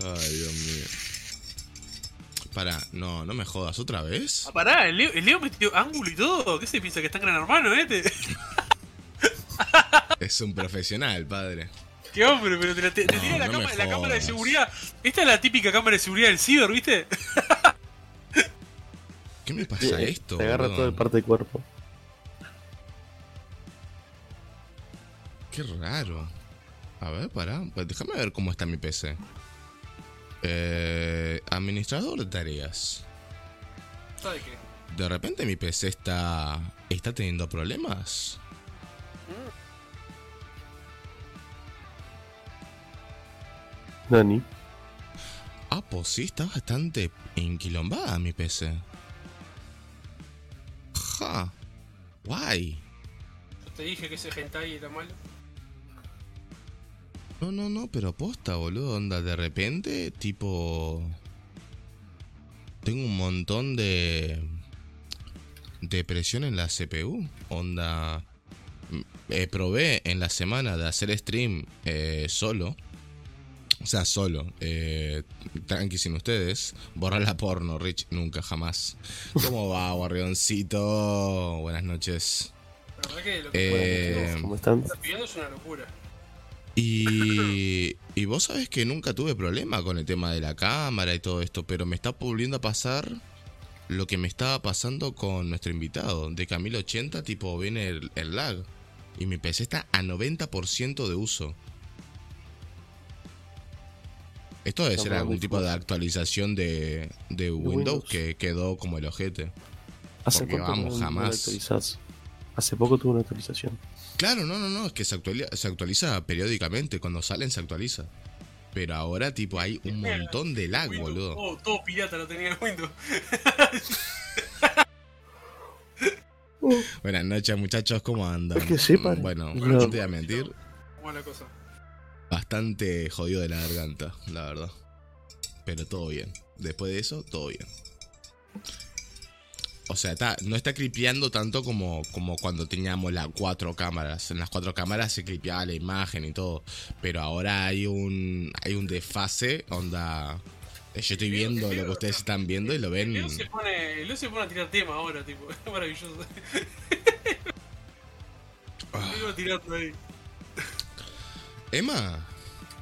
Ay, Dios mío. Pará, no, no me jodas, ¿otra vez? Ah, pará, el Leo, el Leo metió ángulo y todo. ¿Qué se piensa que está en gran hermano, este? Es un profesional, padre. Qué hombre, pero te, te, te No, tira la, no cama- me la cámara de seguridad. Esta es la típica cámara de seguridad del ciber, ¿viste? ¿Qué me pasa Eh, esto? Te agarra boludo? todo el parte del cuerpo. Qué raro. A ver, pará. pues déjame ver cómo está mi PC. Eh, administrador de tareas. ¿Sabe qué? De repente mi PC está. está teniendo problemas. Nani. Ah, pues sí, está bastante enquilombada mi PC. Ja. Guay. Yo te dije que ese hentai era malo. No, no, no, pero posta, boludo. Onda, de repente, tipo. Tengo un montón de. de presión en la CPU. Onda. m- eh, probé en la semana de hacer stream eh, solo. O sea, solo. Eh, tranqui sin ustedes. Borrar la porno, Rich. Nunca, jamás. ¿Cómo va, guarrioncito? Buenas noches. La verdad que lo que Eh, ¿Cómo están? estás pidiendo es una locura. Y, y vos sabés que nunca tuve problema con el tema de la cámara y todo esto, pero me está volviendo a pasar lo que me estaba pasando con nuestro invitado. De que a 1080 tipo viene el, el lag. Y mi PC está a 90% de uso. Esto debe ser algún tipo de actualización de, de Windows, Windows. que quedó como el ojete. Hace porque poco vamos, jamás. Hace poco tuvo una actualización. Claro, no, no, no, es que se actualiza, se actualiza periódicamente. Cuando salen se actualiza. Pero ahora tipo hay un montón de lag, Windows, boludo. Todo, todo pirata lo tenía en Windows. Buenas noches, muchachos, ¿cómo andan? Es que sí, padre. Bueno, No. no te voy a mentir, Buena cosa. bastante jodido de la garganta, la verdad. Pero todo bien. Después de eso, todo bien. O sea, está, no está clipeando tanto como, como cuando teníamos las cuatro cámaras. En las cuatro cámaras se clipeaba la imagen y todo. Pero ahora hay un, hay un desfase, onda... Yo estoy viendo lo que ustedes están viendo y lo ven... Leo se pone, Leo se pone a tirar tema ahora, tipo. Es maravilloso. Ah. Leo tirando ahí. Emma,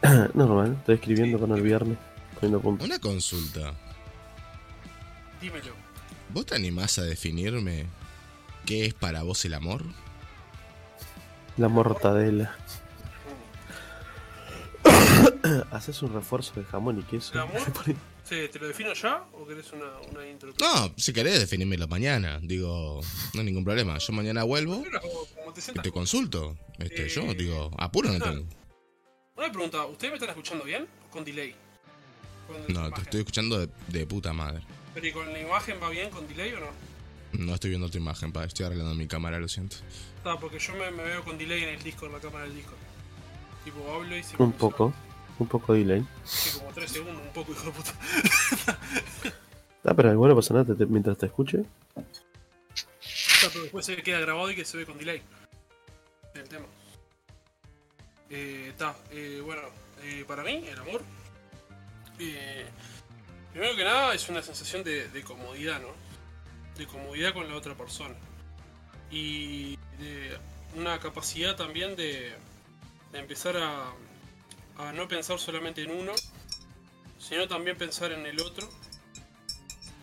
Normal, estoy escribiendo con el viernes. Poniendo punto. una consulta. Dímelo. ¿Vos te animás a definirme qué es para vos el amor? La mortadela. Haces un refuerzo de jamón y queso. ¿El amor? Sí, ¿Te lo defino ya o querés una, una intro? No, si querés definírmelo mañana. Digo, no hay ningún problema. Yo mañana vuelvo Pero, como te y te consulto. Este, Eh. yo digo, apuro no tengo. Una pregunta, ¿ustedes me están escuchando bien? o Con delay. Con No, te estoy escuchando de, de puta madre. Pero ¿y con la imagen va bien con delay o no? No estoy viendo tu imagen, pa. Estoy arreglando mi cámara, lo siento. No, porque yo me, me veo con delay en el disco, en la cámara del disco. Tipo, hablo y se Un poco. Un poco de delay. Sí, como 3 segundos, un poco, hijo de puta. Ah, pero igual no pasa nada te- mientras te escuche. Está, pero después se queda grabado y que se ve con delay. El tema. Eh, Está, eh, bueno, eh, para mí, el amor. eh, primero que nada, es una sensación de, comodidad, ¿no? De comodidad con la otra persona. Y de una capacidad también de, empezar a, no pensar solamente en uno, sino también pensar en el otro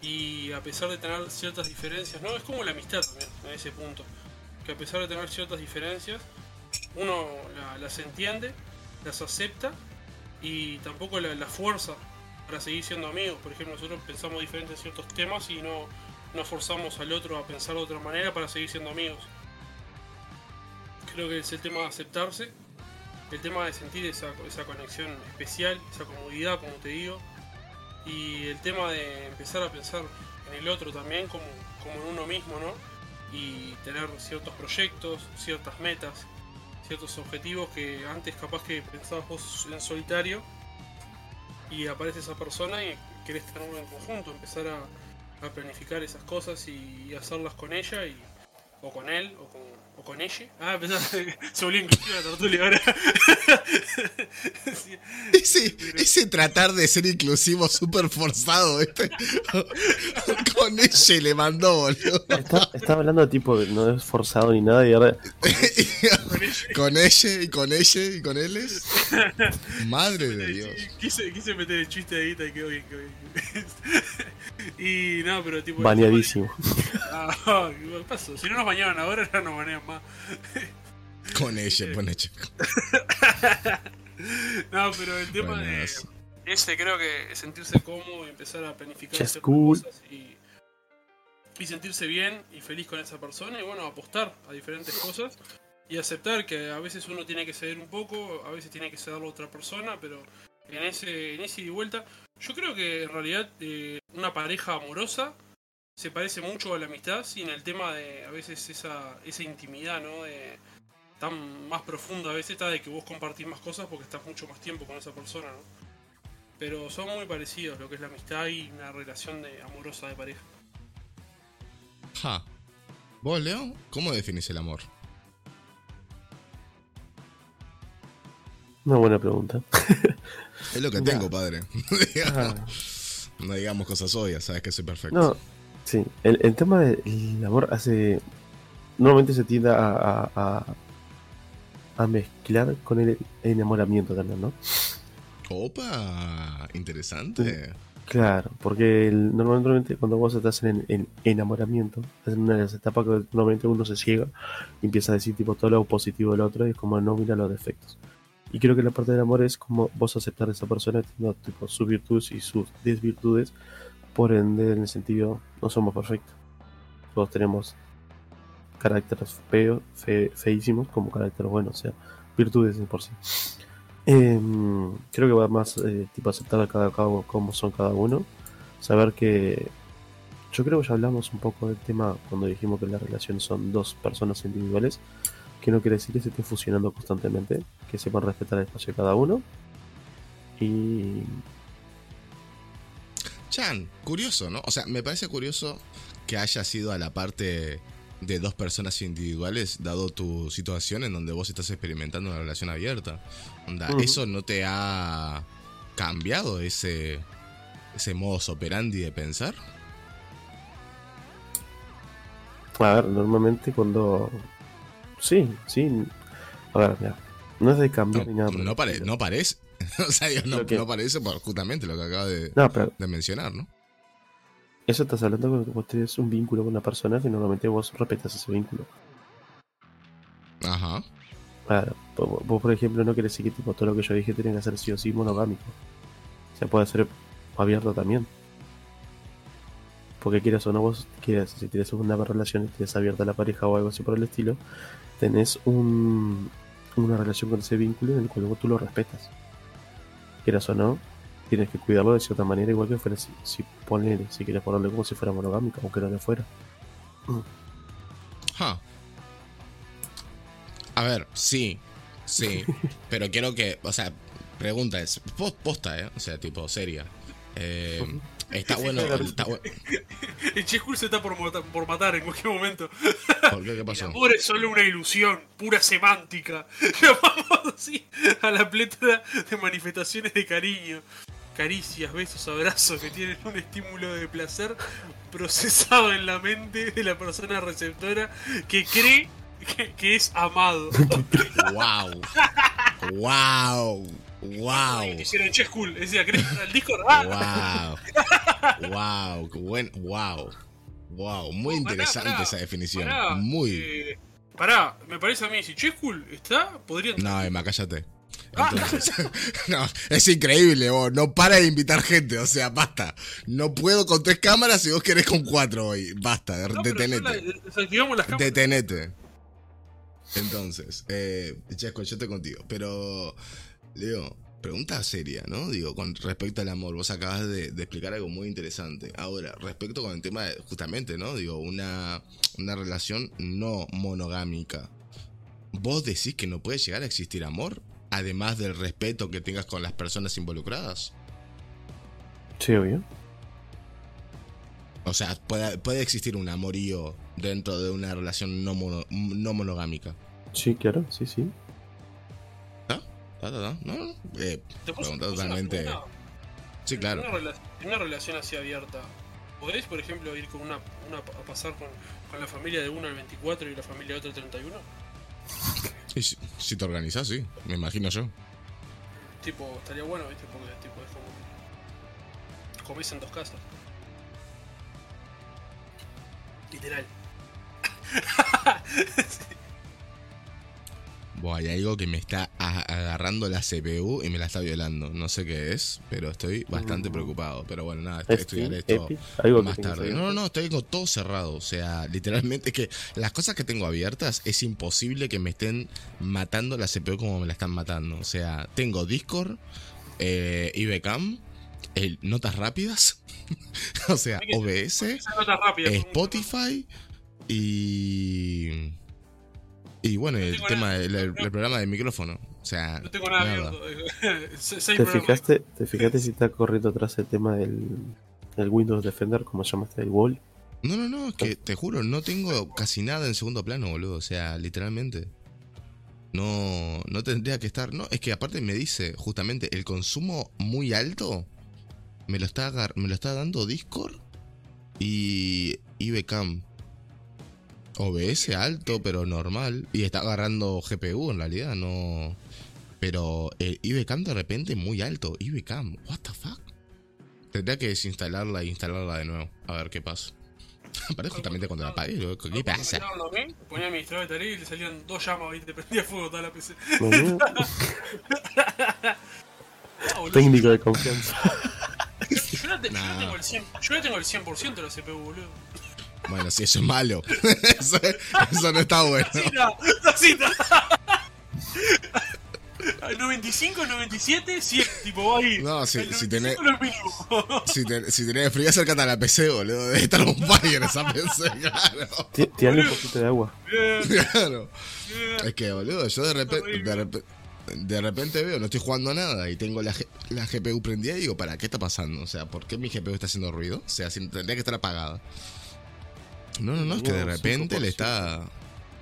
y a pesar de tener ciertas diferencias, ¿no? Es como la amistad también, en ese punto. Que a pesar de tener ciertas diferencias, uno la- las entiende, las acepta y tampoco la, la fuerza para seguir siendo amigos. Por ejemplo, nosotros pensamos diferente en ciertos temas y no, no forzamos al otro a pensar de otra manera para seguir siendo amigos. Creo que es el tema de aceptarse, el tema de sentir esa, esa conexión especial, esa comodidad, como te digo, y el tema de empezar a pensar en el otro también como, como en uno mismo, ¿no? Y tener ciertos proyectos, ciertas metas, ciertos objetivos que antes capaz que pensabas vos en solitario y aparece esa persona y querés tenerlo en conjunto, empezar a, a planificar esas cosas y, hacerlas con ella y, o con él, o con, o con ella. Ah, pensaba se volvió inclusiva la tortulia ahora. Sí. Ese, ese tratar de ser inclusivo súper forzado, ¿viste? Con ella le mandó, boludo. Está, estaba hablando de tipo, de no es forzado ni nada y ahora. Con ella. con ella y con ella y con él es. Madre de Dios. Quise, quise meter el chiste ahí y quedó bien, quedó bien. Y no, pero tipo. Baneadísimo. Ah, ¿qué pasó? Si no nos bañaban ahora, ya nos banean más. Con ella, con ella. No, pero el tema de. Ese creo que sentirse cómodo y empezar a planificar Just ciertas cool. cosas y, y sentirse bien y feliz con esa persona y bueno, apostar a diferentes cosas y aceptar que a veces uno tiene que ceder un poco, a veces tiene que cederlo a otra persona, pero en ese, en ese ida y vuelta, yo creo que en realidad eh, una pareja amorosa se parece mucho a la amistad, sin el tema de a veces esa, esa intimidad, ¿no? De, tan más profunda a veces está de que vos compartís más cosas porque estás mucho más tiempo con esa persona, ¿no? Pero son muy parecidos lo que es la amistad y una relación de amorosa de pareja. Ja. ¿Vos, Leo? ¿Cómo definís el amor? Una buena pregunta. Es lo que Ya. tengo, padre. No digamos cosas obvias, sabes que soy perfecto. no, sí. El, el tema del amor hace. Normalmente se tiende a, a, a, a mezclar con el enamoramiento también, ¿no? Opa, interesante. Claro, porque el- normalmente cuando vos estás en, en enamoramiento, es una de las etapas que normalmente uno se ciega y empieza a decir tipo todo lo positivo del otro y es como no mira los defectos. Y creo que la parte del amor es como vos aceptar a esa persona teniendo tipo sus virtudes y sus desvirtudes, por ende en el sentido no somos perfectos. Todos tenemos caracteres feos, fe- feísimos como caracteres buenos, o sea, virtudes de por sí. Em, creo que va más eh, tipo aceptar a cada cabo cómo son cada uno. Saber que. Yo creo que ya hablamos un poco del tema cuando dijimos que las relaciones son dos personas individuales. Que no quiere decir que se estén fusionando constantemente. Que sepan respetar el espacio de cada uno. Y. Chan, curioso, ¿no? O sea, me parece curioso que haya sido a la parte de dos personas individuales, dado tu situación en donde vos estás experimentando una relación abierta. Onda. ¿Eso no te ha cambiado ese, ese modus operandi de pensar? A ver, normalmente cuando. Sí, sí. A ver, mira. No es de No, cambiar ni nada. no, pare- no parece. o sea, digo, no, no parece por justamente lo que acaba de, No, mencionar, ¿no? eso estás hablando cuando vos tenés un vínculo con una persona que normalmente vos respetas ese vínculo. Ajá. Claro, vos, por ejemplo no querés decir que tipo, todo lo que yo dije tiene que ser sí o sí monogámico. Se puede hacer abierto también. Porque quieras o no, vos quieras, si tienes una relación y tienes abierta la pareja o algo así por el estilo, tenés un, una relación con ese vínculo en el cual vos tú lo respetas. Quieras o no, tienes que cuidarlo de cierta manera, igual que fuera si, si si quieres ponerle como si fuera monogámico, aunque no lo fuera. Ja. A ver, sí, sí, pero quiero que, o sea, pregunta es, pos- posta, ¿eh? O sea, tipo, seria. Eh, está bueno, está bu- El Che Cool se está por, por matar en cualquier momento. ¿Por qué? ¿Qué El pasó? amor es solo una ilusión, pura semántica. Llamamos así a la plétora de manifestaciones de cariño. Caricias, besos, abrazos que tienen un estímulo de placer procesado en la mente de la persona receptora que cree que, que es amado. Wow. Wow. Wow. Hicieron Che Cool, decía, ¿querés al Discord? ¡Ah! Wow. Wow. Buen. Wow. Wow. Muy pará, interesante pará, esa definición. Pará, Muy. eh, pará, me parece a mí, si Che Cool está, podría No, Emma, cállate. Ah. Entonces, no, es increíble, vos. No para de invitar gente, o sea, basta. No puedo con tres cámaras si vos querés con cuatro hoy. Basta, No, detenete. desactivamos las cámaras. Detenete. Entonces, eh, Chesco, yo estoy contigo. Pero, Leo, pregunta seria, ¿no? Digo, con respecto al amor, vos acabas de, de explicar algo muy interesante. Ahora, respecto con el tema de, justamente, ¿no? Digo, una, una relación no monogámica. ¿Vos decís que no puede llegar a existir amor? Además del respeto que tengas con las personas involucradas. Sí, obvio. O sea, puede, puede existir un amorío dentro de una relación no, mono- no monogámica. Sí, claro, sí, sí. ¿Ah? ¿Ah, ah, ah? No, no. Eh, Pregunta una totalmente- sí, claro. una, una relación así abierta, ¿podés, por ejemplo, ir con una, una a pasar con, con la familia de uno al 24 y la familia de otro al 31? Y si, si te organizas, sí, me imagino yo. Tipo, estaría bueno, ¿viste? Porque tipo, es como. Comés en dos casas. Literal. Hay algo que me está agarrando la CPU y me la está violando. No sé qué es, pero estoy bastante Mm. preocupado. Pero bueno, nada, Steam, estudiaré esto algo más tarde. No, no, no, estoy con todo cerrado. O sea, literalmente es que las cosas que tengo abiertas es imposible que me estén matando la CPU como me la están matando. O sea, tengo Discord, eh, IBCam, el Notas Rápidas, o sea, OBS, Spotify y. Y bueno, el tema nada. del el- el programa de micrófono. O sea, No tengo nada nada. ¿Te fijaste, ¿Te fijaste si está corriendo atrás el tema del, del Windows Defender, como llamaste el wall? No, no, no, es que te juro, no tengo casi nada en segundo plano, boludo. O sea, literalmente. No, no tendría que estar. No, es que aparte me dice justamente el consumo muy alto me lo está, me lo está dando Discord y IBCam. OBS alto, pero normal. Y está agarrando GPU en realidad, no. Pero el IBCam de repente muy alto. IBCam, what the fuck? Tendría que desinstalarla e instalarla de nuevo. A ver qué pasa. Parece justamente cuando la apagué. loco, ¿Qué pasa? a mí, Ponía administrador de tarea y le salían dos llamas, ¿viste? Prendía fuego toda la PC. No, no, Ah. Técnico de confianza. Yo la, te- yo la Nah. tengo el 100%, yo la tengo el 100% de la CPU, boludo. Bueno, si eso es malo. eso, eso no está bueno. ¡Cita! ¡La cita! 95, 97, 100, tipo va ahí. No, si- El si 95 tenés-. Si, te- si tenés frío, acércate a la PC, boludo. Debe estar un fire esa PC, claro. Ti- Tirale un poquito de agua. Claro. Es que, boludo, yo de repente, de repente, de repente veo, no estoy jugando a nada y tengo la, la GPU prendida y digo, ¿para qué está pasando? O sea, ¿por qué mi GPU está haciendo ruido? O sea, si- tendría que estar apagada. No, no, no, es que de repente le 5%. está...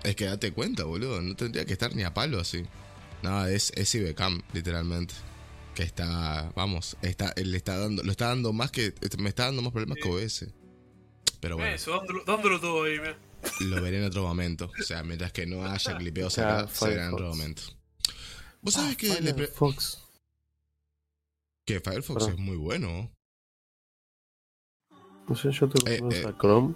Es que date cuenta, boludo, no tendría que estar ni a palo así. No, es, es IBCam, literalmente. Que está, vamos, está, le está dando, lo está dando más que, me está dando más problemas que OBS. Pero bueno. Eso, dándolo, dándolo todo ahí, mira. Lo veré en otro momento. O sea, mientras que no haya clipeos acá, se verá en Firefox. otro momento. ¿Vos sabés Ah, que, le pre- Firefox. que Firefox Perdón. es muy bueno? No sé, yo tengo Eh, que eh. Chrome.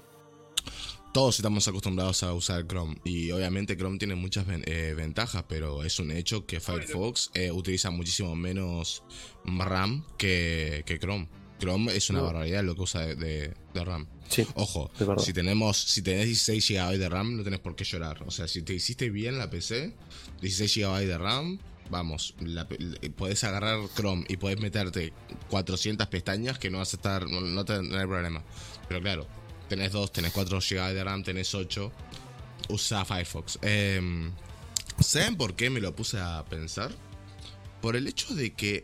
Todos estamos acostumbrados a usar Chrome. Y obviamente Chrome tiene muchas ven- eh, ventajas, pero es un hecho que Firefox eh, utiliza muchísimo menos RAM que, que Chrome. Chrome es una No. barbaridad lo que usa de, de- de RAM. Sí, Ojo, si tenemos, si tenés 16 GB de RAM, no tenés por qué llorar. O sea, si te hiciste bien la PC, 16 GB de RAM, vamos, la, le- podés agarrar Chrome y podés meterte 400 pestañas que no vas a estar, no, no te- no hay problema. Pero claro, tenés 2, tenés 4 GB de RAM, tenés 8, usa Firefox. Em, ¿Saben por qué me lo puse a pensar? Por el hecho de que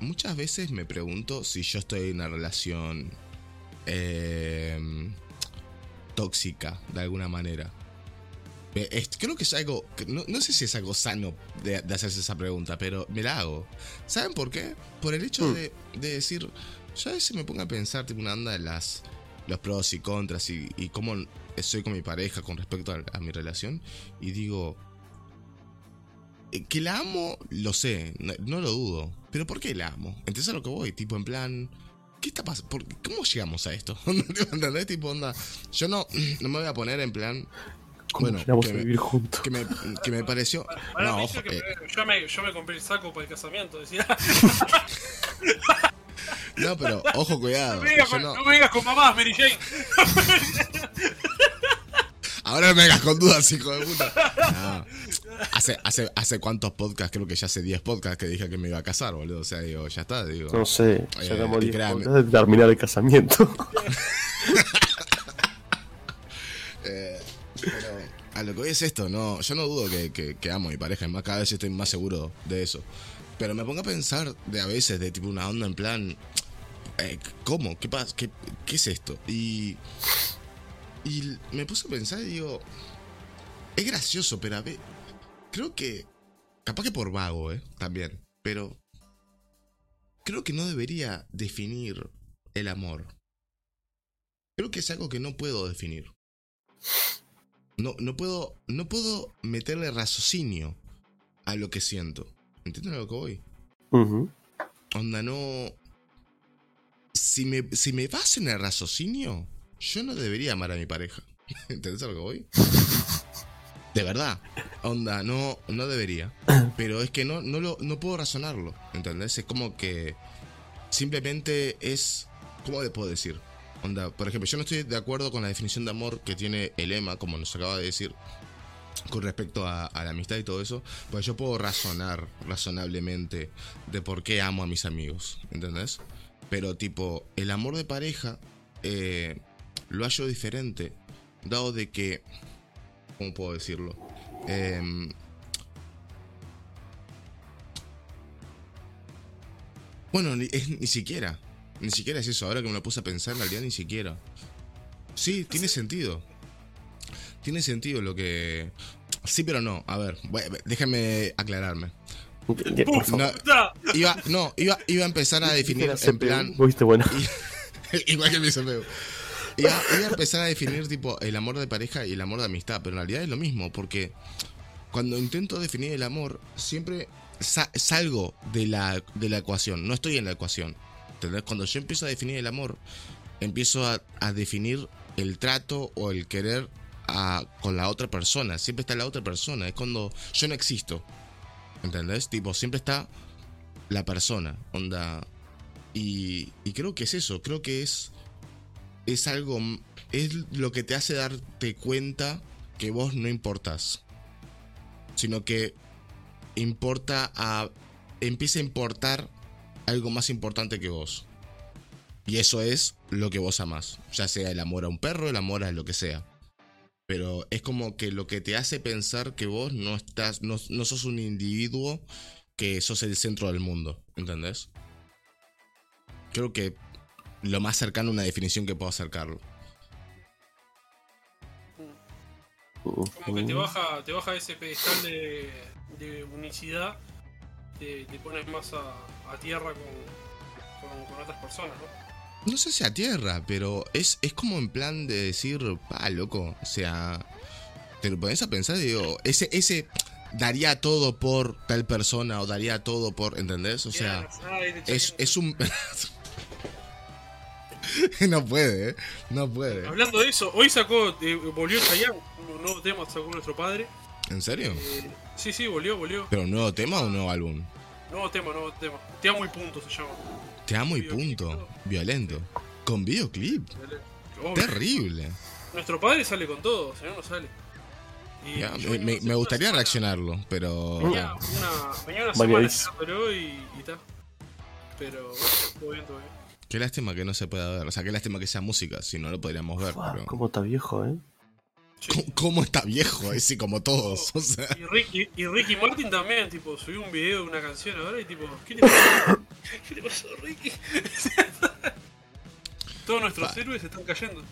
muchas veces me pregunto si yo estoy en una relación eh, tóxica de alguna manera. Es- creo que es algo, no, no sé si es algo sano de, de hacerse esa pregunta, pero me la hago. ¿Saben por qué? Por el hecho Hmm. de, de decir, yo a veces me pongo a pensar tipo una onda de las, los pros y contras y, y cómo soy con mi pareja con respecto a, a mi relación y digo, eh, que la amo, lo sé, no, no lo dudo. Pero ¿por qué la amo? ¿Entendés a lo que voy? Tipo, en plan. ¿Qué está pasando? ¿Cómo llegamos a esto? ¿Entendés? Tipo, onda. Yo no, no me voy a poner en plan. ¿Cómo Bueno, llegamos que a me- vivir juntos? Que me, que me pareció. Ahora No, me ojo. dice que eh, me- yo, me, yo me compré el saco para el casamiento. Decía, no, pero ojo, no cuidado. me digas Yo con, no- no me digas con mamás, Mary Jane. Ahora no me hagas con dudas, hijo de puta. No. Hace, hace, hace cuántos podcasts, creo que ya hace 10 podcasts que dije que me iba a casar, boludo. O sea, digo, ya está, digo. No sé, Eh, ya estamos y 10 créame. podcasts de terminar el casamiento. Eh, pero a lo que voy es esto, no, yo no dudo que, que- que amo a mi pareja, es más, cada vez estoy más seguro de eso. Pero me pongo a pensar de a veces, de tipo una onda en plan, eh, ¿cómo? ¿Qué pasa? ¿Qué, qué es esto? Y Y me puse a pensar y digo, es gracioso, pero a ver, creo que, capaz que por vago, ¿eh? También, pero creo que no debería definir el amor. Creo que es algo que no puedo definir. No, no puedo, no puedo meterle raciocinio a lo que siento. ¿Entienden a lo que voy? Onda, no. Si me, si me vas en el raciocinio, yo no debería amar a mi pareja. ¿Entendés a lo que voy? De verdad. Onda, no, no debería. Pero es que no, no, lo, no puedo razonarlo. ¿Entendés? Es como que simplemente es. ¿Cómo le puedo decir? Onda, por ejemplo, yo no estoy de acuerdo con la definición de amor que tiene el Emma, como nos acaba de decir, con respecto a, la amistad y todo eso, pues yo puedo razonar razonablemente de por qué amo a mis amigos, ¿entendés? Pero tipo, el amor de pareja eh, lo hallo diferente, dado de que, ¿cómo puedo decirlo? Em, bueno, ni, es- ni siquiera, ni siquiera es eso, ahora que me lo puse a pensar, en realidad ni siquiera. Sí, tiene sentido. Tiene sentido lo que... Sí, pero no. A ver, déjame aclararme. No, iba, no, iba, iba a empezar a definir en CPU, plan... Viste, bueno. Igual que mi CPU. Iba, iba a empezar a definir tipo el amor de pareja y el amor de amistad, pero en realidad es lo mismo, porque cuando intento definir el amor, siempre sa- salgo de la, de la ecuación, no estoy en la ecuación. ¿Entendés? Cuando yo empiezo a definir el amor, empiezo a, a definir el trato o el querer con la otra persona. Siempre está la otra persona. Es cuando yo no existo. ¿Entendés? Tipo, siempre está la persona. Onda. Y, y creo que es eso. Creo que es. Es algo. Es lo que te hace darte cuenta que vos no importás. Sino que importa a. Empieza a importar algo más importante que vos. Y eso es lo que vos amás. Ya sea el amor a un perro, el amor a lo que sea. Pero es como que lo que te hace pensar que vos no estás. No, no sos un individuo que sos el centro del mundo. ¿Entendés? Creo que lo más cercano a una definición que puedo acercarlo. Como que te baja, te baja ese pedestal de, de unicidad, te, te pones más a, a tierra con, con, con otras personas, ¿no? No sé si a tierra, pero es, es como en plan de decir, pa, loco. O sea, te lo pones a pensar y digo, ese, ese daría todo por tal persona o daría todo por, ¿entendés? O sea, es, es un... no puede, ¿eh? No puede. Hablando de eso, hoy sacó, eh, volvió Chayanne, un nuevo tema sacó nuestro padre. ¿En serio? Eh, sí, sí, volvió, volvió. ¿Pero un nuevo tema o un nuevo álbum? Nuevo tema, nuevo tema. Te amo y punto se llama. Te amo y punto. Violento. Con videoclip. Obvio. Terrible. Nuestro padre sale con todo, si no, no sale. Y Ya, yo me, gustaría semana- reaccionarlo, pero... Venía una, una semana y, y ta. Pero bueno, todo bien, todo bien. Qué lástima que no se pueda ver. O sea, qué lástima que sea música, si no lo podríamos ver. Pero- ¿Cómo está viejo, eh? ¿Cómo, cómo está viejo? Así como todos. O sea, Y Ricky, y Ricky Martin también, tipo, subió un video de una canción ahora y tipo, ¿qué te pasó? ¿Qué te pasó, Ricky? Todos nuestros Pa. héroes están cayendo.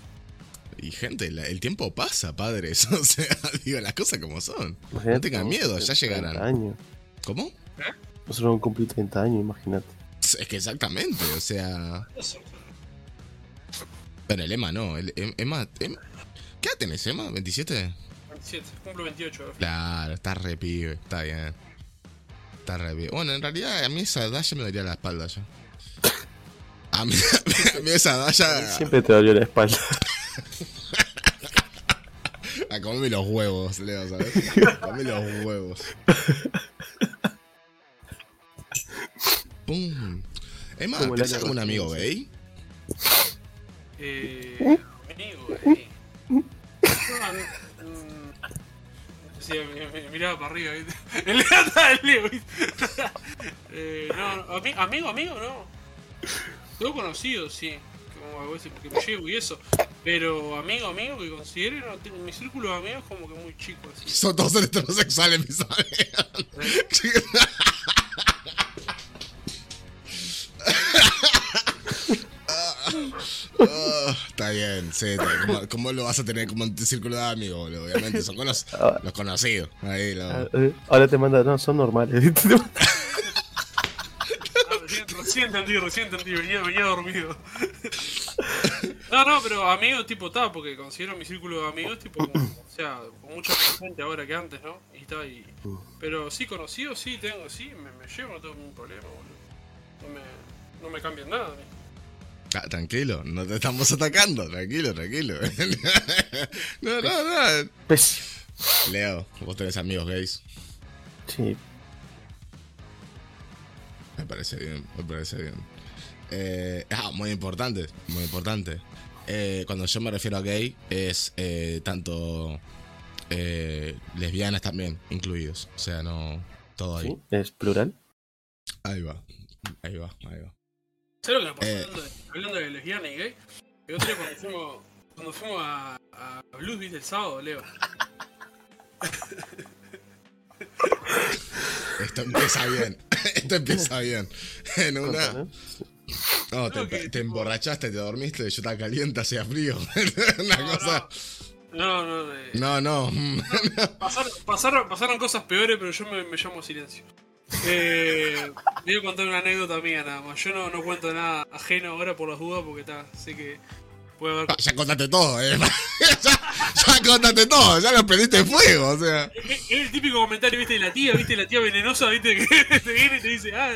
y gente, la- el tiempo pasa, padres. O sea, digo las cosas como son. No Imagínate, tengan vamos a miedo, ya 30 llegarán. años. ¿Cómo? Nosotros vamos a cumplir 30 años, imagínate. Es que exactamente, o sea. Pero el Emma no. El, Em- Emma, Em- ¿Qué edad tenés, Emma? ¿27? 27, cumplo 28 ahora. Claro, está re pibe, está bien. Está re pibe. Bueno, en realidad a mí esa edad ya me daría la espalda ya. A mí, a mí esa edad ya. Siempre te dolió la espalda. A comerme los huevos, Leo, ¿sabes? A comerme los huevos. Pum. Emma, Como ¿tenés algún amigo gay? Eh, amigo, eh. No, mm, sí, me, me miraba para arriba, ¿viste? El Leo, ¿viste? eh, no, no, ami- amigo, amigo, no. Tengo conocidos, sí. Como a veces que me llevo y eso. Pero amigo, amigo que considere, no tengo, mi círculo de amigos es como que muy chico, así. Son todos heterosexuales, mis amigos. Ah, está bien, sí. está- ¿Cómo, cómo lo vas a tener como en tu círculo de amigos, boludo? Obviamente, son Ah. los conocidos. Ahí, lo- Ah, eh, Ahora te manda, no, son normales. Ah, recién, recién entendí, recién entendí, venía, venía dormido. No, no, pero amigos tipo está, porque considero mi círculo de amigos tipo, como- o sea, con mucha más gente ahora que antes, ¿no? Y está y, pero sí conocidos, sí tengo, sí, me, me llevo, no tengo ningún problema, boludo. No me, no me cambian nada. mí. Ah, tranquilo, no te estamos atacando. Tranquilo, tranquilo. no, no, no. Pues, Leo, vos tenés amigos gays. sí, Me parece bien, me parece bien. Eh, ah, muy importante, muy importante. Eh, cuando yo me refiero a gay, es eh, tanto lesbianas también incluidos. O sea, no todo ahí. sí, es plural. Ahí va, ahí va, ahí va. ¿Sabes lo que me pasó Eh. hablando, de, hablando de lesbiana y gay? El otro día cuando fuimos, cuando fuimos a, a Blues Beat el sábado, Leo. Esto empieza bien, esto empieza bien. En una... No, te, Creo que, te tipo- emborrachaste, te dormiste, yo estaba caliente, hacía frío. una No, cosa... No, no, eh, No, no. Pasaron, pasaron, pasaron cosas peores, pero yo me, me llamo silencio. Eh, voy a contar una anécdota mía nada más. Yo no, no cuento nada ajeno ahora por las dudas porque está, sé que puede haber... Ah, Ya contaste todo, eh. ya, ya contaste todo, ya lo prendiste fuego, o sea. Es es el típico comentario, viste, de la tía, viste, la tía venenosa, viste, que te viene y te dice, ah,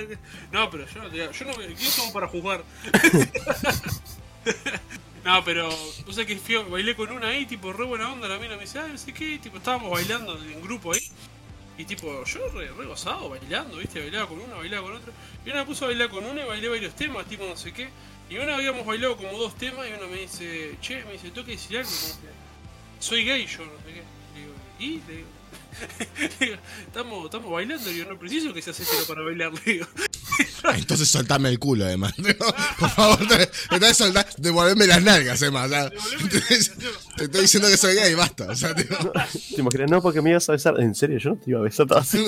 no, pero yo no te yo no ¿quién somos para jugar? no, pero, o sea que fui, bailé con una ahí, tipo, re buena onda, la mina me dice, ah, no sé qué, tipo, estábamos bailando en grupo ahí. Y tipo, yo re, gozado bailando, viste, bailaba con una, bailaba con otra. Y una me puso a bailar con una y bailé varios temas, tipo no sé qué. Y una habíamos bailado como dos temas y una me dice, che, me dice, tengo que decir algo, soy gay yo, no sé qué. Digo, ¿y? Le digo, estamos, estamos bailando, digo, no preciso que seas hetero para bailar, le digo. Entonces soltame el culo, además. Por favor, te, devolveme las nalgas, además. te, estoy diciendo que soy gay, basta. O sea, tipo, ¿Te imaginas? No, porque me ibas a besar. En serio, yo no te iba a besar. Estaba así.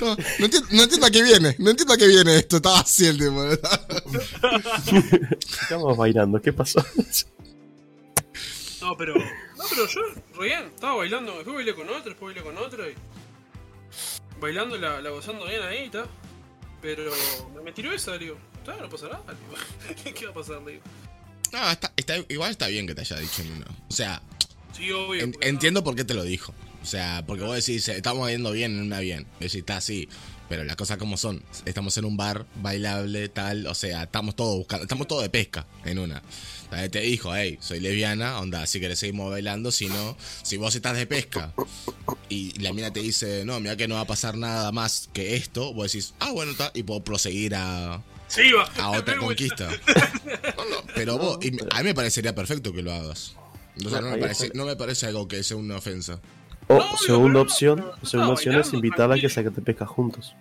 no, no entiendo, no entiendo a qué viene, no entiendo a qué viene esto, estaba así el tipo. Estábamos bailando. ¿Qué pasó? No, pero, no, pero yo, re bien, estaba bailando, después bailé con otra, después bailé con otra y. Bailando, la, la gozando bien ahí, está. Pero me, tiró esa, le digo, está, no pasa nada, digo. ¿Qué va a pasar, le digo? No, está, está- igual está bien que te haya dicho uno. O sea, Sí, obvio. en- no- entiendo por qué te lo dijo. O sea, porque vos decís, estamos yendo bien en una bien. Decís, está así. Pero las cosas como son. Estamos en un bar bailable, tal. O sea, estamos todos buscando. Estamos todos de pesca en una. Te dijo, hey, soy lesbiana, onda, si querés seguimos bailando. Si no, si vos estás de pesca y la mina te dice, no, mira que no va a pasar nada más que esto, vos decís, ah, bueno, está. Y puedo proseguir a, Sí, va. a otra conquista. No, no, pero vos, y a mí me parecería perfecto que lo hagas. O sea, no me parece, no me parece algo que sea una ofensa. O No, segunda opción, segunda opción es invitarla a que se te pesca juntos.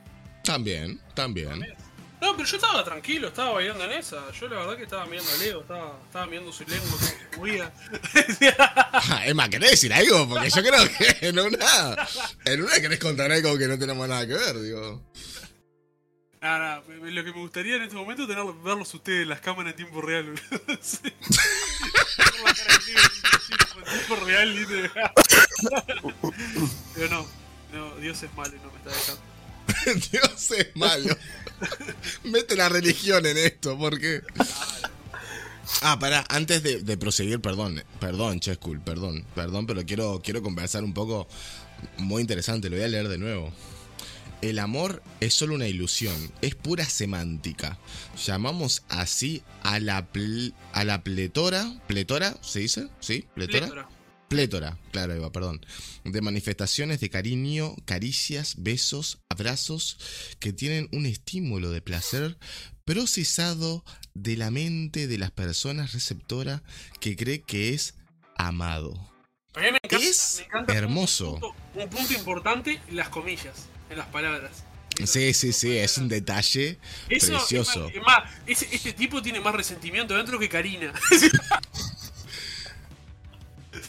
También, también. No, pero yo estaba tranquilo, estaba bailando en esa. Yo la verdad que estaba mirando a Leo, estaba, estaba mirando su lengua como se movía. Ah, Emma, ¿querés decir algo? Porque yo creo que en una, en una querés contar algo que no tenemos nada que ver, digo. Nada, me- lo que me gustaría en este momento es verlos ustedes en las cámaras en tiempo real. Sí. En tiempo real. Pero no, no, Dios es malo y no me está dejando. Dios es malo. Mete la religión en esto, porque. Ah, pará, antes de, de proseguir, perdón, perdón, Chescool, perdón, perdón, pero quiero, quiero conversar un poco muy interesante, lo voy a leer de nuevo. El amor es solo una ilusión, es pura semántica. Llamamos así a la, a la pletora, pletora, ¿se dice? ¿Sí? ¿Pletora? Plétora. Plétora, claro, Eva, perdón. De manifestaciones de cariño, caricias, besos, abrazos que tienen un estímulo de placer procesado de la mente de las personas receptora que cree que es amado. A mí me encanta, Es me encanta un- hermoso. Un punto, un punto importante, las comillas, en las palabras. Sí, sí, sí, es un detalle Eso, precioso. Es más, es más, ese- este tipo tiene más resentimiento dentro que Karina.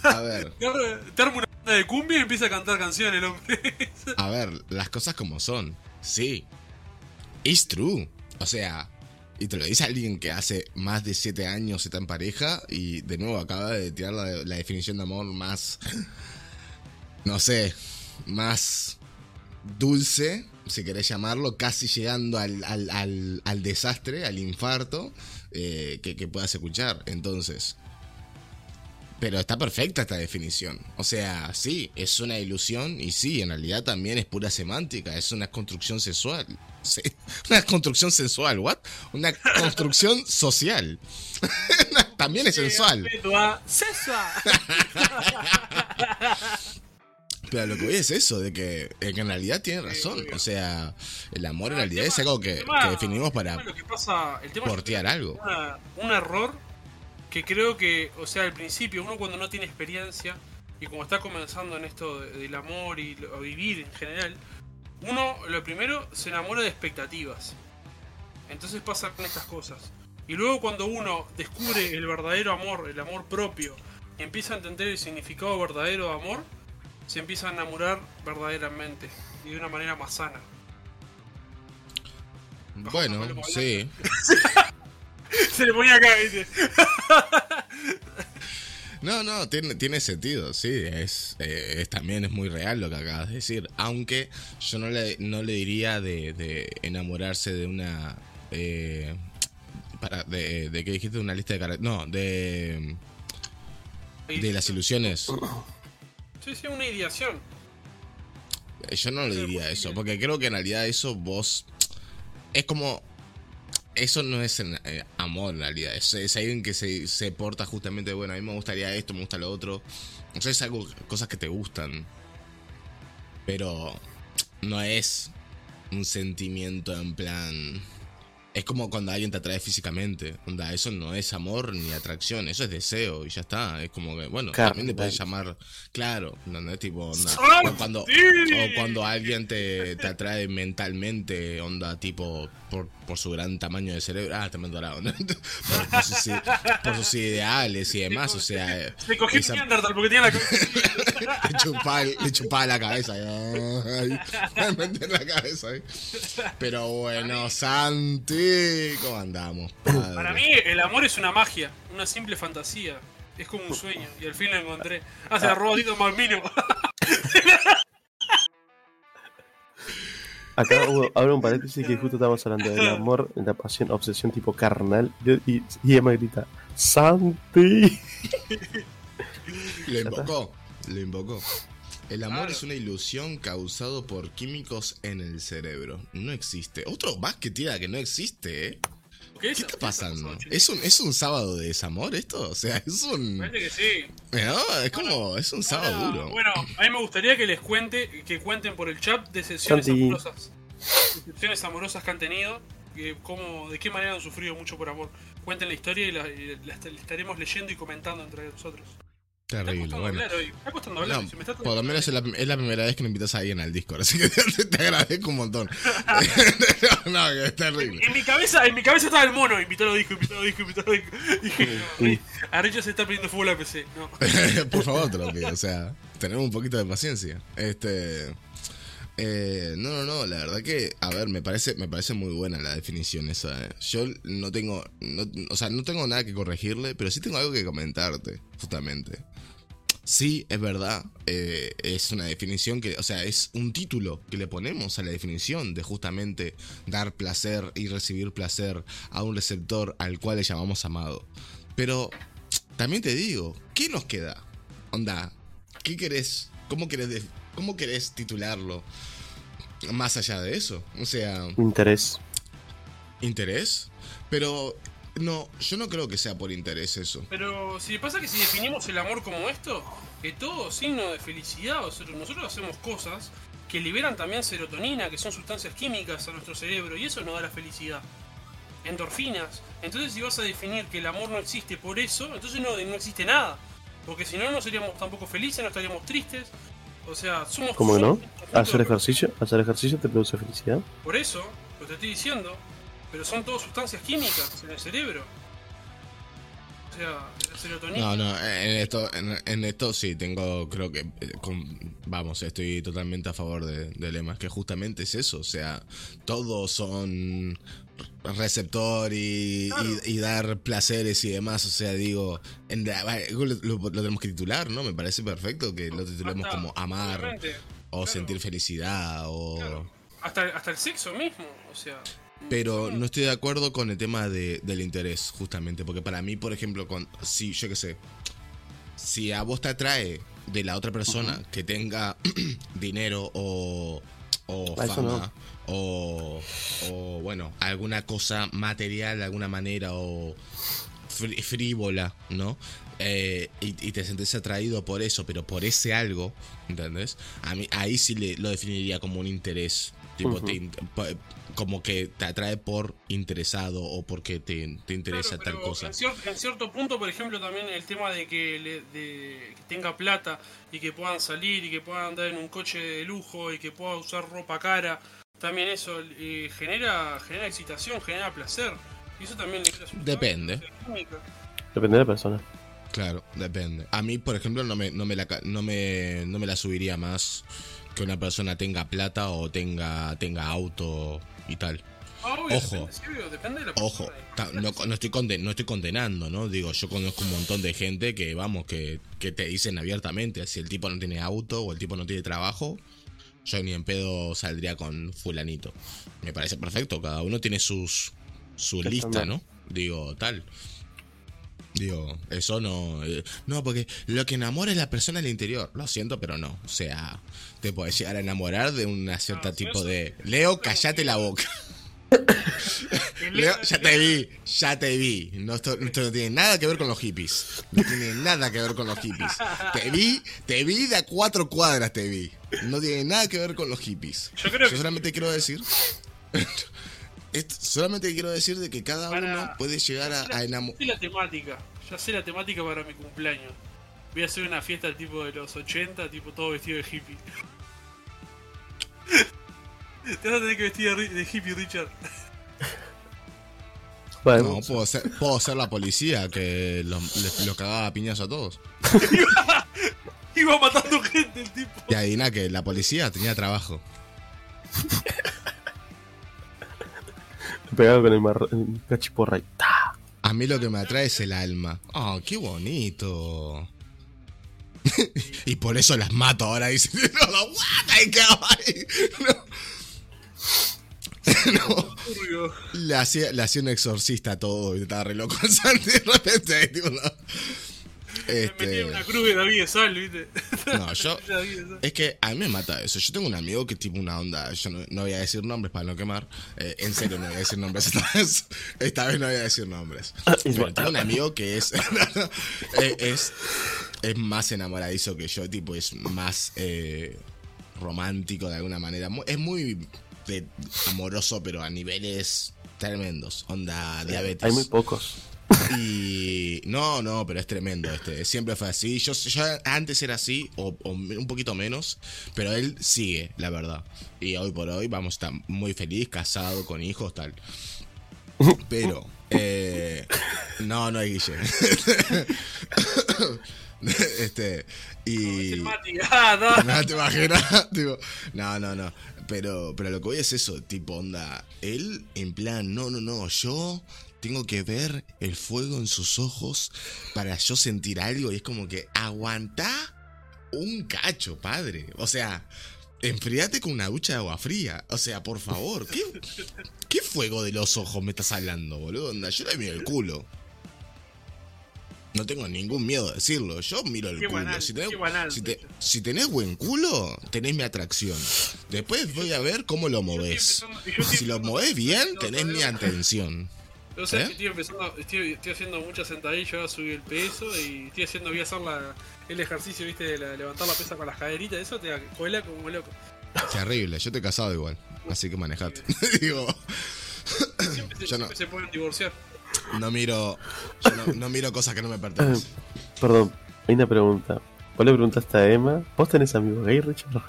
A ver, Te arma- te arma una banda de cumbia y empieza a cantar canciones el hombre. a ver, las cosas como son. Sí. It's true. O sea, Y te lo dice alguien que hace más de 7 años está en pareja y de nuevo acaba de tirar la, la definición de amor más, no sé, más dulce, si querés llamarlo, casi llegando al, al, al, al desastre, al infarto, eh, que, que puedas escuchar. Entonces, pero está perfecta esta definición. O sea, sí, es una ilusión y sí, en realidad también es pura semántica, es una construcción sexual. Sí, Una construcción sensual, ¿what? Una construcción social. también es sensual. Pero lo que voy es eso, de que, de que en realidad tiene razón. O sea, el amor en realidad es algo que, que definimos para Lo que pasa, el tema es que portear algo. una- un error que creo que, o sea, al principio, uno cuando no tiene experiencia y como está comenzando en esto de- del amor y lo- vivir en general, uno lo primero se enamora de expectativas. Entonces pasan estas cosas. Y luego cuando uno descubre el verdadero amor, el amor propio, empieza a entender el significado verdadero de amor, se empieza a enamorar verdaderamente y de una manera más sana. Bueno, sí. Se le ponía acá, ¿viste? No, no, tiene, tiene sentido, sí, es, eh, es- también es muy real lo que acabas de decir, aunque yo no le, no le diría de, de enamorarse de una... eh, para, de, de qué dijiste, de una lista de caracteres, no, de, de las ilusiones. Sí, sí, una ideación. Eh, Yo no le diría eso, porque creo que en realidad eso vos... Es como... Eso no es en- eh, amor en realidad, es, es alguien que se, se porta justamente, bueno, a mí me gustaría esto, me gusta lo otro. O sea, es algo, cosas que te gustan. Pero no es un sentimiento en plan... Es como cuando alguien te atrae físicamente. Onda, eso no es amor ni atracción, eso es deseo y ya está. Es como que, bueno, también te puedes llamar, claro, no, no es tipo, onda, ¡Ay, o cuando, o cuando alguien te, te atrae mentalmente, onda, tipo, por, por su gran tamaño de cerebro, ah, también dorado, ¿no? por, por sus, por sus ideales y demás, o sea, Se cogió esa- un Neandertal porque tenía la. Le chupaba, le chupaba la cabeza. Ay, ay, meter la cabeza ahí. Pero bueno, Santi, ¿cómo andamos? padre? Para mí, el amor es una magia, una simple fantasía. Es como un sueño, y al fin lo encontré. Ah, se la robó Tito Malmino. Acá hubo- abro un paréntesis que justo estábamos hablando del amor, la pasión, obsesión tipo carnal. Yo- y, y Emma grita: ¡Santi! Lo invocó, lo invocó. El amor Claro. es una ilusión causado por químicos en el cerebro. No existe. Otro más que tira que no existe, ¿eh? ¿Qué, ¿Qué está pasando? ¿Es un, ¿Es un sábado de desamor esto? O sea, es un... Parece que sí. No, es como... Es un sábado Ahora, duro. Bueno, a mí me gustaría que les cuente, que cuenten por el chat decepciones Santi. amorosas. Decepciones amorosas que han tenido, que cómo, de qué manera han sufrido mucho por amor. Cuenten la historia y la, y la est- la estaremos leyendo y comentando entre nosotros. Terrible, bueno. hablar hoy. Me está costando hablar. No, se me está por lo menos es la, es la primera vez que me invitas a alguien al Discord, así que te, te agradezco un montón. no, que es terrible. En mi cabeza, en mi cabeza estaba el mono, invitado a disco, invitado a disco, invitado a disco. Dije, no, se está pidiendo fútbol a PC. No. Por favor, te lo pido, o sea, tenemos un poquito de paciencia. Este. eh, no, no, no, la verdad que, a ver, me parece, me parece muy buena la definición esa. eh. Yo no tengo, no- o sea, no tengo nada que corregirle, pero sí tengo algo que comentarte, justamente. Sí, es verdad, eh, es una definición que, o sea, es un título que le ponemos a la definición de justamente dar placer y recibir placer a un receptor al cual le llamamos amado. Pero también te digo, ¿qué nos queda? Onda, ¿qué querés? ¿Cómo querés, cómo querés titularlo? Más allá de eso, o sea, Interés. interés. Pero no, yo no creo que sea por interés eso. Pero si pasa que si definimos el amor como esto, que todo signo de felicidad, o sea, nosotros hacemos cosas que liberan también serotonina, que son sustancias químicas a nuestro cerebro, y eso nos da la felicidad. Endorfinas. Entonces si vas a definir que el amor no existe por eso, entonces no, no existe nada. Porque si no, no seríamos tampoco felices, no estaríamos tristes. O sea, somos... ¿Cómo que no? ¿Hacer ejercicio? ¿Hacer ejercicio te produce felicidad? Por eso, lo te estoy diciendo. Pero son todas sustancias químicas en el cerebro. O sea, la serotonina. No, no, en esto, en, en esto sí tengo, creo que, eh, con- vamos, estoy totalmente a favor de, de Lema, que justamente es eso, o sea, todos son receptor y, Claro. y- y dar placeres y demás. O sea, digo, en la- lo, lo- lo tenemos que titular, ¿no? Me parece perfecto que lo titulemos Hasta- como amar o claro. sentir felicidad o... claro. Hasta, hasta el sexo mismo, o sea. Pero no estoy de acuerdo con el tema de, del interés, justamente. Porque para mí, por ejemplo, con, si yo qué sé, si a vos te atrae de la otra persona que tenga dinero o, fama no. o, o, bueno, alguna cosa material de alguna manera o frí- frívola, ¿no? Eh, y, y te sentís atraído por eso, pero por ese algo, ¿entendés? A mí, ahí sí le, lo definiría como un interés. Tipo, te como que te atrae por interesado o porque te, te interesa Claro, tal cosa. En cierto, en cierto punto, por ejemplo, también el tema de que, le- de que tenga plata y que puedan salir y que puedan andar en un coche de lujo y que pueda usar ropa cara, también eso eh, genera, genera excitación, genera placer. Y eso también le crea Depende. Depende de la persona. Claro, depende. A mí, por ejemplo, no me, no me, la, ca- no me, no me la subiría más que una persona tenga plata o tenga, tenga auto y tal. Ah, obvio, Ojo. Depende, sí, obvio, depende de la Ojo, no, no estoy conden- no estoy condenando, ¿no? Digo, yo conozco un montón de gente que, vamos, que, que te dicen abiertamente, si el tipo no tiene auto o el tipo no tiene trabajo, yo ni en pedo saldría con fulanito. Me parece perfecto, cada uno tiene sus su lista, ¿no? Digo, tal. Digo, eso no. eh, no, porque lo que enamora es la persona del interior. Lo siento, pero no. O sea, te puedes llegar a enamorar de una cierta tipo de. Leo, callate la boca. Leo, ya te vi, ya te vi. No, esto, esto no tiene nada que ver con los hippies. No tiene nada que ver con los hippies. Te vi, te vi de a cuatro cuadras, te vi. No tiene nada que ver con los hippies. Yo creo que- solamente quiero decir. solamente quiero decir de que cada Para- uno puede llegar a, a enamorar. sé la temática. Ya sé la temática para mi cumpleaños. Voy a hacer una fiesta tipo de los 80, tipo todo vestido de hippie. Te vas a tener que vestir de, hippie, Richard. Bueno, No, puedo ser, puedo ser la policía que los, cagaba a piñazo a todos. Iba matando gente el tipo. Y adivina que la policía tenía trabajo. pegado con el, mar- el cachiporra y ¡ta! A mí lo que me atrae es el alma. Oh, qué bonito. y por eso las mato ahora. Dicen, no, no, what? No. Le hacía, le hacía un exorcista a todo y estaba re loco el Santi de repente. tipo, no. Me metí Este, en una cruz de David de Sal, ¿viste? no, yo. Es que a mí me mata eso. Yo tengo un amigo que tipo una onda. Yo no, no voy a decir nombres para no quemar. Eh, en serio, no voy a decir nombres esta vez. Esta vez no voy a decir nombres. Pero tengo un amigo que es. eh, es. Es más enamoradizo que yo. Tipo, es más eh, romántico de alguna manera. Es muy de- amoroso, pero a niveles tremendos. Onda diabetes. Hay muy pocos. Y no, no, pero es tremendo este. Siempre fue así. Yo, yo antes era así, o, o un poquito menos, pero él sigue, la verdad. Y hoy por hoy vamos a estar muy feliz, casado, con hijos, tal. Pero, eh, no, no hay Guille. este, y. Es Mati. Ah, no. No te imaginas, tipo, no, no, no. Pero, pero lo que voy es eso, tipo, onda. Él, en plan, no, no, no, yo tengo que ver el fuego en sus ojos para yo sentir algo. Y es como que aguanta un cacho, padre. O sea, enfríate con una ducha de agua fría. O sea, por favor, ¿qué, qué fuego de los ojos me estás hablando, boludo? Onda, yo le miro el culo. No tengo ningún miedo de decirlo. Yo miro el Qué culo. banal, si, tenés, qué banal, si, te- Richard. si tenés buen culo, tenés mi atracción. Después voy a ver cómo lo movés. Si lo movés bien, tenés mi atención. Sé ¿Eh? estoy empezando, estoy, estoy haciendo muchas sentadillas, subí el peso y estoy haciendo, voy a hacer la- el ejercicio, viste, de la- levantar la pesa con las caderitas, eso te cola como loco. Terrible, yo te he casado igual. Así que manejate. Digo, Siempre, se, no. siempre se pueden divorciar. No miro. Yo no, no miro cosas que no me pertenecen. Perdón, hay una pregunta. Vos le preguntaste a Emma, ¿vos tenés amigos gay, Richard?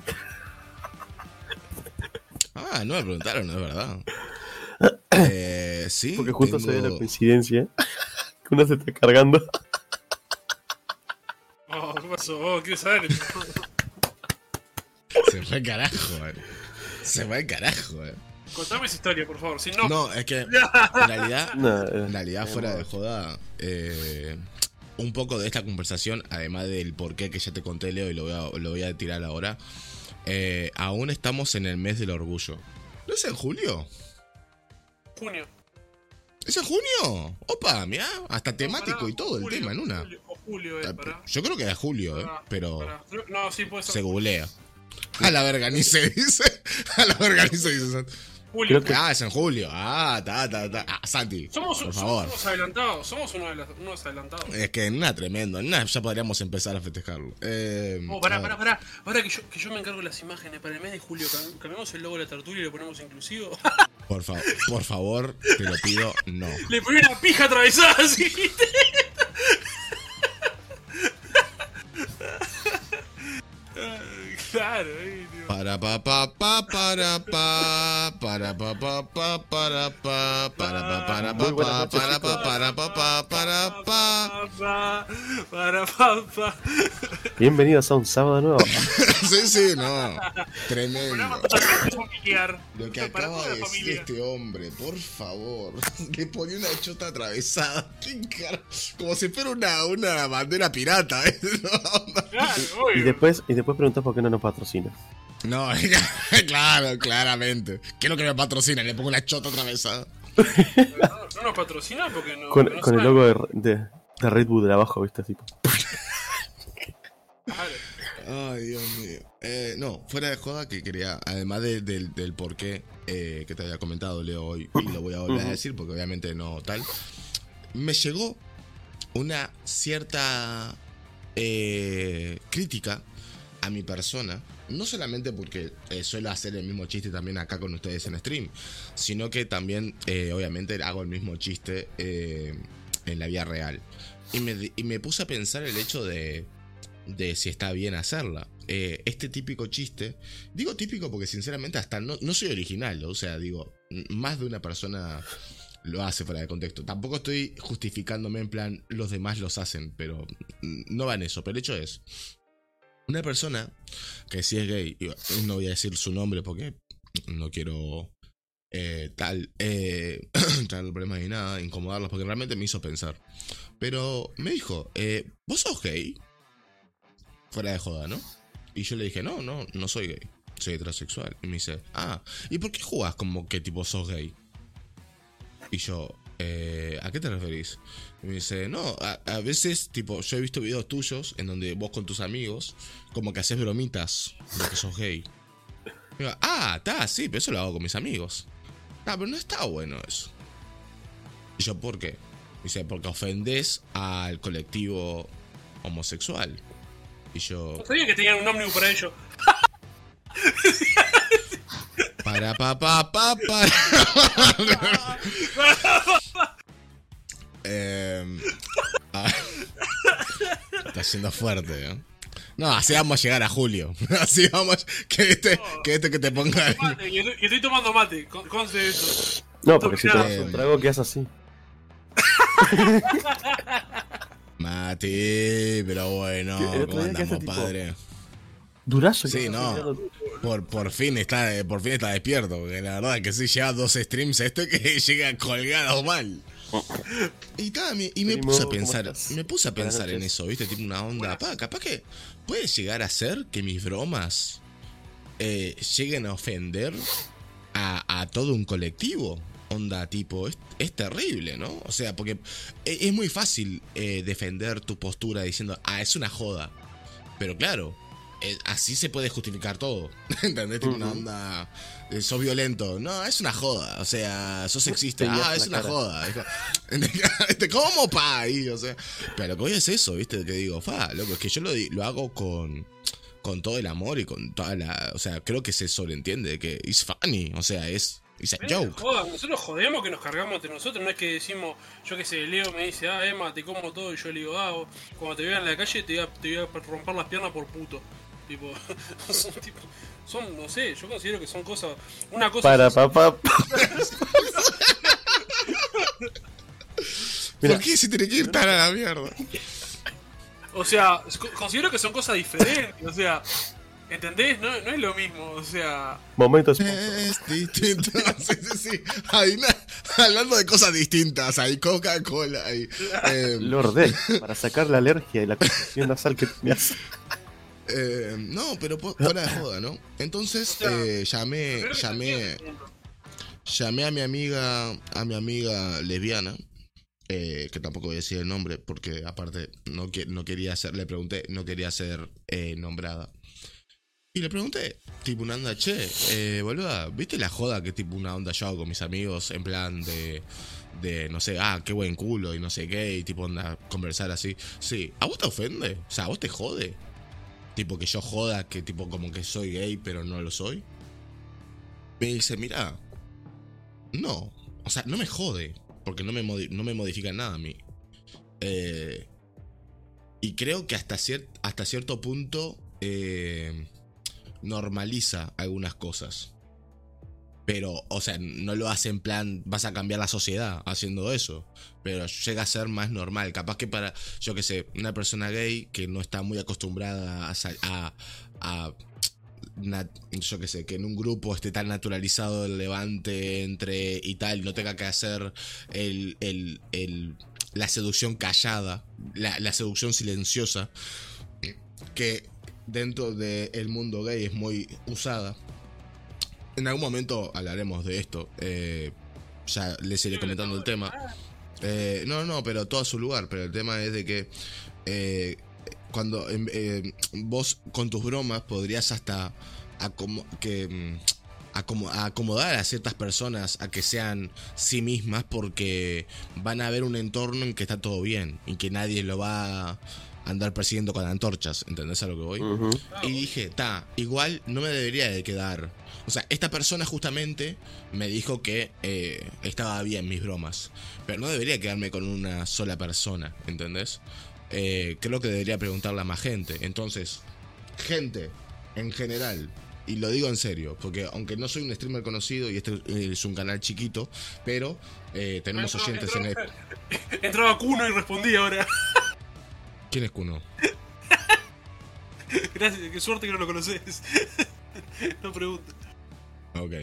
Ah, no me preguntaron, no es verdad. Eh, sí. Porque justo se ve la coincidencia que uno se está cargando. Oh, ¿qué pasó? Oh, ¿quieres saber? Se fue al carajo, eh. Se fue al carajo, eh. Contame esa historia, por favor. Si no, No, es que en realidad, No, en realidad fuera de joda, eh, un poco de esta conversación, además del porqué que ya te conté, Leo, y lo voy a, lo voy a tirar ahora, eh, aún estamos en el mes del orgullo. ¿No es en julio? junio. ¿Es en junio? Opa, mira, hasta temático y todo el tema en una. Julio, o julio, eh, pará. Yo creo que era julio, eh, pero. No, sí, puede ser. se googlea. A la verga, ni se dice. A la verga, ni se dice. Julio. Que- Ah, es en julio. Ah, ta, ta, ta. Ah, Santi, Somos, por somos favor. unos adelantados. Somos uno de las- unos adelantados. Es que nada tremendo, en nada ya podríamos empezar a festejarlo. Eh, Oh, pará, pará, pará. Ahora que yo, que yo me encargo de las imágenes para el mes de julio, cam- cambiamos el logo de la tertulia y lo ponemos inclusivo. Por, fa- por favor, te lo pido, no. Le poní una pija atravesada así. Claro. Para pa pa pa para pa para pa pa pa para pa para pa para pa para pa para pa pa para pa Pa, Para pa, pa. Bienvenidos a un sábado nuevo. Sí, sí, no. Tremendo. Lo que acaba de decir familia. este hombre, por favor. Le ponía una chota atravesada. Como si fuera una, una bandera pirata. ¿eh? Claro, Y después, y después preguntas por qué no nos patrocina. No, claro, claramente. ¿Qué es lo que me patrocina? Le pongo una chota atravesada. No, no nos patrocina porque no. Con, no con el logo de, de, de Red Bull de abajo, ¿viste? Tipo. Claro. Ay, Dios mío. Eh, no, fuera de joda que quería, además de- del, del por qué eh, que te había comentado Leo hoy, y lo voy a volver a decir porque obviamente no tal, me llegó una cierta eh, crítica a mi persona, no solamente porque eh, suelo hacer el mismo chiste también acá con ustedes en stream, sino que también, eh, obviamente, hago el mismo chiste en la vida real. Y me, y me puse a pensar el hecho de, de si está bien hacerla. Eh, este típico chiste, digo típico porque sinceramente hasta no, no soy original, o sea, digo, más de una persona lo hace fuera de contexto. Tampoco estoy justificándome en plan, los demás los hacen, pero no va en eso. Pero el hecho es, una persona que si es gay, no voy a decir su nombre porque no quiero eh, tal, eh, traerle problemas ni nada, incomodarlos, porque realmente me hizo pensar. Pero me dijo, ¿vos sos gay? Fuera de joda, ¿no? Y yo le dije, no, no, no soy gay, soy heterosexual. Y me dice, ah, ¿y por qué jugás como que tipo sos gay? Y yo, eh, ¿a qué te referís? Y me dice, no, a, veces, tipo, yo he visto videos tuyos en donde vos con tus amigos, como que haces bromitas de que sos gay. Y digo, ah, está, sí, pero eso lo hago con mis amigos. Ah, pero no está bueno eso. Y yo, ¿por qué? Dice, porque ofendés al colectivo homosexual. Y yo, No sabía que tenían un ómnibus para ello. para pa pa pa para. Em, ah, está siendo fuerte, ¿eh? No, así vamos a llegar a julio. Así vamos. Que este que, este que te ponga. Mate, y estoy, tomando mate, con- conste de eso. No, porque si te das un trago, ¿qué haces así? Mati, pero bueno, ¿cómo andamos, tipo- padre? Durazo. Sí, no. Por, por fin está por fin está despierto, porque la verdad que sí lleva dos streams este que llega colgado mal. Y, ta, me- y me puse a ¿cómo pensar, me puse a pensar en eso, ¿viste? Tipo una onda, pa, capaz que puede llegar a ser que mis bromas eh, lleguen a ofender a, a todo un colectivo. Onda, tipo, es, es terrible, ¿no? O sea, porque e- es muy fácil eh, defender tu postura diciendo, ah, es una joda. Pero claro, eh, así se puede justificar todo. ¿Entendés? Tipo una onda, eh, sos violento. No, es una joda. O sea, sos sexista. Ah, es una cara. joda. Es. ¿Cómo, pa? Ahí, o sea, pero lo que es eso, ¿viste? Que digo, fa, loco, es que yo lo, lo hago con con todo el amor y con toda la. O sea, creo que se sobreentiende que it's funny. O sea, es. Jodan, nosotros jodemos que nos cargamos entre nosotros, no es que decimos, yo que sé, Leo me dice, ah, Emma, te como todo, y yo le digo, ah, vos, cuando te vea en la calle te voy a, te voy a romper las piernas por puto. Tipo, son tipo, son, no sé, yo considero que son cosas, una cosa Para, papá. Mira. ¿Por qué se tiene que ir tan a la mierda? o sea, co- considero que son cosas diferentes, o sea, ¿Entendés? No, no es lo mismo, o sea. Momentos. Es distinto. sí, sí, sí. Ahí hablando de cosas distintas. Ahí Coca-Cola. Ahí. Eh, Lord Del, para sacar la alergia y la congestión nasal que tenías. eh, no, pero fuera de joda, ¿no? Entonces O sea, eh, llamé, llamé, llamé a mi amiga, a mi amiga lesbiana. eh, que tampoco voy a decir el nombre porque aparte no, que- no quería ser, le pregunté, no quería ser eh, nombrada. Y le pregunté, tipo una onda, che, eh, boluda, ¿viste la joda que tipo una onda yo hago con mis amigos en plan de, de, no sé, ah, qué buen culo y no sé qué, y tipo onda, conversar así? Sí, ¿a vos te ofende? O sea, ¿a vos te jode? Tipo que yo joda, que tipo como que soy gay pero no lo soy. Me dice, mira, no, o sea, no me jode, porque no me, no me modifica nada a mí. Eh, y creo que hasta, cier- hasta cierto punto eh, normaliza algunas cosas. Pero, o sea, no lo hace en plan, vas a cambiar la sociedad haciendo eso. Pero llega a ser más normal. Capaz que para, yo que sé, una persona gay que no está muy acostumbrada a, a, yo que sé, que en un grupo esté tan naturalizado el levante entre y tal, no tenga que hacer el, el- el- la seducción callada, la, la seducción silenciosa, que dentro del mundo gay es muy usada. En algún momento hablaremos de esto. eh, ya les iré comentando el tema. Eh, no, no, pero todo a su lugar. Pero el tema es de que eh, cuando em, eh, vos con tus bromas podrías hasta que, mm, acomo- acomodar a ciertas personas a que sean sí mismas porque van a ver un entorno en que está todo bien y que nadie lo va a andar persiguiendo con antorchas. ¿Entendés a lo que voy? Y dije, ta, igual no me debería de quedar. O sea, esta persona justamente me dijo que eh, estaba bien mis bromas. Pero no debería quedarme con una sola persona, ¿entendés? Eh, creo que debería preguntarle a más gente. Entonces, gente, en general, y lo digo en serio, porque aunque no soy un streamer conocido y este es un canal chiquito, pero eh, tenemos Entró- oyentes en el... Entraba Kuno y respondía ahora. ¿Quién es Kuno? Gracias, qué suerte que no lo conoces. no preguntes. Ok.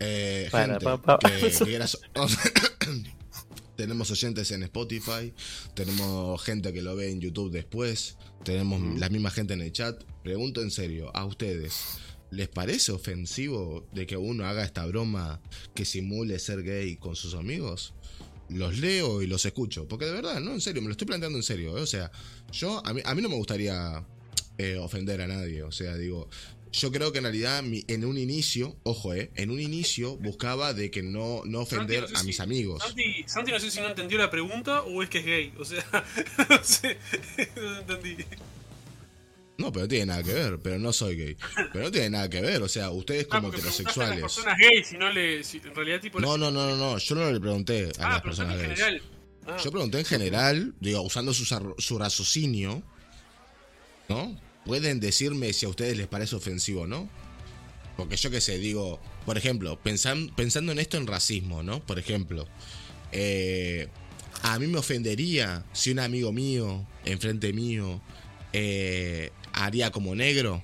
Eh, Para, gente, pa, pa. que- que quieras- tenemos oyentes en Spotify, tenemos gente que lo ve en YouTube después, tenemos la misma gente en el chat. Pregunto en serio, ¿a ustedes les parece ofensivo de que uno haga esta broma que simule ser gay con sus amigos? Los leo y los escucho, porque de verdad, no, en serio, me lo estoy planteando en serio. ¿eh? O sea, yo, a mí, a mí no me gustaría eh, ofender a nadie, o sea, digo, yo creo que en realidad mi- en un inicio, ojo, eh, en un inicio buscaba de que no, no ofender Santi, no sé a mis amigos. Santi, Santi no sé si no entendió la pregunta o es que es gay. O sea, no sé. No entendí. No, pero no tiene nada que ver, pero no soy gay. Pero no tiene nada que ver, o sea, ustedes Ah, como a las heterosexuales. personas gay, si no le. Si, en realidad, tipo. No, no, no, no, yo no le pregunté a ah, las personas gays. general. Ah, Yo pregunté en general, digo, usando su, su raciocinio, ¿no? Pueden decirme si a ustedes les parece ofensivo no. Porque yo qué sé, digo, por ejemplo, pensan- pensando en esto en racismo, ¿no? Por ejemplo, eh, a mí me ofendería si un amigo mío, enfrente mío, eh, haría como negro.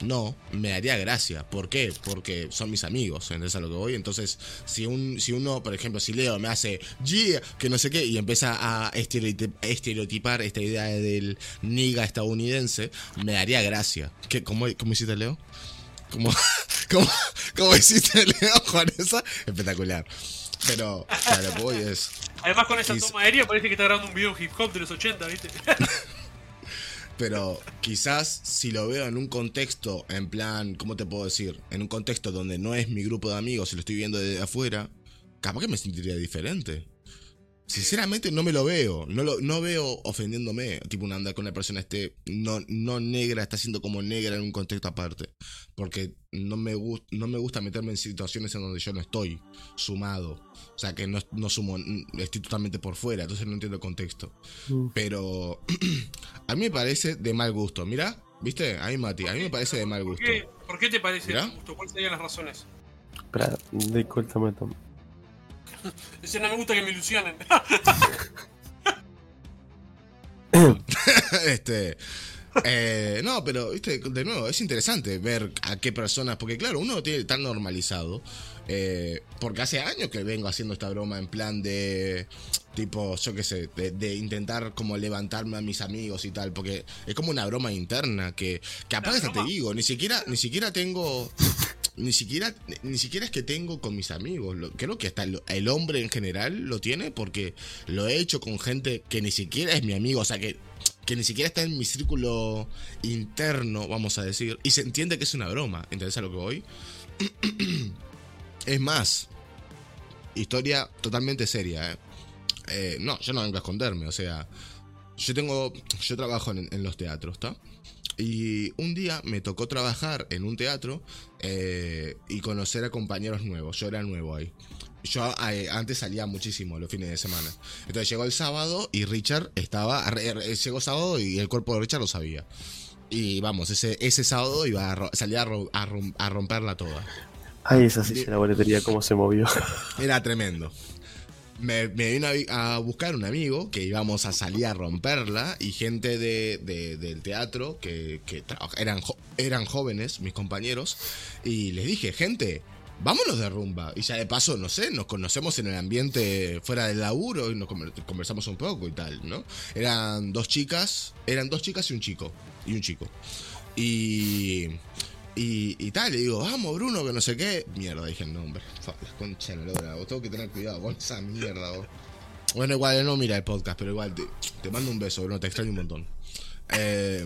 No, me daría gracia. ¿Por qué? Porque son mis amigos, ¿entendés a lo que voy? Entonces, si un si uno, por ejemplo, si Leo me hace yeah, que no sé qué, y empieza a estereotip- estereotipar esta idea del niga estadounidense, me daría gracia. ¿Qué, cómo, ¿Cómo hiciste, Leo? ¿Cómo, cómo, cómo hiciste, Leo, con esa? Espectacular. Pero, a lo que voy es. Además, con esa toma aérea parece que está grabando un video hip hop de los 80, ¿viste? Pero quizás si lo veo en un contexto, en plan, ¿cómo te puedo decir? En un contexto donde no es mi grupo de amigos y lo estoy viendo desde afuera, capaz que me sentiría diferente. Sinceramente no me lo veo, no lo no veo ofendiéndome, tipo una anda con una persona esté no, no negra, está siendo como negra en un contexto aparte, porque no me, gu- no me gusta meterme en situaciones en donde yo no estoy sumado, o sea que no, no sumo, estoy totalmente por fuera, entonces no entiendo el contexto. Mm. Pero a mí me parece de mal gusto. Mira, ¿viste? Ahí Mati, a mí me parece de mal ¿Por gusto. qué, ¿Por qué te parece Mirá. justo? ¿Cuáles serían las razones? Espera, discúlpame, Tom. Dice, no me gusta que me ilusionen. este, Eh, no, pero, viste, de nuevo, es interesante ver a qué personas, porque claro, uno tiene tan normalizado, eh, porque hace años que vengo haciendo esta broma en plan de, tipo, yo qué sé, de, de intentar como levantarme a mis amigos y tal, porque es como una broma interna que, que aparte te digo, ni siquiera, ni siquiera tengo, ni siquiera, ni siquiera es que tengo con mis amigos, lo- creo que hasta el, hombre en general lo tiene porque lo he hecho con gente que ni siquiera es mi amigo, o sea que que ni siquiera está en mi círculo interno, vamos a decir, y se entiende que es una broma, ¿entendés a lo que voy? es más, historia totalmente seria, ¿eh? Eh, no, yo no vengo a esconderme, o sea, yo tengo, yo trabajo en los teatros, ¿está? Y un día me tocó trabajar en un teatro eh, y conocer a compañeros nuevos, yo era nuevo ahí. Yo eh, antes salía muchísimo los fines de semana. Entonces llegó el sábado y Richard estaba. Llegó sábado y el cuerpo de Richard lo sabía. Y vamos, ese, ese sábado iba a salía a, a rom- a romperla toda. Ay, esa de la boletería, cómo se movió. Era tremendo. Me, me vino a, buscar un amigo que íbamos a salir a romperla y gente de, de- del teatro que, que eran, eran jóvenes, mis compañeros, y les dije, gente, vámonos de rumba. Y ya de paso, no sé, nos conocemos en el ambiente fuera del laburo y nos conver- conversamos un poco y tal, ¿no? Eran dos chicas, eran dos chicas y un chico, y un chico. Y... Y, y tal, le digo, vamos Bruno, que no sé qué. Mierda, dije el nombre. Fa, La concha la lora, vos tengo que tener cuidado con esa mierda, vos. Bueno, igual él no mira el podcast, pero igual te, te mando un beso, Bruno, te extraño un montón. Eh,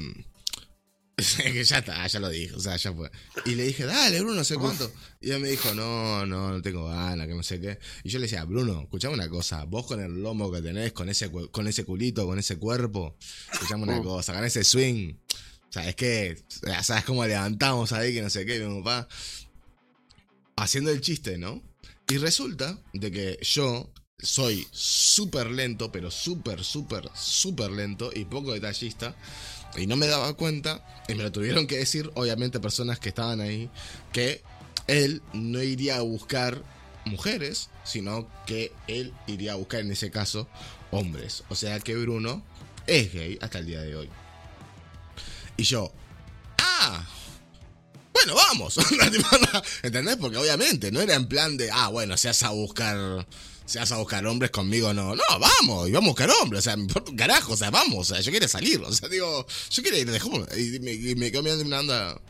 que ya está, ya lo dije, o sea, ya fue. Y le dije, dale, Bruno, no sé cuánto. Y él me dijo, no, no, no tengo ganas, que no sé qué. Y yo le decía, Bruno, escuchame una cosa, vos con el lomo que tenés, con ese, con ese culito, con ese cuerpo, escuchame una cosa, con ese swing. ¿Sabes qué? ¿Sabes cómo levantamos ahí? Que no sé qué, mi papá. Haciendo el chiste, ¿no? Y resulta de que yo soy súper lento, pero súper, súper, súper lento y poco detallista. Y no me daba cuenta, y me lo tuvieron que decir, obviamente, personas que estaban ahí, que él no iría a buscar mujeres, sino que él iría a buscar en ese caso hombres. O sea que Bruno es gay hasta el día de hoy. Y yo, ah, bueno, vamos. ¿Entendés? Porque obviamente no era en plan de, ah, bueno, se vas a buscar, se vas a buscar hombres conmigo, no. No, vamos, y vamos a buscar hombres, o sea, carajo, o sea, vamos, o sea, yo quería salir, o sea, digo, yo quería ir de joven. Y me, y me quedó mirando una onda,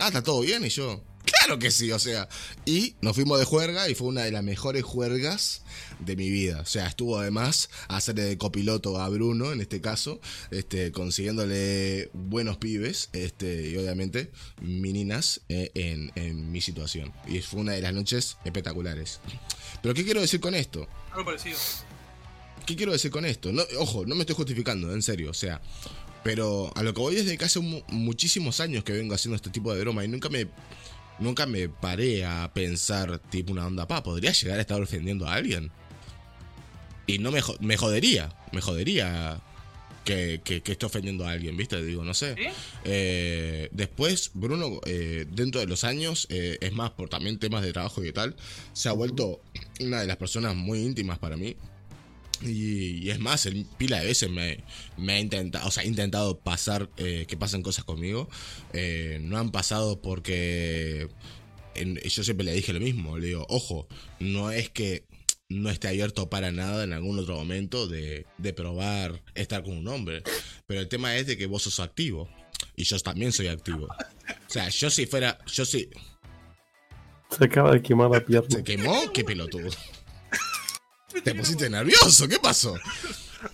ah, está todo bien, y yo, claro que sí, o sea. Y nos fuimos de juerga y fue una de las mejores juergas de mi vida. O sea, estuvo además a hacerle de copiloto a Bruno, en este caso, este, consiguiéndole buenos pibes, este, y obviamente meninas eh, en, en mi situación. Y fue una de las noches espectaculares. Pero ¿qué quiero decir con esto? Algo parecido. ¿Qué quiero decir con esto? No, ojo, no me estoy justificando, en serio, o sea. Pero a lo que voy es de que hace mu- muchísimos años que vengo haciendo este tipo de broma y nunca me. Nunca me paré a pensar, tipo, una onda, pa, ¿podría llegar a estar ofendiendo a alguien? Y no me, me jodería, me jodería que, que, que esté ofendiendo a alguien, ¿viste? Digo, no sé. Eh, después, Bruno, eh, dentro de los años, eh, es más, por también temas de trabajo y tal, se ha vuelto una de las personas muy íntimas para mí. Y, y es más, el pila de veces me, me ha intentado, o sea, intentado pasar, eh, que pasen cosas conmigo. Eh, no han pasado porque en- yo siempre le dije lo mismo. Le digo, ojo, no es que no esté abierto para nada en algún otro momento de, de probar estar con un hombre. Pero el tema es de que vos sos activo. Y yo también soy activo. O sea, yo si fuera, yo si... Se acaba de quemar la pierna. ¿Se quemó? ¿Qué pelotudo? ¿Te pusiste nervioso? ¿Qué pasó?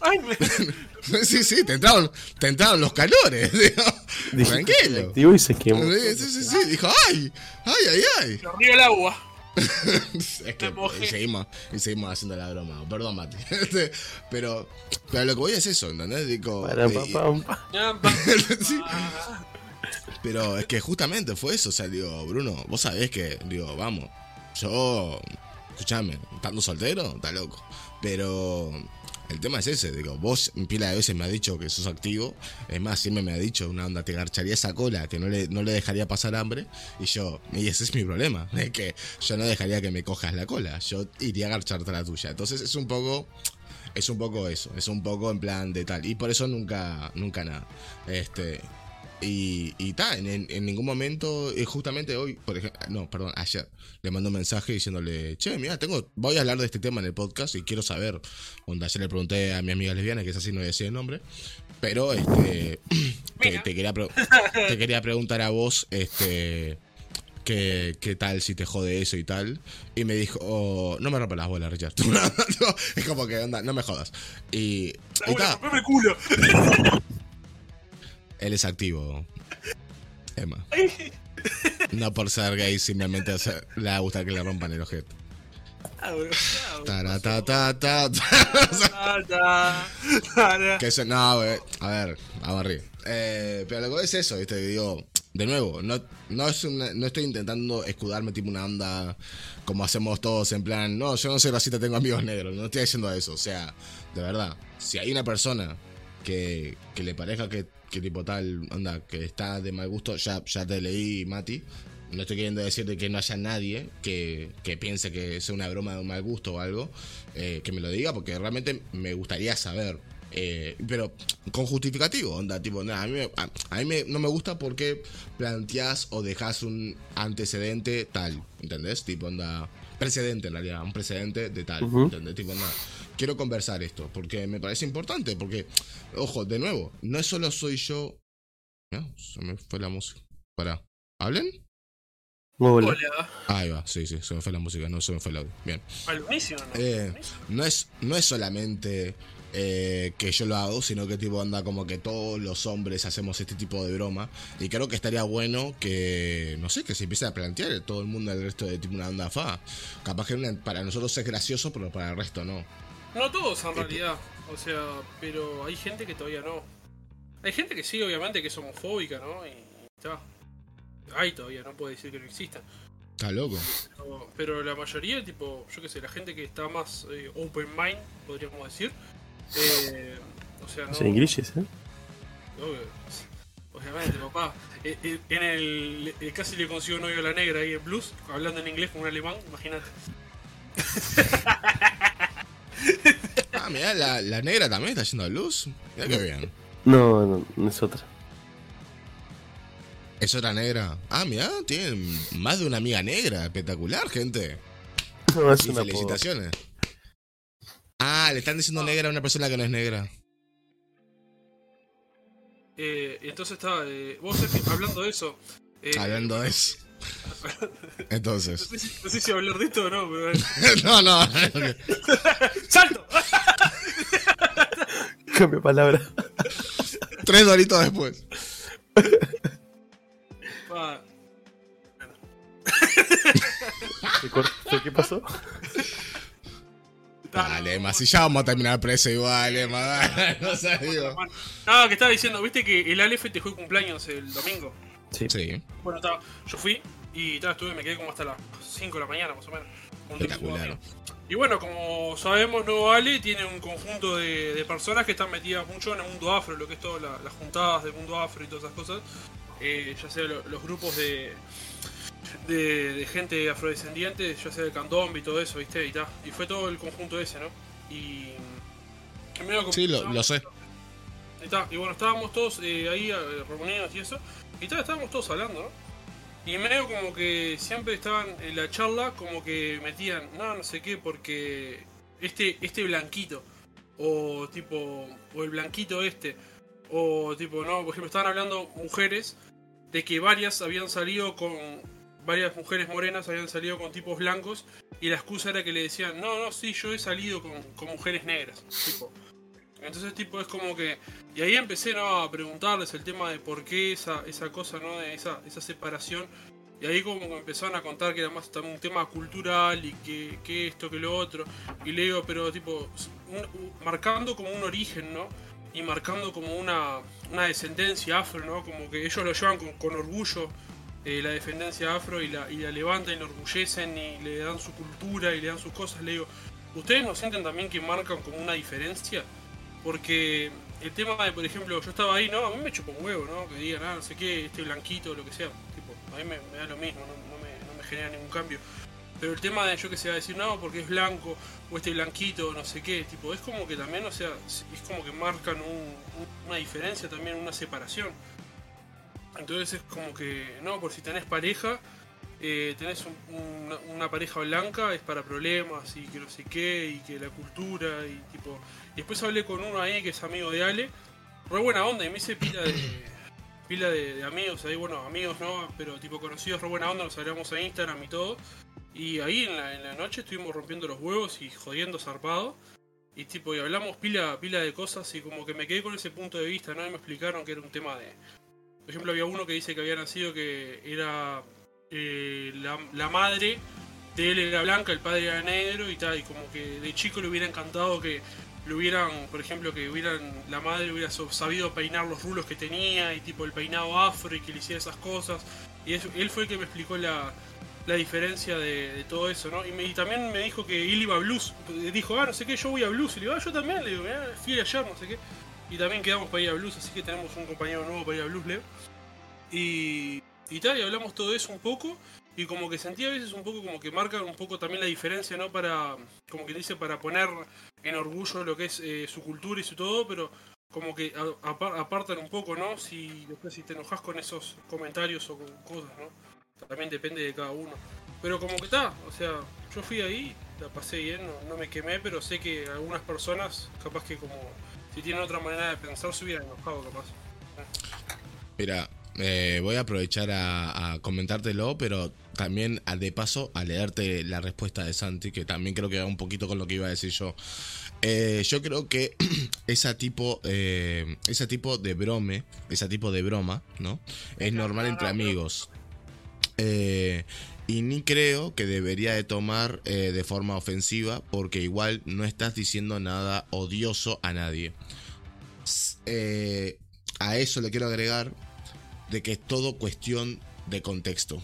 Ay, me... Sí, sí, te entraron, te entraron los calores. digo. Tranquilo. y se quemó. Sí, sí, sí, sí, dijo, ay, ay, ay, ay. me arriba el agua. Es que y seguimos, y seguimos haciendo la broma. Perdón, Mati. Este, pero, pero lo que voy es eso, ¿entendés? Digo, Para, pa, y- pam, pa. Ya, pa- Sí. Pero es que justamente fue eso. O sea, digo, Bruno, vos sabés que, digo, vamos, yo, escuchame, estando soltero, está loco. Pero el tema es ese, digo, vos pila de veces me has dicho que sos activo. Es más, siempre me ha dicho una onda, te garcharía esa cola, que no le, no le dejaría pasar hambre. Y yo, y ese es mi problema, es que yo no dejaría que me cojas la cola, yo iría a garcharte la tuya. Entonces es un poco es un poco eso, es un poco en plan de tal. Y por eso nunca, nunca nada. Este. Y, y ta, en, ningún momento, eh, justamente hoy, por ejemplo, no, perdón, ayer, le mandó un mensaje diciéndole, che, mira, tengo, voy a hablar de este tema en el podcast y quiero saber. Onda, ayer le pregunté a mi amiga lesbiana, que es así, no voy a decir el nombre, pero este, te, quería, te quería preguntar a vos, este, qué, qué tal si te jode eso y tal. Y me dijo, oh, no me rompas las bolas, Richard. es como que, onda, no me jodas. Y, y culo. él es activo. Emma. No por ser gay, simplemente le va a gustar que le rompan el ta, que eso, no. A ver, vamos arriba. Eh, pero lo que es eso, ¿viste? Digo, de nuevo, no, no, es una- no estoy intentando escudarme tipo una onda como hacemos todos en plan, no, yo no soy racista, tengo amigos negros. No estoy diciendo eso. O sea, de verdad, si hay una persona que, que le parezca que, que tipo tal, onda, que está de mal gusto, ya, ya te leí, Mati. No estoy queriendo decirte que no haya nadie que, que piense que sea una broma de un mal gusto o algo, eh, que me lo diga, porque realmente me gustaría saber. Eh, pero con justificativo, onda, tipo, nada, a mí, a, a mí me- no me gusta porque planteás o dejas un antecedente tal, ¿entendés? Tipo, onda, precedente en realidad, un precedente de tal, Ujú. ¿entendés? Tipo, nada, quiero conversar esto, porque me parece importante, porque, ojo, de nuevo, no es solo soy yo... Mirá, se me fue la música. Para, ¿hablen? Hola. Hola. Ahí va, sí, sí, se me fue la música, no se me fue el audio. Bien. ¿no? Eh, no es, no es solamente eh, que yo lo hago, sino que tipo anda como que todos los hombres hacemos este tipo de broma. Y creo que estaría bueno que, no sé, que se empiece a plantear todo el mundo el resto de tipo una onda fa. Capaz que una- para nosotros es gracioso, pero para el resto no. No todos en realidad, o sea, pero hay gente que todavía no. Hay gente que sí, obviamente, que es homofóbica, ¿no? Y está. Hay todavía, no puede decir que no exista. Está loco. Pero, pero la mayoría, tipo, yo qué sé, la gente que está más eh, open mind, podríamos decir. Eh, o sea, no. Grilles, ¿eh? no, obviamente, papá. Eh, eh, En el, eh, casi le consigo novio a la negra ahí en blues, hablando en inglés con un alemán, imagínate. Ah, mira, la, la negra también está yendo a luz. Mira qué bien. No, no, no es otra. Es otra negra. Ah, mira, tienen más de una amiga negra. Espectacular, gente. No, es Y una felicitaciones. Ah, le están diciendo negra a una persona que no es negra. Eh, entonces está, eh, vos hablando de eso. eh, Hablando de eso. No Entonces. sé, no sé si hablar de esto o no, pero. no, no. ¡Salto! Cambio palabra. Tres doritos después. ¿Qué pasó? Dale, Emma, si ya vamos a terminar preso igual, Emma. dale, No sé, digo. No, que estaba diciendo, viste que el Aleph te fue cumpleaños el domingo. Sí. Sí, Bueno, estaba, yo fui y estaba, estuve, me quedé como hasta las 5 de la mañana más o menos. espectacular. Y bueno, como sabemos, Nuevo Ale tiene un conjunto de, de personas que están metidas mucho en el mundo afro, lo que es todo, la- las juntadas del mundo afro y todas esas cosas. Eh, ya sea lo- los grupos de, de, de gente afrodescendiente, ya sea de candombe y todo eso, ¿viste? Y, ta, y fue todo el conjunto ese, ¿no? Y. que medio como- Sí, lo, lo sé. y, ta, y bueno, estábamos todos eh, ahí eh, reunidos y eso. Y ta, estábamos todos hablando, ¿no? Y medio como que siempre estaban en la charla, como que metían, no, no sé qué, porque este, este blanquito, o tipo, o el blanquito este, o tipo, no, por ejemplo, estaban hablando mujeres de que varias habían salido con, varias mujeres morenas habían salido con tipos blancos, y la excusa era que le decían, no, no, sí, yo he salido con, con mujeres negras, tipo. Entonces, tipo, es como que. Y ahí empecé ¿no? a preguntarles el tema de por qué esa, esa cosa, ¿no? De esa, esa separación. Y ahí como que empezaron a contar que era más también un tema cultural y que, que esto, que lo otro. Y le digo, pero tipo, un- marcando como un origen, ¿no? Y marcando como una, una descendencia afro, ¿no? Como que ellos lo llevan con, con orgullo, eh, la descendencia afro, y la, y la levantan y la orgullecen y le dan su cultura y le dan sus cosas. Le digo, ¿ustedes no sienten también que marcan como una diferencia? Porque el tema de, por ejemplo, yo estaba ahí, ¿no? A mí me chupa un huevo, ¿no? Que digan, ah, no sé qué, este blanquito, lo que sea. Tipo, a mí me, da lo mismo, no, me, genera ningún cambio. Pero el tema de yo que se va a decir, no, porque es blanco, o este blanquito, no sé qué, tipo, es como que también, o sea, es como que marcan un- una diferencia también, una separación. Entonces es como que, no, por si tenés pareja, eh, tenés un- una, pareja blanca, es para problemas y que no sé qué, y que la cultura, y tipo... Y después hablé con uno ahí que es amigo de Ale, re buena onda, y me hice pila de... Pila de, amigos ahí, bueno, amigos no, pero tipo conocidos, re buena onda, nos agregamos a Instagram y todo. Y ahí en la, en la noche estuvimos rompiendo los huevos y jodiendo zarpado. Y tipo, y hablamos pila, pila de cosas y como que me quedé con ese punto de vista, ¿no? Me explicaron que era un tema de... Por ejemplo, había uno que dice que había nacido que era... eh, la, madre de él era blanca, el padre era negro y tal. Y como que de chico le hubiera encantado que le hubieran, por ejemplo, que hubieran la madre hubiera sabido peinar los rulos que tenía y tipo el peinado afro y que le hiciera esas cosas. Y eso- él fue el que me explicó la, la diferencia de, todo eso, ¿no? Y, me- y también me dijo que él iba a blues. Dijo, ah, no sé qué, yo voy a blues. Y le digo, ah, yo también. Le digo, "Mirá, fui ayer, no sé qué. Y también quedamos para ir a blues, así que tenemos un compañero nuevo para ir a blues, Leo. Y, y tal, y hablamos todo eso un poco. Y como que sentí a veces un poco como que marca un poco también la diferencia, ¿no? Para, como que dice, para poner en orgullo lo que es eh, su cultura y su todo, pero como que apartan un poco, ¿no? Si después si te enojas con esos comentarios o con cosas, ¿no? También depende de cada uno. Pero como que está, o sea, yo fui ahí, la pasé bien, no me quemé, pero sé que algunas personas, capaz que como, si tienen otra manera de pensar, se hubieran enojado, capaz. Mira, eh, voy a aprovechar a, a comentártelo, pero también a- de paso a leerte la respuesta de Santi, que también creo que va un poquito con lo que iba a decir yo. Eh, yo creo que ese tipo, eh, ese tipo de brome, ese tipo de broma, ¿no? Es normal entre amigos. Eh, y ni creo que debería de tomar eh, de forma ofensiva, porque igual no estás diciendo nada odioso a nadie. Eh, a eso le quiero agregar de que es todo cuestión de contexto.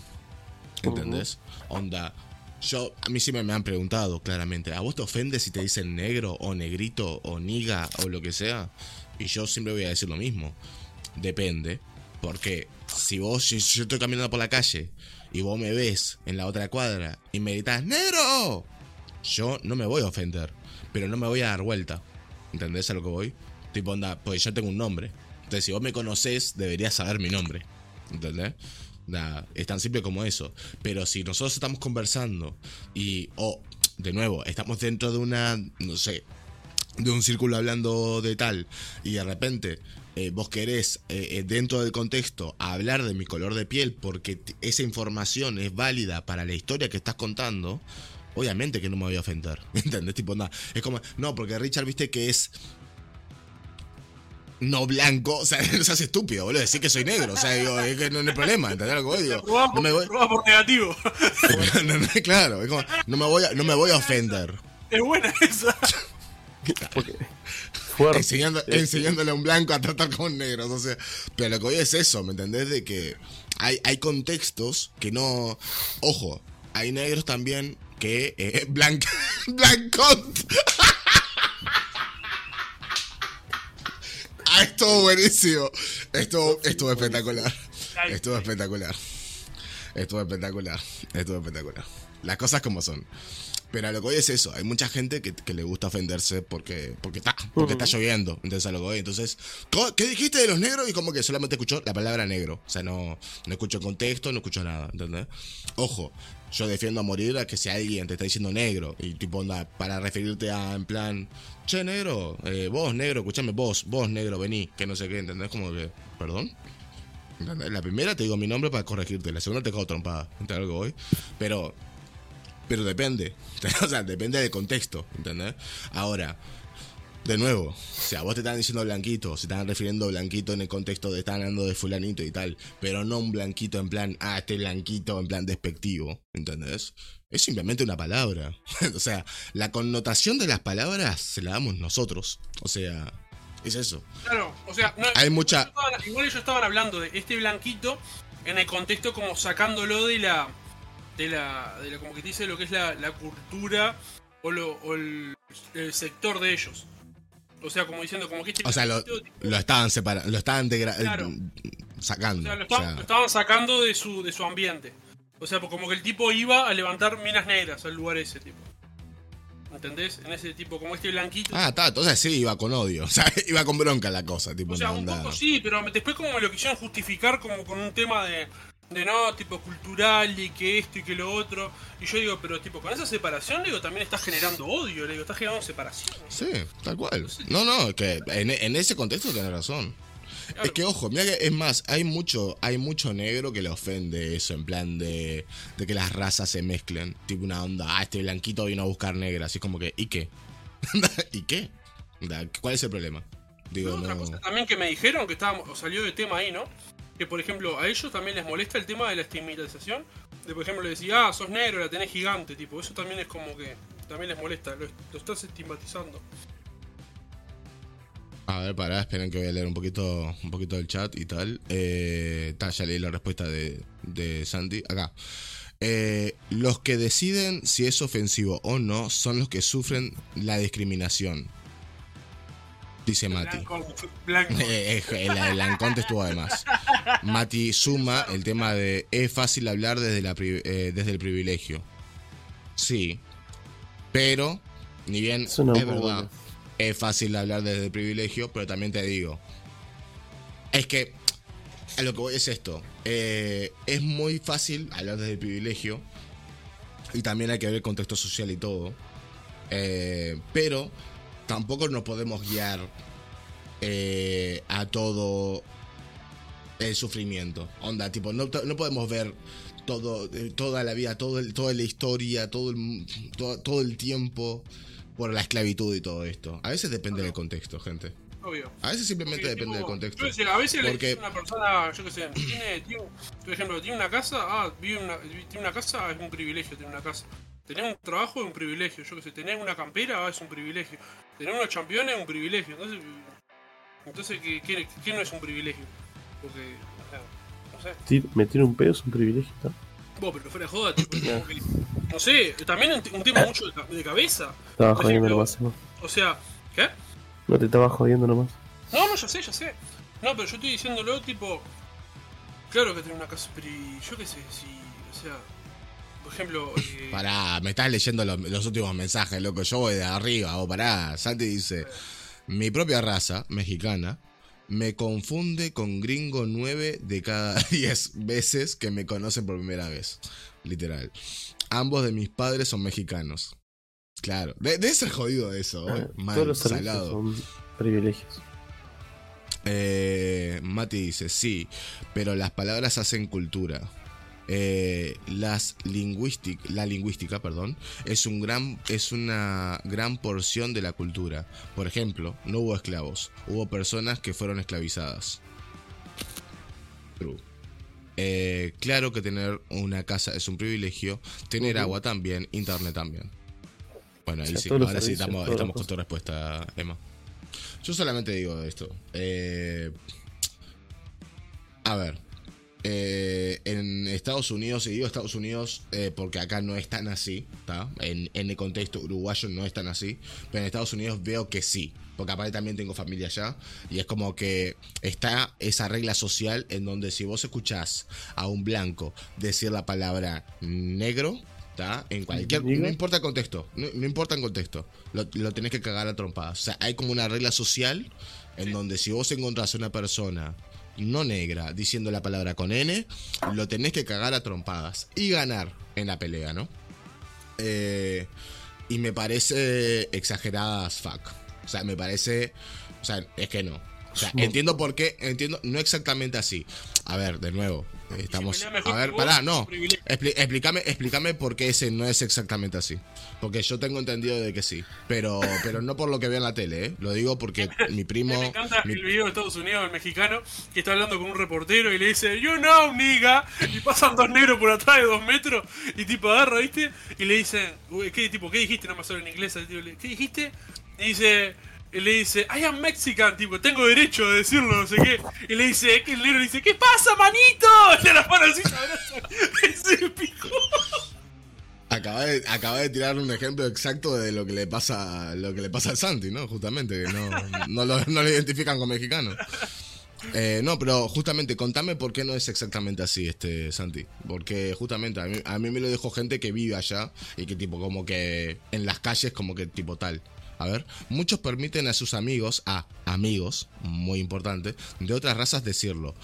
¿Entendés? Onda. Yo, a mí siempre me han preguntado claramente, ¿a vos te ofende si te dicen negro o negrito o niga o lo que sea? Y yo siempre voy a decir lo mismo. Depende. Porque si vos, si yo estoy caminando por la calle y vos me ves en la otra cuadra y me gritas, ¡Negro! Yo no me voy a ofender, pero no me voy a dar vuelta. ¿Entendés a lo que voy? Tipo, onda, pues yo tengo un nombre. Entonces, si vos me conocés, deberías saber mi nombre. ¿Entendés? Es tan simple como eso. Pero si nosotros estamos conversando y, o, de nuevo, estamos dentro de una, no sé, de un círculo hablando de tal, y de repente eh, vos querés, eh, eh, dentro del contexto, hablar de mi color de piel porque esa información es válida para la historia que estás contando, obviamente que no me voy a ofender. ¿Entendés? Tipo, nada. Es como, no, porque Richard, viste que es no blanco, o sea, no seas estúpido, boludo, decir que soy negro, o sea, digo, es que no, no hay problema, ¿entendés lo que voy? Digo, no por, me voy, por negativo. no, no, claro, es como, no me voy a, no me voy a ofender. es buena esa. Porque Enseñando, enseñándole a un blanco a tratar con negros, o sea, pero lo que voy es eso, ¿me entendés? De que hay, hay contextos que no, ojo, hay negros también que, eh, blanc, blancont. Ah, estuvo buenísimo. Estuvo, estuvo espectacular. Estuvo espectacular. Estuvo espectacular. Estuvo espectacular. Las cosas como son. Pero a lo que voy es eso. Hay mucha gente que, que le gusta ofenderse porque, porque está, porque está lloviendo. Entonces a lo que voy. Entonces, ¿cómo- ¿qué dijiste de los negros? Y como que solamente escuchó la palabra negro. O sea, no, no escucho contexto, no escucho nada. ¿Entendés? Ojo, yo defiendo a morir a que si alguien te está diciendo negro y tipo onda para referirte a en plan, che negro, eh, vos negro, escuchame vos, vos negro, vení, que no sé qué, ¿entendés? Como que, perdón. La primera te digo mi nombre para corregirte, la segunda te cago trompada, ¿entendés que voy? Pero, pero depende, o sea, depende del contexto, ¿entendés? Ahora, de nuevo, si a vos te están diciendo blanquito, se están refiriendo blanquito en el contexto de están hablando de fulanito y tal, pero no un blanquito en plan, ah, este blanquito en plan despectivo, ¿entendés? Es simplemente una palabra. o sea, la connotación de las palabras se la damos nosotros. O sea, es eso. Claro, o sea, no, Hay mucha- igual ellos estaban hablando de este blanquito en el contexto como sacándolo de la. De la. de la como que te dice lo que es la, la cultura o, lo, o el, el sector de ellos. O sea, como diciendo, como que este O sea, lo, lo estaban separando, lo estaban degra- Claro. eh, sacando. o sea, lo, o estaban, sea, lo estaban sacando de su, de su ambiente. O sea, pues como que el tipo iba a levantar minas negras al lugar ese tipo. ¿entendés? En ese tipo, como este blanquito. Ah, está, entonces sí, iba con odio. O sea, iba con bronca la cosa, tipo, o sea, un onda. poco sí, pero después como me lo quisieron justificar como con un tema de, de no, tipo cultural y que esto y que lo otro. Y yo digo, pero tipo, con esa separación, digo, también estás generando odio, le digo, estás generando separación. Sí, tal cual. No, no, que en, en ese contexto tenés razón. Claro. Es que ojo, mira que es más, hay mucho, hay mucho negro que le ofende eso, en plan de, de que las razas se mezclen. Tipo una onda, ah, este blanquito vino a buscar negra, así como que, ¿y qué? ¿Y qué? ¿Cuál es el problema? Digo, Otra no. cosa también que me dijeron, que estábamos, salió de tema ahí, ¿no? Que por ejemplo, a ellos también les molesta el tema de la estigmatización. De por ejemplo, le decía, ah, sos negro, la tenés gigante, tipo, eso también es como que también les molesta, lo, estás estigmatizando. A ver, pará, esperen que voy a leer un poquito, un poquito del chat y tal. Eh, ya leí la respuesta de, de Santi. Acá. Eh, los que deciden si es ofensivo o no son los que sufren la discriminación. Dice Mati. Blanco, blanco. Eh, eh, el Alanconte estuvo además. Mati suma el tema de es fácil hablar desde, la, pri- eh, desde el privilegio. Sí, pero ni bien Es es verdad, es fácil hablar desde el privilegio, pero también te digo, es que a lo que voy es esto, eh, es muy fácil hablar desde el privilegio y también hay que ver el contexto social y todo, eh, pero tampoco nos podemos guiar eh, a todo el sufrimiento. Onda, tipo, no, no podemos ver todo, eh, toda la vida, todo el- toda la historia, todo el, todo, todo el tiempo por la esclavitud y todo esto. A veces depende del contexto, gente. Obvio. A veces simplemente Porque, depende del contexto. yo a veces Porque- una persona, yo qué sé, tiene, tiene- por ejemplo, tiene una casa, ah, vive una, tiene una casa, es un privilegio tener una casa. Tener un trabajo es un privilegio, yo qué sé, tener una campera ah, es un privilegio. Tener unos campeones es un privilegio. Entonces, entonces ¿qué, qué, qué no es un privilegio? Porque, o sea, no sé. Meter un pedo es un privilegio, ¿no? Vos, pero fuera de joda, tipo, que- no sé, también un, un tema mucho de, de cabeza. Estaba jodiendo nomás. O sea, ¿qué? No te estaba jodiendo nomás. No, no, ya sé, ya sé. No, pero yo estoy diciéndolo tipo. Claro que tiene una casa, pero yo qué sé, si. O sea. Por ejemplo. eh, Pará, me estás leyendo los, los últimos mensajes, loco. Yo voy de arriba, o pará. Santi dice: Mi propia raza, mexicana, me confunde con gringo 9 de cada 10 veces que me conocen por primera vez. Literal. Ambos de mis padres son mexicanos. Claro, de- debe ser jodido eso, ¿eh? Ah, Mal, Todos los servicios salado. son privilegios. Eh, Mati dice, sí, pero las palabras hacen cultura. Eh, las lingüístic- la lingüística, perdón, es, un gran, es una gran porción de la cultura. Por ejemplo, no hubo esclavos, hubo personas que fueron esclavizadas. True. Eh, claro que tener una casa es un privilegio, tener agua también, internet también. Bueno, ahí O sea, sí, ahora sí estamos, con tu respuesta, Emma. Yo solamente digo esto. eh, a ver. Eh, en Estados Unidos, y digo Estados Unidos eh, porque acá no es tan así, ¿está? En, en el contexto uruguayo no es tan así, pero en Estados Unidos veo que sí, porque aparte también tengo familia allá, y es como que está esa regla social en donde si vos escuchás a un blanco decir la palabra negro, ¿está? En cualquier... No importa el contexto, no, no importa el contexto, lo, lo tenés que cagar a trompadas. O sea, hay como una regla social en donde si vos encontrás a una persona no negra diciendo la palabra con N, lo tenés que cagar a trompadas y ganar en la pelea, ¿no? Eh, y me parece exagerada as fuck. O sea, me parece. O sea, es que no. O sea, No. entiendo por qué. Entiendo, no exactamente así. A ver, de nuevo. Estamos. A ver, pará, no. Expli- explícame, explícame por qué ese no es exactamente así. Porque yo tengo entendido de que sí. Pero, pero no por lo que veo en la tele, ¿eh? Lo digo porque mi primo. me encanta mi- el video de Estados Unidos, el mexicano, que está hablando con un reportero y le dice, You know, nigga. Y pasan dos negros por atrás de dos metros. Y tipo agarra, ¿viste? Y le dicen, "Uy, ¿qué, tipo, ¿qué dijiste? No me sale en inglés. ¿Qué dijiste? Y dice. Y le dice, I am Mexican, tipo, tengo derecho a decirlo, no sé qué. Y le dice, que el negro le dice, ¿qué pasa, manito? Y le las manos así se abrazan. Acaba de, acaba de tirar un ejemplo exacto de lo que le pasa lo que le pasa al Santi, ¿no? Justamente, que no, no, lo, no lo identifican con mexicano. Eh, no, pero justamente contame por qué no es exactamente así, este Santi. Porque justamente a mí, a mí me lo dijo gente que vive allá y que tipo como que en las calles como que tipo tal. A ver, muchos permiten a sus amigos, a amigos, muy importante, de otras razas decirlo.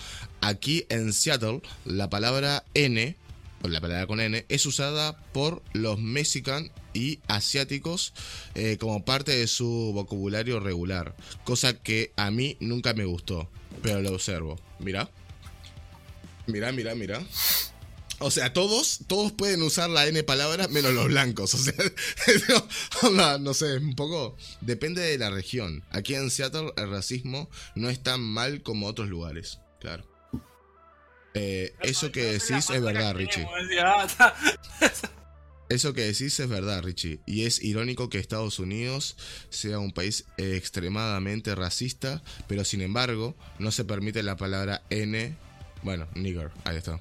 Aquí en Seattle, la palabra N, o la palabra con N, es usada por los mexicanos y asiáticos eh, como parte de su vocabulario regular, cosa que a mí nunca me gustó, pero lo observo. Mira. Mira, mira, mira. O sea, todos, todos pueden usar la N palabra menos los blancos. O sea, no, no sé, un poco. Depende de la región. Aquí en Seattle el racismo no es tan mal como otros lugares. Claro. Eh, eso que decís es verdad, Richie. Eso que decís es verdad, Richie. Y es irónico que Estados Unidos sea un país extremadamente racista, pero sin embargo no se permite la palabra N. Bueno, nigger, ahí está.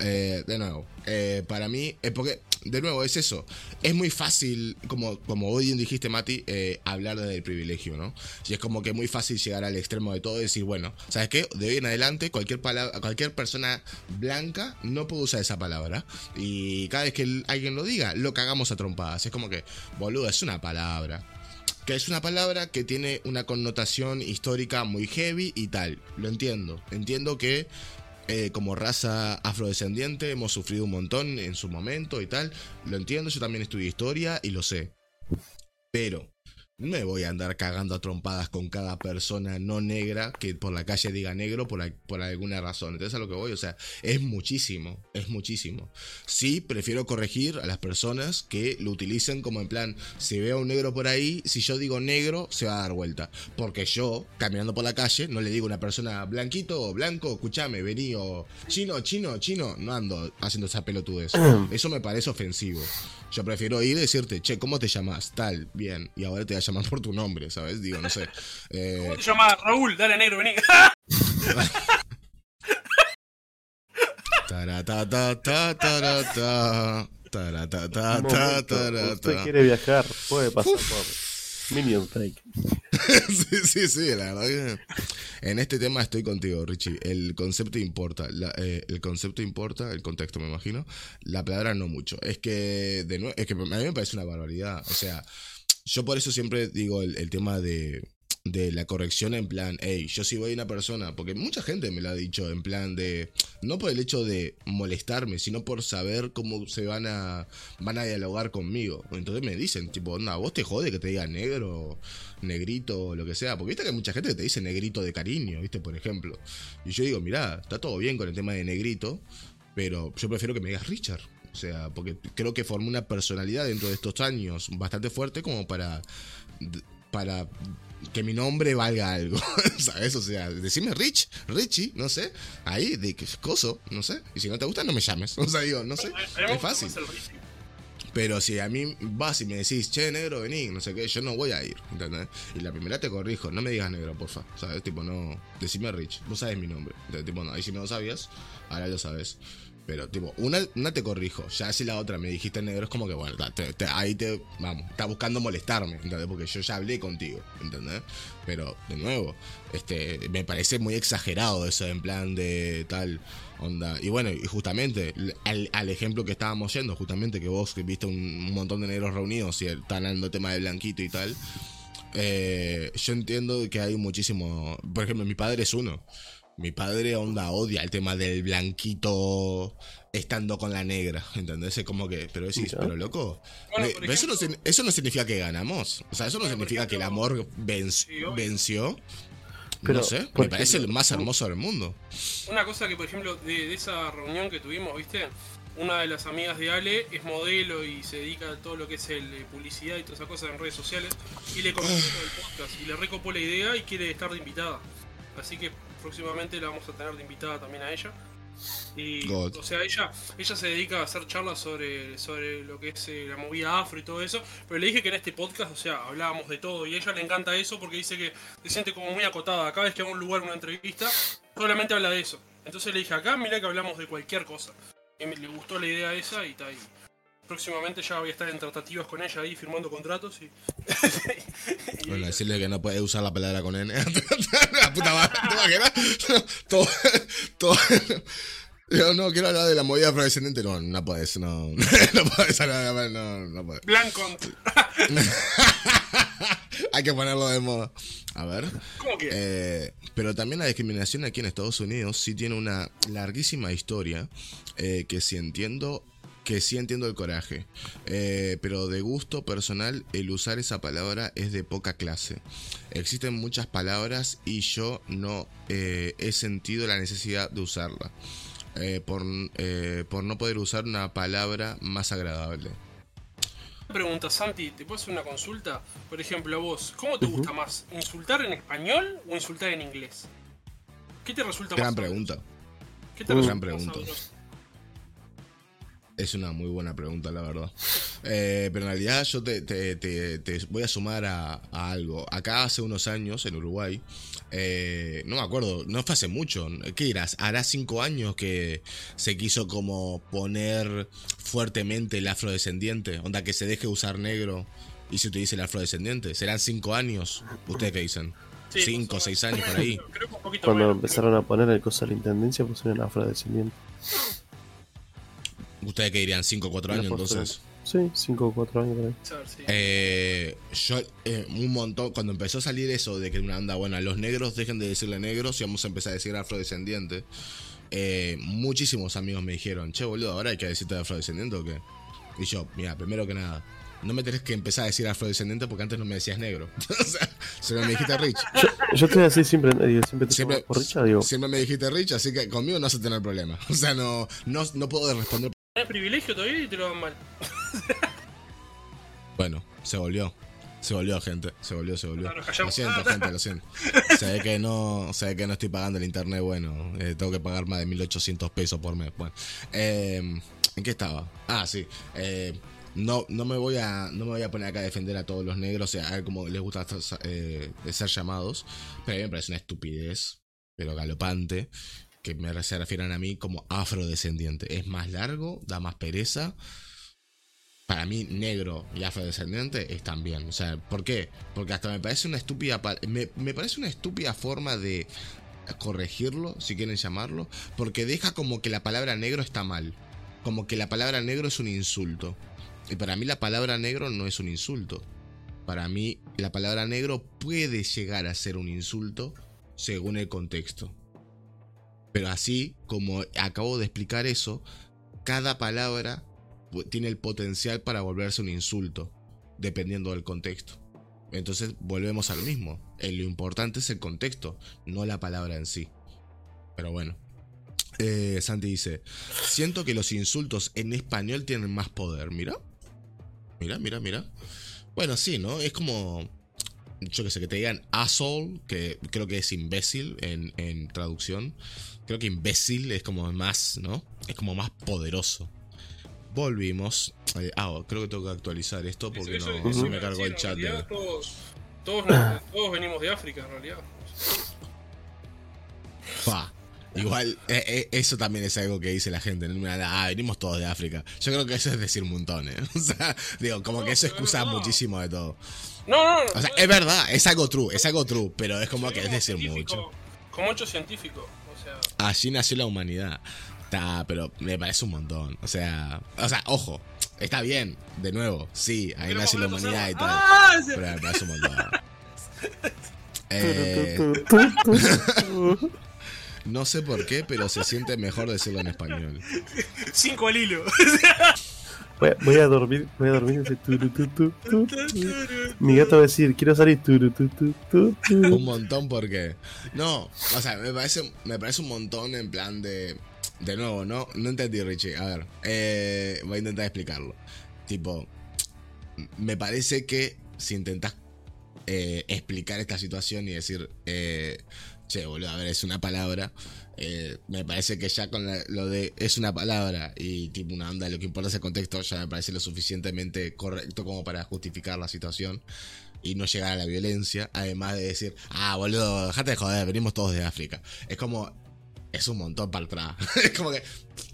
Eh, de nuevo, eh, para mí, eh, porque, de nuevo, es eso. Es muy fácil, como, como hoy dijiste, Mati, eh, hablar del privilegio, ¿no? Y es como que muy fácil llegar al extremo de todo y decir, bueno, ¿sabes qué? De hoy en adelante, cualquier, palabra, cualquier persona blanca no puede usar esa palabra. Y cada vez que alguien lo diga, lo cagamos a trompadas. Es como que, boludo, es una palabra que es una palabra que tiene una connotación histórica muy heavy y tal. Lo entiendo. Entiendo que eh, como raza afrodescendiente hemos sufrido un montón en su momento y tal. Lo entiendo, yo también estudié historia y lo sé. Pero me voy a andar cagando a trompadas con cada persona no negra que por la calle diga negro por, por alguna razón. Entonces a lo que voy, o sea, es muchísimo, es muchísimo. Sí, prefiero corregir a las personas que lo utilicen como en plan, si veo un negro por ahí, si yo digo negro, se va a dar vuelta. Porque yo, caminando por la calle, no le digo a una persona blanquito o blanco, escúchame, vení, o chino, chino, chino, no ando haciendo esa pelotudez. Eso me parece ofensivo. Yo prefiero ir y decirte, che, ¿cómo te llamas? Tal, bien. Y ahora te a llamar por tu nombre, ¿sabes? Digo, no sé. Eh... ¿Cómo te llamas? Raúl, dale negro, vení. Usted quiere viajar, puede pasar por Minion Fake. sí, sí, sí, la verdad que en este tema estoy contigo, Richie. El concepto importa, la, eh, el concepto importa, el contexto me imagino. La palabra no mucho. Es que de nuevo, es que a mí me parece una barbaridad. O sea, yo por eso siempre digo el, tema de de la corrección en plan, hey, yo si voy a una persona, porque mucha gente me lo ha dicho en plan de, no por el hecho de molestarme, sino por saber cómo se van a, van a dialogar conmigo. Entonces me dicen, tipo, onda, vos te jode que te diga negro, negrito, lo que sea, porque viste que hay mucha gente que te dice negrito de cariño, viste, por ejemplo. Y yo digo, mirá, está todo bien con el tema de negrito, pero yo prefiero que me digas Richard. O sea, porque creo que formé una personalidad dentro de estos años bastante fuerte como para para que mi nombre valga algo, ¿sabes? O sea, decime Rich, Richie, no sé, ahí, de coso, no sé. Y si no te gusta, no me llames. O sea, digo, no sé, es fácil. Pero si a mí vas y me decís, che, negro, vení, no sé qué, yo no voy a ir, ¿entendés? Y la primera te corrijo, no me digas negro, porfa, ¿sabes? Tipo, no, decime Rich, vos sabes mi nombre. Entonces, tipo, no, ahí si no lo sabías, ahora lo sabes. Pero, tipo, una, una te corrijo. Ya si la otra me dijiste negro, es como que, bueno, te, te, ahí te. Vamos, está buscando molestarme, ¿entendés? Porque yo ya hablé contigo, ¿entendés? Pero, de nuevo, este me parece muy exagerado eso, en plan de tal onda. Y bueno, y justamente, al, al ejemplo que estábamos yendo, justamente que vos viste un, un, montón de negros reunidos y están hablando tema de blanquito y tal. Eh, yo entiendo que hay muchísimo. Por ejemplo, mi padre es uno. Mi padre onda odia el tema del blanquito estando con la negra, ¿entendés? Es como que, pero decís, pero loco, bueno, pero eso, no, eso no significa que ganamos, o sea, eso no significa ejemplo, que el amor venció, venció. Pero, no sé, me parece el más hermoso del mundo. Una cosa que, por ejemplo, de, de, esa reunión que tuvimos, ¿viste? Una de las amigas de Ale es modelo y se dedica a todo lo que es el eh, publicidad y todas esas cosas en redes sociales. Y le comentó el podcast y le recopó la idea y quiere estar de invitada. Así que próximamente la vamos a tener de invitada también a ella. Y, God. o sea, ella, ella se dedica a hacer charlas sobre, sobre lo que es eh, la movida afro y todo eso. Pero le dije que en este podcast, o sea, hablábamos de todo. Y a ella le encanta eso porque dice que se siente como muy acotada. Cada vez que va a un lugar, una entrevista, solamente habla de eso. Entonces le dije, acá mira que hablamos de cualquier cosa. Y me, le gustó la idea esa y está ahí. Próximamente ya voy a estar en tratativas con ella ahí firmando contratos y. y- Bueno, decirle que no puede usar la palabra con N. la puta madre. Todo, todo. Yo no quiero hablar de la movida afrodescendiente. No, no puedes, no. No puedes hablar, no, no puedes. Blancon. Hay que ponerlo de moda. A ver. ¿Cómo que? Eh, pero también la discriminación aquí en Estados Unidos sí tiene una larguísima historia eh, que sí entiendo que sí entiendo el coraje, Eh, pero de gusto personal el usar esa palabra es de poca clase. Existen muchas palabras y yo no eh, he sentido la necesidad de usarla, eh, por, eh, por no poder usar una palabra más agradable. Pregunta, Santi, ¿te puedo hacer una consulta? Por ejemplo, a vos, ¿cómo te gusta más? ¿Insultar en español o insultar en inglés? ¿Qué te resulta Gran más pregunta. ¿Qué te Uh, resulta gran más pregunta. Es una muy buena pregunta, la verdad. Eh, pero en realidad yo te, te- te- te voy a sumar a, a algo. Acá hace unos años, en Uruguay, eh, no me acuerdo, no fue hace mucho. ¿Qué dirás? Hará cinco años que se quiso como poner fuertemente el afrodescendiente. Onda que se deje usar negro y se utilice el afrodescendiente. ¿Serán cinco años? ¿Ustedes qué dicen? Sí, cinco, seis años por ahí. Creo que un poquito Cuando menos. empezaron a poner el coso de la intendencia, pusieron afrodescendiente. ¿Ustedes qué dirían? ¿Cinco o cuatro años La postura. entonces? Sí, 5 o 4 años por ahí. Eh, yo, eh, un montón, cuando empezó a salir eso de que una anda, bueno, los negros dejen de decirle negros y vamos a empezar a decir afrodescendiente, eh, muchísimos amigos me dijeron, che, boludo, ahora hay que decirte afrodescendiente o qué. Y yo, mira, primero que nada, no me tenés que empezar a decir afrodescendiente porque antes no me decías negro. o sea, solo me dijiste Rich. Yo te voy a decir siempre, digo, siempre te Siempre, por digo, siempre me dijiste Rich, así que conmigo no vas a tener problema. O sea, no, no, no puedo responder. Tenés privilegio todavía y te lo dan mal. Bueno, se volvió. Se volvió, gente. Se volvió, se volvió. No. Lo siento, gente, lo siento. Se ve que no, se ve que no estoy pagando el internet, bueno. eh, tengo que pagar más de 1800 pesos por mes. Bueno, eh, ¿en qué estaba? Ah, sí. eh, no, no me voy a no me voy a poner acá a defender a todos los negros, o sea, a ver cómo les gusta eh, ser llamados. Pero a mí me parece una estupidez, pero galopante, que me, se refieran a mí como afrodescendiente. Es más largo, da más pereza para mí negro y afrodescendiente están bien. O sea, ¿por qué? Porque hasta me parece una estúpida me, me parece una estúpida forma de corregirlo, si quieren llamarlo, porque deja como que la palabra negro está mal. Como que la palabra negro es un insulto. Y para mí la palabra negro no es un insulto. Para mí la palabra negro puede llegar a ser un insulto según el contexto. Pero así como acabo de explicar eso, cada palabra tiene el potencial para volverse un insulto, dependiendo del contexto. Entonces volvemos a lo mismo. Eh, Lo importante es el contexto, no la palabra en sí. Pero bueno. Eh, Santi dice, siento que los insultos en español tienen más poder. Mira. Mira, mira, mira. Bueno, sí, ¿no? Es como... Yo que sé, que te digan asshole, que creo que es imbécil en, en traducción. Creo que imbécil es como más, ¿no? Es como más poderoso. Volvimos. Eh, ah, creo que tengo que actualizar esto porque Eso- no eso me cargó el chat de. Todos, todos, venimos de África, en realidad. Pa. Igual, eh, eh, eso también es algo que dice la gente. ¿no? Ah, venimos todos de África. Yo creo que eso es decir un montón, ¿eh? O sea, digo, como que eso excusa no. muchísimo de todo. No, no, no. O sea, no, es verdad, es algo true, es algo true, pero es como que es decir mucho. Como hecho científico. Allí nació la humanidad. Está, pero me parece un montón. O sea, o sea, ojo, está bien, de nuevo, sí, ahí ¿queremos nació la humanidad y tal. ¡Ah! Pero me parece un montón. Eh, no sé por qué, pero se siente mejor decirlo en español. Cinco al hilo. Voy, a, dormir, voy a dormir. Mi gato va a decir, quiero salir turu, tu, tu, tu, tu. Un montón porque. No, o sea, me parece, me parece un montón en plan de. De nuevo, no, no entendí, Richie. A ver, eh, voy a intentar explicarlo. Tipo, me parece que si intentas eh, explicar esta situación y decir, eh, che, boludo, a ver, es una palabra. Eh, me parece que ya con lo de es una palabra y tipo una onda, lo que importa es el contexto, ya me parece lo suficientemente correcto como para justificar la situación y no llegar a la violencia. Además de decir, ah, boludo, dejate de joder, venimos todos de África. Es como es un montón para atrás. es como que,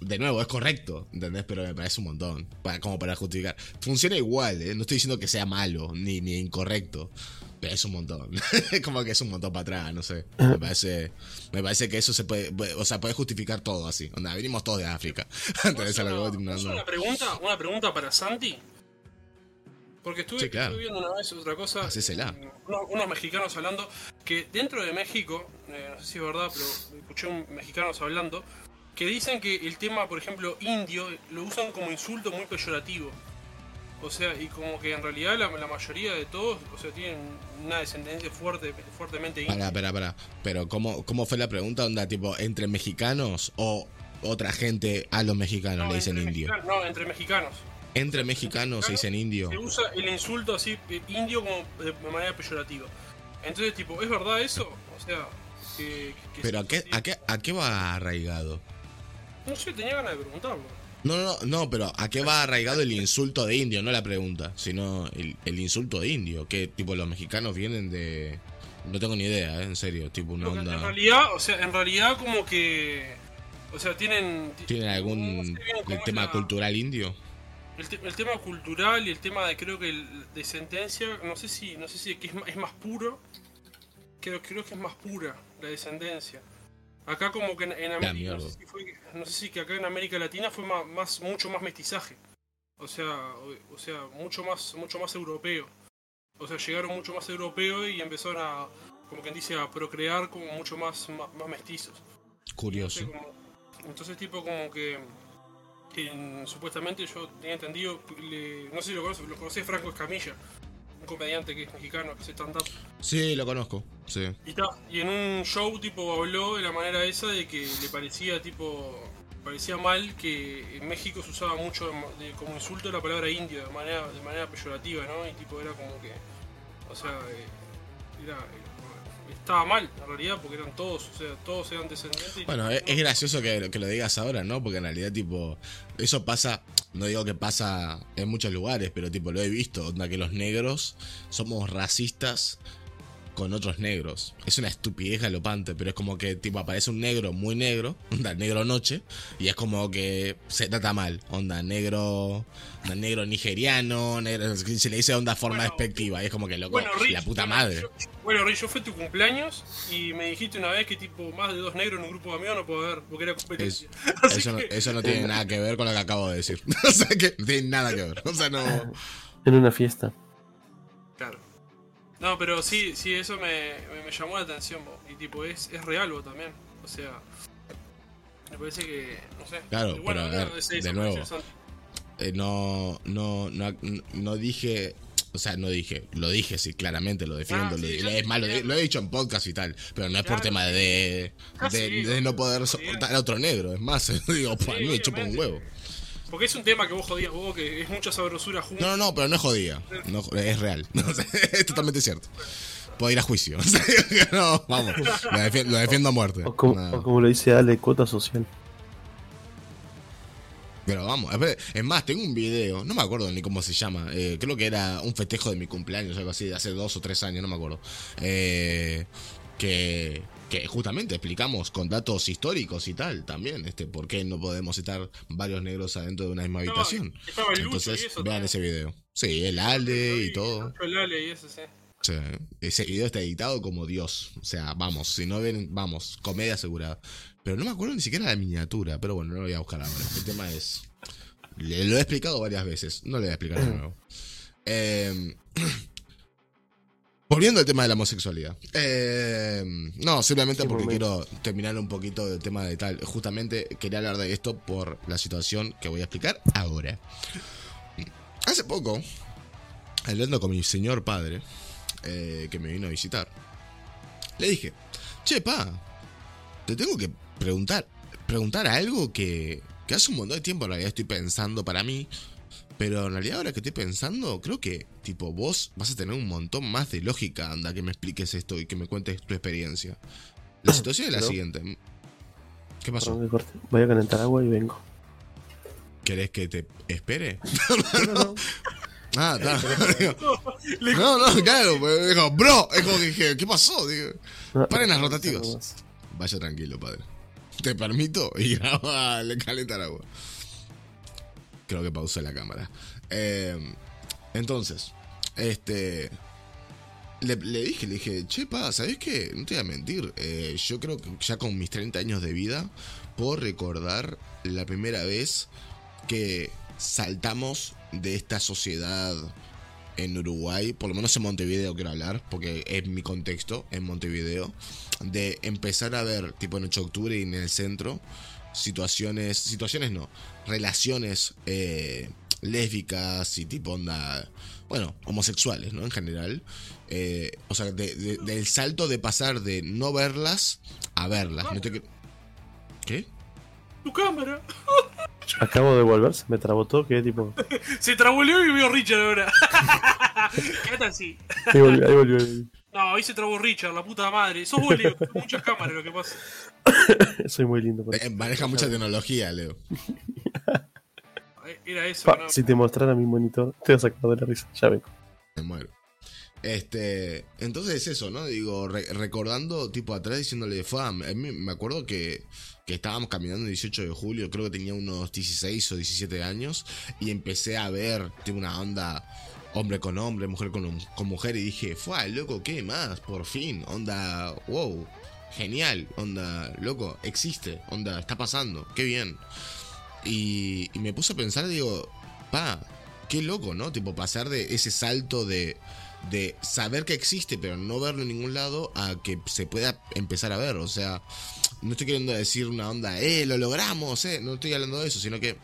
de nuevo, es correcto, ¿entendés? Pero me parece un montón, para, como para justificar. Funciona igual, ¿eh? No estoy diciendo que sea malo, ni, ni incorrecto. Pero es un montón. Como que es un montón para atrás, no sé. Me parece, me parece que eso se puede, o sea, puede justificar todo así. Onda, venimos todos de África. Entonces, ¿Puedo algo- hacer una, no, ¿puedo hacer no. una pregunta, una pregunta para Santi. Porque estuve, Sí, claro. estuve viendo una vez otra cosa. Hacésela. eh, unos, unos mexicanos hablando que dentro de México, eh, no sé si es verdad, pero escuché un mexicanos hablando, que dicen que el tema, por ejemplo, indio, lo usan como insulto muy peyorativo. O sea, y como que en realidad la, la mayoría de todos, o sea, tienen una descendencia fuerte, fuertemente india. Para, para, para. Pero, ¿cómo, ¿cómo fue la pregunta? Onda, tipo, ¿entre mexicanos o otra gente a los mexicanos No, le dicen indio? mexicanos- no, entre mexicanos. Entre mexicanos se dicen indio. Se usa el insulto así, eh, indio, como de, manera peyorativa. Entonces, tipo, ¿es verdad eso? O sea, que. que Pero ¿a qué, a, qué, ¿a qué va arraigado? No sé, tenía ganas de preguntarlo. No, no, no, pero ¿a qué va arraigado el insulto de indio? No la pregunta, sino el, el insulto de indio. Que tipo los mexicanos vienen de... No tengo ni idea, ¿eh? en serio, tipo una Porque En onda... realidad, o sea, en realidad, como que. O sea, tienen. ¿Tienen no algún sé el tema la- cultural indio? El, te- el tema cultural y el tema de creo que el, de sentencia, no sé si, no sé si que es, más, es más puro. Creo, creo que es más pura la descendencia. Acá como que en, en América, no sé, si fue- no sé si que acá en América Latina fue más, más mucho más mestizaje. O sea, o, o sea, mucho más, mucho más europeo. O sea, llegaron mucho más europeos y empezaron a, como quien dice, a procrear como mucho más, más, más mestizos. Curioso. Entonces, como- entonces, tipo, como que. en- supuestamente yo tenía entendido. le- no sé si lo conoces, lo conocés Franco Escamilla, un comediante que es mexicano, que hace stand-up. Sí, lo conozco, sí. Y, ta, y en un show, tipo, habló de la manera esa de que le parecía, tipo. parecía mal que en México se usaba mucho de- de- como insulto la palabra indio de manera, de manera peyorativa, ¿no? Y tipo, era como que. O sea, eh, era. Estaba mal, en realidad, porque eran todos, o sea, todos eran descendientes. Bueno, es gracioso que, que lo digas ahora, ¿no? Porque en realidad, tipo, eso pasa, no digo que pasa en muchos lugares, pero tipo, lo he visto, onda que los negros somos racistas con otros negros. Es una estupidez galopante, pero es como que, tipo, aparece un negro muy negro, onda negro noche, y es como que se trata mal, onda negro, onda negro nigeriano, negro, se le dice onda forma Bueno, despectiva, y es como que, loco, Bueno, Rich, la puta madre. yo- bueno, Rich, yo fue tu cumpleaños y me dijiste una vez que tipo más de dos negros en un grupo de amigos no puedo haber porque era competencia. Así Eso no, que- eso no tiene nada que ver con lo que acabo de decir. o sea que no tiene nada que ver. O sea, no. En una fiesta. No, pero sí, sí, eso me, me, me llamó la atención, bo. y tipo, es, es real vos también. O sea, me parece que, no sé. Claro, Y pero a ver, ese- de nuevo. eh, no, no, no, no dije. O sea, no dije, lo dije, sí, claramente, lo defiendo. Ah, lo, sí, es más, lo, he dicho en podcast y tal, pero no es por Claro, tema de, Ah, de, sí, de no poder soportar a otro negro. Es más, digo, pues a mí me chupa un huevo. Porque es un tema que vos jodías vos, que es mucha sabrosura juntos. No, no, no, pero no es jodida. No, es real. Es totalmente cierto. Puedo ir a juicio. No, vamos. Lo defiendo, lo defiendo a muerte. O como, No. o como lo dice Ale, cuota social. Pero vamos, es más, tengo un video, no me acuerdo ni cómo se llama, eh, creo que era un festejo de mi cumpleaños, algo así, de hace dos o tres años, no me acuerdo. Eh, que, que justamente explicamos con datos históricos y tal también, este, por qué no podemos estar varios negros adentro de una misma habitación. Entonces, eso vean ese video. Sí, el Ale y todo. El Ale y eso, sí. Sí, ese video está editado como Dios. O sea, vamos, si no ven, vamos, comedia asegurada. Pero no me acuerdo ni siquiera la miniatura, pero bueno, no lo voy a buscar ahora. El tema es. Le, lo he explicado varias veces, no le voy a explicar de nuevo. Eh, volviendo al tema de la homosexualidad. Eh, no, simplemente porque quiero terminar un poquito del tema de tal. Justamente quería hablar de esto por la situación que voy a explicar ahora. Hace poco, hablando con mi señor padre, eh, que me vino a visitar, le dije, che, pa, te tengo que preguntar, preguntar algo que, que hace un montón de tiempo en realidad estoy pensando para mí, pero en realidad ahora que estoy pensando, creo que, tipo, vos vas a tener un montón más de lógica, anda, que me expliques esto y que me cuentes tu experiencia. La situación es la Pero- siguiente. ¿Qué pasó? Perdón que corte. Voy a calentar agua y vengo. ¿Querés que te espere? No, no. Ah, está. No, no, claro, pues, dijo, bro, es como que dije, ¿qué pasó? Digo, No, Paren las no, rotativas. no. Vaya tranquilo, padre. te permito, y graba le calentar agua. Creo que pausé la cámara. Eh, entonces, este. Le, dije, le dije, che, pa, ¿sabes qué? No te voy a mentir. eh, yo creo que ya con mis 30 años de vida puedo recordar la primera vez que saltamos de esta sociedad en Uruguay, por lo menos en Montevideo quiero hablar, porque es mi contexto, en Montevideo, de empezar a ver, tipo en 8 de octubre y en el centro, situaciones, situaciones no, relaciones eh, lésbicas y tipo onda, bueno, homosexuales, ¿no? En general. Eh, o sea, de- de- del salto de pasar de no verlas a verlas. No te cre- ¿Qué? Tu cámara. Acabo de volver, se me trabó todo, que tipo. Se trabuleó y vio Richard ahora. Quédate así. Ahí volvió, ahí volvió. No, ahí se trabó Richard, la puta madre. Sos vos, Leo. Muchas cámaras lo que pasa. Soy muy lindo. Eh, maneja mucha tecnología, Leo. Eh, Era eso, Pa, ¿no? si te mostrara mi monitor, te vas a cagar de la risa. Ya vengo. Me muero. Este, entonces eso, ¿no? Digo, re- recordando tipo atrás diciéndole, fue, a mí me acuerdo que, que estábamos caminando el 18 de julio, creo que tenía unos 16 o 17 años, y empecé a ver, tipo una onda, hombre con hombre, mujer con, con mujer, y dije, fue, loco, ¿qué más? Por fin, onda, wow, genial, onda, loco, existe, onda, está pasando, qué bien. Y, y me puse a pensar, digo, pa, qué loco, ¿no? Tipo, pasar de ese salto de, de saber que existe, pero no verlo en ningún lado, a que se pueda empezar a ver. O sea, no estoy queriendo decir una onda, eh, lo logramos, eh. No estoy hablando de eso, sino que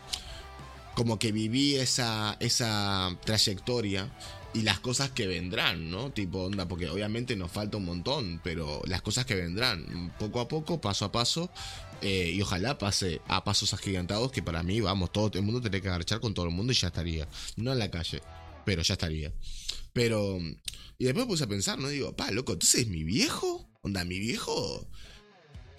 como que viví esa, esa trayectoria y las cosas que vendrán, ¿no? Tipo onda, porque obviamente nos falta un montón, pero las cosas que vendrán, poco a poco, paso a paso, eh, y ojalá pase a pasos agigantados que para mí, vamos, todo el mundo tendría que agarchar con todo el mundo y ya estaría. No en la calle, pero ya estaría. Pero, y después puse a pensar, ¿no? Digo, pa, loco, entonces mi viejo, onda, mi viejo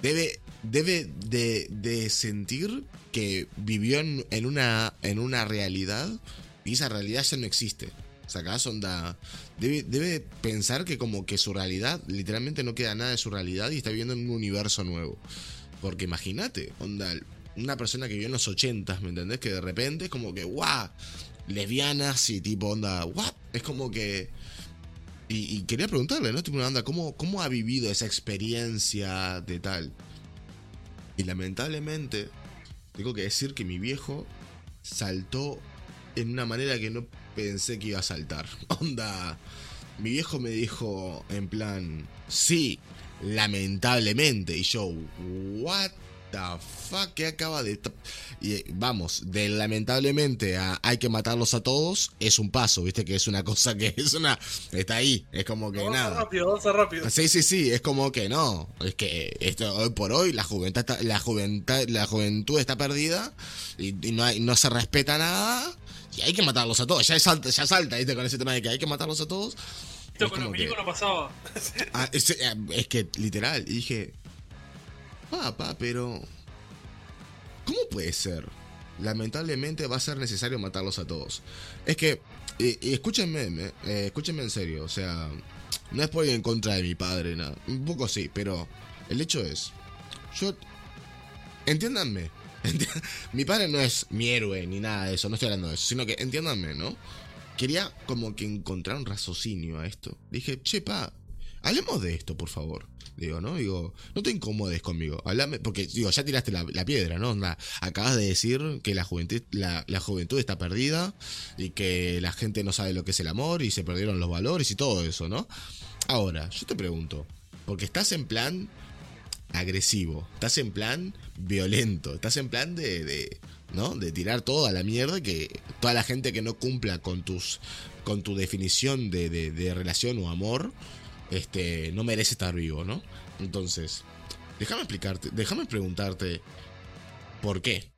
debe, debe de, de sentir que vivió en, en una, en una realidad y esa realidad ya no existe. ¿Sacás? Onda. Debe, debe pensar que como que su realidad, literalmente no queda nada de su realidad y está viviendo en un universo nuevo. Porque imagínate, onda, una persona que vivió en los 80, ¿me entendés? Que de repente es como que, guau, lesbianas y tipo, onda, guau, es como que... Y, quería preguntarle, ¿no? Tipo ¿cómo, ¿cómo ha vivido esa experiencia de tal? Y lamentablemente, tengo que decir que mi viejo saltó en una manera que no pensé que iba a saltar. Onda, mi viejo me dijo en plan, sí, lamentablemente. Y yo, what the fuck, ¿qué acaba de... ta-?" Y eh, vamos, de lamentablemente a hay que matarlos a todos, es un paso, viste que es una cosa que es una... Está ahí, es como que Avanza nada. rápido, avanza rápido. Sí, sí, sí, es como que no. Es que esto, hoy por hoy la juventud está, la juventud, la juventud está perdida y, y no, hay- no se respeta nada. Y hay que matarlos a todos. Ya salta, ya salta ¿viste? con ese tema de que hay que matarlos a todos. Esto es con los milicos no pasaba. Ah, es, eh, es que literal, dije, papá, pero ¿cómo puede ser? Lamentablemente va a ser necesario matarlos a todos. Es que, eh, escúchenme, me- escúchenme en serio, o sea, no es por ir en contra de mi padre, nada. Un poco sí, pero el hecho es, yo, entiéndanme, enti- mi padre no es mi héroe ni nada de eso, no estoy hablando de eso, sino que entiéndanme, ¿no? Quería como que encontrar un raciocinio a esto. Dije, che, pa, hablemos de esto, por favor. Digo, ¿no? Digo, no te incomodes conmigo. Hablame, porque, digo, ya tiraste la, piedra, ¿no? Acabas de decir que la juventud, la, la juventud está perdida y que la gente no sabe lo que es el amor y se perdieron los valores y todo eso, ¿no? Ahora, yo te pregunto, porque estás en plan agresivo, estás en plan violento, estás en plan de, de, ¿no? De tirar todo a la mierda que toda la gente que no cumpla con tus con tu definición de, de- de relación o amor, este, no merece estar vivo, ¿no? Entonces, déjame explicarte, déjame preguntarte, ¿por qué?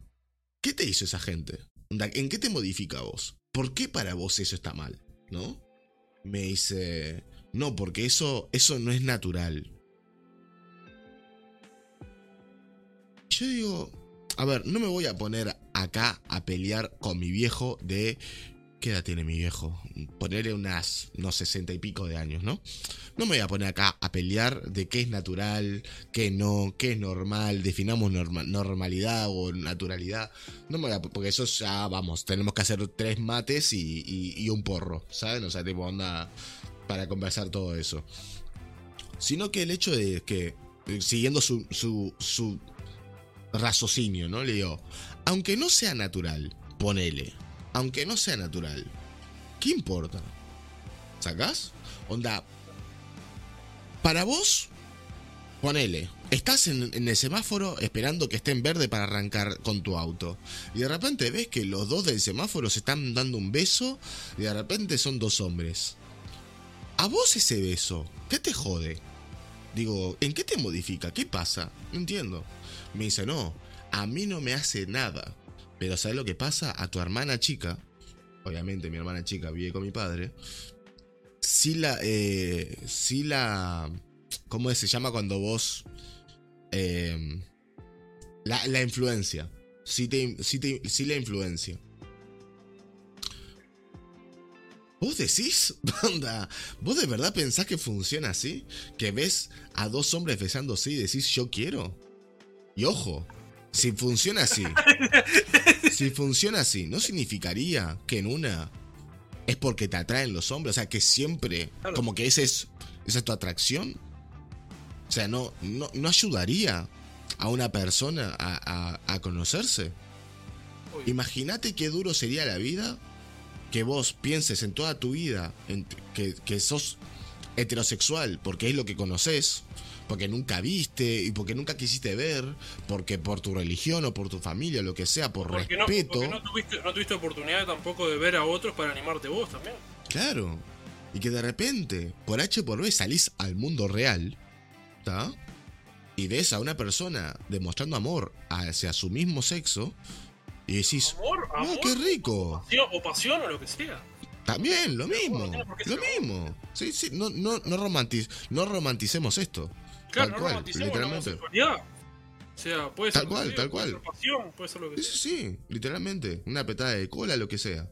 ¿Qué te hizo esa gente? ¿En qué te modifica vos? ¿Por qué para vos eso está mal? ¿No? Me dice, no, porque eso, eso no es natural. Yo digo, a ver, no me voy a poner acá a pelear con mi viejo de ¿Qué edad tiene mi viejo? Ponerle unas, no sesenta y pico de años, ¿no? No me voy a poner acá a pelear de qué es natural, qué no, qué es normal, definamos norma- normalidad o naturalidad. No me voy a, porque eso ya, vamos, tenemos que hacer tres mates y, y- un porro, ¿saben? O sea, tipo onda para conversar todo eso. Sino que el hecho de que, siguiendo su, su, su raciocinio, ¿no? Le digo, aunque no sea natural, ponele, aunque no sea natural, ¿qué importa? ¿Sacás? Onda, para vos, ponele, estás en, en el semáforo esperando que esté en verde para arrancar con tu auto. Y de repente ves que los dos del semáforo se están dando un beso y de repente son dos hombres. A vos ese beso, ¿qué te jode? Digo, ¿en qué te modifica? ¿Qué pasa? No entiendo. Me dice, no, a mí no me hace nada. Pero ¿sabes lo que pasa? A tu hermana chica, obviamente mi hermana chica vive con mi padre, sí la, eh, sí la, ¿cómo se llama cuando vos, eh, la, la influencia, sí, te, sí, te- sí la influencia. ¿Vos decís? Onda, ¿vos de verdad pensás que funciona así? ¿Que ves a dos hombres besándose y decís yo quiero? Y ojo, si funciona así, si funciona así, ¿no significaría que en una es porque te atraen los hombres? O sea, que siempre, Claro. como que ese es, esa es tu atracción. O sea, no, no, no ayudaría a una persona a, a- a conocerse. Imagínate qué duro sería la vida que vos pienses en toda tu vida en- que, que sos heterosexual porque es lo que conoces, porque nunca viste y porque nunca quisiste ver, porque por tu religión o por tu familia, lo que sea, por porque no, respeto. porque no tuviste, no tuviste oportunidad tampoco de ver a otros para animarte vos también. Claro. Y que de repente, por H por B, salís al mundo real, ¿está? Y ves a una persona demostrando amor hacia su mismo sexo y decís, Amor, ¡ah, amor, qué rico! o pasión o lo que sea. También, lo mismo, lo mismo. Sí, sí, no, no, no, romantiz- no romanticemos esto. Claro, Tal no cual, romanticemos la literalmente. homosexualidad. O sea, puede Tal ser cual, tal cual. pasión, puede ser lo que Sí, sí, sea. sí, literalmente. Una petada de cola, lo que sea.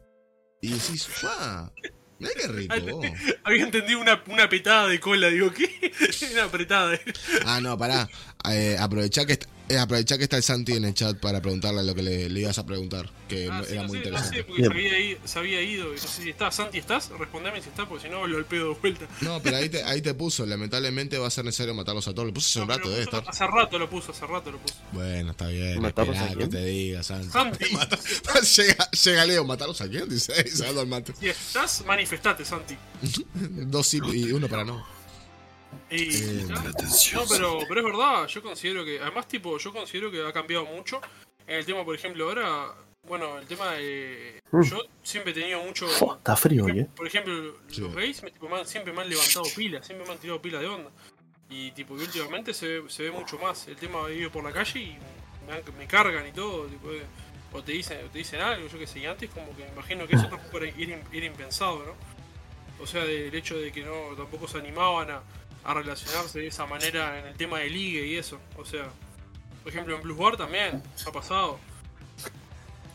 Y decís, ¡ah! Mirá qué rico. Había entendido una, una petada de cola, digo, ¿qué? una apretada. Ah, no, pará. Eh, aprovechá, que está, eh, aprovechá que está el Santi en el chat para preguntarle lo que le, le ibas a preguntar, que Ah, no- sí, era no muy sé, no sé, interesante. porque Bien. se había, ido, se había ido. y No sé si está. Santi, ¿estás? Respondeme si está, porque si no, lo al pedo de vuelta. No, pero ahí te, ahí te puso, lamentablemente va a ser necesario matarlos a todos. Lo puso hace No, un rato, debe estar. Hace rato lo puso, hace rato lo puso. Bueno, está bien. ¿Matarlos Esperá que te diga, Santi. Santi, llega, llega Leo, ¿matarlos a quién? Dice, ahí, se va al mate. si estás, manifestate, Santi. Dos sí y uno para no. Y, Eh. No, pero, pero es verdad, yo considero que, además, tipo, yo considero que ha cambiado mucho. En el tema, por ejemplo, ahora, bueno, el tema de. Mm. Yo siempre he tenido mucho. Fua, está frío eh. Por ejemplo, Sí. los gays me- tipo, me han- siempre me han levantado pilas, siempre me han tirado pilas de onda. Y tipo, y últimamente se ve, se ve mucho más. El tema de ir por la calle y me, han- me cargan y todo. Tipo, eh, o te dicen, o te dicen algo, yo que sé. Y antes como que me imagino que eso tampoco era, era impensado, ¿no? O sea, del hecho de que no tampoco se animaban a, a relacionarse de esa manera en el tema de ligue y eso. O sea, por ejemplo en Blues Bar también ha pasado.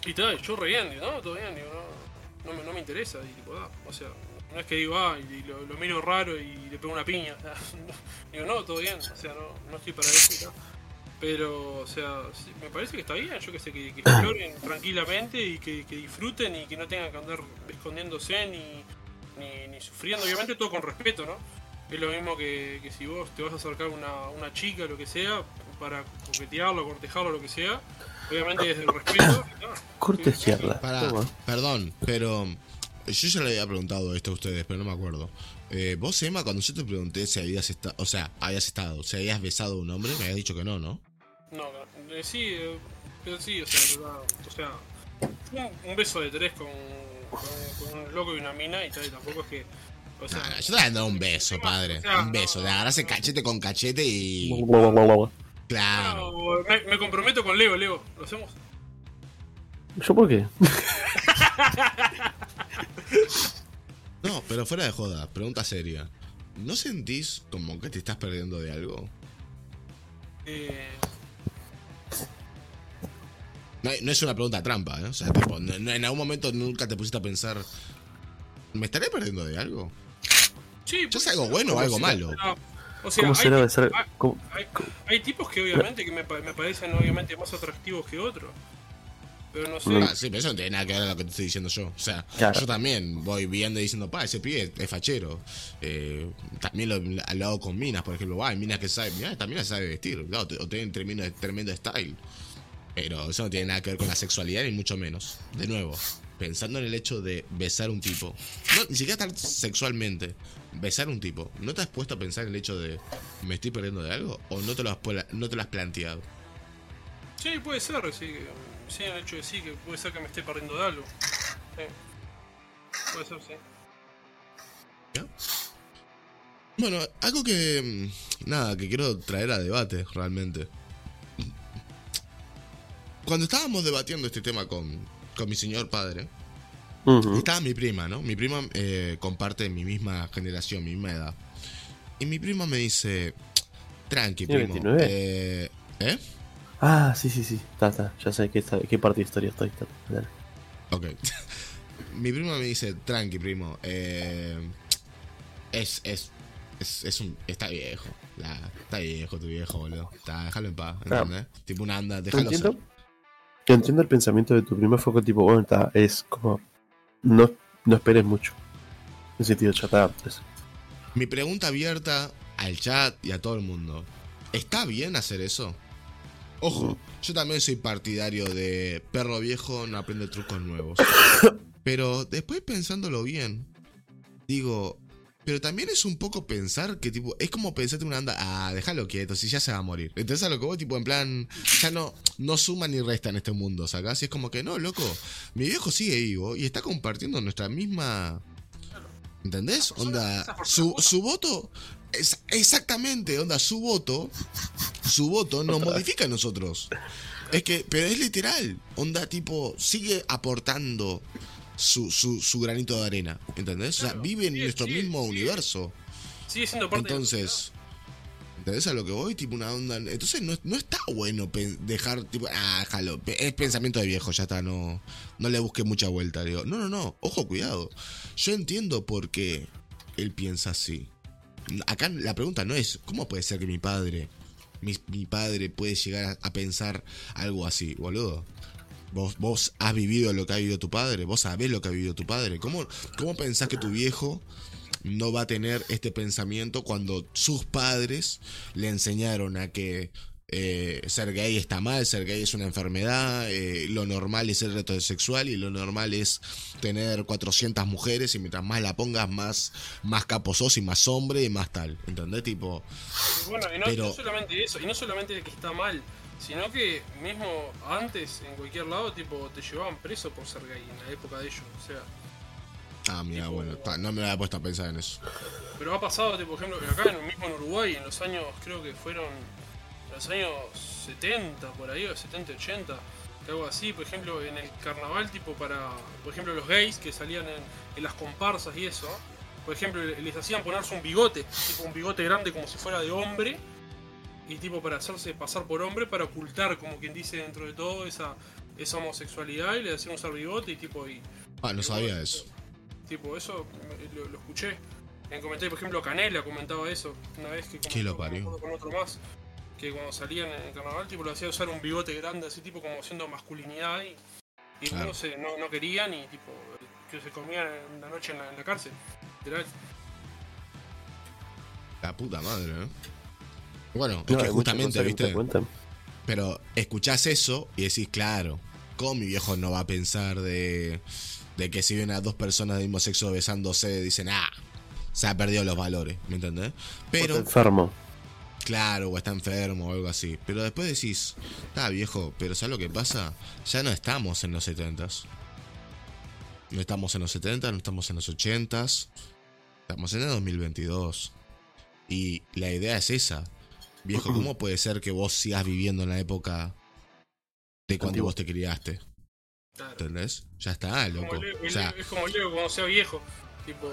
Y tal, yo re bien, digo, no, todo bien, digo, no, no, me, no me interesa. Y tipo, ah, o sea, no es que digo, ah, y lo, lo miro raro y le pego una piña. o sea, digo, no, todo bien, o sea, no, no estoy para eso. Pero, o sea, me parece que está bien, yo que sé, que, que exploren tranquilamente y que, que disfruten y que no tengan que andar escondiéndose ni, ni, ni sufriendo, obviamente todo con respeto, ¿no? Es lo mismo que, que si vos te vas a acercar a una, una chica, lo que sea, para coquetearlo, cortejarlo, lo que sea, obviamente desde el respeto. y tal. Corte izquierda. Para, Toma. perdón, pero yo ya le había preguntado esto a ustedes, pero no me acuerdo. Eh, vos, Emma, cuando yo te pregunté si habías estado, o sea, habías estado, si habías besado a un hombre, me habías dicho que no, ¿no? No, eh, sí, eh, pero sí, o sea, verdad, o sea, un, un beso de tres con, con, con un loco y una mina y tal, y tampoco es que, o sea, Nah, yo te voy a dar un beso, padre. o sea, Un beso, de agarrarse cachete con cachete y. Claro. no, me, me comprometo con Leo, Leo, ¿lo hacemos? ¿Yo por qué? No, pero fuera de joda, pregunta seria. ¿No sentís como que te estás perdiendo de algo? Eh, No, no es una pregunta trampa, ¿eh? O sea, tipo, no- no- en algún momento nunca te pusiste a pensar. ¿Me estaré perdiendo de algo? Sí, ¿Ya es puede algo bueno o algo malo? será- O sea, ¿Cómo hay, será de ser? hay- cómo- hay- hay tipos que obviamente que me, pa- me parecen obviamente más atractivos que otros. Pero no sé. Mm. Ah, sí, pero eso no tiene nada que ver con lo que te estoy diciendo yo. O sea, Claro. yo también voy viendo y diciendo, pa, ese pibe es fachero. Eh, también lo, lo hago con minas, por ejemplo, va, hay minas que saben, mira, esta mina sabe vestir, claro, o tienen tremendo, tremendo style. Pero eso no tiene nada que ver con la sexualidad, ni mucho menos. De nuevo, pensando en el hecho de besar un tipo, no, ni siquiera estar sexualmente, besar un tipo, ¿no te has puesto a pensar en el hecho de, ¿me estoy perdiendo de algo? ¿O no te lo has, no te lo has planteado? Sí, puede ser, sí. Sí, el hecho de sí, que puede ser que me esté perdiendo de algo. Sí. Puede ser, sí. ¿Ya? Bueno, algo que. mm, Nada, que quiero traer a debate realmente. Cuando estábamos debatiendo este tema con, con mi señor padre, Ujú. estaba mi prima, ¿no? Mi prima eh, comparte mi misma generación, mi misma edad. Y mi prima me dice: Tranqui, ¿Tiene primo. 29? Eh, ¿Eh? Ah, sí, sí, sí. Está, está. Ya sé qué, qué parte de historia estoy. Dale. Ok. Mi prima me dice, tranqui, primo. eh, es, es, es, es un, está viejo. La- está viejo tu viejo, boludo. Está, déjalo en paz, Claro. ¿entendés? Tipo una anda, déjalo ser. Yo entiendo el pensamiento de tu prima fue que tipo, bueno, está, es como. No, no esperes mucho. En sentido, ya está. es- Mi pregunta abierta al chat y a todo el mundo. ¿Está bien hacer eso? Ojo, yo también soy partidario de perro viejo no aprende trucos nuevos. Pero después pensándolo bien, digo, pero también es un poco pensar que tipo, es como pensarte una anda, ah, déjalo quieto, si ya se va a morir. Entonces a lo que vos, tipo, en plan, ya no, no suma ni resta en este mundo, ¿sacás? Y es como que no, loco, mi viejo sigue vivo y está compartiendo nuestra misma... ¿Entendés? Onda, su, su voto, es, exactamente, onda, su voto, su voto nos modifica a nosotros. Es que, pero es literal, onda, tipo, sigue aportando su, su, su granito de arena, ¿entendés? O sea, vive en sí, nuestro sí, mismo sí. universo. Sigue siendo parte de la Entonces, ¿entendés a lo que voy? Tipo una onda. Entonces no, no está bueno dejar, tipo, ah, déjalo. pe- Es pensamiento de viejo, ya está, no, no le busque mucha vuelta. Digo, no, no, no, ojo, cuidado. Yo entiendo por qué él piensa así. Acá la pregunta no es, ¿cómo puede ser que mi padre, mi, mi padre puede llegar a, a pensar algo así, boludo? Vos, vos has vivido lo que ha vivido tu padre, vos sabés lo que ha vivido tu padre. ¿Cómo, cómo pensás que tu viejo no va a tener este pensamiento cuando sus padres le enseñaron a que eh, ser gay está mal, ser gay es una enfermedad, eh, lo normal es ser heterosexual y lo normal es tener 400 mujeres y mientras más la pongas más, más capo sos y más hombre y más tal, ¿entendés? Tipo, Y bueno, y no, Pero- no solamente eso, y no solamente que está mal, sino que mismo antes, en cualquier lado, tipo, te llevaban preso por ser gay en la época de ellos. O sea, ah, mira, Tipo- bueno, no me había puesto a pensar en eso. pero ha pasado, tipo, por ejemplo, acá en, mismo en Uruguay, en los años, creo que fueron en los años 70, por ahí, o 70, 80, que algo así, por ejemplo, en el carnaval, tipo, para, por ejemplo, los gays que salían en, en las comparsas y eso, por ejemplo, le- les hacían ponerse un bigote, tipo un bigote grande como si fuera de hombre, y tipo para hacerse pasar por hombre, para ocultar, como quien dice, dentro de todo, esa, esa homosexualidad, y le hacían usar bigote, y tipo, y, Ah, no sabía eso. Tipo, eso lo, lo escuché. En comentario, por ejemplo, Canela comentaba eso una vez que ¿Qué lo comentó, parió? con otro más. Que cuando salían en el carnaval, tipo, le hacía usar un bigote grande, así, tipo, como haciendo masculinidad. Y, y Claro. no, se, no, no querían, y tipo, que se comían en la noche en la, en la cárcel. Literal. La puta madre, ¿eh? Bueno, es que justamente, que viste. Pero escuchás eso y decís, claro, ¿cómo mi viejo no va a pensar de, de que si ven a dos personas del mismo sexo besándose, dicen, ah, se ha perdido los valores, ¿me entendés? Está Pero, enfermo. claro, o está enfermo o algo así. Pero después decís, está viejo, pero ¿sabes lo que pasa? Ya no estamos en los 70s. No estamos en los 70, no estamos en los 80s. Estamos en el 2022. Y la idea es esa. Viejo, ¿cómo puede ser que vos sigas viviendo en la época de cuando Antiguo. vos te criaste? Claro. ¿Entendés? Ya está, Como loco. Leo- O sea, es como Leo cuando sea viejo. Tipo,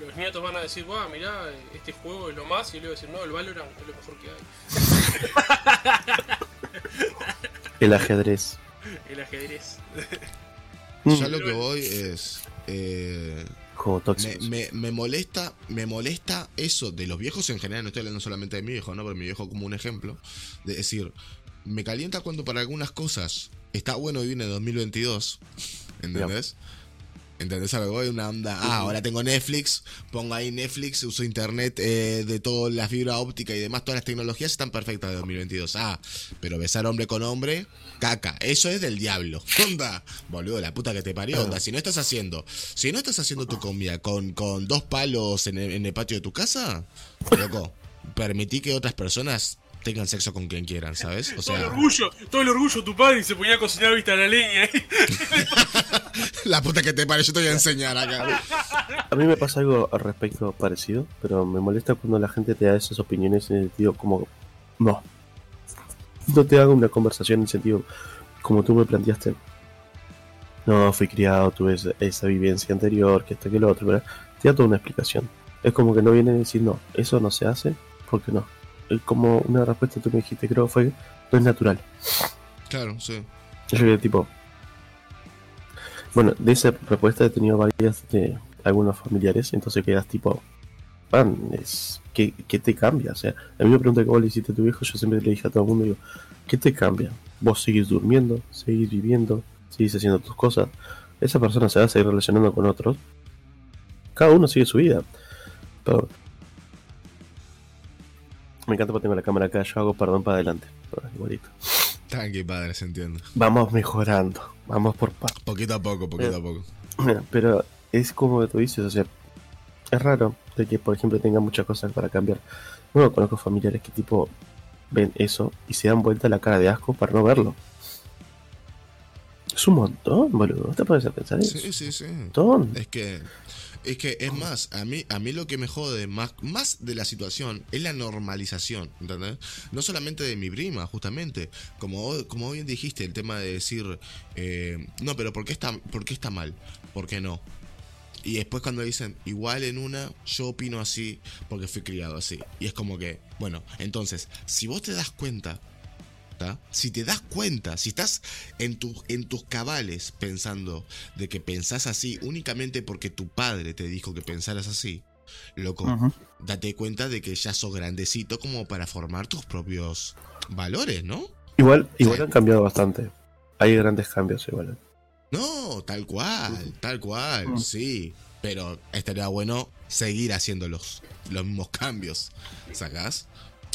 los nietos van a decir, guau, mirá, este juego es lo más. Y Leo va a decir, no, el Valorant es lo mejor que hay. El ajedrez. ajedrez. Yo a lo que voy es. eh, Me, me- me molesta, me molesta eso de los viejos en general, no estoy hablando solamente de mi viejo, ¿no? Pero mi viejo como un ejemplo. De decir, me calienta cuando para algunas cosas está bueno vivir en el 2022. ¿Entendés? ¿Entendés a lo que voy? Una onda. Ah, ahora tengo Netflix, pongo ahí Netflix, uso internet eh, de toda la fibra óptica y demás, todas las tecnologías están perfectas de 2022. Ah, pero besar hombre con hombre, caca. Eso es del diablo. Onda, boludo, la puta que te parió. Onda, si no estás haciendo, si no estás haciendo tu comida con, con dos palos en el, en el patio de tu casa, loco, permití que otras personas tengan sexo con quien quieran, ¿sabes? O todo el sea, orgullo, todo el orgullo tu padre y se ponía a cocinar vista a la leña. ¿eh? la puta que te parió, yo te voy a enseñar acá. A mí me pasa algo al respecto parecido, pero me molesta cuando la gente te da esas opiniones en el sentido como, no, no te hago una conversación en el sentido como tú me planteaste. No, fui criado, tuve esa, esa vivencia anterior, que esto, que lo otro, ¿verdad? Te da toda una explicación. Es como que no viene a decir, no, eso no se hace, porque no. Es como una respuesta tú me dijiste, creo que fue, no es natural. Claro, sí. Yo quedé tipo. Bueno, de esa respuesta he tenido varias de algunos familiares, entonces quedas tipo. Pan, es. ¿qué, qué te cambia? O sea, a mí me pregunta cómo le hiciste a tu hijo, yo siempre le dije a todo el mundo, digo, ¿qué te cambia? Vos seguís durmiendo, seguís viviendo, seguís haciendo tus cosas. Esa persona se va a seguir relacionando con otros. Cada uno sigue su vida. Pero. Me encanta porque tengo la cámara acá, yo hago perdón para adelante. Igualito. Tranqui, padre, se entiende. Vamos mejorando, vamos por paso. Poquito a poco, poquito a poco. Pero es como tú dices, o sea, es raro de que, por ejemplo, tenga muchas cosas para cambiar. No conozco familiares que tipo ven eso y se dan vuelta la cara de asco para no verlo. Es un montón, boludo. ¿No te a pensar eso? Sí, sí, sí. Un montón. Es que, es que es más, a mí, a mí lo que me jode más, más de la situación es la normalización, ¿entendés? No solamente de mi prima, justamente, como, como bien dijiste, el tema de decir, eh, no, pero ¿por qué, está, ¿por qué está mal? ¿Por qué no? Y después cuando dicen, igual en una, yo opino así porque fui criado así. Y es como que, bueno, entonces, si vos te das cuenta, si te das cuenta, si estás en, tu- en tus cabales pensando de que pensás así únicamente porque tu padre te dijo que pensaras así, loco, date cuenta de que ya sos grandecito como para formar tus propios valores, ¿no? Igual, igual han cambiado bastante. Hay grandes cambios igual. No, tal cual, tal cual, Mm. sí. Pero estaría bueno seguir haciendo los, los mismos cambios, ¿sacás?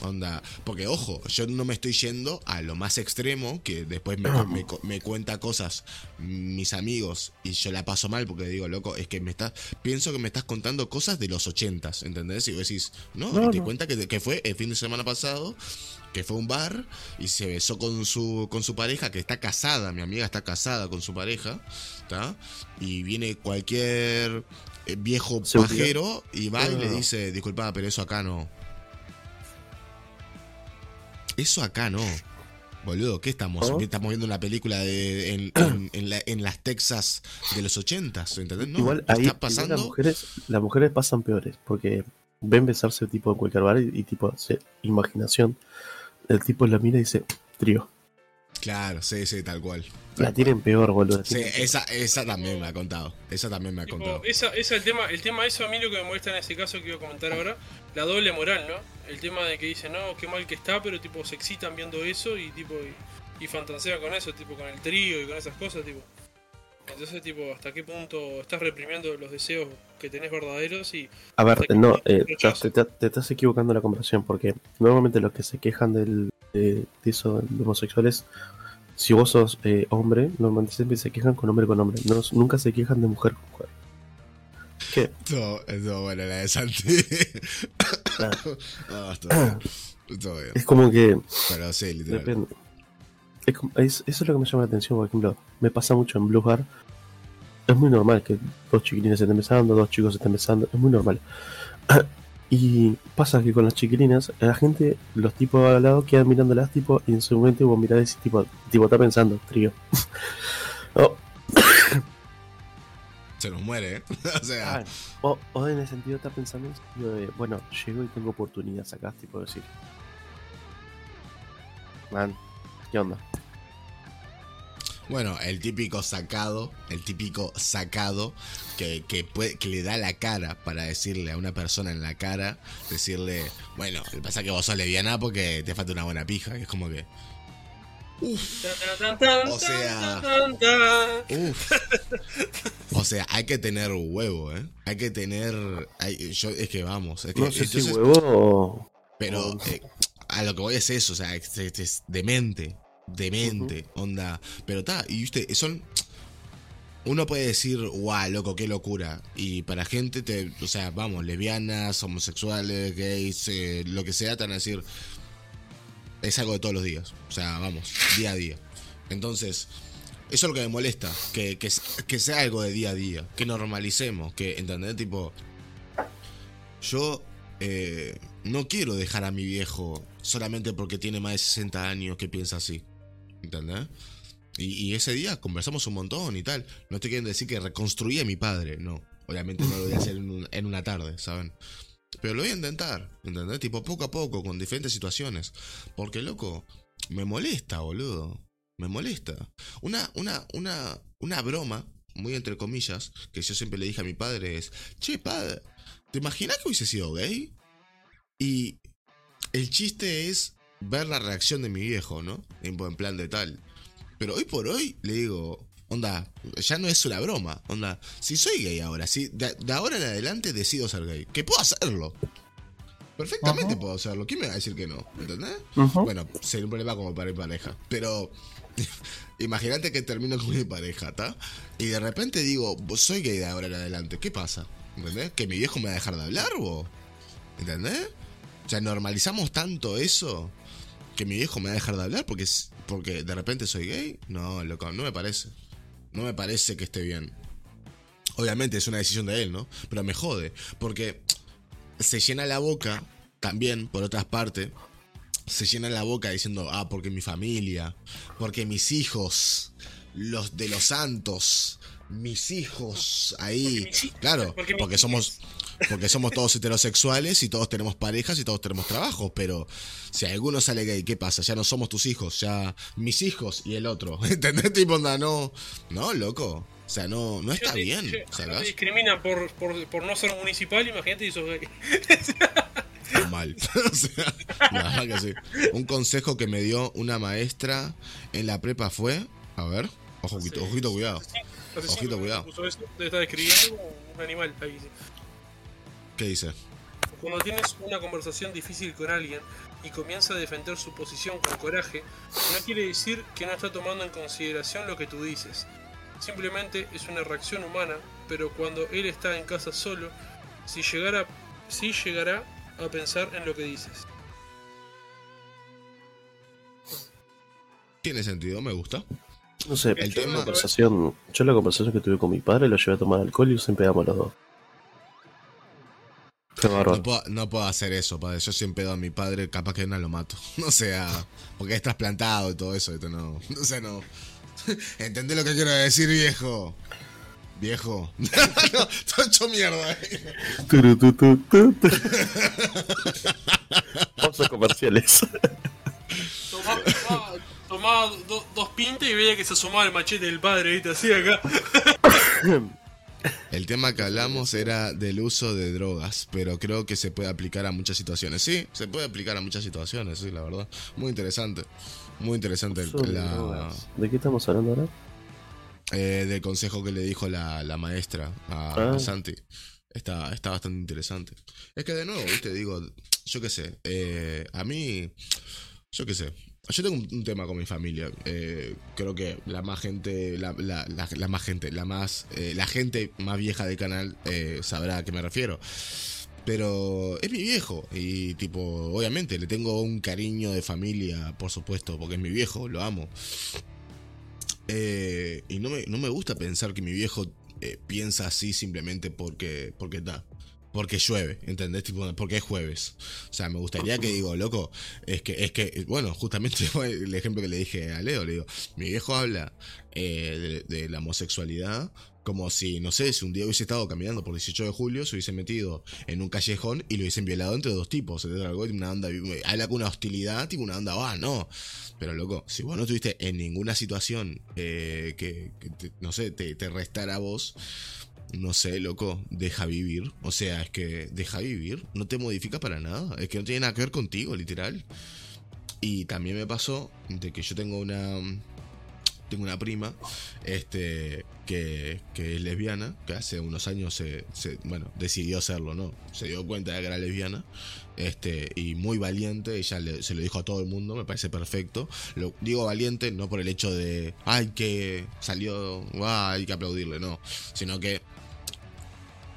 Onda, porque ojo, yo no me estoy yendo a lo más extremo, que después me, me, me cuenta cosas mis amigos y yo la paso mal porque digo, loco, es que me estás, pienso que me estás contando cosas de los ochentas, ¿entendés? Y vos decís, no, te no. cuenta que, que fue el fin de semana pasado, que fue a un bar y se besó con su, con su pareja, que está casada, mi amiga está casada con su pareja, ¿está? Y viene cualquier eh, viejo pajero y va y le dice, disculpa, pero eso acá no. Eso acá no. Boludo, ¿qué estamos? ¿Oh? Estamos viendo una película de, en, en- en la- en las Texas de los ochentas, ¿entendés? No, igual ahí pasando... las mujeres, las mujeres pasan peores porque ven besarse tipo en cualquier bar y, y tipo se- imaginación. El tipo la mira y dice, trío. Claro, sí, sí, tal cual. La tienen peor, boludo. Sí, esa, esa también me ha contado. Esa también me ha Tipo, contado. esa, esa el tema, el tema eso a mí lo que me molesta en ese caso que iba a comentar ahora, la doble moral, ¿no? El tema de que dicen, no, qué mal que está, pero tipo se excitan viendo eso y tipo y, y fantasean con eso, tipo con el trío y con esas cosas, tipo. Entonces, tipo, ¿hasta qué punto estás reprimiendo los deseos que tenés verdaderos y A ver, no, eh, te, te- te estás equivocando en la comparación porque normalmente los que se quejan del, de, homosexuales, si vos sos eh, hombre, normalmente siempre se quejan con hombre con hombre, no, nunca se quejan de mujer con mujer. ¿Qué? Todo, todo bueno, la de Santi. Ah. no, está bien. Todo bien. Es como que Pero sí, literal. Depende. Es es- eso es lo que me llama la atención, por ejemplo. Me pasa mucho en Blues Bar. Es muy normal que dos chiquilines se estén besando, dos chicos se estén besando. Es muy normal. Y pasa que con las chiquilinas, la gente, los tipos al lado quedan mirándolas, tipo, y en su momento vos mirás y tipo, tipo está pensando, trío. o, Se nos muere, ¿eh? o sea, o, o en el sentido está pensando en sentido de, bueno, llego y tengo oportunidad, sacás, tipo, de decir. Man, ¿qué onda? Bueno, el típico sacado, el típico sacado que, que, puede, que le da la cara para decirle a una persona en la cara, decirle, bueno, que pasa que vos sos lesbiana porque te falta una buena pija, que es como que... Uf, O sea- uf. O sea, hay que tener huevo, ¿eh? Hay que tener... hay- yo, es que vamos, es que... No sé si huevo. Pero eh, a lo que voy es eso, o sea, es, es- es demente, demente, onda. Pero está, y usted, son... Uno puede decir, guau, loco, qué locura. Y para gente, te, o sea, vamos, lesbianas, homosexuales, gays, eh, lo que sea, te van a decir, es algo de todos los días. O sea, vamos, día a día. Entonces, eso es lo que me molesta, que, que, que sea algo de día a día, que normalicemos, que, ¿entendés? Tipo, yo eh, no quiero dejar a mi viejo solamente porque tiene más de 60 años que piensa así. ¿Entendés? Y, ese día conversamos un montón y tal. No te quieren decir que reconstruí a mi padre, no. Obviamente no lo voy a hacer en, un- en una tarde, ¿saben? Pero lo voy a intentar, ¿entendés? Tipo poco a poco, con diferentes situaciones. Porque, loco, me molesta, boludo. Me molesta. Una, una, una, una broma, muy entre comillas, que yo siempre le dije a mi padre es, che, padre, ¿te imaginas que hubiese sido gay? Y el chiste es ver la reacción de mi viejo, ¿no? En plan de tal. Pero hoy por hoy le digo, onda, ya no es una broma, onda, si soy gay ahora, si de, de ahora en adelante decido ser gay, que puedo hacerlo. Perfectamente puedo hacerlo. ¿Quién me va a decir que no? ¿Entendés? Bueno, sería un problema como para mi pareja. Pero imagínate que termino con mi pareja, ¿está? Y de repente digo, "Vos soy gay de ahora en adelante. ¿Qué pasa? ¿Entendés? ¿Que mi viejo me va a dejar de hablar, vos? ¿Entendés? O sea, normalizamos tanto eso que mi viejo me va a dejar de hablar porque, porque de repente soy gay. No, loco, no me parece. No me parece que esté bien. Obviamente es una decisión de él, ¿no? Pero me jode. Porque se llena la boca también, por otras partes, se llena la boca diciendo, ah, porque mi familia, porque mis hijos, los de los santos, mis hijos ahí, Porque mis hijos, claro, porque somos, porque somos todos heterosexuales y todos tenemos parejas y todos tenemos trabajos, pero si alguno sale gay, ¿qué pasa? Ya no somos tus hijos, ya mis hijos y el otro, ¿entendés? Tipo, onda, no, no, loco, o sea, no, no está te- bien, yo- ¿sabes? te discriminan por, por, por no ser municipal, imagínate si sos gay. Mal. o sea, verdad que sí. Un consejo que me dio una maestra en la prepa fue. A ver, ojo, ojito, Sí. ojito, cuidado. Hace Ojito, cuidado. puso eso, Te está describiendo un animal ahí. sí. ¿Qué dice? Cuando tienes una conversación difícil con alguien y comienza a defender su posición con coraje, no quiere decir que no está tomando en consideración lo que tú dices. Simplemente es una reacción humana, pero cuando él está en casa solo, si llegara, si llegará a pensar en lo que dices. Tiene sentido, me gusta. No sé, El yo tema- la conversación, yo la conversación que tuve con mi padre lo llevé a tomar alcohol y siempre damos los dos. No puedo, no puedo hacer eso, padre. Yo siempre doy a mi padre, capaz que no lo mato. No sea, porque es trasplantado y todo eso. Esto no, no sé, no. ¿Entendés lo que quiero decir, viejo? Viejo. no, todo hecho mierda. eh. A comerciales. Tomá, tomá- tomá do- dos pintas y veía que se asomaba el machete del padre, ¿viste? Así acá. El tema que hablamos era del uso de drogas, pero creo que se puede aplicar a muchas situaciones. Sí, se puede aplicar a muchas situaciones, sí, la verdad. Muy interesante. Muy interesante el- la. ¿De qué estamos hablando ahora? eh, del consejo que le dijo la, la maestra a, Ah. Santi. Está, está bastante interesante. Es que de nuevo, viste, digo, yo qué sé, eh, a mí, yo qué sé. Yo tengo un, tema con mi familia. eh, creo que la más gente, la, la- más gente, la más, eh, la gente más vieja del canal eh, sabrá a qué me refiero. Pero es mi viejo y tipo, obviamente le tengo un cariño de familia, por supuesto, porque es mi viejo, lo amo. Y no me, no me gusta pensar que mi viejo piensa así simplemente porque porque da. Porque llueve, ¿entendés? Tipo, porque es jueves. O sea, me gustaría que digo, loco, es que, es que, bueno, justamente fue el ejemplo que le dije a Leo, le digo, mi viejo habla eh, de, la homosexualidad Como si, no sé, si un día hubiese estado caminando por 18 de julio, se hubiese metido en un callejón y lo hubiesen violado entre dos tipos. Algo, una onda, habla con una hostilidad, tipo una onda, ah, no. Pero loco, si vos no estuviste en ninguna situación eh, que, te- no sé, te, te restara a vos, no sé, loco, deja vivir. O sea, es que deja vivir, no te modifica para nada. Es que no tiene nada que ver contigo, literal. Y también me pasó de que yo tengo una. Tengo una prima este, que, que es lesbiana, que hace unos años se, se- bueno, decidió serlo, ¿no? Se dio cuenta de que era lesbiana, este, y muy valiente, ella le- se lo dijo a todo el mundo, me parece perfecto. Lo, digo valiente no por el hecho de, ay, que salió, guau, hay que aplaudirle, no, sino que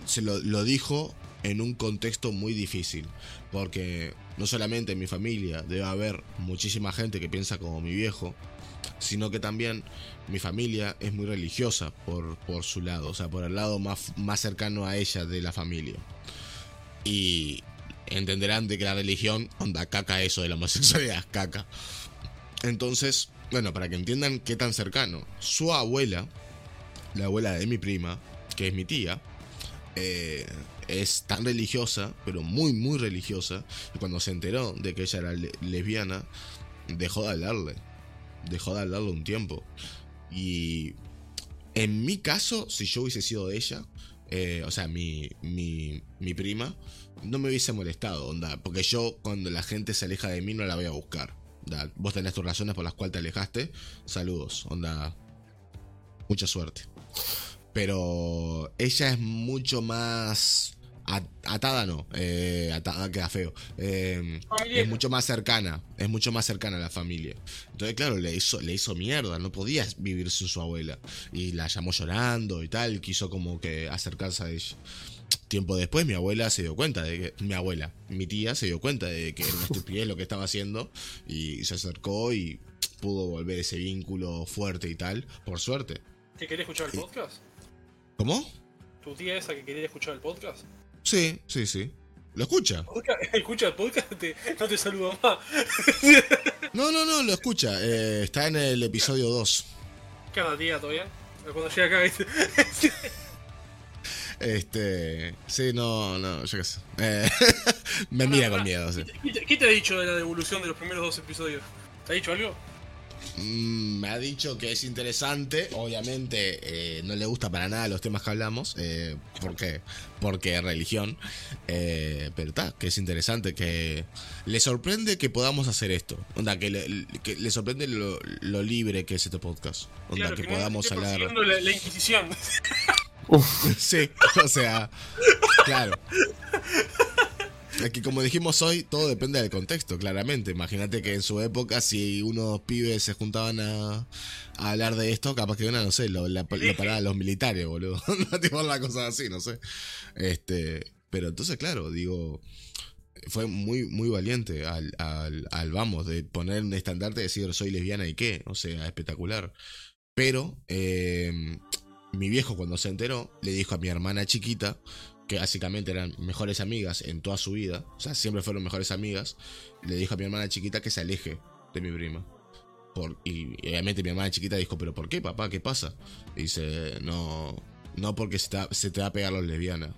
se lo, dijo en un contexto muy difícil, porque no solamente en mi familia debe haber muchísima gente que piensa como mi viejo, sino que también mi familia es muy religiosa por, por su lado, o sea, por el lado más, más cercano a ella de la familia. Y entenderán de que la religión, onda, caca eso de la homosexualidad, caca. Entonces, bueno, para que entiendan qué tan cercano, su abuela, la abuela de mi prima, que es mi tía, eh, es tan religiosa, pero muy, muy religiosa, y cuando se enteró de que ella era le- lesbiana, dejó de hablarle. Dejó de hablarle un tiempo. Y en mi caso, si yo hubiese sido ella, eh, o sea, mi, mi, mi prima, no me hubiese molestado, onda, porque yo cuando la gente se aleja de mí no la voy a buscar. vos tenés tus razones por las cuales te alejaste, saludos, onda, mucha suerte. Pero ella es mucho más atada, no, eh, atada queda feo. Eh, Familiar. es mucho más cercana, es mucho más cercana a la familia. Entonces, claro, le hizo, le hizo mierda, no podía vivir sin su abuela. Y la llamó llorando y tal, quiso como que acercarse a ella. Tiempo después mi abuela se dio cuenta de que, mi abuela, mi tía se dio cuenta de que era una estupidez lo que estaba haciendo y se acercó y pudo volver ese vínculo fuerte y tal, por suerte. ¿Que quería escuchar el podcast? ¿Cómo? ¿Tu tía esa que quería escuchar el podcast? Sí, sí, sí. ¿Lo escucha? Escucha el podcast, te- no te saludo más. No, no, no, lo escucha. Eh, está en el episodio 2. ¿Qué onda, tía? ¿Todo bien? Cuando llega acá, ¿viste? Este. Sí, no, no, yo qué sé. Eh, me mira con miedo, sí. ¿Qué te, qué te ha dicho de la devolución de los primeros dos episodios? ¿Te ha dicho algo? Mm, me ha dicho que es interesante. Obviamente eh, no le gusta para nada los temas que hablamos. Eh, ¿Por qué? Porque es religión. Eh, pero está, que es interesante. Que le sorprende que podamos hacer esto. Onda, que le, que le sorprende lo, lo libre que es este podcast. Onda, Claro, que, no podamos hablar. La, la Inquisición. Sí, o sea, claro. Que como dijimos hoy, todo depende del contexto, claramente. Imagínate que en su época, si unos pibes se juntaban a, hablar de esto, capaz que una, no sé, lo, la- lo paraban los militares, boludo. Tipo la cosa así, no sé. Este, pero entonces, claro, digo, fue muy, muy valiente al, al, al vamos, de poner un estandarte y decir soy lesbiana y qué, o sea, espectacular. Pero, eh, mi viejo cuando se enteró, le dijo a mi hermana chiquita, que básicamente eran mejores amigas en toda su vida, o sea, siempre fueron mejores amigas, le dijo a mi hermana chiquita que se aleje de mi prima. Por, y obviamente mi hermana chiquita dijo, pero ¿por qué, papá? ¿Qué pasa? Y dice, no, no porque se te, va- se te va a pegar los lesbianas.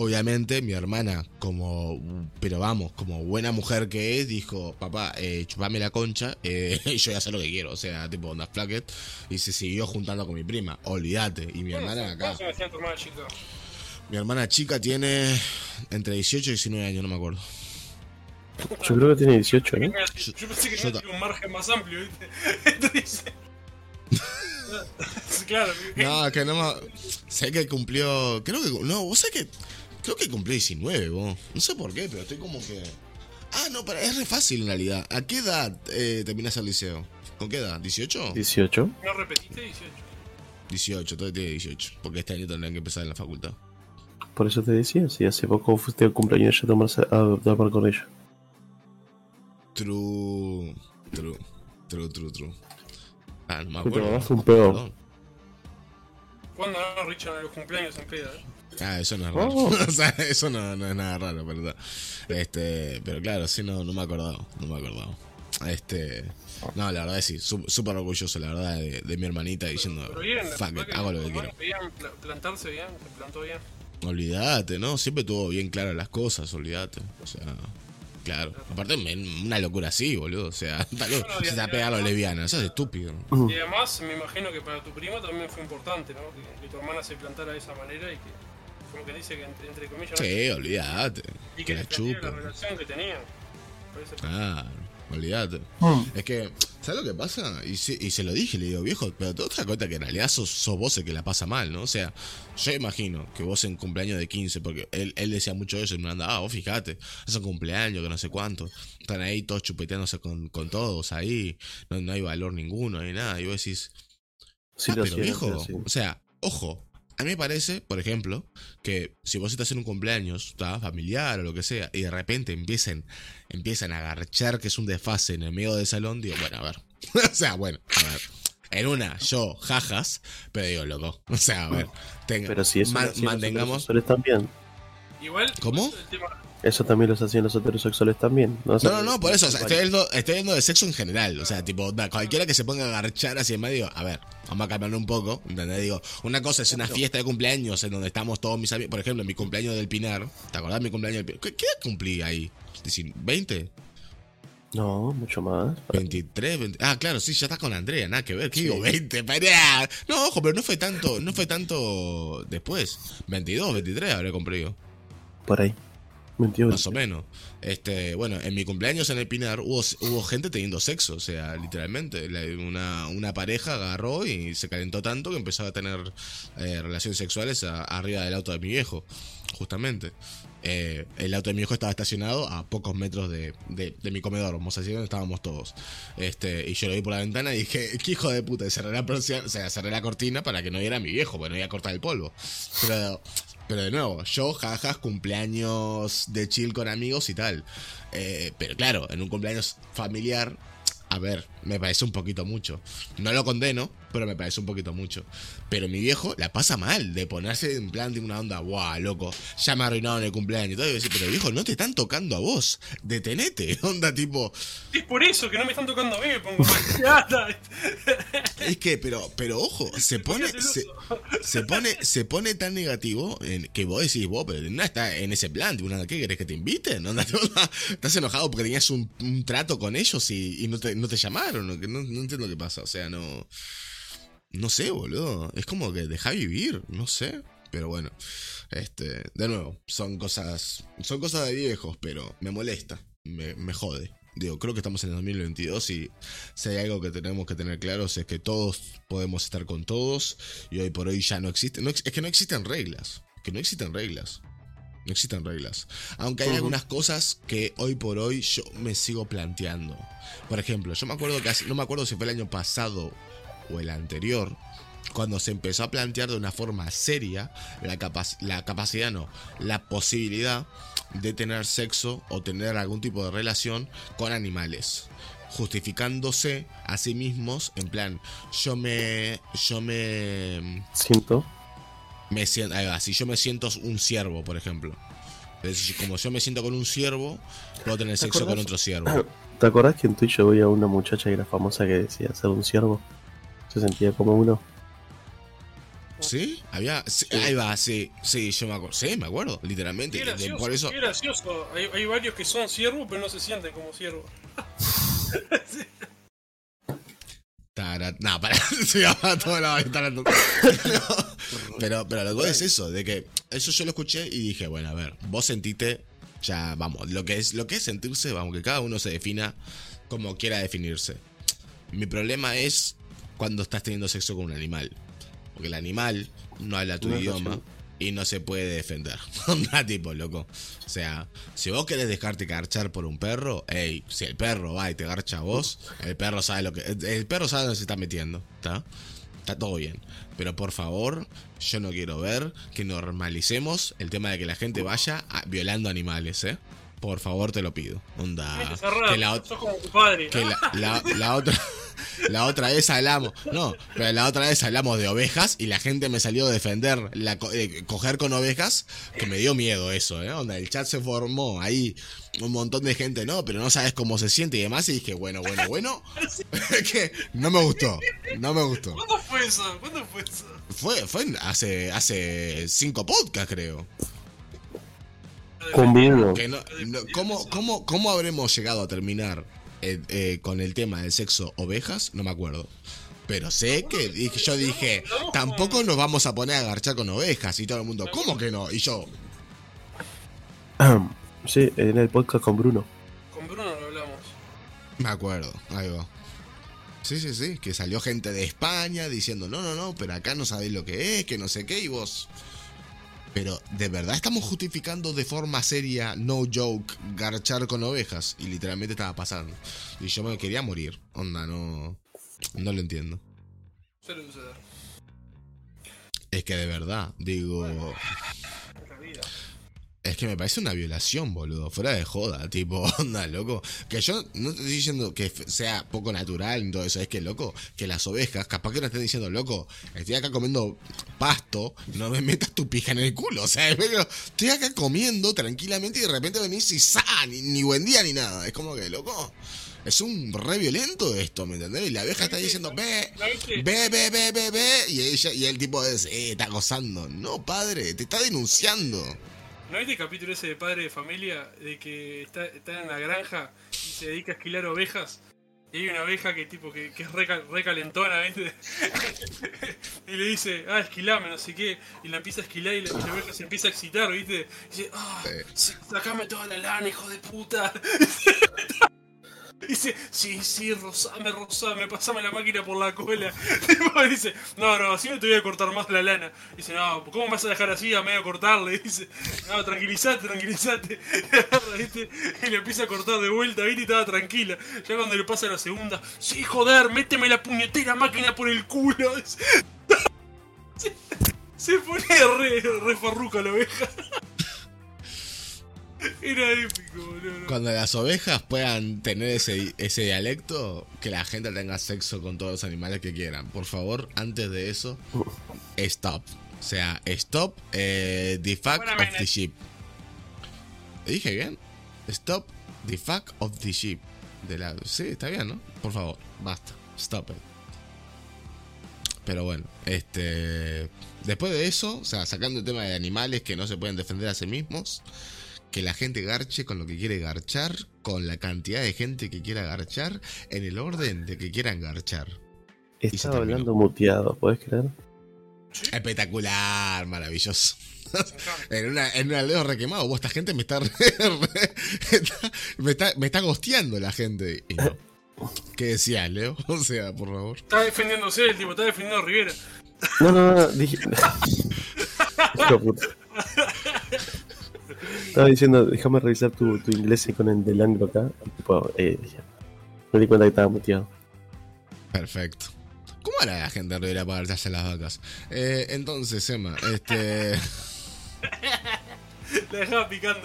Obviamente mi hermana, como, pero vamos, como buena mujer que es, dijo, papá, eh, chupame la concha, eh, y yo ya sé lo que quiero, o sea, tipo onda flacket, y se siguió juntando con mi prima, olvídate, y mi hermana acá. ¿Cómo se me decía tu hermana chica? Mi hermana chica tiene entre 18 y 19 años, no me acuerdo. Yo creo que tiene 18, ¿eh? Yo, yo pensé que yo no tenía un margen más amplio, ¿viste? Entonces. Claro. No, es que no me... Sé que cumplió... Creo que... No, vos sé que... Creo que cumplió 19, vos. No sé por qué, pero estoy como que... Ah, no, pero es re fácil en realidad. ¿A qué edad eh, terminas el liceo? ¿Con qué edad? ¿18? 18. ¿No repetiste 18? 18, todavía tiene 18. Porque este año tendrán que empezar en la facultad. Por eso te decía, si hace poco fuiste al cumpleaños ya a tomarse a tomar con ella. True. True. True, true, true. Ah, no me Te acuerdo. mamaste un pedo. ¿Cuándo no, Richard, en los cumpleaños en peda? eh? Ah, eso no es raro. Oh. o sea, eso no, no es nada raro, ¿verdad? Este, pero claro, sí, no, no me acordaba. No me acordaba. Este. No, la verdad es sí, sú- súper orgulloso, la verdad, de, de mi hermanita diciendo, Pero bien, fuck fue it, hago lo que quiero. bien, pla- plantarse bien, se plantó bien. Olvídate, ¿no? Siempre tuvo bien claras las cosas, olvídate. O sea, claro. Aparte, una locura así, boludo. O sea, tal vez se te va a pegar a los lesbianos, eso es estúpido. Y además, me imagino que para tu prima también fue importante, ¿no? Que, que tu hermana se plantara de esa manera y que, como que dice que entre, entre comillas, ¿no? Sí, olvídate. y Que que la chupa. la relación que tenían. Claro, olvídate. Es que, ¿sabes lo que pasa? Y, se- y se lo dije, le digo, viejo, pero te das cuenta que en realidad sos, sos vos el que la pasa mal, ¿no? O sea, yo imagino que vos en cumpleaños de 15, porque él, él decía mucho eso, y me anda, ah, vos fíjate, es un cumpleaños, que no sé cuánto. Están ahí todos chupeteándose con, con todos ahí, no, no hay valor ninguno, ni nada. Y vos decís, Sí, ah, lo pero hacía, viejo, o sea, ojo. A mí me parece, por ejemplo, que si vos estás en un cumpleaños, ¿tá? familiar o lo que sea, y de repente empiecen, empiezan a agarchar que es un desfase en el medio del salón, digo, bueno, a ver. o sea, bueno, a ver. En una, yo, jajas, pero digo, loco. O sea, a ver. tenga- Pero si eso ma- mantengamos. también. Igual, ¿Cómo? el tema- Eso también los hacían los heterosexuales también. No, O sea, No, no, no, por eso, o sea, estoy hablando, estoy hablando de sexo en general. O sea, tipo, cualquiera que se ponga a agarchar así en medio, a ver, vamos a calmarlo un poco, ¿entendés? Digo, una cosa es una fiesta de cumpleaños en donde estamos todos mis amigos. Por ejemplo, mi cumpleaños del Pinar. ¿Te acordás mi cumpleaños del Pinar? ¿Qué, qué cumplí ahí? Decir, ¿20? No, mucho más. 23, 20. Ah, claro, sí, ya estás con Andrea, nada que ver. ¿Qué digo? 20, pará. No, ojo, pero no fue tanto, no fue tanto después. 22, 23 habré cumplido. Por ahí. 21. Más o menos. Este, bueno, en mi cumpleaños en el Pinar hubo, hubo gente teniendo sexo, o sea, literalmente. Una, una pareja agarró y se calentó tanto que empezó a tener eh, relaciones sexuales arriba del auto de mi viejo, justamente. Eh, el auto de mi viejo estaba estacionado a pocos metros de, de- mi comedor, vamos a decir donde estábamos todos. Este, y yo lo vi por la ventana y dije, qué hijo de puta, cerré la, o sea, cerré la cortina para que no viera mi viejo, porque no iba a cortar el polvo. Pero, pero de nuevo, yo, jajas, cumpleaños de chill con amigos y tal. Eh, pero claro, en un cumpleaños familiar, a ver, me parece un poquito mucho. No lo condeno, pero me parece un poquito mucho. Pero mi viejo la pasa mal de ponerse en plan de una onda, guau, loco, ya me arruinaron el cumpleaños y todo. Y decía, pero viejo, no te están tocando a vos, detenete. Onda tipo, Es por eso que no me están tocando a mí, me pongo es que, pero, pero ojo, se pone, se, se pone, se pone tan negativo en que vos decís, vos, pero no está en ese plan, ¿qué querés que te inviten? Onda, ¿Estás enojado porque tenías un, un trato con ellos y, y no, te, no te llamaron? no, no entiendo qué pasa, o sea, no. No sé, boludo. Es como que deja vivir, no sé. Pero bueno, este, de nuevo, son cosas, son cosas de viejos, pero me molesta, me, me jode. Digo, creo que estamos en el 2022 y si hay algo que tenemos que tener claros es que todos podemos estar con todos y hoy por hoy ya no existe, no es que no existen reglas, que no existen reglas. No existen reglas. Aunque hay algunas cosas que hoy por hoy yo me sigo planteando. Por ejemplo, yo me acuerdo que hace- no me acuerdo si fue el año pasado o el anterior, cuando se empezó a plantear de una forma seria la, capac- la capacidad, no, la posibilidad de tener sexo o tener algún tipo de relación con animales. Justificándose a sí mismos, en plan, yo me. Yo me. Siento. me siento. Ahí va, si yo me siento un ciervo, por ejemplo. Es decir, como yo me siento con un ciervo, puedo tener ¿Te sexo con otro ciervo. ¿Te acordás que en Twitch yo veía a una muchacha que era famosa que decía ser un ciervo? Se sentía como uno. ¿Sí? Había. sí, ahí va, sí, sí, yo me acuerdo. Sí, me acuerdo, literalmente. Qué gracioso, por eso. qué gracioso. Hay, hay varios que son siervos, pero no se sienten como siervos. Tara- No, para. Se llama toda la. No. Pero, pero lo que es eso, de que eso yo lo escuché y dije, bueno, a ver, vos sentiste, ya, vamos, lo que es, lo que es sentirse, vamos, que cada uno se defina como quiera definirse. Mi problema es cuando estás teniendo sexo con un animal. Porque el animal no habla tu No idioma y no se puede defender. Onda tipo, loco. O sea, si vos querés dejarte garchar por un perro, hey, si el perro va y te garcha a vos, el perro sabe lo que. El, el perro sabe dónde se está metiendo, ¿está? Está todo bien. Pero por favor, yo no quiero ver que normalicemos el tema de que la gente vaya a- violando animales, ¿eh? Por favor, te lo pido. Onda. Que la, sos como tu padre. que la, la- la otra la otra vez hablamos, no, pero la otra vez hablamos de ovejas y la gente me salió a defender la eh, coger con ovejas, que me dio miedo eso, ¿eh? Onda, el chat se formó ahí un montón de gente, no, pero no sabes cómo se siente y demás, y dije, bueno, bueno, bueno, que no me gustó, no me gustó. ¿Cuándo fue eso? ¿Cuándo fue eso? Fue, fue hace, hace cinco podcasts, creo. Con Bruno. Que no- no- ¿cómo, cómo, ¿Cómo habremos llegado a terminar eh, eh, con el tema del sexo ovejas? No me acuerdo. Pero sé que dije- yo dije, tampoco nos vamos a poner a garchar con ovejas. Y todo el mundo, ¿cómo que no? Y yo, Sí, en el podcast con Bruno. Con Bruno lo hablamos. me acuerdo, ahí va. Sí, sí, sí, que salió gente de España diciendo, no, no, no, pero acá no sabéis lo que es, que no sé qué, y vos... Pero, ¿de verdad estamos justificando de forma seria, no joke, garchar con ovejas? Y literalmente estaba pasando. Y yo me quería morir. Onda, no... No lo entiendo. Suele suceder. Es que de verdad, digo... Es que me parece una violación, boludo. Fuera de joda, tipo, onda, loco. Que yo no te estoy diciendo que sea poco natural y todo eso. Es que, loco, que las ovejas, capaz que no estén diciendo, loco, estoy acá comiendo pasto, no me metas tu pija en el culo. O sea, estoy acá comiendo tranquilamente y de repente venís y ¡sa! Ni, ni buen día ni nada. Es como que, loco, es un re violento esto, ¿me entendés? Y la abeja está diciendo, ve, ve, ve, ve, ve. Y, ella, y el tipo es, eh, está gozando. No, padre, te está denunciando. ¿No viste el capítulo ese de padre de familia? De que está, está en la granja y se dedica a esquilar ovejas. Y hay una oveja que tipo que, que es re, cal- re calentona, ¿viste? y le dice, ah, esquilame, no sé qué. Y la empieza a esquilar y la, y la oveja se empieza a excitar, ¿viste? Y dice, ah, sí, sacame toda la lana, hijo de puta. Dice, sí, sí, rozame, rozame, pasame la máquina por la cola. Dice, no, no, así no te voy a cortar más la lana. Dice, no, ¿cómo vas a dejar así a medio cortarle? Dice, no, tranquilizate, tranquilizate. Y le empieza a cortar de vuelta, ¿viste? Y estaba tranquila. Ya cuando le pasa la segunda, sí, joder, méteme la puñetera máquina por el culo. Se, ponía re, re farruca la oveja. Era épico, boludo. Cuando las ovejas puedan tener ese, ese dialecto, que la gente tenga sexo con todos los animales que quieran. Por favor, antes de eso, stop. O sea, stop eh, the fuck Buena of the sheep. ¿Le dije bien? Stop the fuck of the sheep. De la... Sí, está bien, ¿no? Por favor, basta. Stop it. Pero bueno, este. Después de eso, o sea, sacando el tema de animales que no se pueden defender a sí mismos, que la gente garche con lo que quiere garchar, con la cantidad de gente que quiera garchar, en el orden de que quieran garchar. Estaba hablando muteado, ¿puedes creer? Espectacular, maravilloso. En una, en un aldeo requemado, vos, esta gente me está, re- re- está- me está, me está gosteando la gente. Y no. ¿Qué decías, Leo? O sea, por favor. Está defendiéndose el tipo, está defendiendo a Rivera. No, no, no, dije. Estaba diciendo, déjame revisar tu, tu inglés con el del anglo acá. Tipo, eh, me di cuenta que estaba muteado. Perfecto. ¿Cómo hará la gente en Rivera para garcharse las vacas? Eh, entonces, Emma, este. La dejaba picando.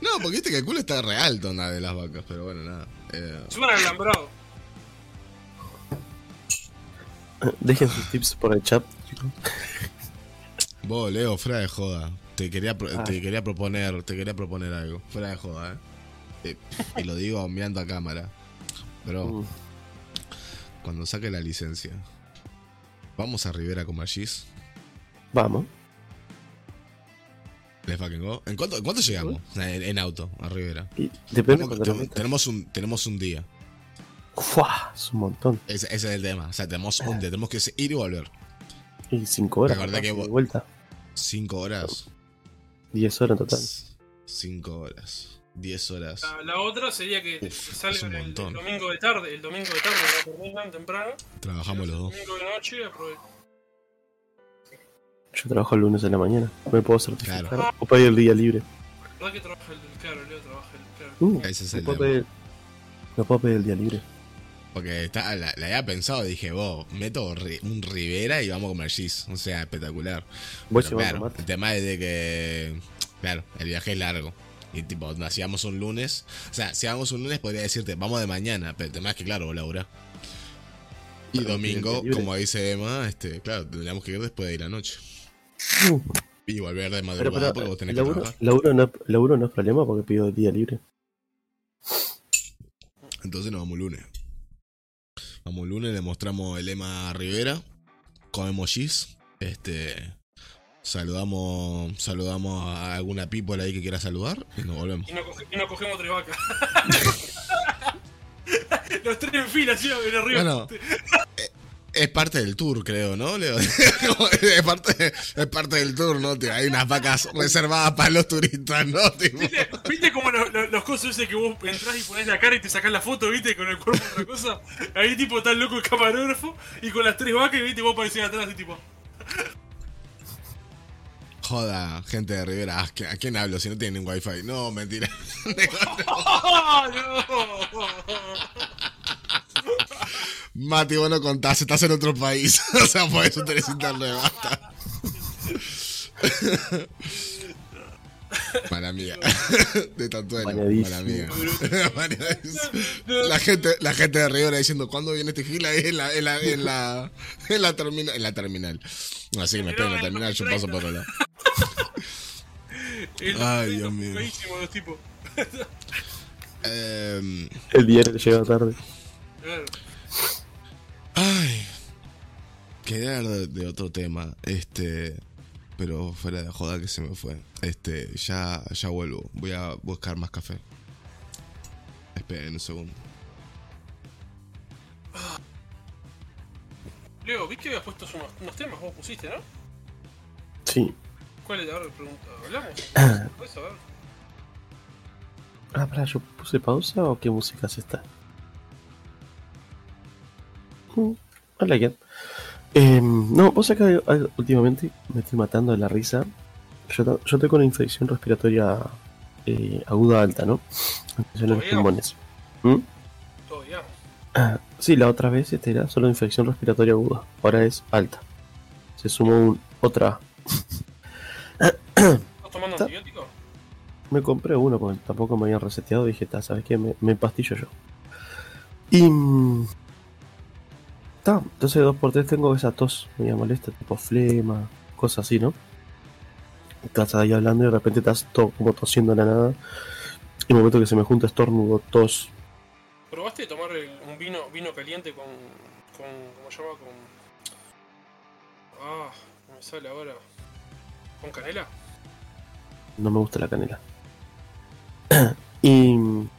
No, porque viste que el culo está re alto, nada de las vacas, pero bueno, nada. Eh, Suena alambrado. Dejen sus tips por el chat, chicos. vos, Leo, fuera de joda. Te quería, pro- Ah. te quería proponer, te quería proponer algo. Fuera de joda, eh. Y lo digo mirando a cámara. Bro, Mm, cuando saque la licencia, vamos a Rivera con Magis. Vamos. Let's fucking go. ¿En cuánto, en cuánto llegamos? En, en auto, a Rivera. Depende Tenemos, tenemos un, tenemos un día. ¡Fua! Es un montón. Ese, ese es el tema. O sea, tenemos un día. Tenemos que ir y volver. Y 5 horas. ¿Te que de vuelta. Cinco horas. 10 horas en total. Cinco horas. Diez horas. La, la otra sería que Uf, un el, el montón. domingo de tarde. El domingo de tarde la terminan temprano. Trabajamos los dos. El domingo de noche Yo trabajo el lunes en la mañana. Me puedo certificar. Claro. O pedir el día libre. ¿Verdad que trabaja el, el claro? Leo trabaja el claro. Uh, Ese es el puedo pedir- me puedo pedir el día libre. Porque está, la, la había pensado, dije, vos, meto ri- un Rivera y vamos a comer cheese. O sea, espectacular. Pero llevando claro, el tema es de que, claro, el viaje es largo. Y tipo, no, si vamos un lunes, o sea, si vamos un lunes podría decirte, vamos de mañana, pero el tema es que, claro, vos laburás. Y Para domingo, como dice Emma, este, claro, tendríamos que ir después de ir anoche. Uh, Y volver de pero, madrugada pero, porque vos tenés el que trabajar. laburo no, laburo no es problema porque pido día libre. Entonces nos vamos lunes. Vamos lunes, le mostramos el Emma Rivera. Comemos cheese. Este. Saludamos. Saludamos a alguna people ahí que quiera saludar. Y nos volvemos. Y nos, coge- nos cogemos tres vacas. Los tres en fila, en arriba. Bueno, es parte del tour, creo, ¿no, Leo? es, parte, es parte del tour, ¿no? Tío? Hay unas vacas reservadas para los turistas, ¿no? Tipo, ¿Viste, ¿Viste como los, los, los cosos ese que vos entrás y ponés la cara y te sacás la foto, viste, con el cuerpo otra cosa? Ahí tipo tan loco el camarógrafo y con las tres vacas viste vos parecías atrás y tipo. Joda, gente de Rivera. ah, ¿A quién hablo si no tienen wifi? No, mentira. ¡Oh, no! Mati, vos no contás, estás en otro país. o sea, por eso tenés internet, basta. Mala mía. De. Bañadísimo. Mala mía. La gente, la gente de Rivera diciendo, ¿cuándo viene este gila ahí en la, en la, en la, en la terminal? En la terminal. Así que me espero en la terminal, yo paso por otro lado. El- Ay, Dios mío. feísimo los tipos. Em, El diario llega tarde. Ay. Quería hablar de, de otro tema. Este. Pero fuera de joda que se me fue. Este, ya, ya vuelvo. Voy a buscar más café. Esperen un segundo. Leo, vi que habías puesto unos, unos temas, vos pusiste, ¿no? Sí. ¿Cuál es? A ver, pregunta. ¿Hablamos? Eso, a ver. Ah, pará, ¿yo puse pausa o qué música es esta? Mm, I like it. Em, no, vos acá últimamente me estoy matando de la risa. Yo, tengo una infección respiratoria eh, aguda alta, ¿no? Infección en los pulmones. ¿Mm? Todavía. Ah, sí, la otra vez este era solo infección respiratoria aguda. Ahora es alta. Se sumó un, otra. ¿Estás tomando antibiótico? Me compré uno porque tampoco me habían reseteado. Dije, "Ta, ¿sabes qué? Me, me empastillo yo. Y. entonces dos por tres tengo esa tos media molesta, tipo flema, cosas así, ¿no? Estás ahí hablando y de repente estás todo como tosiendo en la nada. Y el momento que se me junta estornudo, tos. ¿Probaste tomar el- un vino vino caliente con. con ¿Cómo se llama? Con. Ah, no me sale ahora. ¿Con canela? No me gusta la canela. y.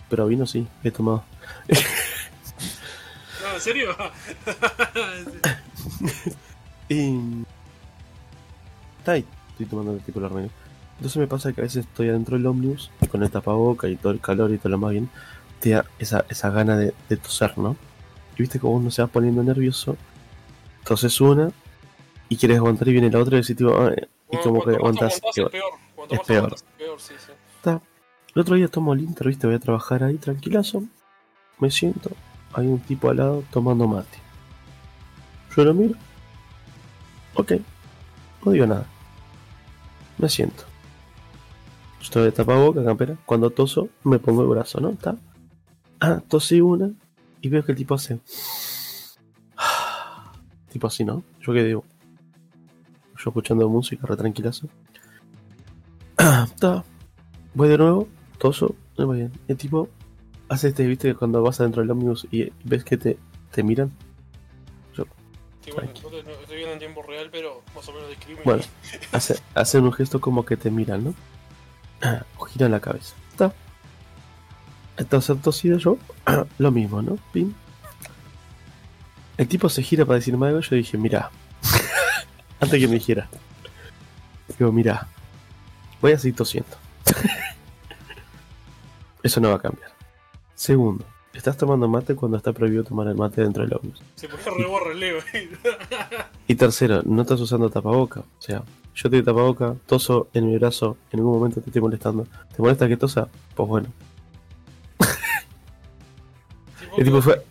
Pero vino sí, he tomado. No, ¿en serio? Y. Estoy tomando el tipo de armenio. Entonces me pasa que a veces estoy adentro del ómnibus con el tapaboca y todo el calor y todo lo más bien, te da esa, esa gana de, de toser, ¿no? Y viste como uno se va poniendo nervioso, entonces una y quieres aguantar y viene la otra y decís tipo, "Ah", y como que aguantas. es peor. Cuanto es más peor. aguantás es peor, sí, sí. Está. El otro día tomo el Inter, viste, voy a trabajar ahí tranquilazo. Me siento, hay un tipo al lado tomando mate. Yo lo miro. Ok, no digo nada. Me siento. Estoy de tapaboca, campera. Cuando toso, me pongo el brazo, ¿no? ¿Está? Ah, tosí una y veo que el tipo hace. tipo así, ¿no? Yo qué digo. Yo escuchando música, re tranquilazo. Está. Voy de nuevo, toso, no bien. El tipo hace este, viste, cuando vas adentro del ómnibus y ves que te, te miran. Sí, bueno, no te- no estoy viendo en tiempo real, pero más o menos describe. Bueno, hace, hacen un gesto como que te miran, ¿no? O giran la cabeza. Está. Entonces tosido yo, lo mismo, ¿no? Pim. El tipo se gira para decirme algo, yo dije, mira. Antes que me dijera. Digo, mira. Voy a seguir tosiendo. Eso no va a cambiar. Segundo, estás tomando mate cuando está prohibido tomar el mate dentro del ómnibus. Se reborra el Leo. Y tercero, no estás usando tapaboca. O sea, yo te tapaboca, toso en mi brazo, en ningún momento te estoy molestando. ¿Te molesta que tosa? Pues bueno. El tipo fue.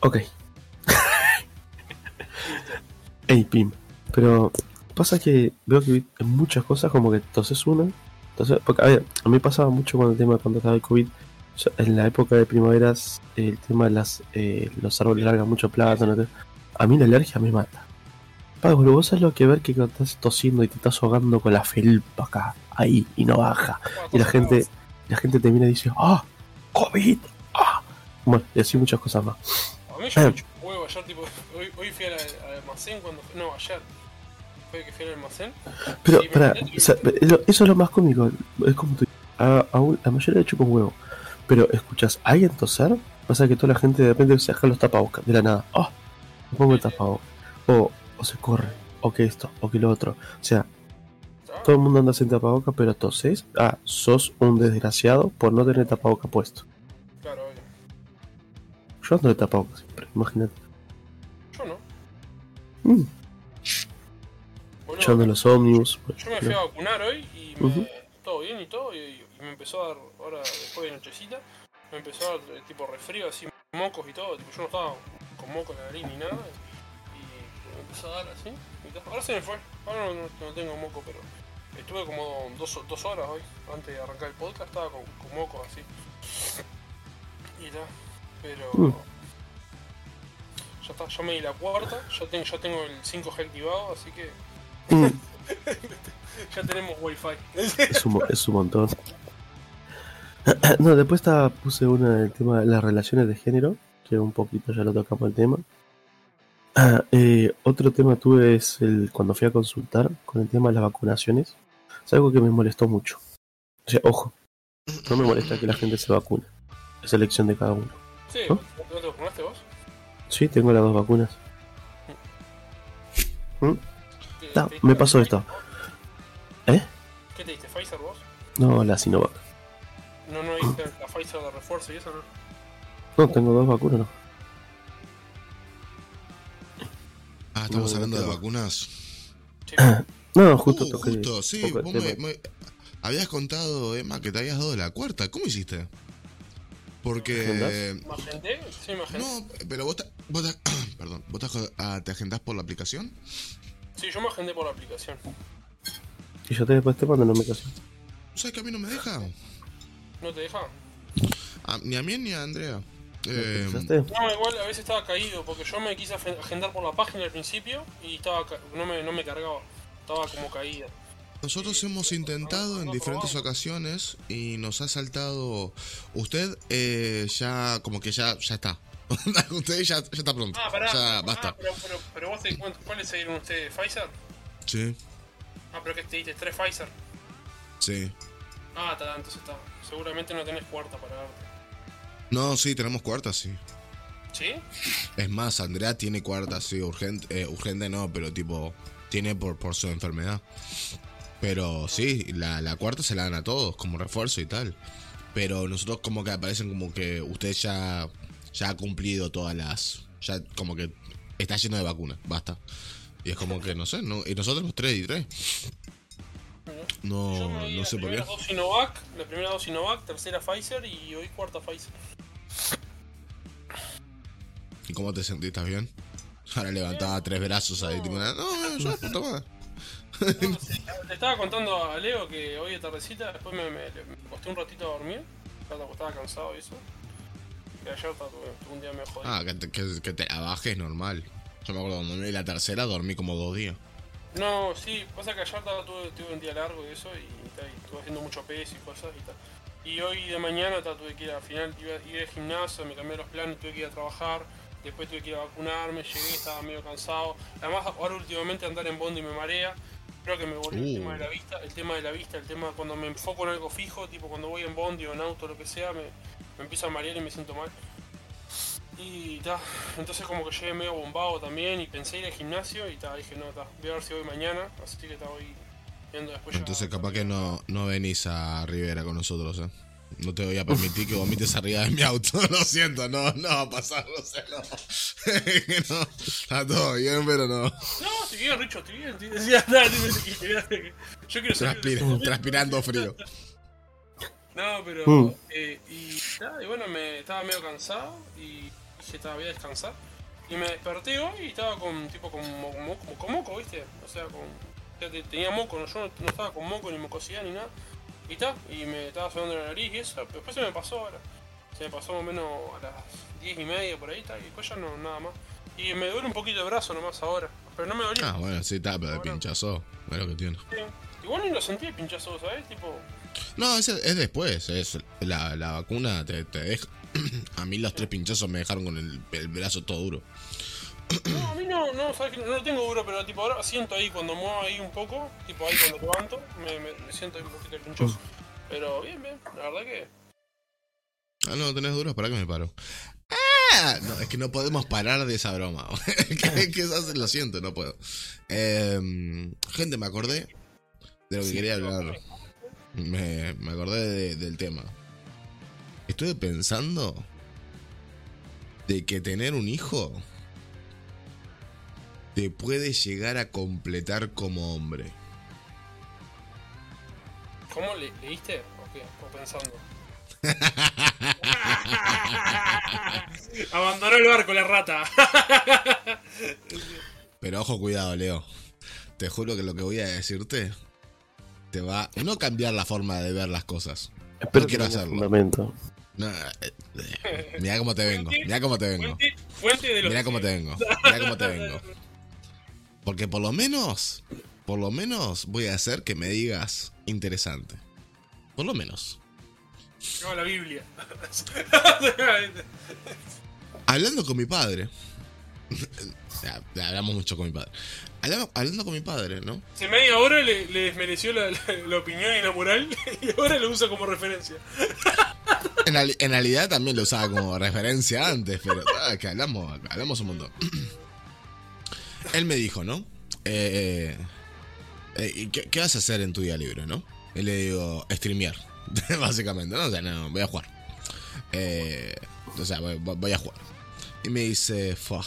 Ok. Ey, pim. Pero pasa que veo que en muchas cosas como que toses una. Entonces, porque a ver, a mí pasaba mucho con el tema cuando estaba el COVID. En la época de primaveras, el tema de las, eh, los árboles largan mucho plátano. a mí la alergia me mata. Boludo, vos sabés lo que ver que estás tosiendo y te estás ahogando con la felpa acá, ahí, y no baja. Y la gente, la gente te mira y dice, ¡ah! ¡COVID! ¡ah! Bueno, y así muchas cosas más. A mí yo me chupo huevo ayer, tipo, hoy, hoy fui al, al almacén cuando no, ayer. Fue que fui al almacén. Pero, que- o sea, eso es lo más cómico. Es como tú. A, a un- la mayoría le chupa un huevo. Pero escuchas a alguien toser, pasa que toda la gente de repente se deja los tapabocas de la nada. ¡Oh! Me pongo el tapabocas. O, o se corre. O que esto. O que lo otro. O sea, todo el mundo anda sin tapabocas, pero toses. Ah, sos un desgraciado por no tener tapabocas puesto. Claro, obvio. Yo ando de tapabocas siempre, imagínate. Yo no. Mm, Boludo, yo ando en los ómnibus. Yo me fui a vacunar hoy y me, todo bien y todo, y, y me empezó a dar, ahora después de nochecita, me empezó a dar eh, tipo resfrío, así mocos y todo, tipo, yo no estaba con moco en la nariz ni nada, y me empezó a dar así, y ahora se me fue, ahora no, no- no tengo moco, pero estuve como dos, dos horas hoy, antes de arrancar el podcast, estaba con, con mocos así, y tal, pero... Mm. Ya está, ya me di la cuarta, ya, tengo ya tengo el 5G activado, así que Mm, ya tenemos wifi. es, un, es un montón. No, después estaba, puse una del tema de las relaciones de género, que un poquito ya lo tocamos el tema. Ah, eh, otro tema tuve es el cuando fui a consultar con el tema de las vacunaciones. Es algo que me molestó mucho. O sea, ojo, no me molesta que la gente se vacune. Es elección de cada uno. Sí, ¿No? ¿no te vacunaste vos? Sí, tengo las dos vacunas. ¿Qué- Ta, te diste me pasó esto. ¿Eh? ¿Qué te diste? ¿Pfizer vos? No, la Sinovac. No, no diste la Pfizer de refuerzo y eso, ¿no? No, tengo dos vacunas, no. Ah, estamos hablando de vacunas. Sí. No, justo Uh, toqué justo, sí. Vos me, habías contado, Emma, que te habías dado la cuarta. ¿Cómo hiciste? Porque. ¿Me agendé? Sí, me agendé. No, pero vos te, vos te- perdón, vos te, ah, te agendás por la aplicación. Sí, yo me agendé por la aplicación. Y yo te después te mando una medicación. ¿Sabes que a mí no me deja? ¿No te deja? A- ni a mí ni a Andrea. Eh. No, igual a veces estaba caído porque yo me quise agen- agendar por la página al principio y estaba ca- no, me, no me cargaba. Estaba como caída. nosotros hemos intentado en diferentes ocasiones y nos ha saltado. Usted eh, ya, como que ya, ya está. Usted ya, ya está pronto. Ah, pará. Ya Ah, basta. pero, pero, pero vos te ¿cuáles se dieron ustedes? ¿Pfizer? Sí, Ah, pero que te diste tres Pfizer. sí. Ah, está, entonces está. Seguramente no tenés cuarta para darte. No, sí, tenemos cuarta, sí. ¿Sí? Es más, Andrea tiene cuarta, sí, urgente, eh, urgente no, pero tipo, tiene por, por su enfermedad. Pero sí, la, la cuarta se la dan a todos, como refuerzo y tal. Pero nosotros como que aparecen como que usted ya, ya ha cumplido todas las... Ya como que está lleno de vacunas, basta. Y es como que, no sé, no, y nosotros los tres y tres. Yo No, me di no sé por qué. primera dos Sinovac, la primera dos Sinovac, tercera Pfizer y hoy cuarta Pfizer. ¿Y cómo te sentís? ¿Estás bien? Ahora levantaba tres brazos ahí, tipo, no, yo puta madre. No, sí, Le estaba contando a Leo que hoy de tardecita, después me, me, me costé un ratito a dormir, estaba, estaba cansado y eso. Y ayer tuve, un día jodido. Ah, que te, que, que te la bajes normal. Yo me acuerdo cuando me di la tercera dormí como dos días. No, sí, pasa que ayer tuve, tuve un día largo y eso, y, estuve haciendo mucho peso y cosas y tal. Y hoy de mañana ta, tuve que ir al final, iba, iba al gimnasio, me cambié los planes, tuve que ir a trabajar, después tuve que ir a vacunarme, llegué, estaba medio cansado. Además, ahora últimamente andar en bondi me marea. Creo que me volvió el Uh. tema de la vista, el tema de la vista, el tema cuando me enfoco en algo fijo, tipo cuando voy en bondi o en auto, lo que sea, me, me empiezo a marear y me siento mal. Y ta, entonces como que llegué medio bombado también y pensé ir al gimnasio y ta, dije no, ta, voy a ver si voy mañana, así que estaba hoy viendo después ya- Entonces capaz que no, no venís a Rivera con nosotros, ¿eh? No te voy a permitir que vomites arriba de mi auto, lo siento, no, no va a pasar, no sé, no. no. Está todo bien, pero no. No, estoy bien, Richo, estoy bien, estoy bien. Yo quiero salir de- Transpira- transpirando frío. No, pero. Mm. eh, y, nada, y bueno, me estaba medio cansado y estaba voy a descansar. Y me desperté hoy y estaba con, tipo, con, mo- mo- como, con moco, ¿viste? O sea, con. o sea, te- tenía moco, ¿no? yo no, no estaba con moco ni mocosidad ni nada. Y tal, y me estaba sonando la nariz y eso, después se me pasó ahora. Se me pasó más o menos a las 10 y media por ahí, está, y después ya no, nada más. Y me duele un poquito el brazo nomás ahora. Pero no me dolía. Ah, bueno, sí, está, pero pinchazo. Es lo que tiene. Sí. Igual ni lo sentí el pinchazo, ¿sabes? Tipo. No, es, es después. Es la, la vacuna te, te deja. A mí los tres pinchazos me dejaron con el, el brazo todo duro. No, a mí no, no, sabes que no lo tengo duro, pero tipo ahora siento ahí cuando muevo ahí un poco, tipo ahí cuando levanto, me, me, me siento ahí un poquito el pinchazo. Pero bien, bien, la verdad que. Ah, no, tenés duros, para que me paro. Ah, no, es que no podemos parar de esa broma. que, que eso- lo siento, no puedo. Eh, gente, me acordé de lo que quería hablar. Me, me acordé de- del tema. Estuve pensando de que tener un hijo te puede llegar a completar como hombre. ¿Cómo le, leíste? ¿O qué? ¿O pensando? Abandonó el barco la rata. Pero ojo, cuidado, Leo. Te juro que lo que voy a decirte te va no a cambiar la forma de ver las cosas. Espero quiero que tenga hacerlo. No, eh, eh, mira cómo te vengo, mira cómo te vengo. Mira cómo te vengo, mira cómo te vengo. Porque por lo menos, por lo menos voy a hacer que me digas interesante. Por lo menos. No, la Biblia. Hablando con mi padre. Hablamos mucho con mi padre. Hablando, hablando con mi padre, ¿no? Hace media hora le, le desmereció la, la- la opinión y la moral y ahora lo usa como referencia. En, reali- en realidad también lo usaba como referencia antes, pero ah, que hablamos, hablamos un montón. Él me dijo, ¿no? Eh, eh, ¿y ¿qué, qué vas a hacer en tu día libre, no? Y le digo, streamear, básicamente, ¿no? O sea, no, voy a jugar. Eh, o sea, voy, voy a jugar. Y me dice, Fua,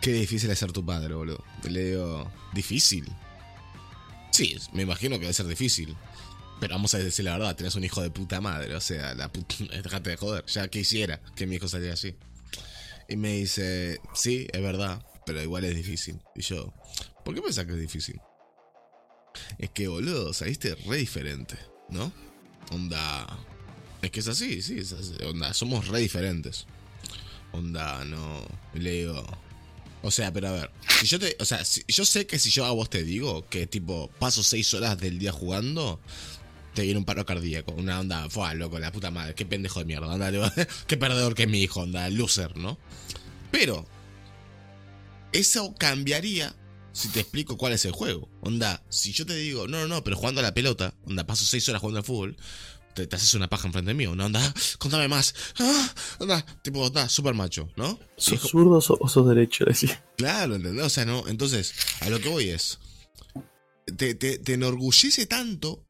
qué difícil es ser tu padre, boludo. Le digo, ¿difícil? Sí, me imagino que debe ser difícil. Pero vamos a decir la verdad, tenés un hijo de puta madre, o sea, la puta, déjate de joder, ya quisiera que mi hijo saliera así. Y me dice, sí, es verdad, pero igual es difícil. Y yo, ¿por qué pensás que es difícil? Es que, boludo, saliste re diferente, ¿no? Onda, es que es así, sí, es así, onda, somos re diferentes. Onda, no, le digo, o sea, pero a ver, si yo te, o sea, yo sé que si yo a vos te digo que tipo paso seis horas del día jugando, te viene un paro cardíaco, una onda, fue loco, la puta madre, qué pendejo de mierda, onda, qué perdedor que es mi hijo, onda, loser, ¿no? Pero, eso cambiaría si te explico cuál es el juego. Onda, si yo te digo, no, no, no, pero jugando a la pelota, onda, paso seis horas jugando al fútbol, te, te haces una paja enfrente mío, ¿no? Onda, contame más, ah, onda, tipo, onda, super macho, ¿no? Es ¿Sos zurdo o sos- derecho? Decía. Claro, ¿entendés? O sea, no. Entonces, a lo que voy es. Te, te, te enorgullece tanto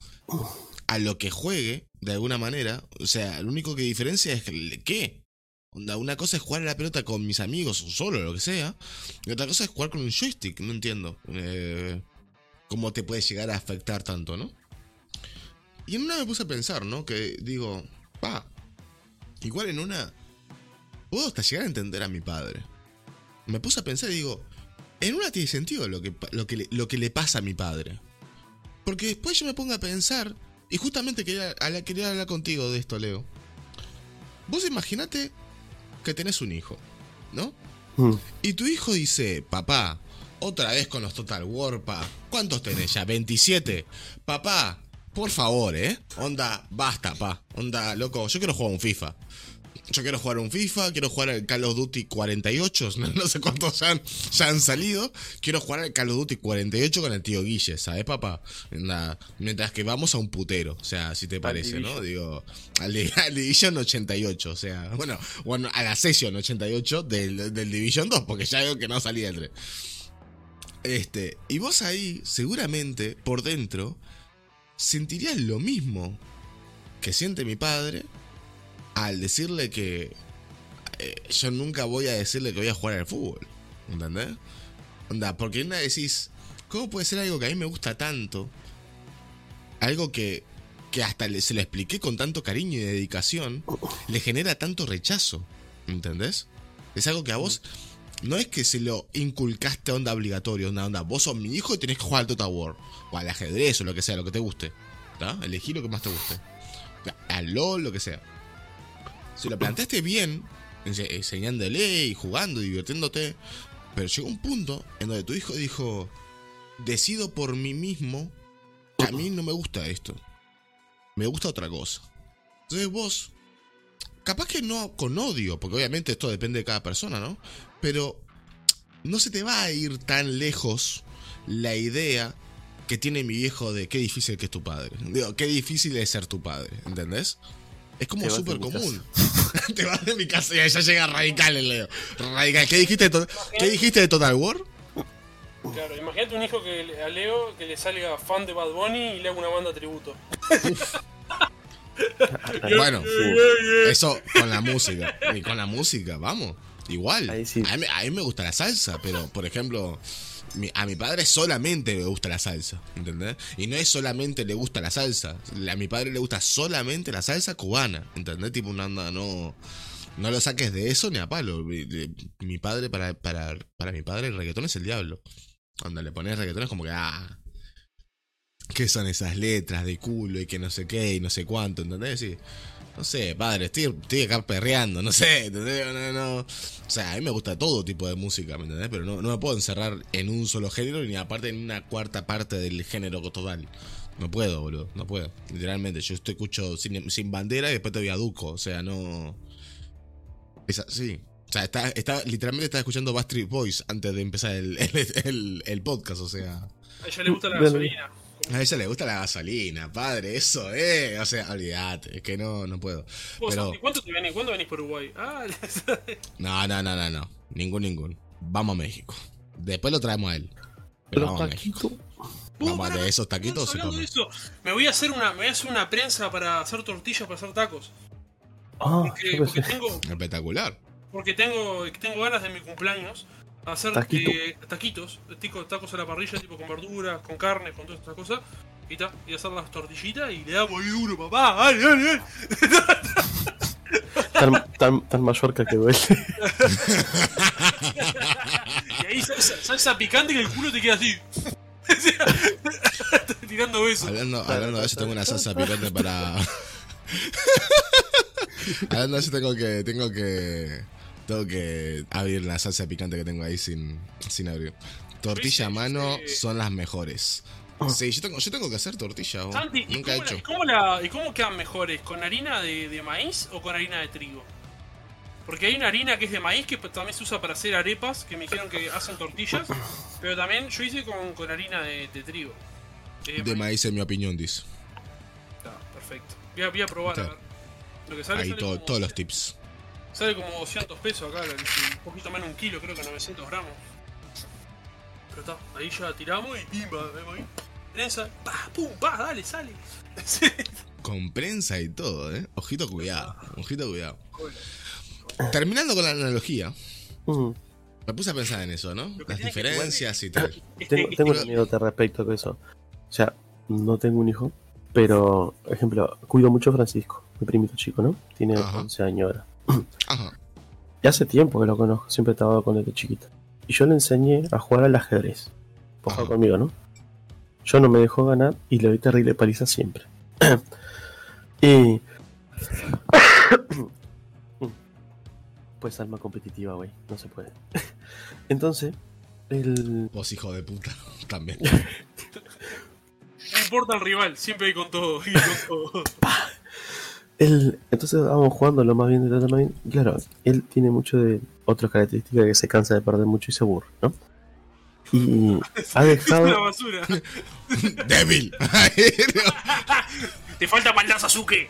a lo que juegue, de alguna manera. O sea, lo único que diferencia es que, ¿qué? Onda, una cosa es jugar a la pelota con mis amigos o solo, lo que sea. Y otra cosa es jugar con un joystick, no entiendo. Eh, cómo te puede llegar a afectar tanto, ¿no? Y en una me puse a pensar, ¿no? Que digo, pa, igual en una. Puedo hasta llegar a entender a mi padre me puse a pensar y digo, en una tiene sentido lo que, lo que, le, lo que le pasa a mi padre. Porque después yo me pongo a pensar, y justamente quería, a la- quería hablar contigo de esto, Leo. Vos imaginate que tenés un hijo, ¿no? Mm. Y tu hijo dice, papá, otra vez con los Total War, pa. ¿Cuántos tenés ya? ¿27? Papá, por favor, ¿eh? Onda, basta, pa. Onda, loco, yo quiero jugar un FIFA. Yo quiero jugar un FIFA, quiero jugar al Call of Duty 48, no, no sé cuántos ya han, ya han salido. Quiero jugar al Call of Duty 48 con el tío Guille, ¿sabes, papá? Onda, mientras que vamos a un putero, o sea, si te parece, ¿no? Digo, al, al Division 88, o sea, bueno, bueno, a la Session 88 del, del Division 2, porque ya veo que no salía el 3. Este, y vos ahí, seguramente, por dentro, sentirías lo mismo que siente mi padre al decirle que eh, yo nunca voy a decirle que voy a jugar al fútbol. ¿Entendés? Onda, porque una decís, ¿cómo puede ser algo que a mí me gusta tanto? Algo que, que hasta le- se lo expliqué con tanto cariño y dedicación, le genera tanto rechazo. ¿Entendés? Es algo que a vos no es que se lo inculcaste a onda obligatorio, onda, onda, vos sos mi hijo y tenés que jugar al Total War, o al ajedrez, o lo que sea, lo que te guste. ¿Está? Elegí lo que más te guste. Al LOL, lo que sea. Si lo planteaste bien, ense- enseñándole y jugando, divirtiéndote, pero llegó un punto en donde tu hijo dijo, decido por mí mismo, que a mí no me gusta esto. Me gusta otra cosa. Entonces vos, capaz que no con odio, porque obviamente esto depende de cada persona, ¿no? Pero no se te va a ir tan lejos la idea que tiene mi viejo de qué difícil que es tu padre. Digo, qué difícil es ser tu padre, ¿entendés? Es como súper común. te vas de mi casa y ya llega radical el Leo. Radical. ¿Qué dijiste de, to- ¿qué dijiste de Total War? Claro, imagínate un hijo que le- a Leo que le salga fan de Bad Bunny y le haga una banda tributo. Bueno, eso con la música. Y con la música, vamos. Igual. Sí. A, mí, a mí me gusta la salsa, pero por ejemplo, mi- a mi padre solamente le gusta la salsa, ¿entendés? Y no es solamente le gusta la salsa. A mi padre le gusta solamente la salsa cubana, ¿entendés? Tipo una onda, no. No lo saques de eso ni a palo. Mi, de- mi padre, para, para, para mi padre, el reggaetón es el diablo. Cuando le pones reggaetón es como que, ah. ¿Qué son esas letras de culo y que no sé qué y no sé cuánto, ¿entendés? Sí. No sé, padre, estoy, estoy acá perreando, no sé, ¿entendés? No, no. O sea, a mí me gusta todo tipo de música, ¿me entendés? Pero no, no me puedo encerrar en un solo género ni aparte en una cuarta parte del género total. No puedo, boludo, no puedo. Literalmente, yo estoy escucho sin, sin bandera y después te viaduco, o sea, no... Es así. O sea, está, está, literalmente estaba escuchando Backstreet Boys antes de empezar el, el, el- el podcast, o sea... A ella le gusta la gasolina. A ella le gusta la gasolina, padre, eso, eh. O sea, olvídate, es que no, no puedo. ¿Vos, Pero, ¿Cuánto te venís? ¿Cuándo venís por Uruguay? Ah, no, no, no, no, no. Ningún, ningún. Vamos a México. Después lo traemos a él. Pero Los vamos a México. taquitos. Vamos de esos taquitos se hablando come. de eso, me voy a hacer una, me voy a hacer una prensa para hacer tortillas para hacer tacos. Ah, Porque, yo porque pensé. tengo, Espectacular. porque tengo, tengo ganas de mi cumpleaños hacer Taquito. eh, taquitos, tico- tacos a la parrilla, tipo con verduras, con carne, con todas estas cosas. Y, ta, y hacer las tortillitas y le damos ahí duro, papá. Dale, dale, dale. Tan, tan, tan Mallorca que duele. Y ahí salsa, salsa picante que el culo te queda así. Tirando besos. Hablando, hablando de eso, tengo una salsa picante para. hablando de eso, tengo que. Tengo que. Tengo que abrir la salsa picante que tengo ahí sin, sin abrir. Tortilla a mano son las mejores. Sí, yo tengo, yo tengo que hacer tortilla. Santi, ¿y Nunca he cómo, la- hecho. y cómo la- y cómo quedan mejores? ¿Con harina de, de maíz o con harina de trigo? Porque hay una harina que es de maíz que pues, también se usa para hacer arepas, que me dijeron que hacen tortillas, pero también yo hice con, con harina de, de trigo. Eh, De maíz, en mi opinión, dice. Está, perfecto. Voy a, voy a probar a ver. Lo que sale, Ahí sale todo- como- todos los tips. Sale como 200 pesos acá, un poquito menos de un kilo, creo que 900 gramos. Pero está, ahí ya tiramos y pimba, vemos ahí. Prensa, pa, pum, pa, dale, sale. Con prensa y todo, ¿eh? Ojito cuidado. Ojito cuidado. Terminando con la analogía, Mm. me puse a pensar en eso, ¿no? Las diferencias y tal. Tengo, tengo una anécdota respecto a eso. O sea, no tengo un hijo, pero, por ejemplo, cuido mucho a Francisco, mi primito chico, ¿no? Tiene Ajá. 11 años ahora. Ajá. Y hace tiempo que lo conozco, siempre estaba con él de chiquito. Y yo le enseñé a jugar al ajedrez. Por jugar conmigo, ¿no? Yo no me dejó ganar y le doy terrible paliza siempre. y. pues alma competitiva, güey. No se puede. Entonces, el. Vos, hijo de puta, también. No importa el rival, siempre hay con todo. y con todo. Él, entonces vamos jugando lo más bien de lo más bien. Claro, él tiene mucho de otras características que se cansa de perder mucho y se aburre, ¿no? Y ha Es una dejado. basura. ¡Débil! Te falta maldad, Sasuke.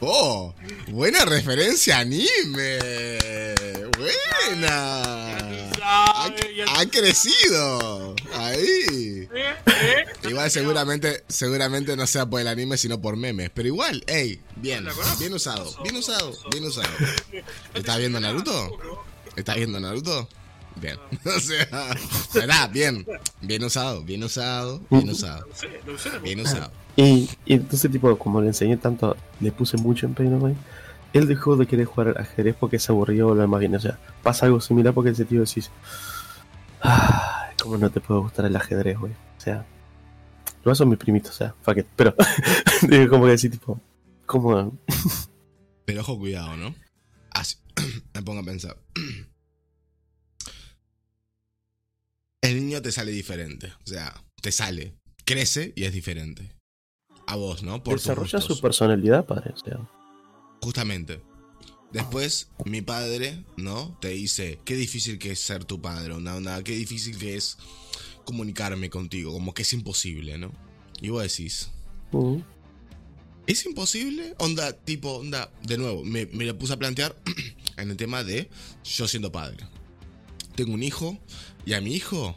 ¡Oh! Buena referencia anime. Buena. Ha, crecido. Ahí. Igual seguramente, seguramente no sea por el anime, sino por memes. Pero igual, hey, bien, bien usado, bien usado, bien usado. ¿Estás viendo Naruto? ¿Estás viendo Naruto? Bien. O sea, ¿verdad? Bien. Bien usado, bien usado, bien usado, bien usado. Y, y entonces, tipo, como le enseñé tanto, le puse mucho empeño, güey. Él dejó de querer jugar al ajedrez porque se aburrió o lo más bien. O sea, pasa algo similar porque ese tío decís. "Ay, ¿Cómo no te puede gustar el ajedrez, güey? O sea, lo son mis primitos, o sea, fuck it. Pero, como que decís, tipo, ¿Cómo? Pero ojo, cuidado, ¿no? Así, me pongo a pensar. El niño te sale diferente. O sea, te sale, crece y es diferente. A vos, ¿no? Por Desarrolla su personalidad, padre. O sea, Justamente. Después, mi padre, ¿no? Te dice, qué difícil que es ser tu padre, onda, onda, qué difícil que es comunicarme contigo, como que es imposible, ¿no? Y vos decís, ¿es imposible? Onda, tipo, onda, de nuevo, me, me lo puse a plantear en el tema de yo siendo padre. Tengo un hijo y a mi hijo...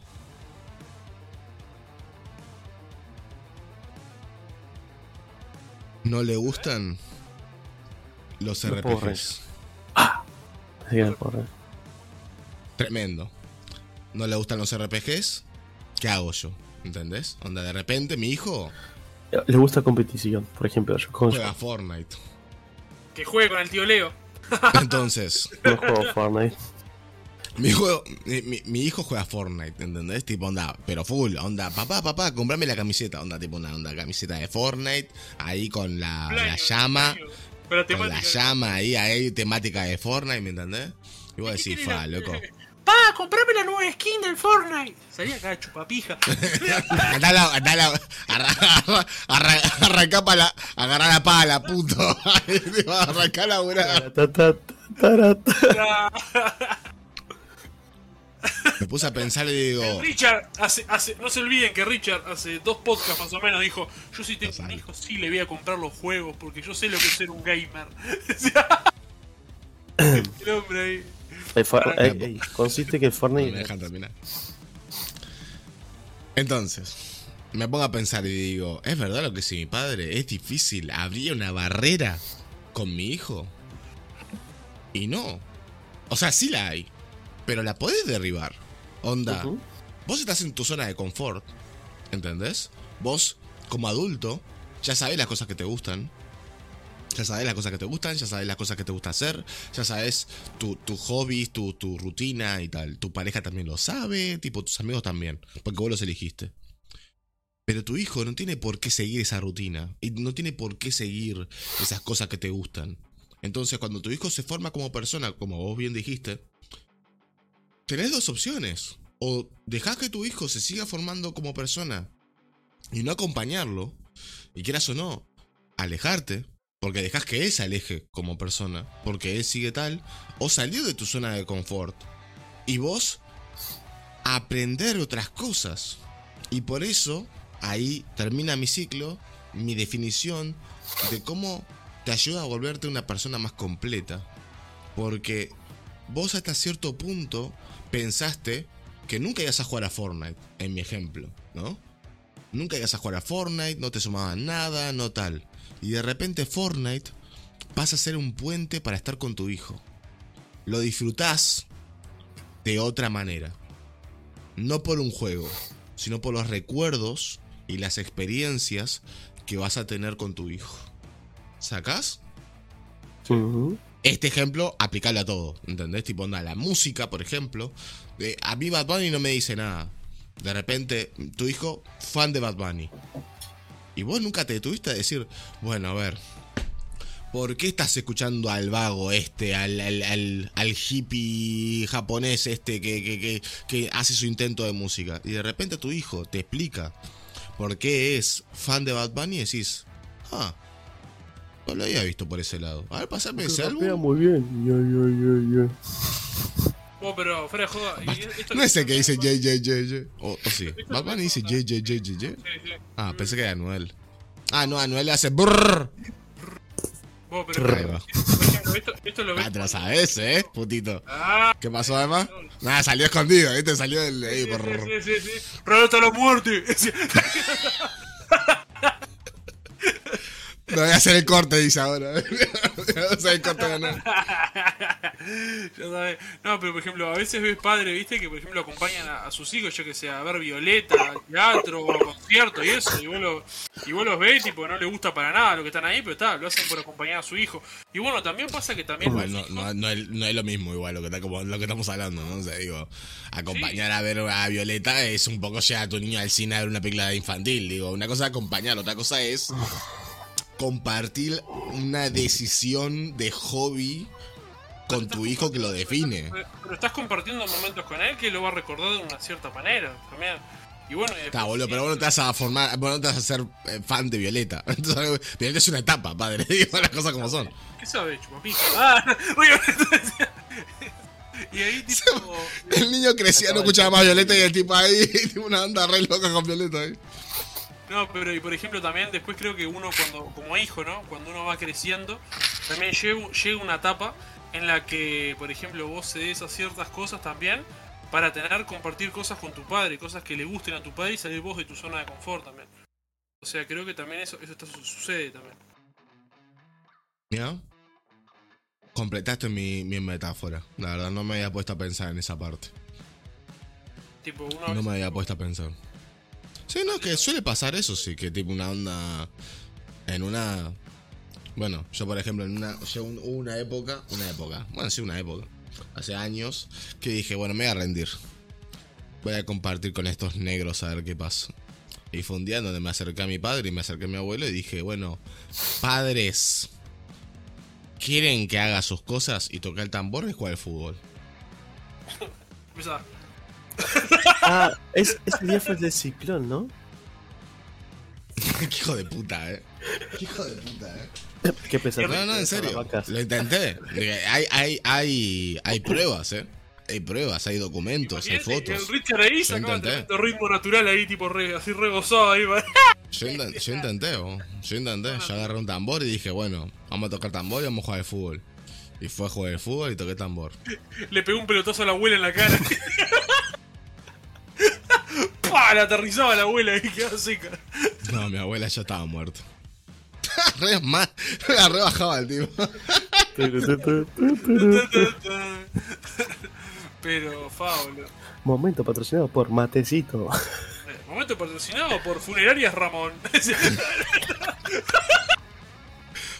No le gustan los RPGs. porra. Tremendo. No le gustan los RPGs. ¿Qué hago yo? ¿Entendés? Onda, de repente mi hijo Le gusta competición, por ejemplo. Yo con juega Fortnite. Que juegue con el tío Leo. Entonces, no juego Fortnite. Mi, juego, mi, hijo juega Fortnite, ¿entendés? Tipo, onda, pero full, onda, papá, papá, comprame la camiseta, onda, tipo una onda, camiseta de Fortnite, ahí con la, la llama, cumpleaños. Con la llama ahí, ahí, temática de Fortnite, ¿me entendés? Y vos ¿Qué decís, fa, la- loco. Pa, comprame la nueva skin del Fortnite. Salía acá chupapija. Andá a la, andá a la, arra- arra- arrancá para la, agarrá la pala, puto. Arrancá la buena. Me puse a pensar y digo, Richard, hace, hace, no se olviden que Richard hace dos podcasts más o menos dijo, yo si tengo un hijo sí le voy a comprar los juegos porque yo sé lo que es ser un gamer. el hombre ahí. Eh, for- eh, eh, consiste que no me Fortnite. dejan terminar. Entonces, me pongo a pensar y digo, ¿es verdad lo que si mi padre es difícil? ¿Habría una barrera con mi hijo? Y no. O sea, sí la hay, pero la podés derribar. Onda, vos estás en tu zona de confort, ¿entendés? Vos, como adulto, ya sabés las cosas que te gustan. Ya sabés las cosas que te gustan, ya sabés las cosas que te gusta hacer, ya sabes tu, tu hobbies, tu, tu rutina y tal. Tu pareja también lo sabe, tipo tus amigos también, porque vos los elegiste. Pero tu hijo no tiene por qué seguir esa rutina y no tiene por qué seguir esas cosas que te gustan. Entonces, cuando tu hijo se forma como persona, como vos bien dijiste, tenés dos opciones. O dejás que tu hijo se siga formando como persona y no acompañarlo, y quieras o no, alejarte, porque dejás que él se aleje como persona, porque él sigue tal, o salir de tu zona de confort y vos aprender otras cosas. Y por eso ahí termina mi ciclo, mi definición de cómo te ayuda a volverte una persona más completa. Porque vos hasta cierto punto pensaste que nunca ibas a jugar a Fortnite, en mi ejemplo, ¿no? Nunca ibas a jugar a Fortnite, no te sumaban nada, no tal. Y de repente Fortnite pasa a ser un puente para estar con tu hijo. Lo disfrutás de otra manera. No por un juego, sino por los recuerdos y las experiencias que vas a tener con tu hijo. ¿Sacás? Ujú. Este ejemplo, aplicarlo a todo, ¿entendés? Tipo, onda, la música, por ejemplo. Eh, a mí Bad Bunny no me dice nada. De repente, tu hijo, fan de Bad Bunny. Y vos nunca te detuviste a decir, bueno, a ver, ¿por qué estás escuchando al vago este, al, al, al- hippie japonés este que, que, que, que hace su intento de música? Y de repente tu hijo te explica por qué es fan de Bad Bunny y decís, ah, no lo había visto por ese lado. A ver, pasame ese álbum. muy bien. Ya, ya, ya, ya. Oh, pero fuera de joda. y esto- No es el que dice ye, ye, ye, ye. O, o sí. Bunny dice ye, ye, ye, ye, ye. Sí, sí. Ah, pensé que era Anuel. Ah, no, Anuel hace brrr. Oh, pero, esto, esto lo te lo sabes, eh, putito. Ah, ¿Qué pasó además? Nada, salió escondido, ¿viste? Salió el. ahí, sí, brrr. sí, sí, sí. Relata la muerte. No voy a hacer el corte, dice ahora. Voy a hacer el corte de sabes. No, pero por ejemplo, a veces ves padres, viste, que por ejemplo acompañan a, a sus hijos, yo que sé, a ver Violeta, al teatro o a conciertos y eso, y vos, lo- y vos los ves, tipo, no les gusta para nada lo que están ahí, pero está, lo hacen por acompañar a su hijo. Y bueno, también pasa que también no, no, no, es, no es lo mismo, igual, lo que, está como, lo que estamos hablando, ¿no? O sea, digo, acompañar a ver a Violeta es un poco llevar a tu niño al cine a ver una película infantil. Digo, una cosa es acompañar, otra cosa es compartir una decisión de hobby con tu hijo que lo define. Pero, pero estás compartiendo momentos con él que lo va a recordar de una cierta manera también. Y bueno, y Está, boludo, pero vos no te vas a formar, vos no te vas a hacer eh, fan de Violeta. Entonces, Violeta es una etapa, padre. Digo las cosas como son. ¿Qué sabe, chupapija? Ah, y ahí tipo. El niño crecía, no escuchaba más Violeta y el tipo ahí, tipo una onda re loca con Violeta ahí. No, pero y por ejemplo también después creo que uno cuando, como hijo, ¿no? Cuando uno va creciendo, también llega, llega una etapa en la que, por ejemplo, vos cedes a ciertas cosas también para tener, compartir cosas con tu padre, cosas que le gusten a tu padre y salir vos de tu zona de confort también. O sea, creo que también eso, eso está- sucede también. ¿Ya? Completaste mi, mi metáfora. La verdad, no me había puesto a pensar en esa parte. Tipo, No me había puesto a pensar. Sí, no, que suele pasar eso, sí, que tipo una onda. En una. Bueno, yo por ejemplo, en una. Yo un- una época. Una época. Bueno, sí, una época. Hace años. Que dije, bueno, me voy a rendir. Voy a compartir con estos negros a ver qué pasa. Y fue un día donde me acerqué a mi padre y me acerqué a mi abuelo y dije, bueno, padres. ¿Quieren que haga sus cosas y tocar el tambor y jugar al fútbol? Ah, es, ese día fue el del ciclón, ¿no? Qué hijo de puta, eh. Qué hijo de puta, eh. ¿Qué? No, no, en serio. Lo intenté. Hay, hay, hay, hay pruebas, ¿eh? Hay pruebas, hay documentos, hay fotos. El Richard ahí sacaba intenté. tremendo ritmo natural ahí, tipo re, así re gozado ahí. Yo, inten- yo intenté, yo intenté. Yo agarré un tambor y dije, bueno, vamos a tocar tambor y vamos a jugar al fútbol. Y fue a jugar al fútbol y toqué tambor. Le pegó un pelotazo a la abuela en la cara. ¡Pah! Le aterrizaba la abuela y quedaba seca. No, mi abuela ya estaba muerta. re más, la rebajaba el tipo. Pero, Fablo. Momento patrocinado por Matecito. eh, Momento patrocinado por Funerarias Ramón.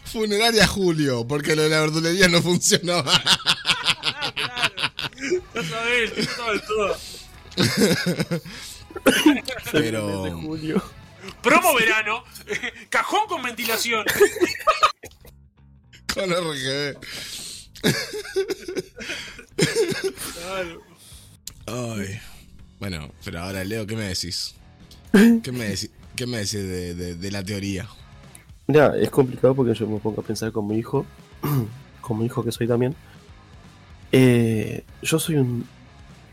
Funeraria Julio, porque lo de la verdulería no. Ya sabés, estaba en todo. Pero. Julio. Promo verano. Cajón con ventilación. Con RGB. Claro. Ay. Bueno, pero ahora Leo, ¿qué me decís? ¿Qué me decís, ¿Qué me decís de, de- de la teoría? Mira, es complicado porque yo me pongo a pensar como hijo, como hijo que soy también. Eh, yo soy un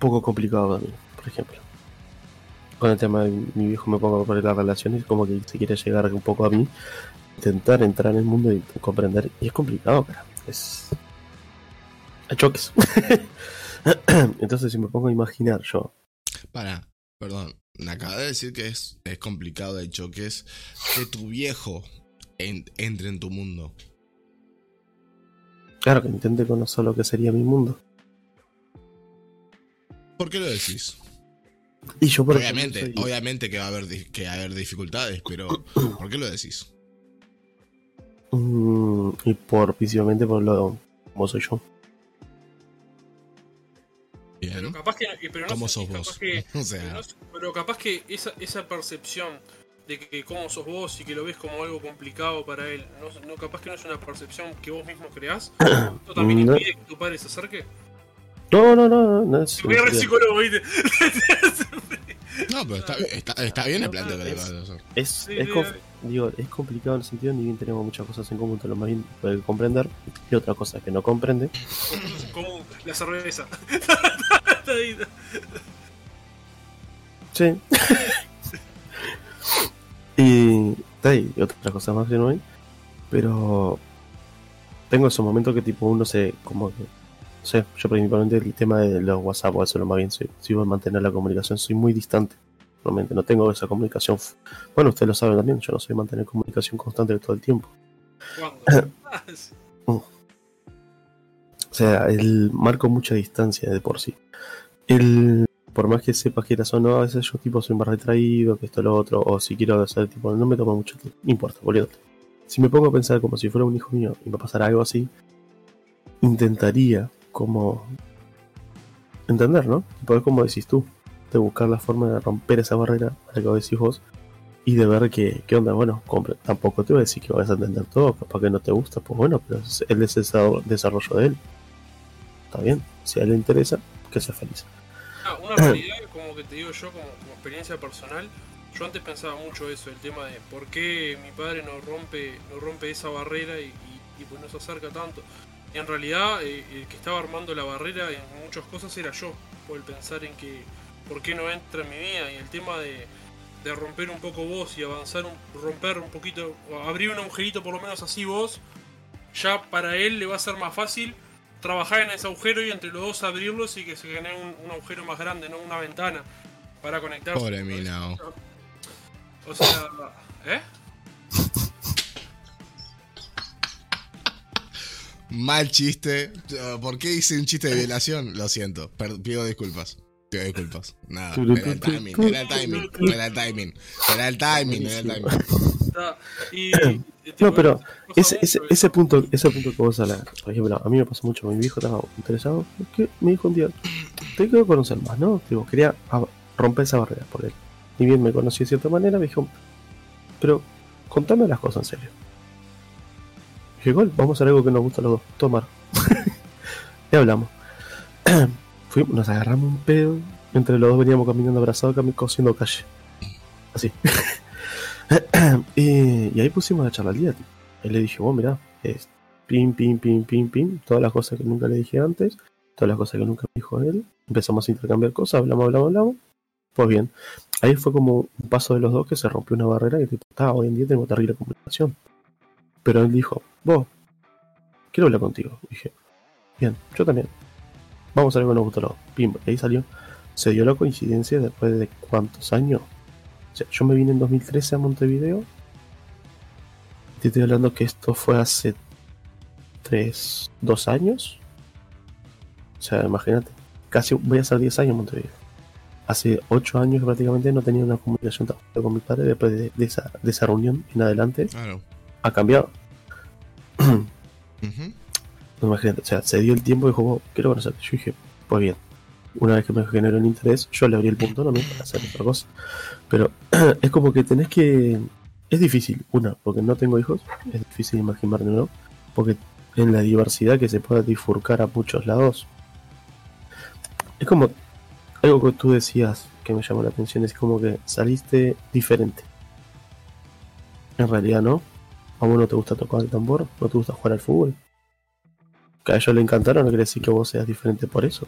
poco complicado también, por ejemplo. Con el tema de mi viejo me pongo a poner las relaciones, como que se quiere llegar un poco a mí, intentar entrar en el mundo y comprender. Y es complicado, cara. Es. Hay choques. Entonces, si me pongo a imaginar yo, Para, perdón, me acaba de decir que es, es complicado de choques que tu viejo en- entre en tu mundo. claro que intente conocer lo que sería mi mundo. ¿Por qué lo decís? Y yo, por ejemplo, obviamente, soy- obviamente que va a haber que va a haber dificultades, pero ¿por qué lo decís? Mm, y por principalmente por lo como soy yo. Pero Bien. capaz que. Pero no ¿Cómo sé, sos capaz vos? que- O pero, sea, no sé- pero capaz que esa, esa percepción de que cómo sos vos y que lo ves como algo complicado para él, no, no capaz que no es una percepción que vos mismo creás. ¿Esto también No. impide que tu padre se acerque? No, no, no, no, no es. Voy a ver psicólogo, ¿viste? no, pero está, está, está bien el planteo que. Es, es, sí. digo, es complicado en el sentido, ni bien tenemos muchas cosas en común, lo más bien puede comprender, y otra cosa que no comprende. Como la cerveza. Está ahí. Sí. y está ahí, y otra cosa más que no hay. Pero tengo esos momentos que tipo uno se como que sé, yo principalmente el tema de los WhatsApp o eso lo más bien soy, si voy a mantener la comunicación, soy muy distante. Realmente no tengo esa comunicación. Bueno, ustedes lo saben también, yo no soy mantener comunicación constante todo el tiempo. Sí. O sea, el marco mucha distancia de por sí. El, por más que sepas que eras o no, a veces yo tipo soy más retraído, que esto lo otro, o si quiero hacer tipo, no me toma mucho tiempo, no importa, boludo. Si me pongo a pensar como si fuera un hijo mío y me pasara algo así, intentaría como entender, ¿no? Poder como decís tú, de buscar la forma de romper esa barrera, a la que vos decís vos, y de ver que, qué onda, bueno, tampoco te voy a decir que vas a entender todo, capaz que no te gusta, pues bueno, pero es el desarrollo de él. Está bien, si a él le interesa, que sea feliz. Ah, una realidad, como que te digo yo, como, experiencia personal, yo antes pensaba mucho eso, el tema de por qué mi padre no rompe, no rompe esa barrera y, pues no se acerca tanto. En realidad eh, el que estaba armando la barrera en muchas cosas era yo, por el pensar en que por qué no entra en mi vida y el tema de de romper un poco vos y avanzar, un, romper un poquito, o abrir un agujerito por lo menos así vos, ya para él le va a ser más fácil trabajar en ese agujero y entre los dos abrirlos y que se genere un, agujero más grande, no una ventana para conectarse. Pobre O sea, ¿eh? Mal chiste. ¿Por qué hice un chiste de violación? Lo siento, pido disculpas. Pido disculpas. Nada, era el timing, era el timing, era el timing, era el timing, era el timing. no, pero ese, ese, ese, punto, ese punto que vos hablas, por ejemplo, a mí me pasó mucho, mi viejo estaba interesado, que me dijo un día, te quiero conocer más, ¿no? Digo, quería romper esa barrera por él. Y bien me conocí de cierta manera, me dijo, pero contame las cosas en serio. Dije, igual, vamos a hacer algo que nos gusta a los dos, tomar. y hablamos. Fuimos, nos agarramos un pedo. Entre los dos veníamos caminando abrazados, cosiendo calle. Así. y, ahí pusimos la charla al día. Y le dije, vos, mirá, es pim, pim, pim, pim, pim. Todas las cosas que nunca le dije antes. Todas las cosas que nunca dijo él. Empezamos a intercambiar cosas, hablamos, hablamos, hablamos. Pues bien, ahí fue como un paso de los dos que se rompió una barrera y tipo, está, hoy en día tengo terrible comunicación. Pero él dijo, vos, quiero hablar contigo. dije, bien, yo también vamos a ver con nos gustó Pim, ahí salió. Se dio la coincidencia después de cuántos años. O sea, yo me vine en 2013 a Montevideo. Te estoy hablando que esto fue hace 3, 2 años. O sea, imagínate. Casi voy a ser 10 años en Montevideo. Hace 8 años prácticamente no tenía una comunicación tan con mi padre después de, esa, de esa reunión en adelante. Claro. Ha cambiado. imagínate, o sea, se dio el tiempo y dijo, quiero conocerte. Yo dije, pues bien. Una vez que me generó el interés, yo le abrí el punto no para hacer otra cosa. Pero es como que tenés que. Es difícil, una, porque no tengo hijos, es difícil imaginarme, ¿no? Porque en la diversidad que se puede bifurcar a muchos lados. Es como algo que tú decías que me llamó la atención, es como que saliste diferente. En realidad no. A vos no te gusta tocar el tambor, no te gusta jugar al fútbol, que a ellos le encantaron, no quiere decir que vos seas diferente por eso.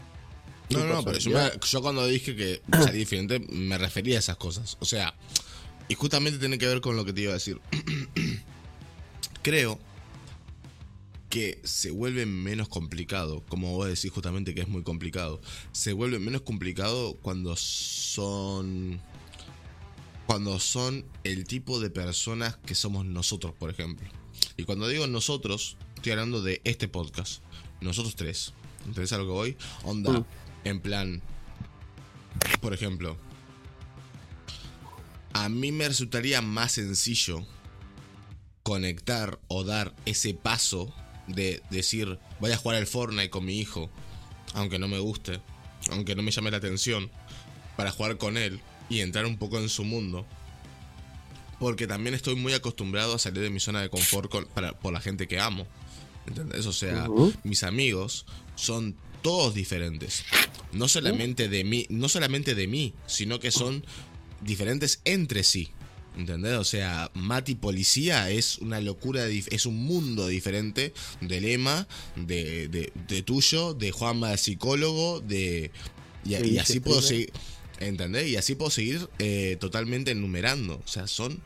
No, no, pero yo, cuando dije que salí diferente me refería a esas cosas. O sea, y justamente tiene que ver con lo que te iba a decir. Creo que se vuelve menos complicado, como vos decís justamente que es muy complicado, se vuelve menos complicado cuando son cuando son el tipo de personas que somos nosotros, por ejemplo. Y cuando digo nosotros, estoy hablando de este podcast. Nosotros tres. ¿Entendés a lo que voy? Onda, mm. en plan. Por ejemplo. A mí me resultaría más sencillo conectar o dar ese paso de decir, voy a jugar al Fortnite con mi hijo, aunque no me guste, aunque no me llame la atención, para jugar con él y entrar un poco en su mundo. Porque también estoy muy acostumbrado a salir de mi zona de confort por la gente que amo. ¿Entendés? O sea, mis amigos son todos diferentes. No solamente de mí, no solamente de mí, sino que son diferentes entre sí. ¿Entendés? O sea, Mati Policía es una locura, es un mundo diferente de Lema, de, de, tuyo, de Juanma psicólogo, de. Y, así puedo seguir. ¿Entendés? Y así puedo seguir eh, totalmente enumerando. O sea, son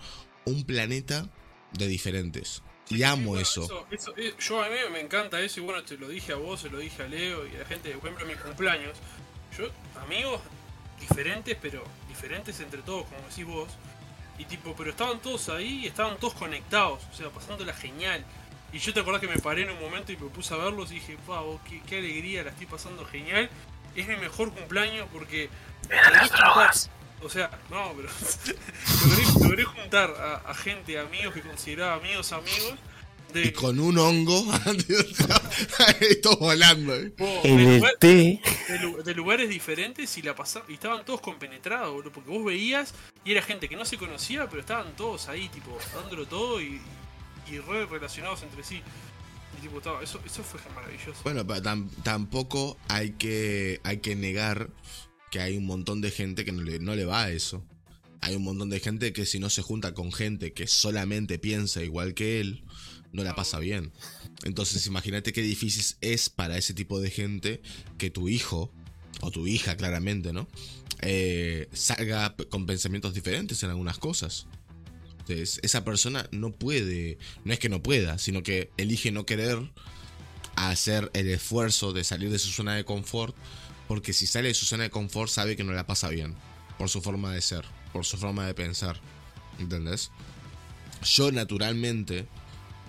un planeta de diferentes. Y amo eso. Eh, yo a mí me encanta eso y bueno, te lo dije a vos, se lo dije a Leo y a la gente, por ejemplo, en mis cumpleaños. Yo, amigos diferentes, pero diferentes entre todos, como decís vos. Y tipo, pero estaban todos ahí y estaban todos conectados, o sea, pasándola genial. Y yo te acordás que me paré en un momento y me puse a verlos y dije, wow, qué, qué alegría, la estoy pasando genial. Es mi mejor cumpleaños porque... O sea, no, pero logré, juntar a, gente, amigos que consideraba amigos, amigos, de, Y con un hongo, esto volando. ¿eh? vos, de el lugar- té. de, lu- de lugares diferentes y la pasa y estaban todos compenetrados, boludo, porque vos veías y era gente que no se conocía, pero estaban todos ahí, tipo, dándolo todo y, y re relacionados entre sí. Eso, fue maravilloso. Bueno, pero tam- tampoco hay que, hay que negar que hay un montón de gente que no le, no le va a eso. Hay un montón de gente que si no se junta con gente que solamente piensa igual que él, no la pasa bien. Entonces imagínate qué difícil es para ese tipo de gente que tu hijo, o tu hija claramente, ¿no? Eh, salga con pensamientos diferentes en algunas cosas. Esa persona no puede, no es que no pueda, sino que elige no querer hacer el esfuerzo de salir de su zona de confort, porque si sale de su zona de confort sabe que no la pasa bien, por su forma de ser, por su forma de pensar, ¿entendés? Yo naturalmente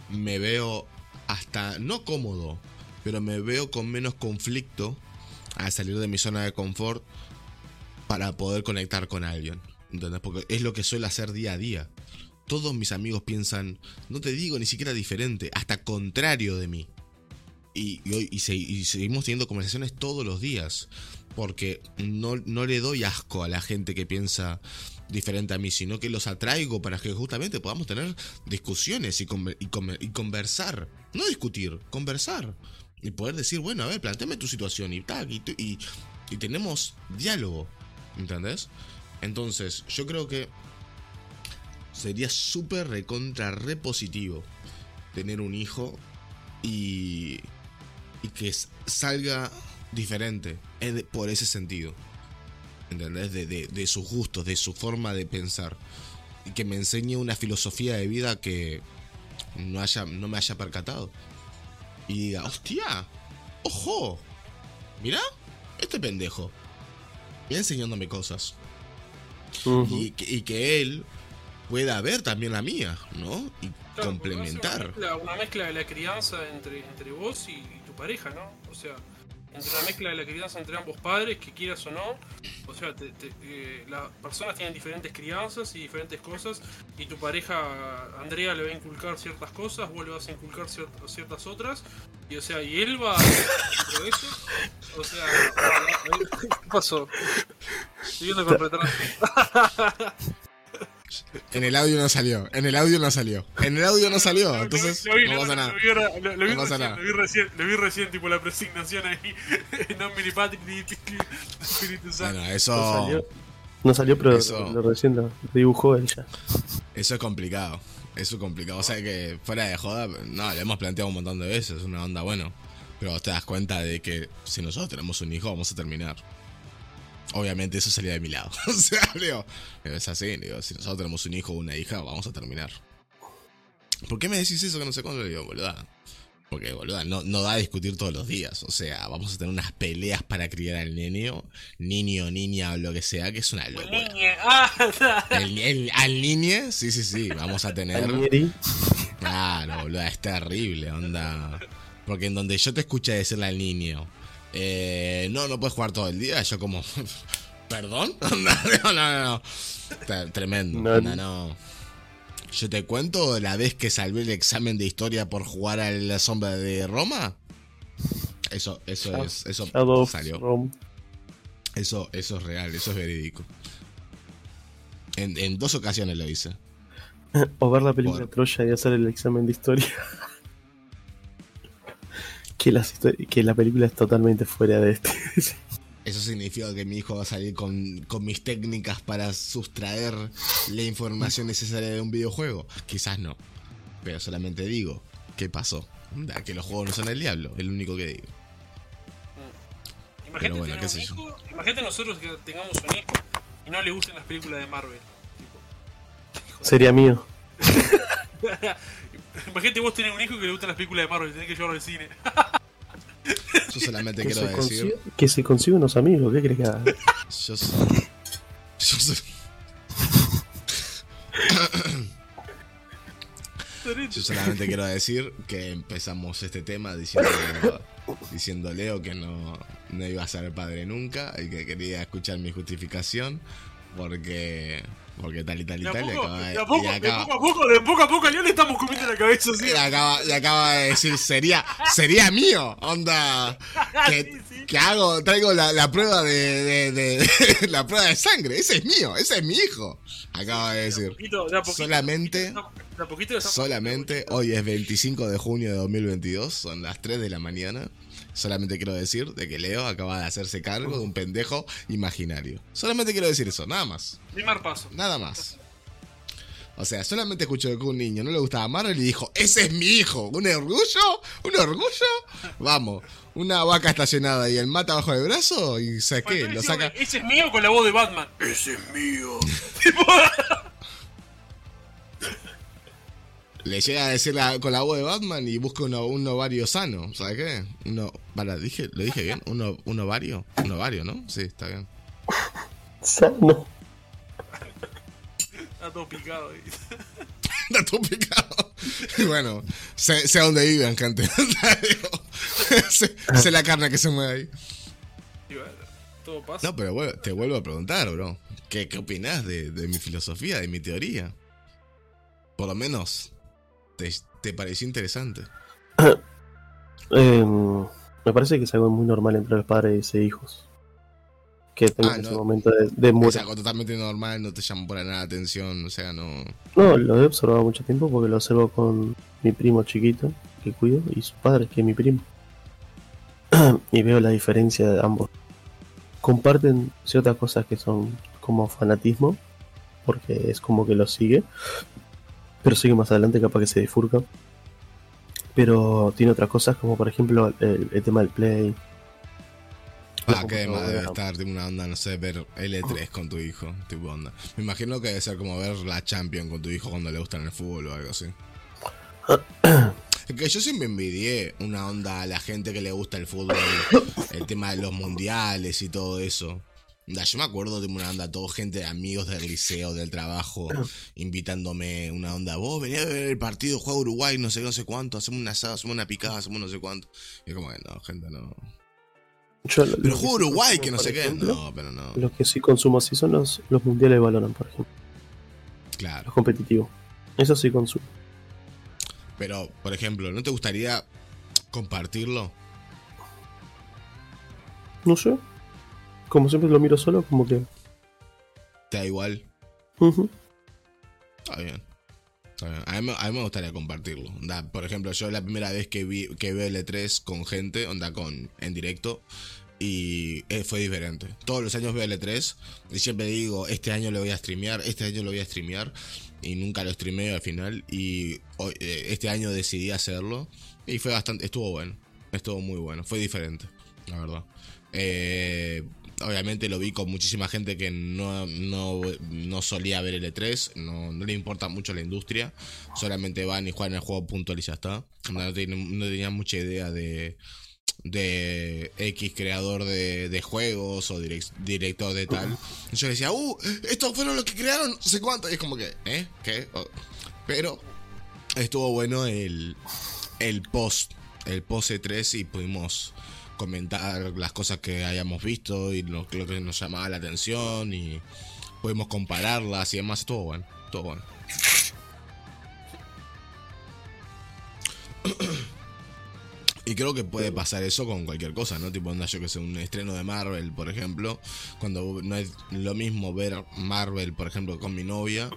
me veo hasta, no cómodo, pero me veo con menos conflicto al salir de mi zona de confort para poder conectar con alguien, ¿entendés? Porque es lo que suelo hacer día a día. Todos mis amigos piensan, no te digo ni siquiera diferente, hasta contrario de mí y, hoy- seguimos teniendo conversaciones todos los días. Porque no, no le doy asco a la gente que piensa diferente a mí, sino que los atraigo para que justamente podamos tener discusiones y, conver- y conver- y conversar. No discutir, conversar. Y poder decir, bueno, a ver, planteame tu situación y tal, y, y tenemos diálogo. ¿Entendés? Entonces, yo creo que sería súper recontra re positivo tener un hijo y, y que salga diferente en- por ese sentido. ¿Entendés? De, de- de sus gustos, de su forma de pensar. Y que me enseñe una filosofía de vida que no, haya, no me haya percatado. Y diga, hostia, ojo, mirá, este pendejo. Viene enseñándome cosas. Y, y que él pueda ver también la mía, ¿no? Y Claro, complementar. Una mezcla, una mezcla de la crianza entre, entre vos y, y tu pareja, ¿no? O sea, entre una mezcla de la crianza entre ambos padres, que quieras o no. O sea, te- te- eh, las personas tienen diferentes crianzas y diferentes cosas. Y tu pareja, Andrea, le va a inculcar ciertas cosas, vos le vas a inculcar cier- ciertas otras. Y o sea, y él va a dentro de eso. O sea, ¿qué pasó? Estoy viendo con retraso. En el audio no salió, en el audio no salió, en el audio no salió, entonces Lo vi, no lo- pasa lo nada. vi ahora- lo- lo vi No pasa recién, nada. Lo vi recién, lo vi recién, tipo la presignación ahí. no mini Patrick ni Espíritu Santo. Bueno, No eso, salió, no salió pero Eso. lo recién lo dibujó él ya. eso es complicado, eso es complicado. O sea que fuera de joda, no, lo hemos planteado un montón de veces, es una onda bueno. Pero vos te das cuenta de que si nosotros tenemos un hijo, vamos a terminar. Obviamente eso salía de mi lado. o sea, digo, es así, digo, si nosotros tenemos un hijo o una hija, vamos a terminar. ¿Por qué me decís eso que no sé cuándo le digo, boluda? Porque, boluda, no, no da a discutir todos los días. O sea, vamos a tener unas peleas para criar al niño, niño, niña o lo que sea, que es una locura. Niña, ah, El, el- al niñe, sí, sí, sí, vamos a tener. Claro, boluda, es terrible, onda. Porque en donde yo te escuché decirle al niño, eh, no, no puedes jugar todo el día, yo como, ¿perdón? no, no, no, Tremendo, No. no. Yo te cuento la vez que salvé el examen de historia por jugar a la sombra de Roma. Eso, eso es, eso salió. Rome. Eso, eso es real, eso es verídico. En, en dos ocasiones lo hice. O ver la película Por- Troya y hacer el examen de historia. Que, las histo- que la película es totalmente fuera de este. ¿Eso significa que mi hijo va a salir con, con mis técnicas para sustraer la información necesaria de un videojuego? Quizás no. Pero solamente digo, ¿qué pasó? Da, Que los juegos no son el diablo, es lo único que digo. Imagínate Pero bueno, qué un sé yo. hijo, imagínate nosotros que tengamos un hijo y no le gusten las películas de Marvel. Tipo, Sería mío. Imagínate vos tenés un hijo que le gustan las películas de Marvel y tenés que llevarlo al cine. Yo solamente quiero decir. que se consiga unos amigos, ¿qué crees que haga? Yo, so- yo soy. Yo solamente quiero decir que empezamos este tema diciendo, diciendo Leo que no, no iba a ser padre nunca y que quería escuchar mi justificación. porque. Porque tal y tal y De tal. poco, acaba de- de poco, de acaba- poco a poco, de poco a poco a León le estamos comiendo la cabeza así. y acaba, y acaba de decir, sería, sería mío, onda. Que, Sí, sí. que hago, traigo la, la prueba de, la prueba de sangre. Ese es mío, ese es mi hijo. Acaba de decir. poquito, poquito, Solamente- poquito, le Solamente hoy es 25 de junio de 2022, son las 3 de la mañana. Solamente quiero decir de que Leo acaba de hacerse cargo de un pendejo imaginario. Solamente quiero decir eso, nada más. Primer paso. Nada más. O sea, solamente escuchó que un niño no le gustaba Marvel y dijo, ese es mi hijo. ¿Un orgullo? ¿Un orgullo? Vamos, una vaca estacionada y el mata bajo el brazo y ¿sabes qué? Bueno, Lo saca... Ese es mío con la voz de Batman. Ese es mío. Le llega a decir la- con la voz de Batman y busca uno- un ovario sano. ¿Sabes qué? Uno, para, dije, ¿Lo dije bien? ¿Uno, ¿Un ovario? Un ovario, ¿no? Sí, está bien. Sano. Está todo picado. ahí. Está todo picado. Y bueno, sé, sé a dónde viven, gente. sé, sé la carne que se mueve ahí. Y bueno, todo pasa. No, pero bueno, te vuelvo a preguntar, bro. ¿Qué, qué opinás de, de mi filosofía, de mi teoría? Por lo menos, te, te pareció interesante. Eh, me parece que es algo muy normal entre los padres e hijos. Que tengan Ah, ese no. momento de, de Es muerte. algo totalmente normal, no te llama para nada la atención, o sea, no... No, lo he observado mucho tiempo porque lo observo con mi primo chiquito que cuido y su padre que es mi primo. y veo la diferencia de ambos. Comparten ciertas cosas que son como fanatismo, porque es como que lo sigue, pero sigue más adelante, capaz que se bifurca. Pero tiene otras cosas como por ejemplo el, el tema del play. Ah, La qué más debe estar, tipo una onda, no sé, ver L3 con tu hijo, tipo onda. Me imagino que debe ser como ver la Champion con tu hijo cuando le gustan el fútbol o algo así. Es que yo siempre envidié una onda a la gente que le gusta el fútbol, el tema de los mundiales y todo eso. Yo me acuerdo de una onda, todo gente, amigos del liceo, del trabajo, invitándome una onda. Vos venía a ver el partido, juega Uruguay, no sé, no sé cuánto, hacemos un asado, hacemos una picada, hacemos no sé cuánto. Y es como que no, gente, no. Yo Pero juega Uruguay, que no sé qué. No, pero no. Los que sí consumo así son los, los mundiales de Valorant, por ejemplo. Claro. Los competitivos. Eso sí consumo. Pero, por ejemplo, ¿no te gustaría compartirlo? No sé. Como siempre lo miro solo, como que. ¿Te da igual? Está bien. Está bien. A, mí, me- a mí me gustaría compartirlo. Onda, por ejemplo, yo la primera vez que vi que veo L3 con gente, onda con en directo, y eh, fue diferente. Todos los años veo L3 y siempre digo, este año lo voy a streamear, este año lo voy a streamear, y nunca lo streameo al final. Y hoy- eh, este año decidí hacerlo, y fue bastante, estuvo bueno, estuvo muy bueno, fue diferente, la verdad. Eh, obviamente lo vi con muchísima gente que no, no, no solía ver L3, no, no le importa mucho la industria, solamente van y juegan el juego puntual y ya está. No, tenían mucha idea de, de X creador de, de juegos o direc- director de tal. Yo decía, uh, estos fueron los que crearon no sé cuánto. Y es como que, ¿eh? ¿Qué? Oh. Pero estuvo bueno el, el post, el post E3 y pudimos comentar las cosas que hayamos visto y lo, lo que nos llamaba la atención y pudimos compararlas y demás. Estuvo bueno, estuvo bueno. Y creo que puede pasar eso con cualquier cosa, ¿no? Tipo, onda, yo que sé, un estreno de Marvel, por ejemplo, cuando no es lo mismo ver Marvel, por ejemplo, con mi novia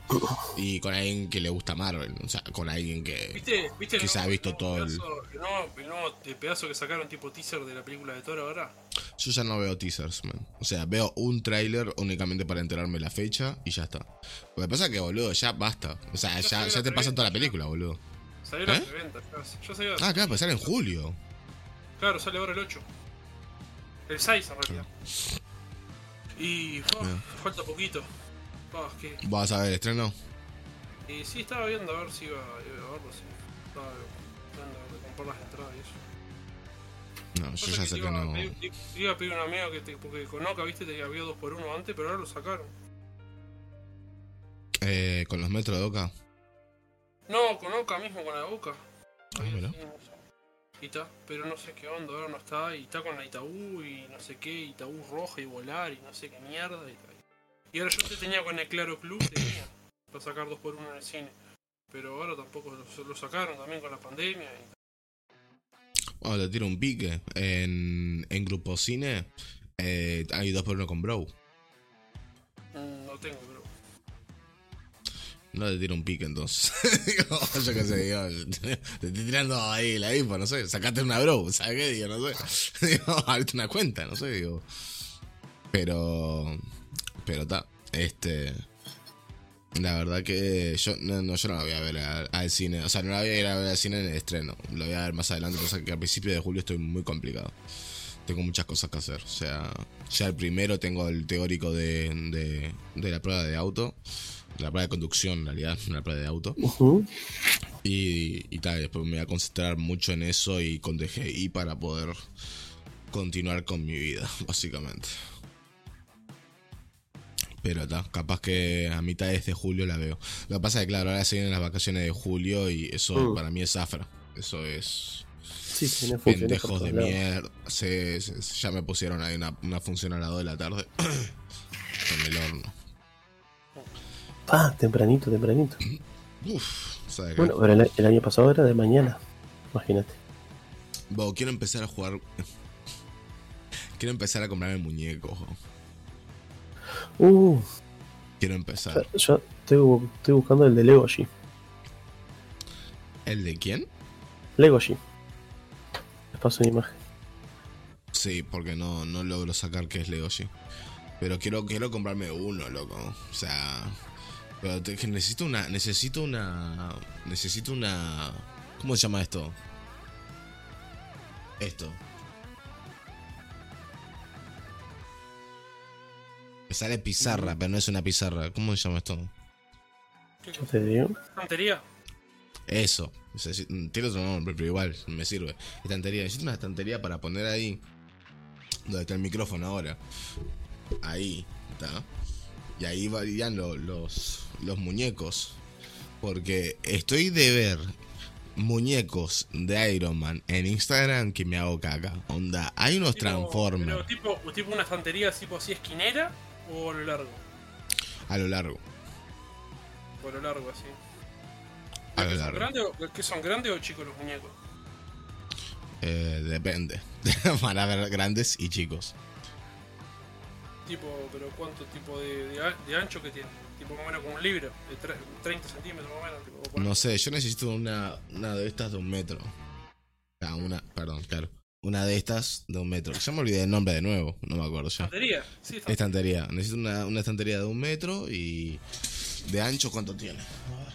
y con alguien que le gusta Marvel, o sea, con alguien que... ¿Viste, viste el Que se ha visto el todo el- pedazo, el nuevo, el nuevo el pedazo que sacaron tipo teaser de la película de Thor ahora? Yo ya no veo teasers, man. O sea, veo un tráiler únicamente para enterarme la fecha y ya está. Lo que pasa es que, boludo, ya basta. O sea, Ya ya, te pasa toda la película, boludo. Salió la ¿Eh? preventa, ya, ya salió. Ah, claro, pues sale en julio. Claro, sale ahora el 8. El 6 en realidad. Y oh, falta poquito. Oh, es que, ¿Vas a ver el estreno? y sí, estaba viendo a ver si iba, iba a verlo. Si estaba viendo de comprar las entradas y eso. No, yo ya sé que iba, no. te iba a pedir un amigo que te, porque con Oca, viste, te había 2x1 antes, pero ahora lo sacaron. Eh, con los metros de Oca. No, con Oca mismo, con la Boca. Ah, mira. Y está, pero no sé qué onda, ahora no está, y está con la Itaú y no sé qué, Itaú roja y volar y no sé qué mierda. Y, Y ahora yo te tenía con el Claro Club, tenía, para sacar dos por uno en el cine. Pero ahora tampoco lo, lo sacaron también con la pandemia. y- Bueno, te tiro un pique. En, en Grupo Cine eh, hay dos por uno con Bro. Mm, no tengo, bro. No te tiro un pique entonces. Digo, yo qué sé, digo, te estoy tirando ahí la info, no sé. Sacate una bro, ¿sabes qué? Digo, no sé. Digo, abrite una cuenta, no sé, digo. Pero. Pero está. Este. La verdad que yo no, no, yo no la voy a ver al, cine. O sea, no la voy a ir a ver al cine en el estreno. Lo voy a ver más adelante. Cosa que al principio de julio estoy muy complicado. Tengo muchas cosas que hacer. O sea, ya el primero tengo el teórico de, de la prueba de auto. La prueba de conducción, en realidad, la prueba de auto. Y, y tal, después me voy a concentrar mucho en eso y con DGI para poder continuar con mi vida, básicamente. Pero está, capaz que a mitades de julio la veo. Lo que pasa es que, claro, ahora se vienen las vacaciones de julio y eso Mm. para mí es zafra. Eso es Sí, tiene pendejos de mierda. Se- se- se- ya me pusieron ahí una, una función a las 2 de la tarde. Con el horno. Ah, tempranito, tempranito. Uf, ¿sabes qué? Bueno, pero el, el año pasado era de mañana. Imagínate. Bo, quiero empezar a jugar. quiero empezar a comprarme muñecos. Uh, Quiero empezar. yo estoy, bu- estoy buscando el de Legoshi. ¿El de quién? Legoshi. Les paso una imagen. Sí, porque no, no logro sacar que es Legoshi. Pero quiero, quiero comprarme uno, loco. O sea. Pero te- que necesito una. Necesito una. Necesito una. ¿Cómo se llama esto? Esto. Me sale pizarra, pero no es una pizarra. ¿Cómo se llama esto? ¿Qué Yo te digo. tontería? Eso. Necesi- Tiene otro nombre, pero igual me sirve. Estantería. Necesito una estantería para poner ahí. Donde está el micrófono ahora. Ahí. ¿Está? Y ahí varían lo- los, los muñecos. Porque estoy de ver muñecos de Iron Man en Instagram que me hago caca. Onda, hay unos Tipo- Transformers pero tipo, tipo una estantería tipo así esquinera o a lo largo. a lo largo. O a lo largo así. A lo ¿Que son largo. grandes ¿Que son grandes o chicos los muñecos? Eh, depende. Para ver grandes y chicos. Tipo, pero ¿cuánto tipo de, de a- de ancho que tiene? Tipo más o menos como un libro, de tre- 30 centímetros más o menos. Tipo, No sé, yo necesito una, una de estas de un metro. Ah, una, perdón, claro. Una de estas de un metro. Ya me olvidé el nombre de nuevo, no me acuerdo ya. ¿Estantería? Sí, está. Estantería. Necesito una, una estantería de un metro y. ¿De ancho cuánto tiene? A ver.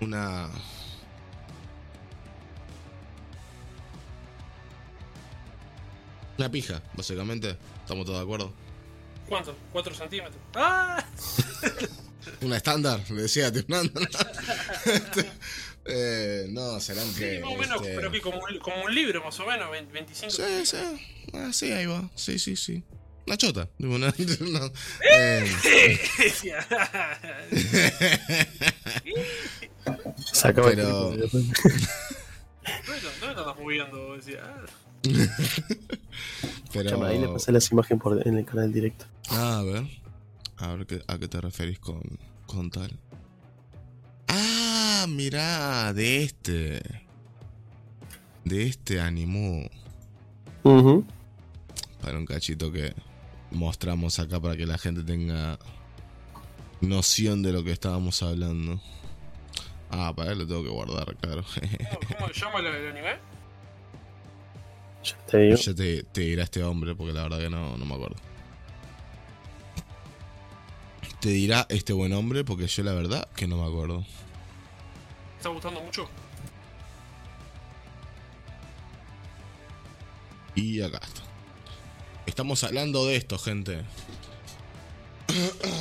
Una. Una pija, básicamente. ¿Estamos todos de acuerdo? ¿Cuánto? ¿4 centímetros? ¡Ah! Una estándar, le decía, te mando. eh, no, serán Sí, que. más o menos, este, pero que como un, como un libro más o menos, 20 25 Sí, centímetros. sí. Ah, sí, ahí va. Sí, sí, sí. Una chota. Digo, una- una- eh, Decía. Sacaba el Pero- tipo, ¿Dónde te- dónde te andas moviendo? Decía, ah, pero. Chama, ahí le pasé las imágenes por, en el canal directo. Ah, a ver. A ver qué- a qué te referís con, con tal. Ah, mirá, de este. De este animó. Para un cachito que mostramos acá para que la gente tenga noción de lo que estábamos hablando. Ah, para él lo tengo que guardar, claro. ¿Cómo, se llama el, el anime? Ya te digo. ya te, te dirá este hombre porque la verdad que no, no me acuerdo. Te dirá este buen hombre porque yo la verdad que no me acuerdo. ¿Te está gustando mucho? Y acá está. Estamos hablando de esto, gente.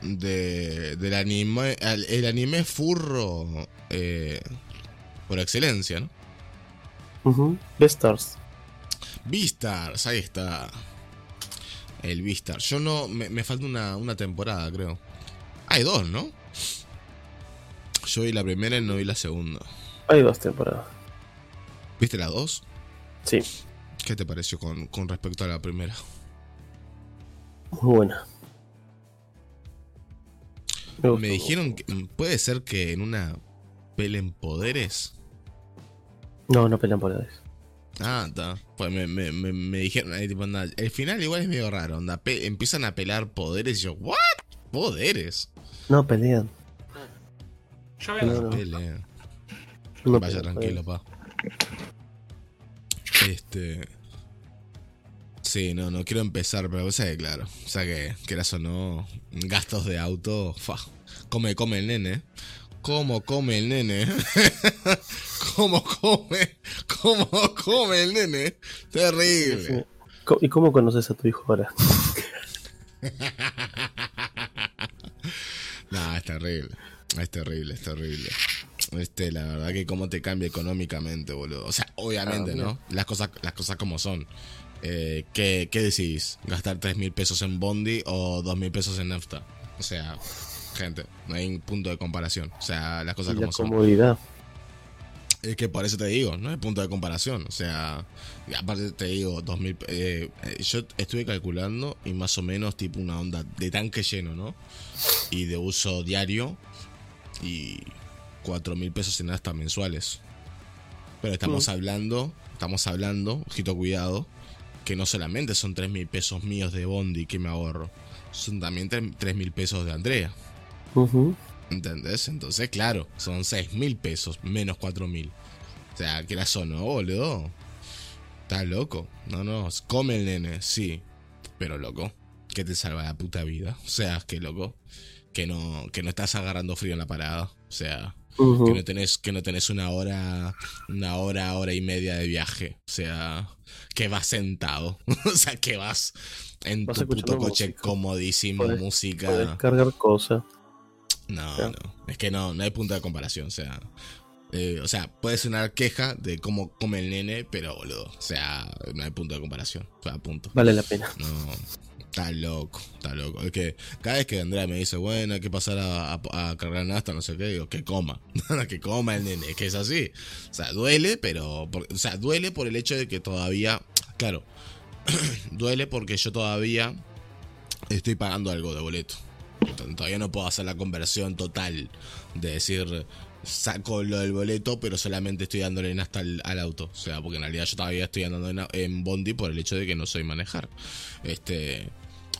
De, del anime. El, el anime furro. eh, por excelencia, ¿no? Ujú. Bestars. Beastars, ahí está. El Beastars. Yo no. Me, me falta una, una temporada, creo. Hay dos, ¿no? Yo vi la primera y no vi la segunda. Hay dos temporadas. ¿Viste la dos? Sí, ¿Qué te pareció con, con respecto a la primera? muy buena. Me, gustó, Me dijeron que puede ser que en una peleen poderes. No, no pelean por edades. Ah, está. Pues me, me, me, me dijeron ahí, tipo, anda, el final igual es medio raro. Onda, pe- empiezan a pelar poderes y yo, ¿what? ¿Poderes? No pelean. Ya ven, No, no. Pelean. no Vaya pelean, tranquilo, pa. Este. Sí, no, no quiero empezar, pero que claro. O sea que, quieras o no, gastos de auto. Fa. Come, come el nene. ¿Cómo come el nene? ¿Cómo come? ¿Cómo come el nene? Terrible. ¿Y cómo conoces a tu hijo ahora? No, es terrible. Es terrible, es terrible. Este, la verdad que cómo te cambia económicamente, boludo. O sea, obviamente, Ah, ¿no? Las cosas, las cosas como son. Eh, ¿qué, ¿Qué decidís? ¿Gastar 3 mil pesos en Bondi o 2 mil pesos en nafta? O sea, gente, no hay un punto de comparación. O sea, las cosas Y la como son. comodidad. Es que por eso te digo, no hay punto de comparación. O sea, aparte te digo, 2000. Eh, eh, yo estuve calculando y más o menos tipo una onda de tanque lleno, ¿no? Y de uso diario y 4 mil pesos en hasta mensuales. Pero estamos Mm. hablando, estamos hablando, ojito cuidado, que no solamente son 3 mil pesos míos de Bondi que me ahorro, son también 3 mil pesos de Andrea. Ujú. ¿Entendés? Entonces, claro, son 6 mil pesos menos 4 mil. O sea, ¿qué la son, no, boludo? ¿Estás loco? No, no, come el nene, sí. Pero loco, que te salva la puta vida. O sea, que loco. Que no, que no estás agarrando frío en la parada. O sea, que no tenés, que no tenés una hora, una hora, hora y media de viaje. O sea, que vas sentado. o sea, que vas en Vas tu puto coche música. comodísimo, Podés- música. Podés cargar cosas. No, no. Es que no, no hay punto de comparación. O sea, eh, o sea, puede sonar queja de cómo come el nene, pero boludo. O sea, no hay punto de comparación. O sea, punto. Vale la pena. No, está loco, está loco. Es que cada vez que Andrea me dice, bueno, hay que pasar a, a- a cargar nasta, no sé qué, digo, que coma. que coma el nene, es que es así. O sea, duele, pero. por- o sea, duele por el hecho de que todavía. Claro, duele porque yo todavía estoy pagando algo de boleto. Todavía no puedo hacer la conversión total de decir saco lo del boleto, pero solamente estoy dándole en hasta al, al auto. O sea, porque en realidad yo todavía estoy andando en, Bondi por el hecho de que no soy manejar. Este,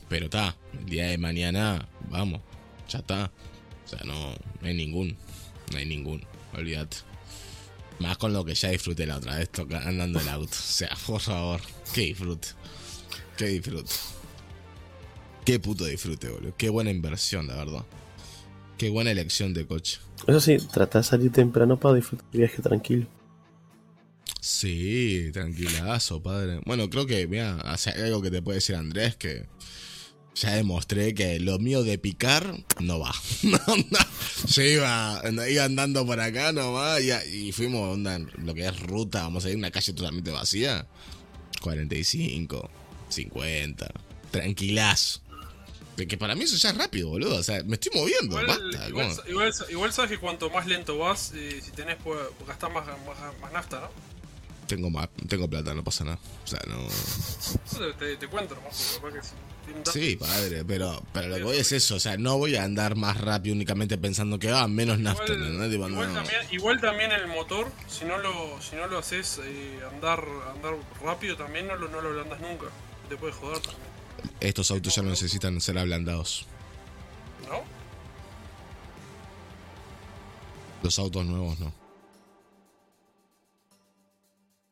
pero está, el día de mañana, vamos, ya está. O sea, no, no hay ningún, no hay ningún, olvídate. Más con lo que ya disfruté la otra vez andando en auto. O sea, por favor, que disfrute. Que disfrute. Qué puto disfrute, boludo. Qué buena inversión, la verdad. Qué buena elección de coche. Eso sí, trata de salir temprano para disfrutar el viaje tranquilo. Sí, tranquilazo, padre. Bueno, creo que, mira, hace algo que te puede decir Andrés, que ya demostré que lo mío de picar no va. Yo iba, iba andando por acá nomás y, y fuimos onda, lo que es ruta, vamos a ir a una calle totalmente vacía. 45, 50, tranquilazo. Que para mí eso ya es rápido, boludo. O sea, me estoy moviendo, Igual, basta. igual, igual- igual sabes que cuanto más lento vas, eh, si tenés, pues, gastás más, más, más nafta, ¿no? Tengo, ma- tengo plata, no pasa nada. O sea, no. Eso te, te, cuento nomás, porque Sí, padre, pero, pero lo que voy es eso, o sea, no voy a andar más rápido únicamente pensando que va menos nafta. Tipo, igual no. también, igual también el motor, si no lo, si no lo haces eh, andar, andar rápido, también no lo, no lo ablandas nunca. Te puede joder también, Estos autos ya no necesitan ser ablandados. ¿no? Los autos nuevos no.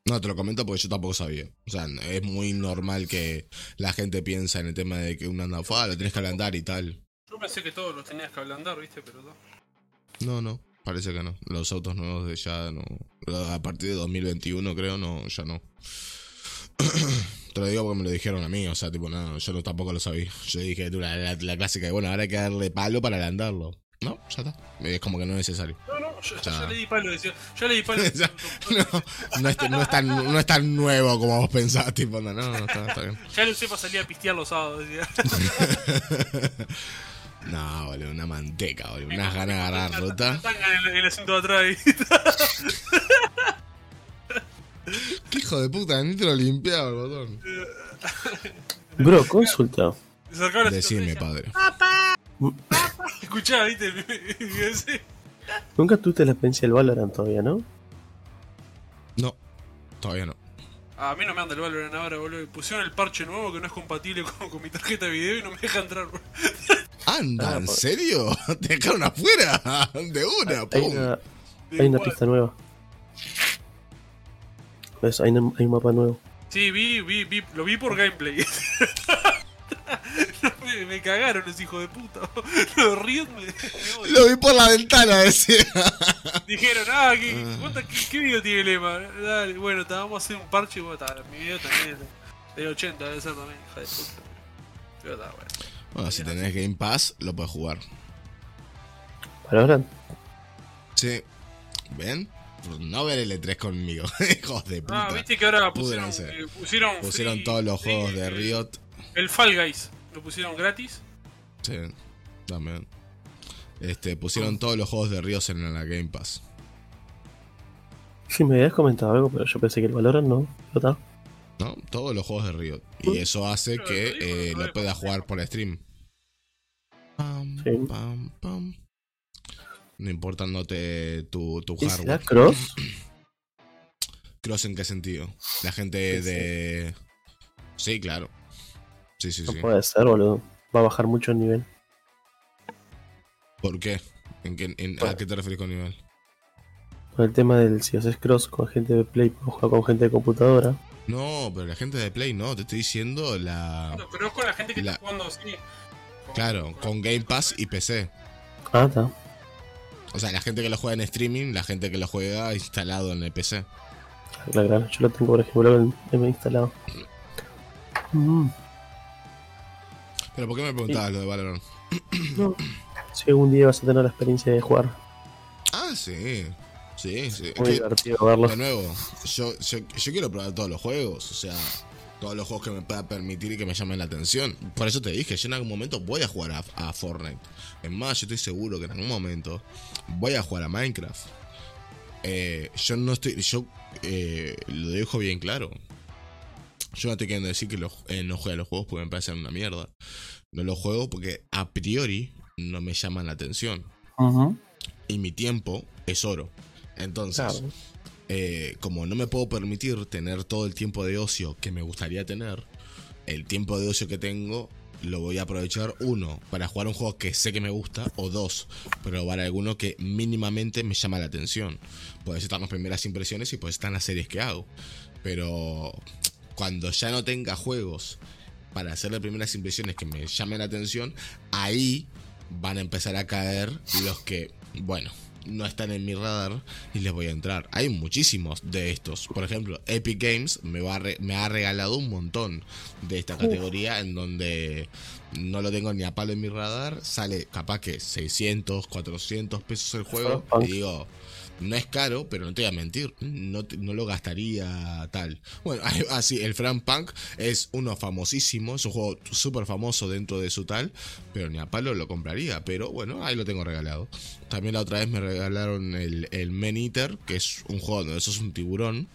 No, te lo comento porque yo tampoco sabía. O sea, es muy normal que la gente piensa en el tema de que un anda, "Fua, lo tenés que ablandar y tal. Yo pensé que todos los tenías que ablandar, ¿viste? Pero no. No, no, parece que no. Los autos nuevos de ya no. A partir de 2021 creo, no, ya no. Te lo digo porque me lo dijeron a mí, o sea, tipo, no, yo no, tampoco lo sabía. Yo dije, tú, la, la, la clásica de, bueno, ahora hay que darle palo para ablandarlo. No, ya está. Es como que no es necesario. No, no, yo, Ya. ya le di palo, decía. Ya le di palo. No, no es, no es tan, no es tan nuevo como vos pensabas, tipo, no, no, está, está bien. Ya lo usé para salir a pistear los sábados, decía. No, boludo, una manteca, boludo. Unas ganas de agarrar el, en el asiento de atrás. ¿Qué hijo de puta, ni te lo limpiaba el botón. Bro, consulta. Decime, padre. decía, Escuchaba, viste. Nunca tuviste la experiencia del Valorant todavía, ¿no? No, todavía no. A mí no me anda el Valorant ahora, boludo. Pusieron el parche nuevo que no es compatible con, con mi tarjeta de video y no me deja entrar, boludo. Anda, Ah, ¿en por- serio? Te dejaron afuera. De una, Hay pum. una, hay una pista nueva. ¿Ves? Hay, un- hay un mapa nuevo. Sí, vi, vi, vi, lo vi por gameplay. me, me cagaron los hijos de puta. Los Riot me, me. Lo vi por la ventana, decía. Dijeron, ah, ¿qué, cuánta- qué, qué video tiene el EMA? Dale, bueno, ta, vamos a hacer un parche. Bueno, ta, mi video también es de 80, debe ser también, hija de puta. Pero está bueno. Bueno, si tenés Game Pass, lo puedes jugar. Valorant. Sí. ¿Ven? No ver el E3 conmigo. Hijos de puta. Ah, viste que ahora pusieron, eh, pusieron, Pusieron free- todos los free, juegos de Riot. El Fall Guys lo pusieron gratis. Sí, también. Este, pusieron todos los juegos de Riot en la Game Pass. Sí, me habías comentado algo, pero yo pensé que el Valorant no. ¿No está? ¿No? Todos los juegos de Riot. Y eso hace Pero que eh, lo pueda jugar por stream. Pam, Sí. pam, pam. No importándote tu, tu ¿Y será hardware. Cross? ¿Cross en qué sentido? La gente Sí, de. Sí, claro. Sí, sí, No sí. puede ser, boludo. Va a bajar mucho el nivel. ¿Por qué? ¿En qué- en- ¿A qué te refieres con nivel? Con el tema del si haces cross con gente de Play, jugar con gente de computadora. No, pero la gente de Play no, te estoy diciendo la. No, pero es con la gente que La- está jugando. Con- Claro, con Game Pass y PC. Ah, está. O sea, la gente que lo juega en streaming, la gente que lo juega instalado en el PC. Claro, claro. Yo lo tengo, por ejemplo, en, en instalado. Mm, Pero ¿por qué me preguntabas lo de Valorant? no. Si algún día vas a tener la experiencia de jugar, Ah, sí. Sí, sí. Es muy que, divertido verlo. de nuevo, yo, yo, yo quiero probar todos los juegos. O sea, todos los juegos que me pueda permitir y que me llamen la atención. Por eso te dije, yo en algún momento voy a jugar a, a Fortnite. Es más, yo estoy seguro que en algún momento voy a jugar a Minecraft. Eh, yo no estoy. Yo eh, lo dejo bien claro. Yo no estoy queriendo decir que los, eh, no juegue a los juegos porque me parecen una mierda. No los juego porque a priori no me llaman la atención. Ujú. Y mi tiempo es oro. Entonces, Claro. Eh, como no me puedo permitir tener todo el tiempo de ocio que me gustaría tener, el tiempo de ocio que tengo lo voy a aprovechar, uno, para jugar un juego que sé que me gusta, o dos, probar alguno que mínimamente me llama la atención. Puede estar las primeras impresiones y puede estar en las series que hago. Pero cuando ya no tenga juegos para hacerle primeras impresiones que me llamen la atención, ahí van a empezar a caer los que, bueno, no están en mi radar y les voy a entrar. Hay muchísimos de estos. Por ejemplo, Epic Games me, va re- me ha regalado un montón de esta categoría en donde no lo tengo ni a palo en mi radar. Sale capaz que 600, 400 pesos el juego. Y digo, no es caro, pero no te voy a mentir, no, te- no lo gastaría tal. Bueno, así, el Frank Punk es uno famosísimo, es un juego súper famoso dentro de su tal, pero ni a palo lo compraría, pero bueno, ahí lo tengo regalado. También la otra vez me regalaron el, el Men Eater, que es un juego donde sos un tiburón.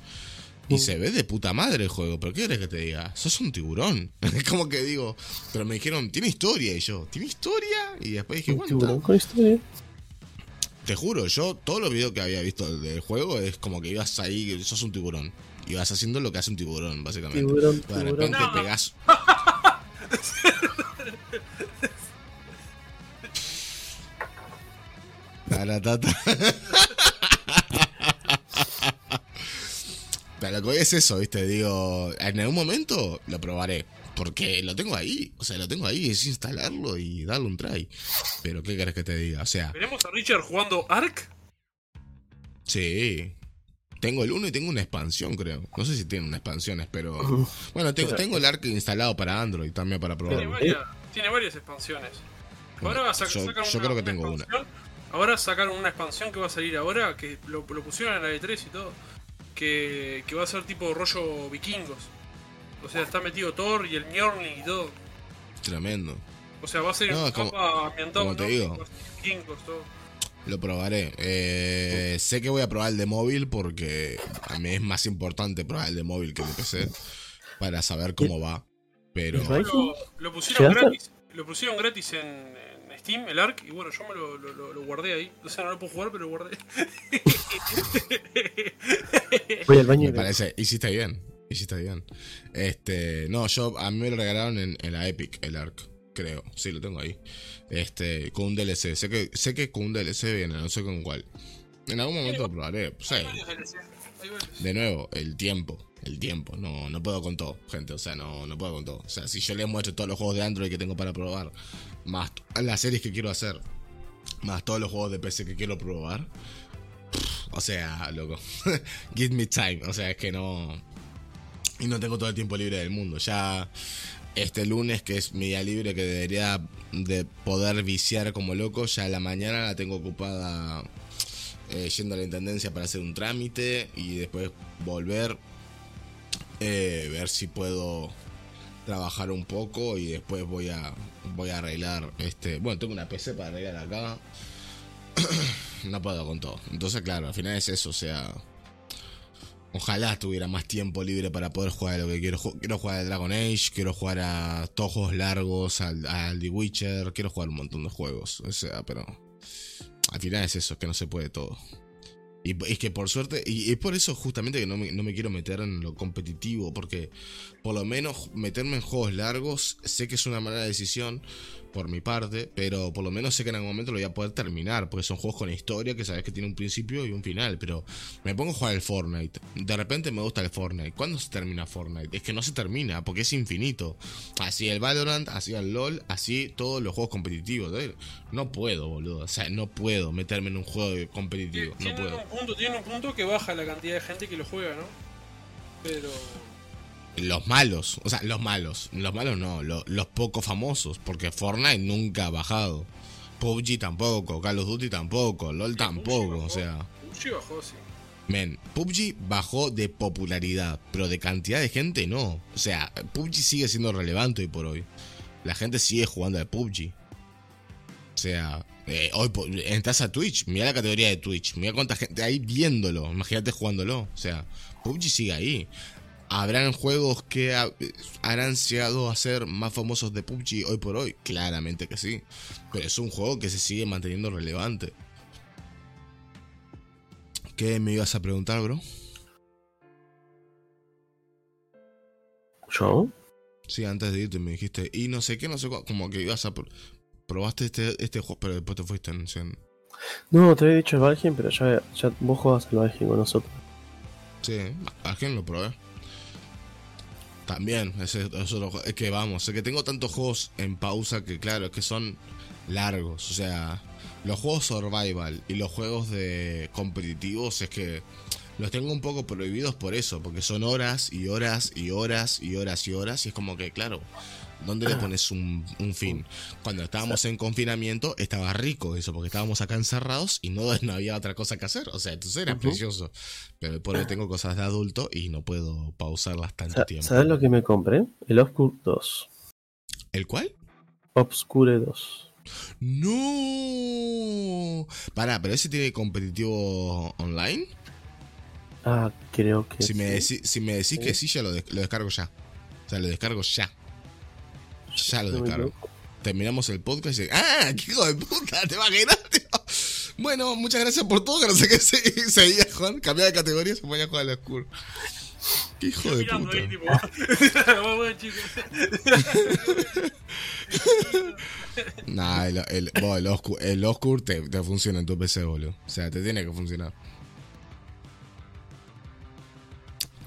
Y Mm. se ve de puta madre el juego, pero ¿qué querés que te diga? Sos un tiburón. Es como que digo, pero me dijeron, tiene historia. Y yo, ¿tiene historia? Y después dije, Un bueno, tiburón con historia. Te juro, yo todos los videos que había visto del juego es como que ibas ahí, sos un tiburón. Ibas haciendo lo que hace un tiburón, básicamente. Tiburón, de tiburón. repente No. Taratata. Pero lo que voy es eso, ¿viste? Digo, en algún momento lo probaré. Porque lo tengo ahí. O sea, lo tengo ahí. Es instalarlo y darle un try. Pero, ¿qué querés que te diga? O sea, ¿Veremos a Richard jugando Ark? Sí. Tengo el 1 y tengo una expansión, creo. No sé si tiene una expansiones, pero. Bueno, tengo, tengo el ARC instalado para Android también para Tiene varias, tiene varias expansiones. Ahora va a sac- Yo- sacar yo una, creo que una tengo una. expansión. Ahora sacaron una expansión que va a salir ahora, que lo, lo pusieron en la E3 y todo. Que, que va a ser tipo rollo vikingos. O sea, está metido Thor y el Mjolnir y todo. Tremendo. O sea, va a ser No, un como- mapa ambientado como te digo. todo. Lo probaré. Eh, sé que voy a probar el de móvil porque a mí es más importante probar el de móvil que el de PC para saber cómo va. Pero. Lo, lo pusieron gratis. Lo pusieron gratis en, en Steam, el ARC, y bueno, yo me lo, lo- lo- lo guardé ahí. O sea, no lo puedo jugar, pero lo guardé. Voy al baño me y parece, hiciste bien. Hiciste bien. Este, no, yo a mí me lo regalaron en, en la Epic, el ARC, creo. Sí, lo tengo ahí. Este, con un DLC. Sé que, sé que con un DLC viene, no sé con cuál. En algún momento lo probaré. Varios. De nuevo, el tiempo. El tiempo. No, no puedo con todo, gente. O sea, no, no puedo con todo. O sea, si yo les muestro todos los juegos de Android que tengo para probar, más las series que quiero hacer, más todos los juegos de PC que quiero probar. pff, O sea, loco. Give me time. O sea, es que no. Y no tengo todo el tiempo libre del mundo. Ya este lunes, que es mi día libre, que debería de poder viciar como loco, ya la mañana la tengo ocupada eh, yendo a la intendencia para hacer un trámite y después volver, eh, ver si puedo trabajar un poco y después voy a voy a arreglar este bueno tengo una PC para arreglar acá no puedo con todo entonces claro al final es eso o sea ojalá tuviera más tiempo libre para poder jugar a lo que quiero quiero jugar al Dragon Age quiero jugar a juegos largos al, al The Witcher quiero jugar un montón de juegos o sea pero al final es eso, es que no se puede todo. Y es que por suerte, y es por eso justamente que no me, no me quiero meter en lo competitivo, porque por lo menos meterme en juegos largos, sé que es una mala decisión por mi parte, pero por lo menos sé que en algún momento lo voy a poder terminar, porque son juegos con historia que sabes que tiene un principio y un final, pero me pongo a jugar el Fortnite, de repente me gusta el Fortnite, ¿cuándo se termina Fortnite? Es que no se termina, porque es infinito. Así el Valorant, así el LOL, así todos los juegos competitivos. No puedo, boludo, o sea, no puedo meterme en un juego competitivo, no Tiene puedo. un punto, tiene un punto que baja la cantidad de gente que lo juega, ¿no? Pero. Los malos, o sea, los malos, los malos no, lo- los poco famosos, porque Fortnite nunca ha bajado. PUBG tampoco, Call of Duty tampoco, LOL tampoco, o sea, Sí, bajó, sí. men, PUBG bajó de popularidad, pero de cantidad de gente no. O sea, PUBG sigue siendo relevante hoy por hoy. La gente sigue jugando al PUBG. O sea, eh, hoy entras a Twitch, mira la categoría de Twitch, mira cuánta gente hay viéndolo, imagínate jugándolo. O sea, PUBG sigue ahí. ¿Habrán juegos que ha- harán llegado a ser más famosos de PUBG hoy por hoy? Claramente que sí. Pero es un juego que se sigue manteniendo relevante. ¿Qué me ibas a preguntar, bro? ¿Yo? Sí, antes de irte me dijiste, y no sé qué, no sé cuál, como que ibas a... pr- Probaste este, este juego, pero después te fuiste en- No, te había dicho el Valheim, pero ya, ya vos jugabas al Valheim con nosotros. Sí, alguien lo probé. También, ese, es otro jue- es que vamos, es que tengo tantos juegos en pausa que claro, es que son largos. O sea, los juegos survival y los juegos de competitivos es que los tengo un poco prohibidos por eso, porque son horas y horas y horas y horas y horas y es como que claro, ¿dónde le pones un, un fin? Cuando estábamos en confinamiento estaba rico eso, porque estábamos acá encerrados y no, no había otra cosa que hacer. O sea, entonces era precioso. Pero por hoy tengo cosas de adulto y no puedo pausarlas tanto Sa- tiempo. ¿Sabes lo que me compré? El Obscure 2. ¿El cuál? Obscure 2. No. Pará, pero ese tiene competitivo online. Ah, creo que. Si me, decí- si me decís que sí, ya lo, des- lo descargo ya. O sea, lo descargo ya. Ya lo equivoco. Terminamos el podcast y. ¡Ah! ¡Qué hijo de puta! ¿Te imaginas? tío? Bueno, muchas gracias por todo. Que no sé qué se- seguía, Juan. Cambiaba de categoría se ponía a jugar al Oscuro. ¡Qué hijo de puta! ahí, tipo. Nah, el, el, vos, el, Oscur, el Oscur te, te funciona en tu PC, boludo. O sea, te tiene que funcionar.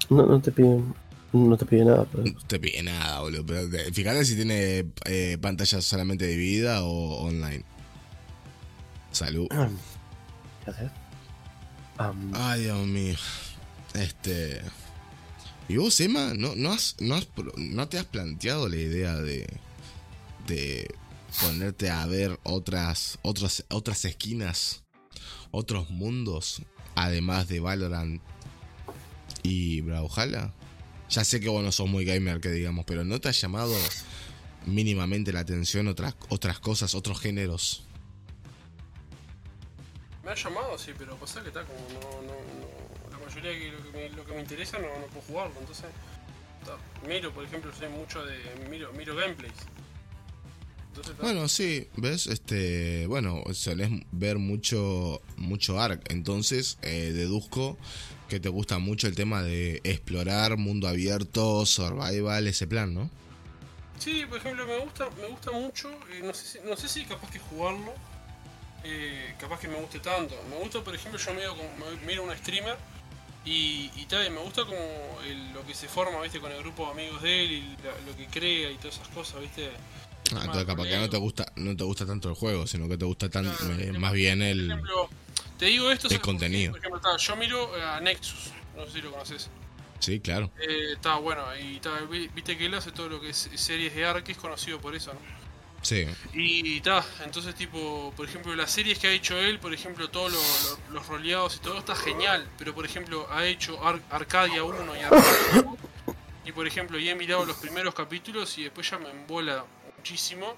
No, no te piden. No te pide nada, pero. No te pide nada, boludo. Pero te- fíjate si tiene eh, pantalla solamente dividida o online. Salud. ¿Qué haces? Am, Ay, Dios mío. Este. ¿Y vos, Emma, no, no, has, no, has no te has planteado la idea de. de ponerte a ver otras, otras, otras esquinas, otros mundos, además de Valorant y Brawlhalla? Ya sé que vos no sos muy gamer, que digamos, pero ¿no te ha llamado mínimamente la atención otras, otras cosas, otros géneros? Me ha llamado, sí, pero pasa que está como no, no, no la mayoría de lo que me, lo que me interesa no, no puedo jugarlo, entonces está. miro, por ejemplo, soy mucho de miro, miro gameplays. Entonces. Bueno, sí, ves, este, bueno, solés ver mucho, mucho ARC, entonces eh, deduzco que te gusta mucho el tema de explorar, mundo abierto, survival, ese plan, ¿no? Sí, por ejemplo, me gusta, me gusta mucho, eh, no, sé si, no sé si capaz que jugarlo, eh, capaz que me guste tanto. Me gusta, por ejemplo, yo miro, como- me- miro un streamer y, y tal, me gusta como el- lo que se forma, viste, con el grupo de amigos de él y la- lo que crea y todas esas cosas, viste. Ah, entonces capaz que no te gusta, no te gusta tanto el juego, sino que te gusta tan, Claro, eh, más bien Por el... ejemplo, te digo esto, el ¿sabes por qué? contenido. Por ejemplo, ta, yo miro a Nexus, no sé si lo conoces. Sí, claro. Eh, Está bueno, y vi- viste que él hace todo lo que es series de Ark, es conocido por eso, ¿no? Sí, Y ta, entonces tipo, por ejemplo, las series que ha hecho él, por ejemplo, todos lo- lo- los roleados y todo está genial, pero por ejemplo, ha hecho Ar- Arcadia 1 y Arcadia 2, y por ejemplo, y he mirado los primeros capítulos y después ya me embola muchísimo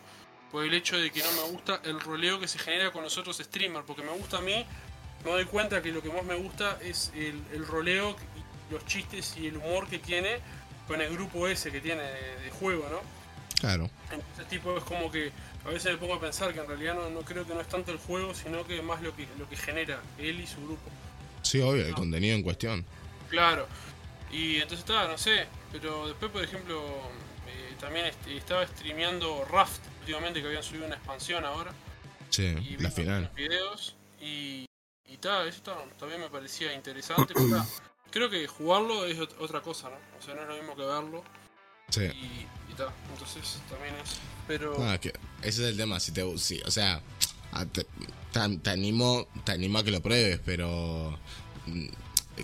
por el hecho de que no me gusta el roleo que se genera con los otros streamers, porque me gusta a mí, me doy cuenta que lo que más me gusta es el, el roleo, los chistes y el humor que tiene con el grupo ese que tiene de- de juego, ¿no? claro. Entonces tipo es como que a veces me pongo a pensar que en realidad no, no creo que no es tanto el juego, sino que más lo que lo que genera él y su grupo. Sí, obvio, el contenido en cuestión. Claro. Y entonces está, no sé, pero después por ejemplo eh, también est- estaba streameando Raft últimamente que habían subido una expansión ahora Sí, y la final. los videos y y tal, eso ta, también me parecía interesante, pero ta, creo que jugarlo es ot- otra cosa, ¿no? O sea, no es lo mismo que verlo Sí. y, y tal, entonces también es pero que ese es el tema, si te sí, o sea, a- te, te- te animo, te animo a que lo pruebes, pero mm,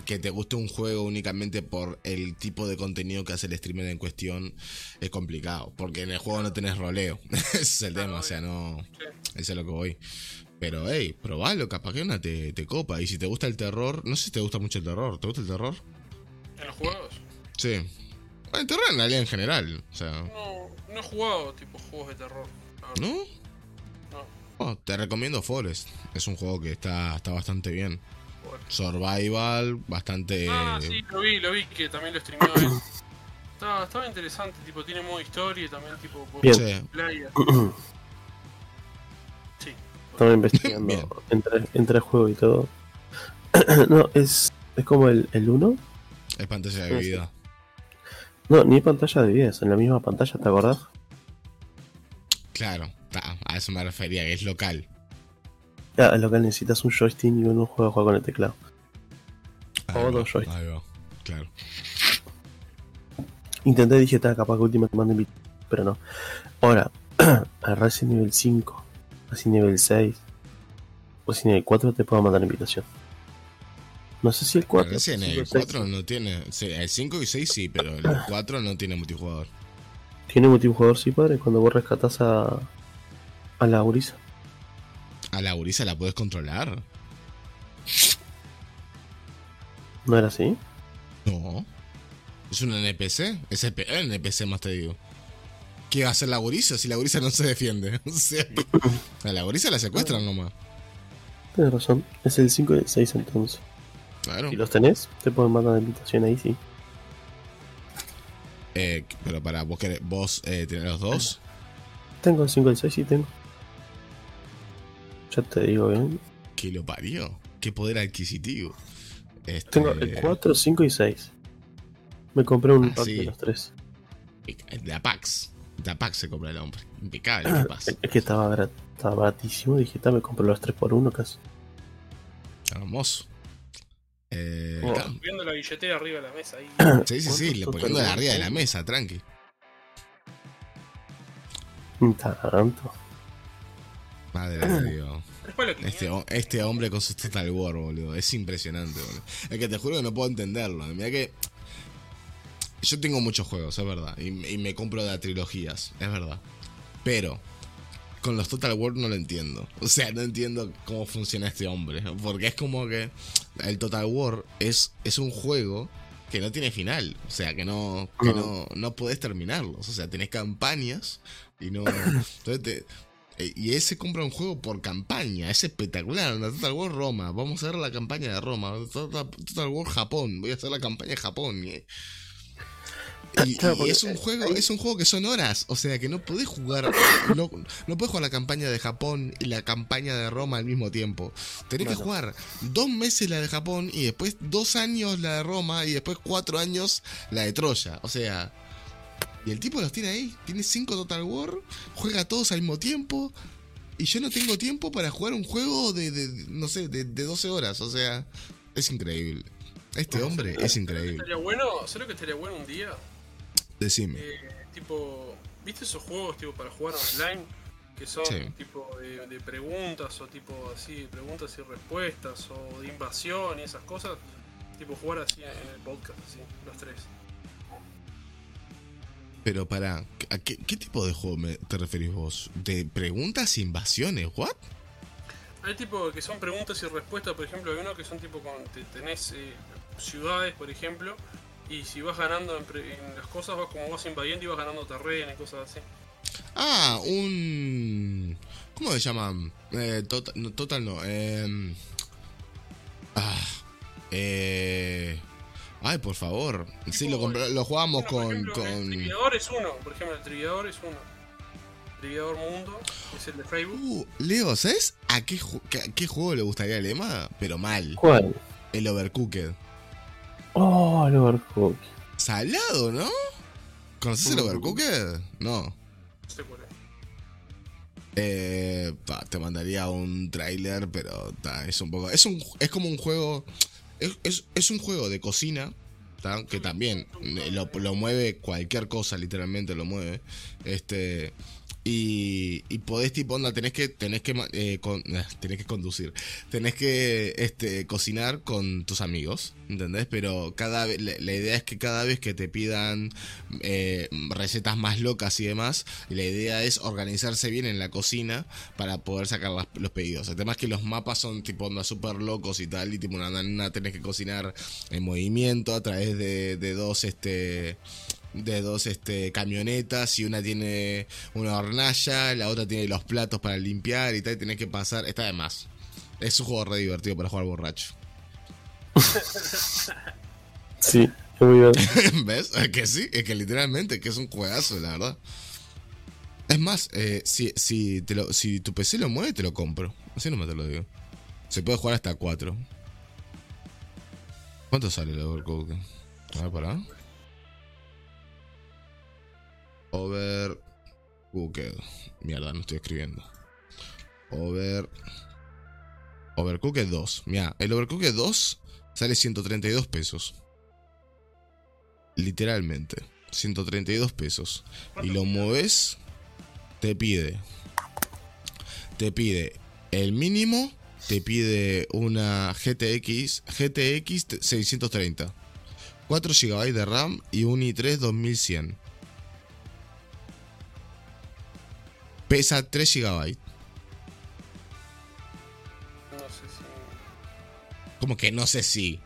que te guste un juego únicamente por el tipo de contenido que hace el streamer en cuestión es complicado, porque en el juego no tenés roleo. ese es el tema, o sea, no sí. eso es lo que voy. Pero hey, probalo, capaz que una te, te copa. Y si te gusta el terror, no sé si te gusta mucho el terror. ¿Te gusta el terror? en los juegos Sí. Bueno, el terror en realidad en general. O sea, No, no he jugado tipo juegos de terror. la. ¿no? No, Oh, te recomiendo Forest. Es un juego que está, está bastante bien. Survival, bastante. Ah, sí, lo vi, lo vi que también lo streameó él. Estaba, estaba interesante, tipo, tiene modo historia y también tipo po- Bien. Sí. Estaba investigando entre, entre el juego y todo. no, es, es como el, el 1. Es pantalla de vida. No, ni pantalla de vida, es en la misma pantalla, ¿te acordás? Claro, a eso me refería, que es local. Ya, en lo que necesitas un joystick y un juego juega con el teclado. Ahí O va, dos joysticks. ahí va, Claro. Intenté, dije, está capaz que última te mando pero no. Ahora, a Resident Evil 5, Resident Evil 6, Resident Evil 4 te puedo mandar invitación. No sé si el 4. Bueno, en cinco, el seis, 4 no tiene. Sí, el 5 y 6 sí, pero el 4 no tiene multijugador. Tiene multijugador, sí, padre, cuando vos rescatás a, a la Urisa. A la Urisa la puedes controlar. ¿No era así? No. Es un NPC. Es el NPC más te digo. ¿Qué va a hacer la Urisa si la Urisa no se defiende? O sea, a la Urisa la secuestran nomás. Tienes razón, es el 5 y el 6 entonces. Claro. Si los tenés, te pueden mandar invitación ahí, sí. Eh, pero para vos querés, vos eh, tenés los dos. Tengo el 5 y el 6, sí tengo. Ya te digo bien. Que lo parió. Qué poder adquisitivo. Este, Tengo el 4, 5 y 6. Me compré un Ah, pack sí. de los tres. De Apax. De Apax se compra el hombre. Impecable, ¿qué pasa? Es que estaba, barat- estaba baratísimo. Dije, "Ta, me compré los 3 por 1 casi. Hermoso. Eh, Oh. Viendo la billetera arriba de la mesa ahí. sí, sí, sí, le ¿Cuántos poniendo de arriba de la mesa, tranqui. Tanto. Madre de Dios. Este, este hombre con su Total War, boludo. Es impresionante, boludo. Es que te juro que no puedo entenderlo. Mira que. Yo tengo muchos juegos, es verdad. Y, y me compro de trilogías, es verdad. Pero. Con los Total War no lo entiendo. O sea, no entiendo cómo funciona este hombre. Porque es como que. El Total War es, es un juego que no tiene final. O sea, que no, que no, no podés terminarlos. O sea, tenés campañas y no. Entonces te, Eh, Y ese compra un juego por campaña, es espectacular. Total War Roma, vamos a ver la campaña de Roma. Total, War Japón, voy a hacer la campaña de Japón. Y, y- Claro, y porque es un juego, es un juego que son horas, o sea que no podés jugar, no, no podés jugar la campaña de Japón y la campaña de Roma al mismo tiempo. Tenés que jugar dos meses la de Japón y después dos años la de Roma y después cuatro años la de Troya. O sea, y el tipo los tiene ahí, tiene cinco Total War, juega todos al mismo tiempo. Y yo no tengo tiempo para jugar un juego de, de- no sé, de, de 12 horas. O sea, es increíble. Este hombre es ¿Sabes lo que increíble. estaría bueno? ¿Sabes lo que estaría bueno un día? Decime. Eh, tipo, ¿viste esos juegos tipo para jugar online? Que son Sí. tipo de, de preguntas o tipo así, preguntas y respuestas o de invasión y esas cosas. Tipo jugar así en el podcast, así, los tres. Pero para, ¿a qué, qué tipo de juego me- te referís vos? ¿De preguntas e invasiones? ¿What? Hay tipo que son preguntas y respuestas, por ejemplo, hay uno que son tipo con, te- tenés eh, ciudades, por ejemplo, y si vas ganando en, pre- en las cosas, vas como vas invadiendo y vas ganando terreno y cosas así. Ah, un... ¿Cómo se llaman? Eh, total, no, total no. Eh, ah, eh, ay, por favor. Sí, lo, lo jugamos Bueno, por con... ejemplo, El triviador es uno, por ejemplo, el triviador es uno. Triviador Mundo, es el de Facebook. Uh, Leo, ¿sabes a qué, ju- qué- qué juego le gustaría a Lema? Pero mal. ¿Cuál? El Overcooked. Oh, el Overcooked. Salado, ¿no? ¿Conoces el. Overcooked? No. Eh, te mandaría un tráiler, pero es un poco. Es un es como un juego. Es, es- un juego de cocina. Que también eh, lo mueve cualquier cosa, literalmente lo mueve. Este. Y, y podés tipo onda, tenés que, tenés que eh, eh, tenés que conducir. Tenés que este, cocinar con tus amigos, ¿entendés? Pero cada la, la idea es que cada vez que te pidan eh, recetas más locas y demás, la idea es organizarse bien en la cocina para poder sacar los pedidos. El tema es que los mapas son tipo onda súper locos y tal, y tipo una, una tenés que cocinar en movimiento a través de, de dos este de dos este camionetas y una tiene una hornalla, la otra tiene los platos para limpiar y tal, y tenés que pasar, está de más. Es un juego re divertido para jugar borracho. Sí, es muy bien. ¿Ves? Es que sí, es que literalmente, que es un juegazo, la verdad. Es más, eh, si, si, te lo, si tu PC lo mueve, te lo compro. Así no me te lo digo. Se puede jugar hasta 4. ¿Cuánto sale el Overcooked? A ver, pará. Overcooked. Mierda, no estoy escribiendo. Over. Overcooked 2. Mira, el Overcooked 2 sale 132 pesos. Literalmente. 132 pesos. Y lo mueves, te pide. Te pide el mínimo, te pide una GTX, GTX 630. 4 GB de RAM y un i3 2100. Pesa 3 GB. No sé si. Como que no sé si.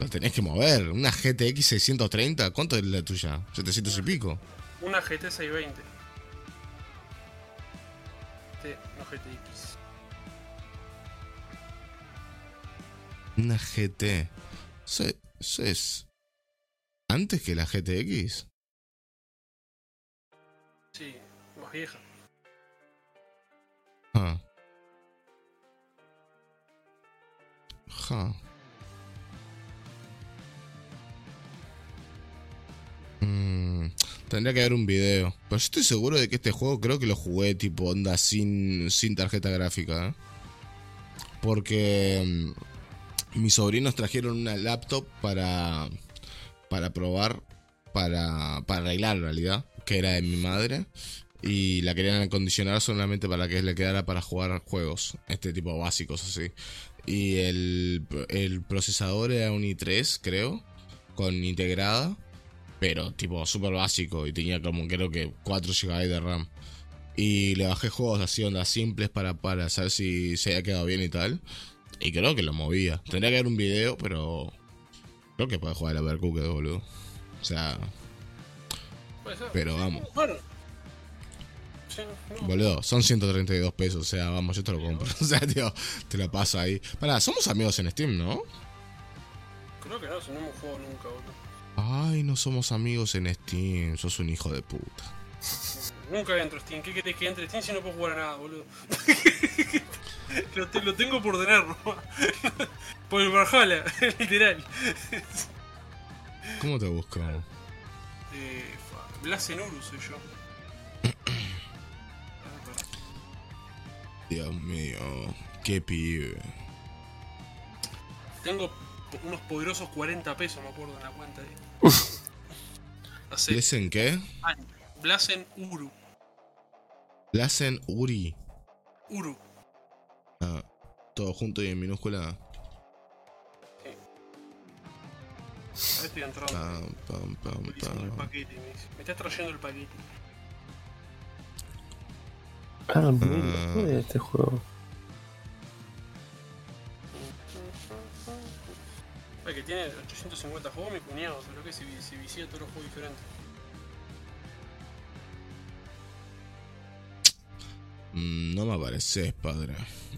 Lo tenés que mover. Una GTX 630. ¿Cuánto es la tuya? 700 y pico. Una GT 620. Sí, no GTX. Una GT. Eso, eso es. ¿Antes que la GTX? Sí, más vieja. Ja. Mm, tendría que haber un video. Pero yo estoy seguro de que este juego creo que lo jugué tipo onda sin, sin tarjeta gráfica. ¿eh? Porque mm, mis sobrinos trajeron una laptop para, para probar, para, para arreglar en realidad, que era de mi madre. Y la querían acondicionar solamente para que le quedara para jugar juegos, este tipo básicos así. Y el, el procesador era un i3, creo, con integrada, pero tipo súper básico y tenía como creo que 4 GB de RAM. Y le bajé juegos así, ondas simples para, para saber si se había quedado bien y tal. Y creo que lo movía. Tendría que haber un video, pero creo que puede jugar a Overcooked, boludo. O sea. Pero vamos. Bueno. Boludo, son 132 pesos, o sea, vamos, yo te lo compro. O sea, tío, te lo paso ahí. Pará, somos amigos en Steam, ¿no? Creo que no, si no hemos jugado nunca, boludo. Ay, no somos amigos en Steam, sos un hijo de puta. Nunca entro a Steam. ¿Qué querés que entre a Steam si no puedo jugar a nada, boludo? lo, te- lo tengo por tener, ¿no? por el Valhalla, literal. ¿Cómo te busco? Eh, fa- Blasen Uru soy yo. Dios mío, qué pibe. Tengo unos poderosos 40 pesos, me acuerdo, en la cuenta ahí. Hace ¿Lesen qué? años. Blasen Uru. Lasen Uri. Uru. Ah, todo junto y en minúscula. Ahí estoy entrando. Pam, pam, pam, Utilizando el pam. paquete, me dice. Me estás trayendo el paquete. Ah, mira, ¿cómo es este juego? Ay, que tiene 850 juegos, mi cuñado, pero que se, vi- se vicia todos los juegos diferentes. Mm, no me apareces, padre.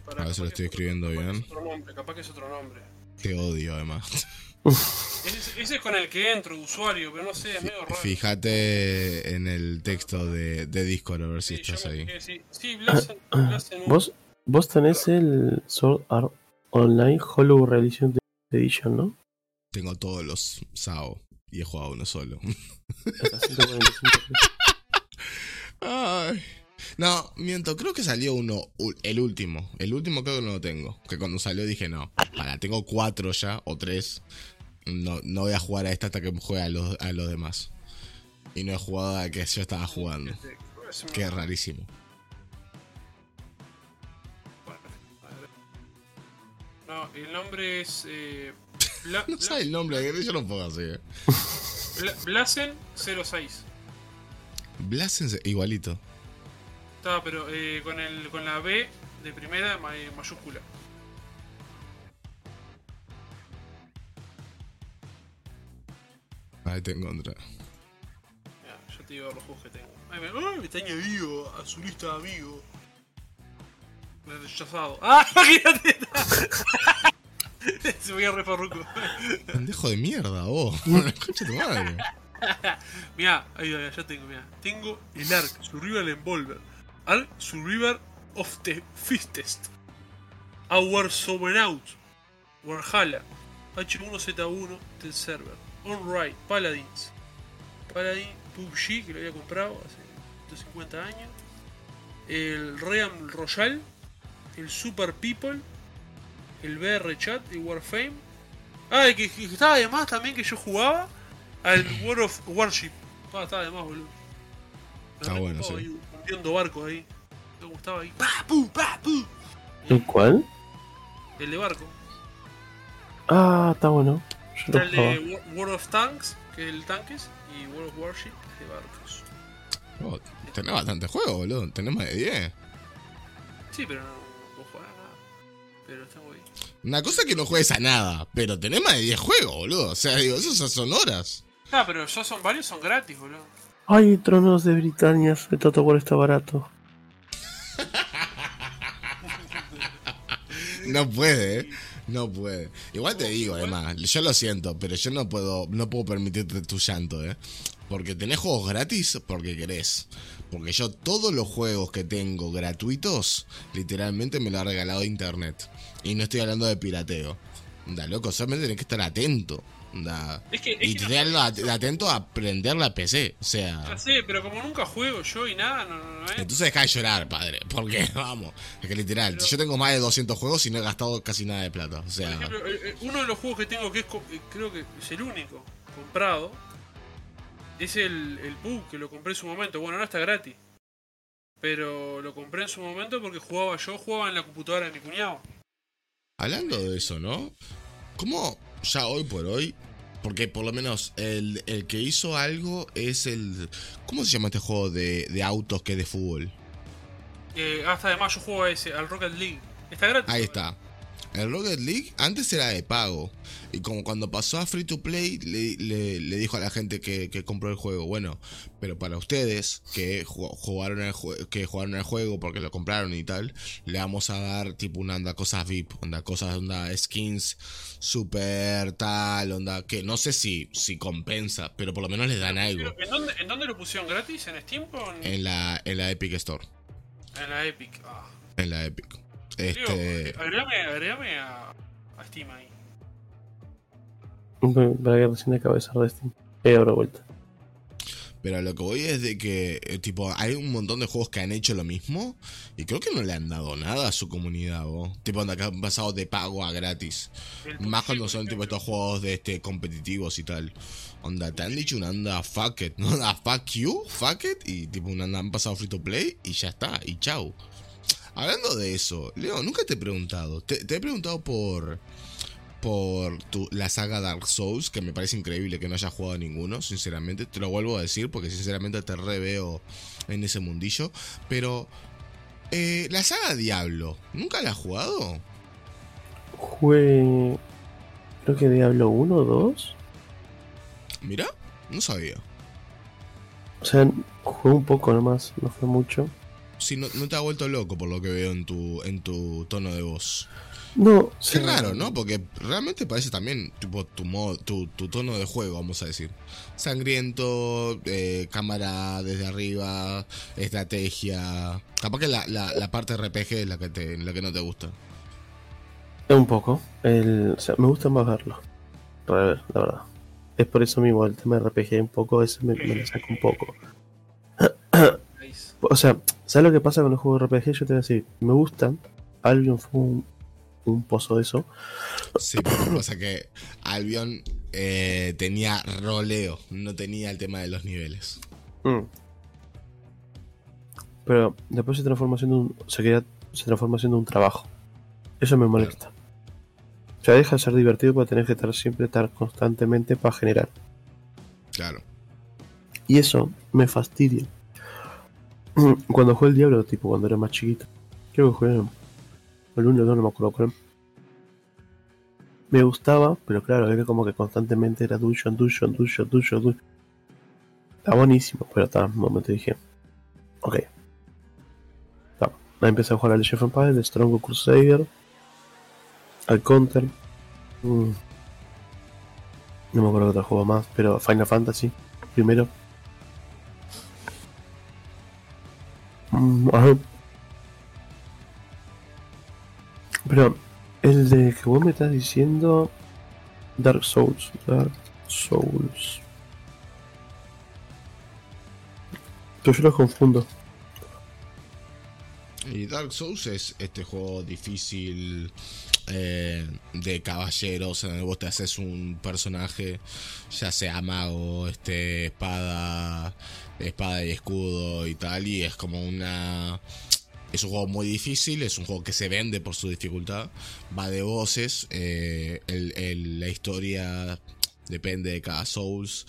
Para A ver si lo estoy escribiendo capaz que bien. es otro nombre, capaz que es otro nombre. Te odio, además. Ese, ese es con el que entro usuario, pero no sé, es medio raro. Fíjate en el texto de, de Discord a ver si Sí, estás ahí. fijé, sí, sí, Blasen, Blasen Uru. Vos, vos tenés el Sword Art Online Hollow Realization Edition, ¿no? Tengo todos los SAO y he jugado uno solo. Hasta 145 pesos. Ay. No, miento, creo que salió uno, el último. El último creo que no lo tengo. Que cuando salió dije, no, para, tengo cuatro ya, o tres. No, no voy a jugar a esta hasta que juegue a los, a los demás. Y no he jugado a que yo estaba jugando. Qué rarísimo. No, el nombre es. Eh, Bla- No sabe el nombre, yo no puedo así. eh. Bla- Blasen 06. Blasen, igualito. Estaba, pero eh, con, el, con la B de primera eh, mayúscula. Ahí te encontré. Mira, yo te digo los juegos que tengo. Ay, me, ay, me está añadido a su lista de amigos. Me he rechazado. ¡Ah! Se voy a refarruco. Pendejo de mierda, vos. Concha tu madre. Mira, ahí, ahí, ya tengo, mira. Tengo el Ark, Survival Envolver. Ark Survivor of the Fistest. Our Sovereign Warhala. H1Z1 del server. Onride, Paladins. Paladin PUBG, que lo había comprado hace 150 años. El Realm Royal. El Super People. El BR Chat, el Warframe. Ah, y que, que estaba además también que yo jugaba al World of Warship. Ah, estaba además, boludo. Está bueno, sí. Ahí, hundiendo barcos ahí. Me gustaba ahí. ¡Pa, pu, pa, pu! ¿El cuál? El de barco. Ah, está bueno. Está el de World of Tanks, que es el tanques, y World of Warship de barcos. Oh, tenés bastante juego, boludo. Tenés más de 10. Sí, pero no, no puedo jugar a nada. Pero está muy bien. Una cosa es que no juegues a nada, pero tenés más de 10 juegos, boludo. O sea, digo, eso son horas. Ah, pero ya son varios, son gratis, boludo. Ay, Tronos de Britania, el Toto War está barato. No puede, ¿eh? No puede. Igual te digo, además, yo lo siento, pero yo no puedo, no puedo permitirte tu llanto, ¿eh? Porque tenés juegos gratis porque querés. Porque yo todos los juegos que tengo gratuitos, literalmente me lo ha regalado internet. Y no estoy hablando de pirateo. Da, loco, solamente tenés que estar atento. Da. Es que, es no- atento a aprender la PC. O sea. ya sé, pero como nunca juego yo y nada, no, no, no es. Entonces deja de llorar, padre. Porque, vamos, es que literal, Pero- yo tengo más de 200 juegos y no he gastado casi nada de plata. O Por sea, ejemplo, eh, eh, uno de los juegos que tengo que es, eh, creo que es el único comprado, es el, el PUG, que lo compré en su momento. Bueno, no está gratis. Pero lo compré en su momento porque jugaba yo, jugaba en la computadora de mi cuñado. hablando de eso, ¿no? ¿Cómo ya hoy por hoy? Porque por lo menos el, el que hizo algo es el... ¿Cómo se llama este juego de, de autos que es de fútbol? Eh, hasta además yo juego a ese, al Rocket League. Está gratis. Ahí está. El Rocket League antes era de pago. Y como cuando pasó a Free to Play, le, le- le dijo a la gente que, que compró el juego. Bueno, pero para ustedes que ju- jugaron el, que jugaron el juego porque lo compraron y tal, le vamos a dar tipo una onda cosas VIP, onda cosas, onda skins super tal, onda que no sé si, si compensa, pero por lo menos les dan algo ¿En dónde, ¿En dónde lo pusieron gratis? ¿En Steam o en, en la, en la Epic Store. en la Epic? Ah. En la Epic. Digo, Este. agregame, agregame a, a Steam ahí. Para que recién acaba de Steam. Eh, ahora vuelta. Pero a lo que voy es de que, eh, tipo, hay un montón de juegos que han hecho lo mismo y creo que no le han dado nada a su comunidad, vos. Tipo, que han pasado de pago a gratis. El Más cuando son, tipo, estos juegos de este competitivos y tal. Onda, te han dicho una anda fuck it, ¿no? Onda, fuck you, fuck it, y tipo, anda han pasado free to play y ya está, y chau. Hablando de eso, Leo, nunca te he preguntado. Te, te he preguntado por. Por tu- la saga Dark Souls, que me parece increíble que no hayas jugado a ninguno, sinceramente. Te lo vuelvo a decir porque sinceramente te reveo en ese mundillo. Pero. eh, la saga Diablo, ¿nunca la has jugado? Jugué. Creo que Diablo 1 o 2. Mira, no sabía. O sea, jugué un poco nomás, no fue mucho. Si no, no te ha vuelto loco por lo que veo en tu, en tu tono de voz. No, Qué raro, ¿no? Porque realmente parece también tipo tu, modo, tu, tu tono de juego, vamos a decir. Sangriento, eh, cámara desde arriba, estrategia. Capaz que la, la, la parte RPG es la que, te, la que no te gusta. Un poco. El, o sea, me gusta más verlo. Para ver, la verdad. Es por eso mismo, el tema de RPG un poco, ese me, me lo saca un poco. O sea, ¿sabes lo que pasa con los juegos de RPG? Yo te voy a decir, me gustan. Albion fue un, un pozo de eso. Sí, pero lo que Albion eh, tenía roleo, no tenía el tema de los niveles. Mm. Pero después se transforma siendo un, se, queda, se transforma siendo un trabajo. Eso me molesta. O sea, deja de ser divertido para tener que estar siempre estar constantemente para generar. Claro. Y eso me fastidia. Cuando jugué el Diablo, tipo cuando era más chiquito. Creo que jugué el 1 no, no me acuerdo cuál. Me gustaba, pero claro, era como que constantemente era dungeon, dungeon, dungeon, dungeon. Está buenísimo, pero hasta un momento dije, ok. Ahí empecé a jugar al Age of Empires, Strong Crusader, al Counter. mm, No me acuerdo qué otro juego más, pero Final Fantasy, primero. Ajá. Pero el de que vos me estás diciendo Dark Souls, Dark Souls. Pero yo los confundo. Y Dark Souls es este juego difícil eh, de caballeros en donde vos te haces un personaje, ya sea mago, este, espada, espada y escudo y tal, y es como una... Es un juego muy difícil, es un juego que se vende por su dificultad, va de voces, eh, el- el- la historia depende de cada Souls.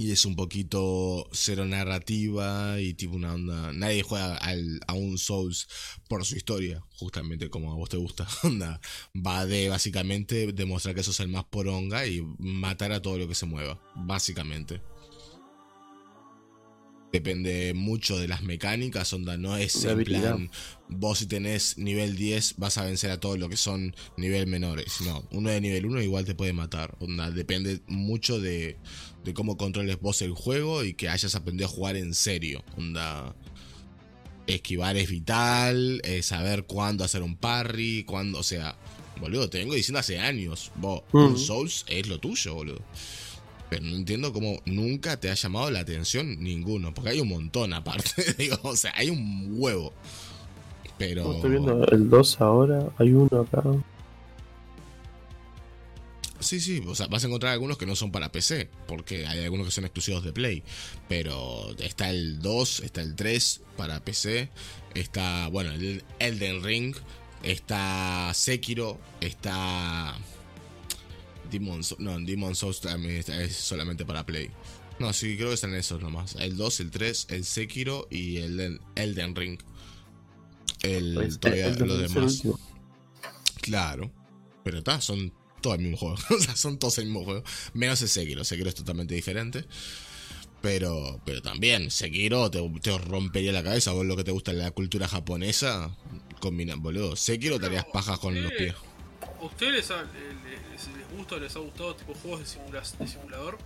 Y es un poquito cero narrativa y tipo una onda. Nadie juega al- a un Souls por su historia, justamente como a vos te gusta. Onda. Va de básicamente demostrar que sos el más poronga y matar a todo lo que se mueva. Básicamente. Depende mucho de las mecánicas, onda, no es en plan, vos si tenés nivel 10 vas a vencer a todo lo que son nivel menores. No, uno de nivel 1 igual te puede matar. Onda, depende mucho de, de cómo controles vos el juego y que hayas aprendido a jugar en serio. Onda, esquivar es vital, eh, saber cuándo hacer un parry, cuándo, o sea, boludo, te vengo diciendo hace años, vos, un Mm. Souls es lo tuyo, boludo. Pero no entiendo cómo nunca te ha llamado la atención ninguno, porque hay un montón aparte, digo, o sea, hay un huevo. Pero... Estoy viendo el 2 ahora, hay uno acá. Sí, sí, o sea, vas a encontrar algunos que no son para PC, porque hay algunos que son exclusivos de Play. Pero está el 2, está el 3 para PC, está, bueno, el Elden Ring, está Sekiro, está Demon Souls, no, Demon Souls también es solamente para Play. No, sí, creo que están esos nomás. El 2, el 3, el Sekiro y el Elden Ring. El, Pues, todavía el- el los demás. Claro. Pero está, son todos el mismo juego. o sea, son todos el mismo juego. Menos el Sekiro. Sekiro es totalmente diferente. Pero, pero también, Sekiro te, te rompería la cabeza. Vos lo que te gusta en la cultura japonesa, combina, boludo. Sekiro te harías pajas con los pies. ¿A ustedes les, ha- les, les gusta o les ha gustado tipo juegos de, simula- de simulador?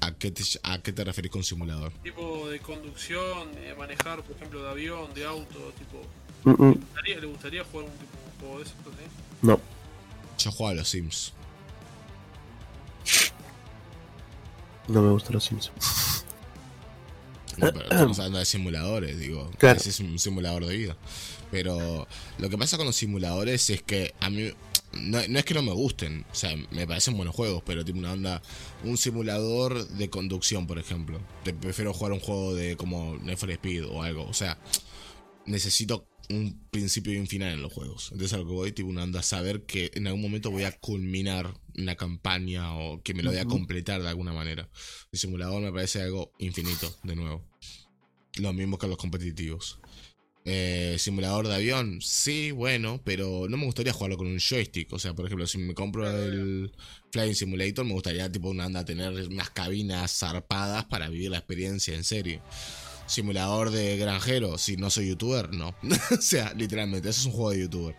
¿A qué, te, ¿A qué te referís con simulador? Tipo de conducción, de manejar, por ejemplo, de avión, de auto, tipo... Mm, mm, ¿Le gustaría, le gustaría jugar un tipo de juego de esos? ¿sí? No. Yo juego a los Sims. No me gustan los Sims. No, pero estamos hablando de simuladores, digo. Claro. Ese es un simulador de vida. Pero lo que pasa con los simuladores es que a mí. No, no es que no me gusten, o sea, me parecen buenos juegos, pero tipo una onda. Un simulador de conducción, por ejemplo. Te prefiero jugar un juego de como for Speed o algo. O sea, necesito un principio y un final en los juegos. Entonces a lo que voy, tipo una onda, saber que en algún momento voy a culminar una campaña o que me lo voy a completar de alguna manera. El simulador me parece algo infinito, de nuevo. Lo mismo que los competitivos. Eh, simulador de avión, sí, bueno, pero no me gustaría jugarlo con un joystick. O sea, por ejemplo, si me compro el Flying Simulator, me gustaría tipo una anda tener unas cabinas zarpadas para vivir la experiencia en serio. Simulador de granjero, si no soy youtuber, no. o sea, literalmente, eso es un juego de youtuber.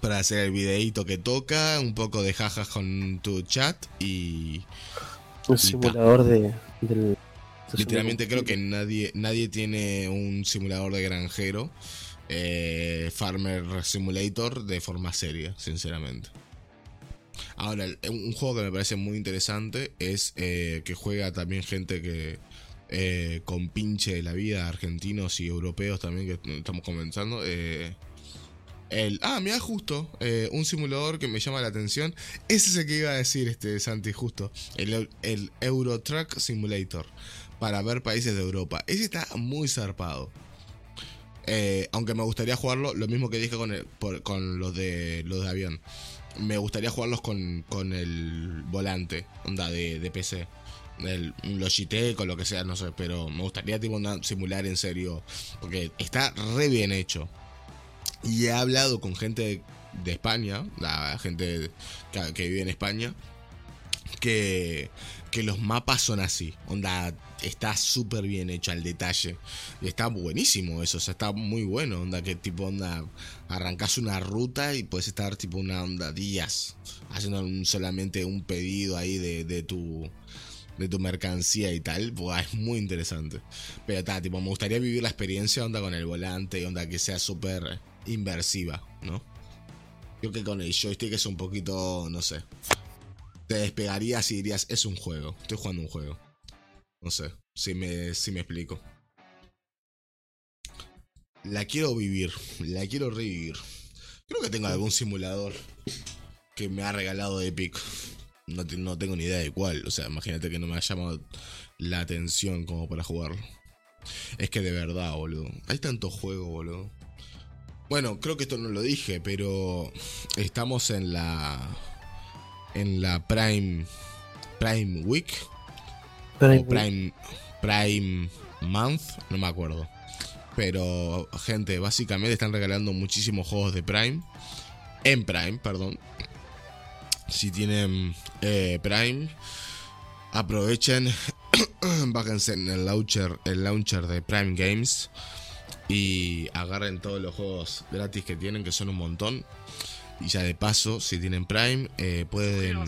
Para hacer el videíto que toca, un poco de jajas con tu chat y Un simulador de. Del, Literalmente creo que nadie, nadie tiene un simulador de granjero, eh, Farmer Simulator, de forma seria, sinceramente. Ahora, un juego que me parece muy interesante es eh, que juega también gente que eh, con pinche de la vida, argentinos y europeos también, que estamos comenzando. eh, el, ah, mira, justo, un simulador que me llama la atención. Ese es el que iba a decir este Santi, justo. El, el Eurotruck Simulator. Para ver países de Europa. Ese está muy zarpado. Eh, aunque me gustaría jugarlo, lo mismo que dije con, el- por- con los, de, los de avión. Me gustaría jugarlos con, con el volante, onda de, de PC. El Logitech o lo que sea, no sé. Pero me gustaría tipo, una- simular en serio. Porque está re bien hecho. Y he hablado con gente de, de España, la gente que, que vive en España, que, que los mapas son así. Onda, está súper bien hecho al detalle. Está buenísimo eso, o sea, está muy bueno. Onda, que tipo, onda, arrancas una ruta y puedes estar tipo una onda días haciendo solamente un pedido ahí de, de tu de tu mercancía y tal, es muy interesante. Pero está, tipo, me gustaría vivir la experiencia onda con el volante y onda que sea súper inversiva, ¿no? Creo que con el joystick es un poquito, no sé. Te despegarías y dirías, es un juego, estoy jugando un juego. No sé, si me, si me explico. La quiero vivir, la quiero revivir. Creo que tengo algún simulador que me ha regalado Epic. No, no tengo ni idea de cuál. O sea, imagínate que no me ha llamado la atención como para jugarlo. Es que de verdad, boludo. Hay tanto juego, boludo. Bueno, creo que esto no lo dije, pero estamos en la en la Prime Prime Week Prime o Prime Prime Month, no me acuerdo. Pero gente, básicamente están regalando muchísimos juegos de Prime en Prime, perdón. Si tienen eh, Prime, aprovechen, bájense en el launcher, el launcher de Prime Games y agarren todos los juegos gratis que tienen, que son un montón. Y ya de paso, si tienen Prime, eh, pueden...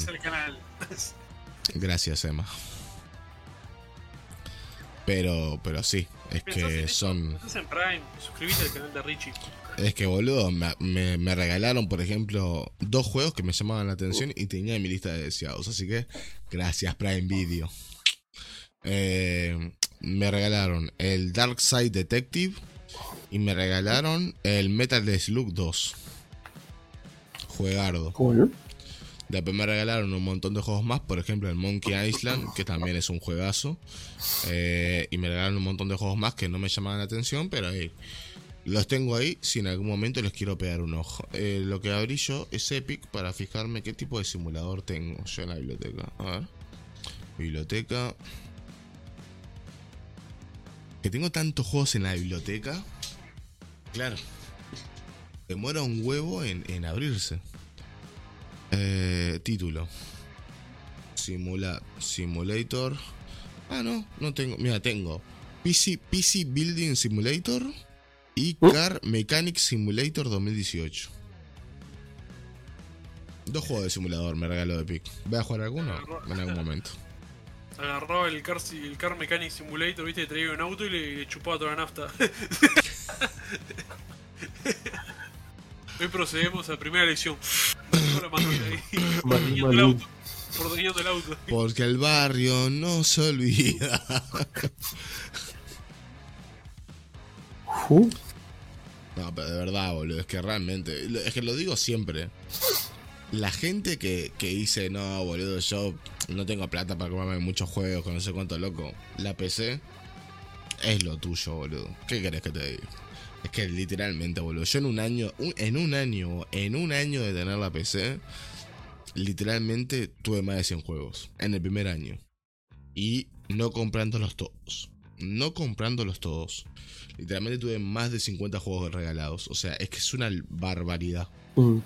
Gracias, Emma. Pero, pero sí, es que son... Estás en Prime, suscríbete al canal de Richie. Es que, boludo, me, me- me regalaron, por ejemplo, dos juegos que me llamaban la atención y tenía en mi lista de deseados. Así que, gracias, Prime Video. Eh, me regalaron el Dark Side Detective y me regalaron el Metal Slug 2. Juegardo. Cool. Después me regalaron un montón de juegos más, por ejemplo el Monkey Island, que también es un juegazo. Eh, y me regalaron un montón de juegos más que no me llamaban la atención, pero hey, los tengo ahí si en algún momento les quiero pegar un ojo. Eh, lo que abrí yo es Epic para fijarme qué tipo de simulador tengo yo en la biblioteca. A ver. Biblioteca. Que tengo tantos juegos en la biblioteca. Claro. demora un huevo en, en abrirse. Eh, título. Simula, simulator. Ah, no, no tengo. Mira, tengo PC, PC Building Simulator y ¿Mm? Car Mechanic Simulator 2018. Dos juegos de simulador me regaló Epic. ¿Voy a jugar alguno? En algún momento. Agarraba el Car, el car Mechanic Simulator, viste, traía un auto y le, le chupaba toda la nafta. Hoy procedemos a la primera lección. Con la ahí, el auto. Ordeñando el auto. Porque el barrio no se olvida. No, pero de verdad, boludo. Es que realmente. Es que lo digo siempre. La gente que, que dice, no, boludo, yo no tengo plata para comprarme muchos juegos, con no sé cuánto loco. La PC es lo tuyo, boludo. ¿Qué querés que te diga? Es que literalmente, boludo. Yo en un año, un- en un año, en un año de tener la PC, literalmente tuve más de 100 juegos. En el primer año. Y no comprándolos todos. No comprándolos todos. Literalmente tuve más de 50 juegos regalados. O sea, es que es una barbaridad. mm,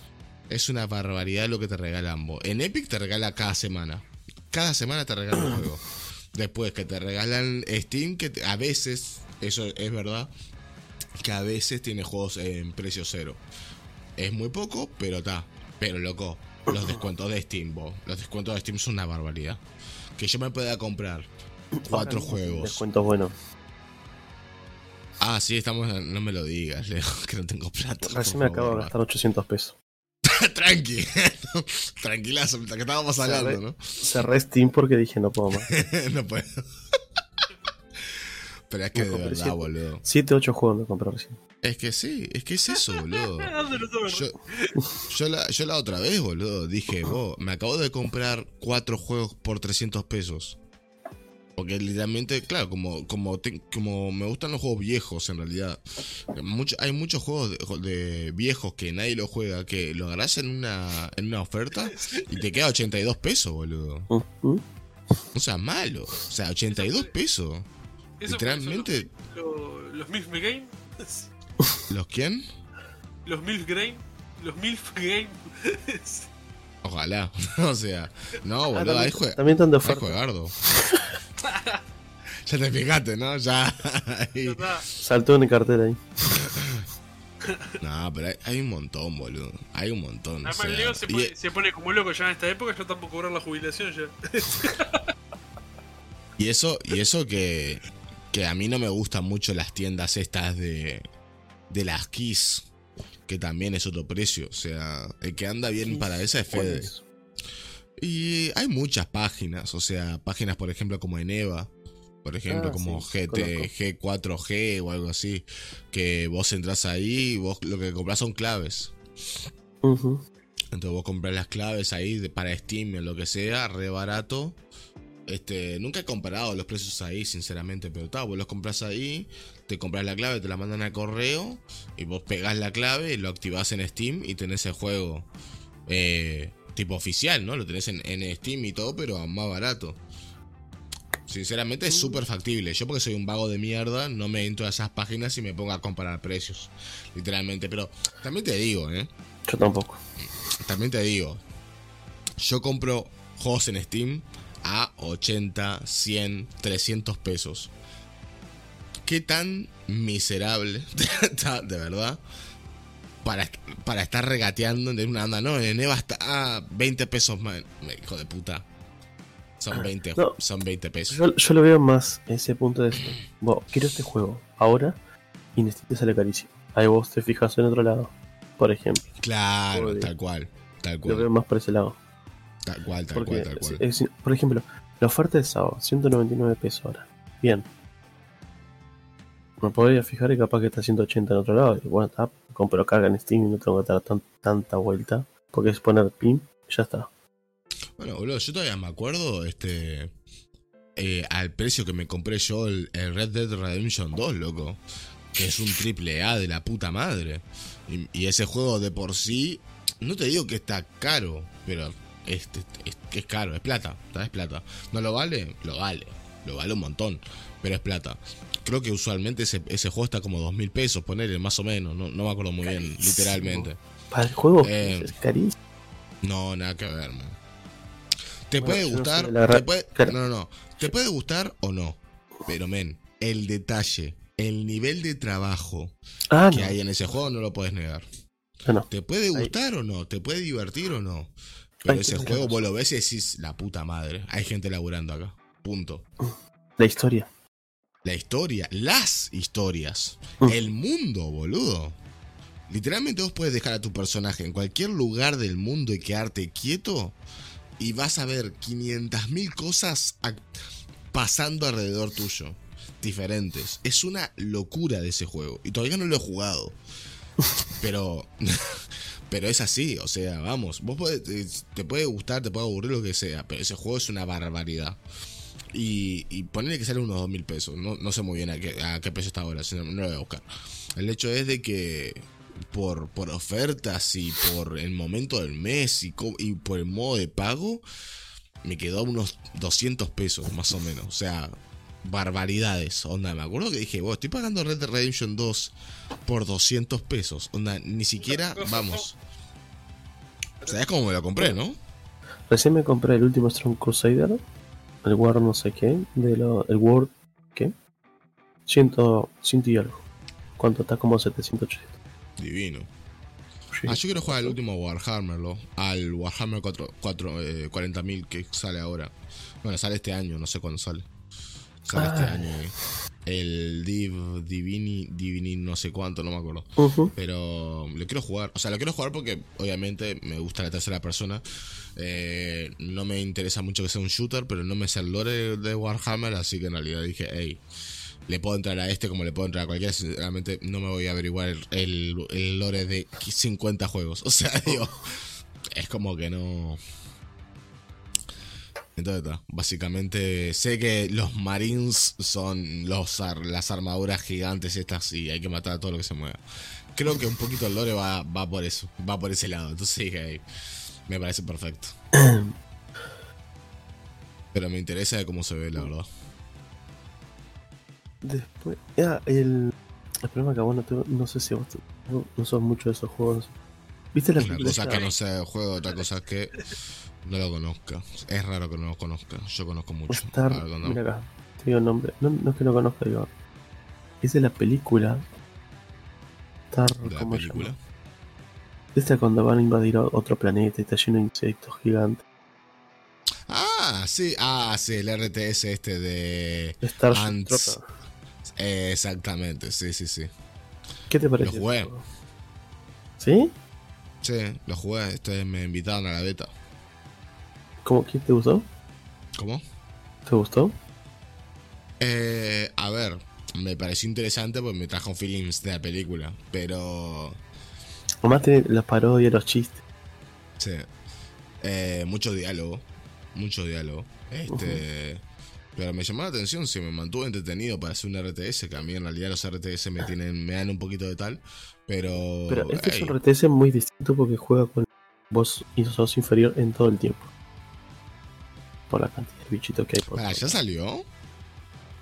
Es una barbaridad lo que te regalan vos. En Epic te regala cada semana. Cada semana te regalan un juego. Después que te regalan Steam, que te- a veces, eso es verdad, que a veces tiene juegos en precio cero. Es muy poco, pero está. Pero loco, los descuentos de Steam, vos. Los descuentos de Steam son una barbaridad. Que yo me pueda comprar cuatro juegos. Descuentos buenos. Ah, sí, estamos. No me lo digas, Leo, que no tengo plata. Recién me acabo de gastar 800 pesos. Tranqui. Tranquilazo, que estábamos hablando, ¿no? Cerré Steam porque dije no puedo más. no puedo. Pero es que Me de verdad, siete. boludo. 7, 8 juegos me compré recién. Es que sí, es que es eso, boludo. Yo, yo, la, yo la otra vez, boludo, dije, vos, me acabo de comprar cuatro juegos por 300 pesos. Porque literalmente, claro, como, como, te- como me gustan los juegos viejos en realidad. mucho- hay muchos juegos de, de viejos que nadie lo juega, que lo agarras en una, en una oferta y te queda 82 pesos, boludo. O sea, malo. O sea, 82 pesos. Eso Literalmente, Los, los MILF Game. ¿los quién? Los MILF Game. Los MILF Game. Ojalá. o sea, no, Ah, boludo, también, ahí juega. también están de Ahí oferta. juegardo. ya te fijaste, ¿no? Ya. ahí. Saltó en el cartel ahí. No, pero hay, hay un montón, boludo. Hay un montón. o Además, sea, Leo se y- pone, se pone como loco ya en esta época. Yo tampoco cobrar la jubilación ya. Y eso, y eso que, que a mí no me gustan mucho las tiendas estas de, de las Kiss, que también es otro precio. O sea, el que anda bien para esa es ¿Cuál Fede. es? Y hay muchas páginas, o sea, páginas por ejemplo como Eneva, por ejemplo Ah, como sí, GT, conozco. G4G o algo así, que vos entras ahí y vos lo que compras son claves. Entonces vos compras las claves ahí de- para Steam o lo que sea, re barato. Este, nunca he comparado los precios ahí, sinceramente, pero está, vos los compras ahí, te compras la clave, te la mandan al correo y vos pegás la clave, lo activás en Steam y tenés el juego eh, tipo oficial, ¿no? Lo tenés en, en Steam y todo, pero a más barato. Sinceramente es súper factible. Yo porque soy un vago de mierda, no me entro a esas páginas y me pongo a comparar precios. Literalmente. Pero también te digo, ¿eh? Yo tampoco. También te digo, yo compro juegos en Steam a 80, 100, 300 pesos. ¿Qué tan miserable de verdad? Para, para estar regateando de una anda, no, en Eva está a 20 pesos más. Hijo de puta. Son 20, No. son 20 pesos. Yo, yo lo veo más ese punto de decir, vos, quiero este juego ahora y en te sale carísimo. Ahí vos te fijas en otro lado, por ejemplo. Claro, tal cual. Tal Lo veo cual. más por ese lado. Tal cual, tal Porque, cual, tal cual. es- es- por ejemplo, la oferta de sábado, 199 pesos ahora. Bien. Me podría fijar y capaz que está 180 en otro lado. Y bueno, está, compro carga en Steam y no tengo que dar tan- tanta vuelta. Porque es poner pin y ya está. Bueno, boludo, yo todavía me acuerdo, este. eh, al precio que me compré yo el, el Red Dead Redemption 2, loco. Que es un triple A de la puta madre. Y, y ese juego de por sí. No te digo que está caro, pero es, es, es caro, es plata. Es plata. ¿No lo vale? Lo vale. lo vale un montón, pero es plata. Creo que usualmente ese, ese juego está como dos mil pesos, ponerle más o menos, no, no me acuerdo muy bien, literalmente. Para el juego Eh, es carísimo. No, nada que ver, man. Te Bueno, puede no gustar, te puede- claro. no, no, no, te puede gustar o no, pero men, el detalle, el nivel de trabajo Ah, que no. hay en ese juego no lo puedes negar. No. ¿Te puede gustar o no? ¿Te puede divertir o no? Pero ese juego vos lo ves y decís, la puta madre, hay gente laburando acá. Punto. La historia. La historia, las historias, Mm. el mundo, boludo. Literalmente vos puedes dejar a tu personaje en cualquier lugar del mundo y quedarte quieto y vas a ver 500.000 cosas pasando alrededor tuyo, diferentes. Es una locura de ese juego y todavía no lo he jugado. Pero pero es así, o sea, vamos, vos podés- te puede gustar, te puede aburrir lo que sea, pero ese juego es una barbaridad. Y, y ponerle que sale unos dos mil pesos. No, no sé muy bien a qué, a qué precio está ahora, no, lo voy a buscar. El hecho es de que por, por ofertas y por el momento del mes y, y por el modo de pago, me quedó unos 200 pesos más o menos. O sea, barbaridades. Onda, me acuerdo que dije, estoy pagando Red Dead Redemption 2 por 200 pesos. Onda, ni siquiera, vamos. ¿Sabes cómo me lo compré, no? Recién me compré el último Strong Crusader. El War no sé qué. De lo, el War. ¿Qué? Ciento, ciento y algo. ¿Cuánto está? Como 700, 800. Divino. Sí. Ah, yo quiero jugar al último Warhammer, ¿lo? Al Warhammer 4, 4, eh, 40.000 que sale ahora. Bueno, sale este año, no sé cuándo sale. Sale este año. eh. El Div, Divini, Divini, no sé cuánto, no me acuerdo. Pero lo quiero jugar. O sea, lo quiero jugar porque obviamente me gusta la tercera persona. Eh, no me interesa mucho que sea un shooter, pero no me sé el lore de Warhammer, así que en realidad dije, hey, le puedo entrar a este como le puedo entrar a cualquiera. Sinceramente, no me voy a averiguar el, el- el lore de 50 juegos. O sea, digo, es como que no. Entonces, está. básicamente sé que los Marines son los ar- las armaduras gigantes estas y hay que matar a todo lo que se mueva. Creo que un poquito el lore va, va por eso, va por ese lado. Entonces dije, "Hey, me parece perfecto. Pero me interesa de cómo se ve, la verdad. Después. Ya, el. El problema que vos no, te- no sé si vos te- no, no sos mucho de esos juegos. ¿Viste la Una cosa que no sea juego, otra cosa que no lo conozca. Es raro que no lo conozca. Yo conozco mucho. Star, mira acá, te digo el nombre. No, no es que no conozca, digo. Es de la película. Star, de la ¿cómo se película. llama? Esta cuando van a invadir otro planeta y está lleno de insectos gigantes. Ah, sí, ah, sí, el RTS este de. Starship Ants. Eh, exactamente, sí, sí, sí. ¿Qué te parece? Lo jugué. ¿Sí? Sí, lo jugué, este, me invitaron a la beta. ¿Cómo? ¿Qué te gustó? ¿Cómo? ¿Te gustó? Eh, a ver, me pareció interesante porque me trajo feelings de la película, pero Además tiene las parodias, los chistes. sí, eh, mucho diálogo, mucho diálogo. Este, pero me llamó la atención, sí, me mantuvo entretenido para hacer un RTS, que a mí en realidad los RTS me tienen, me dan un poquito de tal, pero, Pero este hey, es un RTS muy distinto porque juega con vos y sos inferior en todo el tiempo. Por la cantidad de bichitos que hay por ¿ya salió?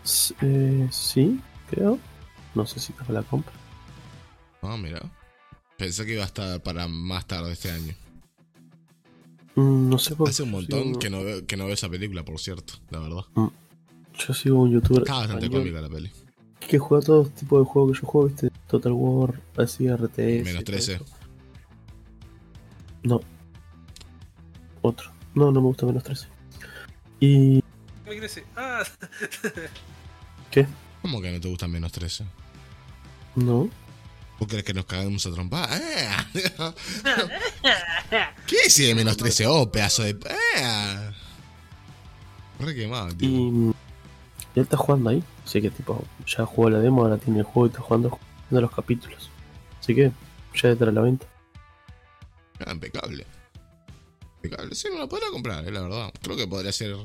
S- eh, sí, creo. No sé si para la compra. Ah, mira. Pensé que iba a estar para más tarde este año. Mm, no sé por Hace un montón sigo- que no veo, que no veo esa película, por cierto, la verdad. Yo sigo un youtuber Está bastante cómica la peli. que juega todo tipo de juegos que yo juego, ¿viste? Total War, así RTS. Menos y todo 13. eso. No. Otro. No, no me gusta menos 13. Y. Me crece. Ah, ¿Qué? ¿Cómo que no te gusta menos 13? No. ¿Vos crees que nos cagamos a trompar? ¿Qué decide menos 13? Oh, pedazo de. ¡Eh! Re quemado, tío. Y. y él está jugando ahí. Así que, tipo, ya jugó la demo, ahora tiene el juego y está jugando de los capítulos. Así que, ya detrás de la venta. Ah, impecable. Sí, me lo podría comprar, eh, la verdad. Creo que podría ser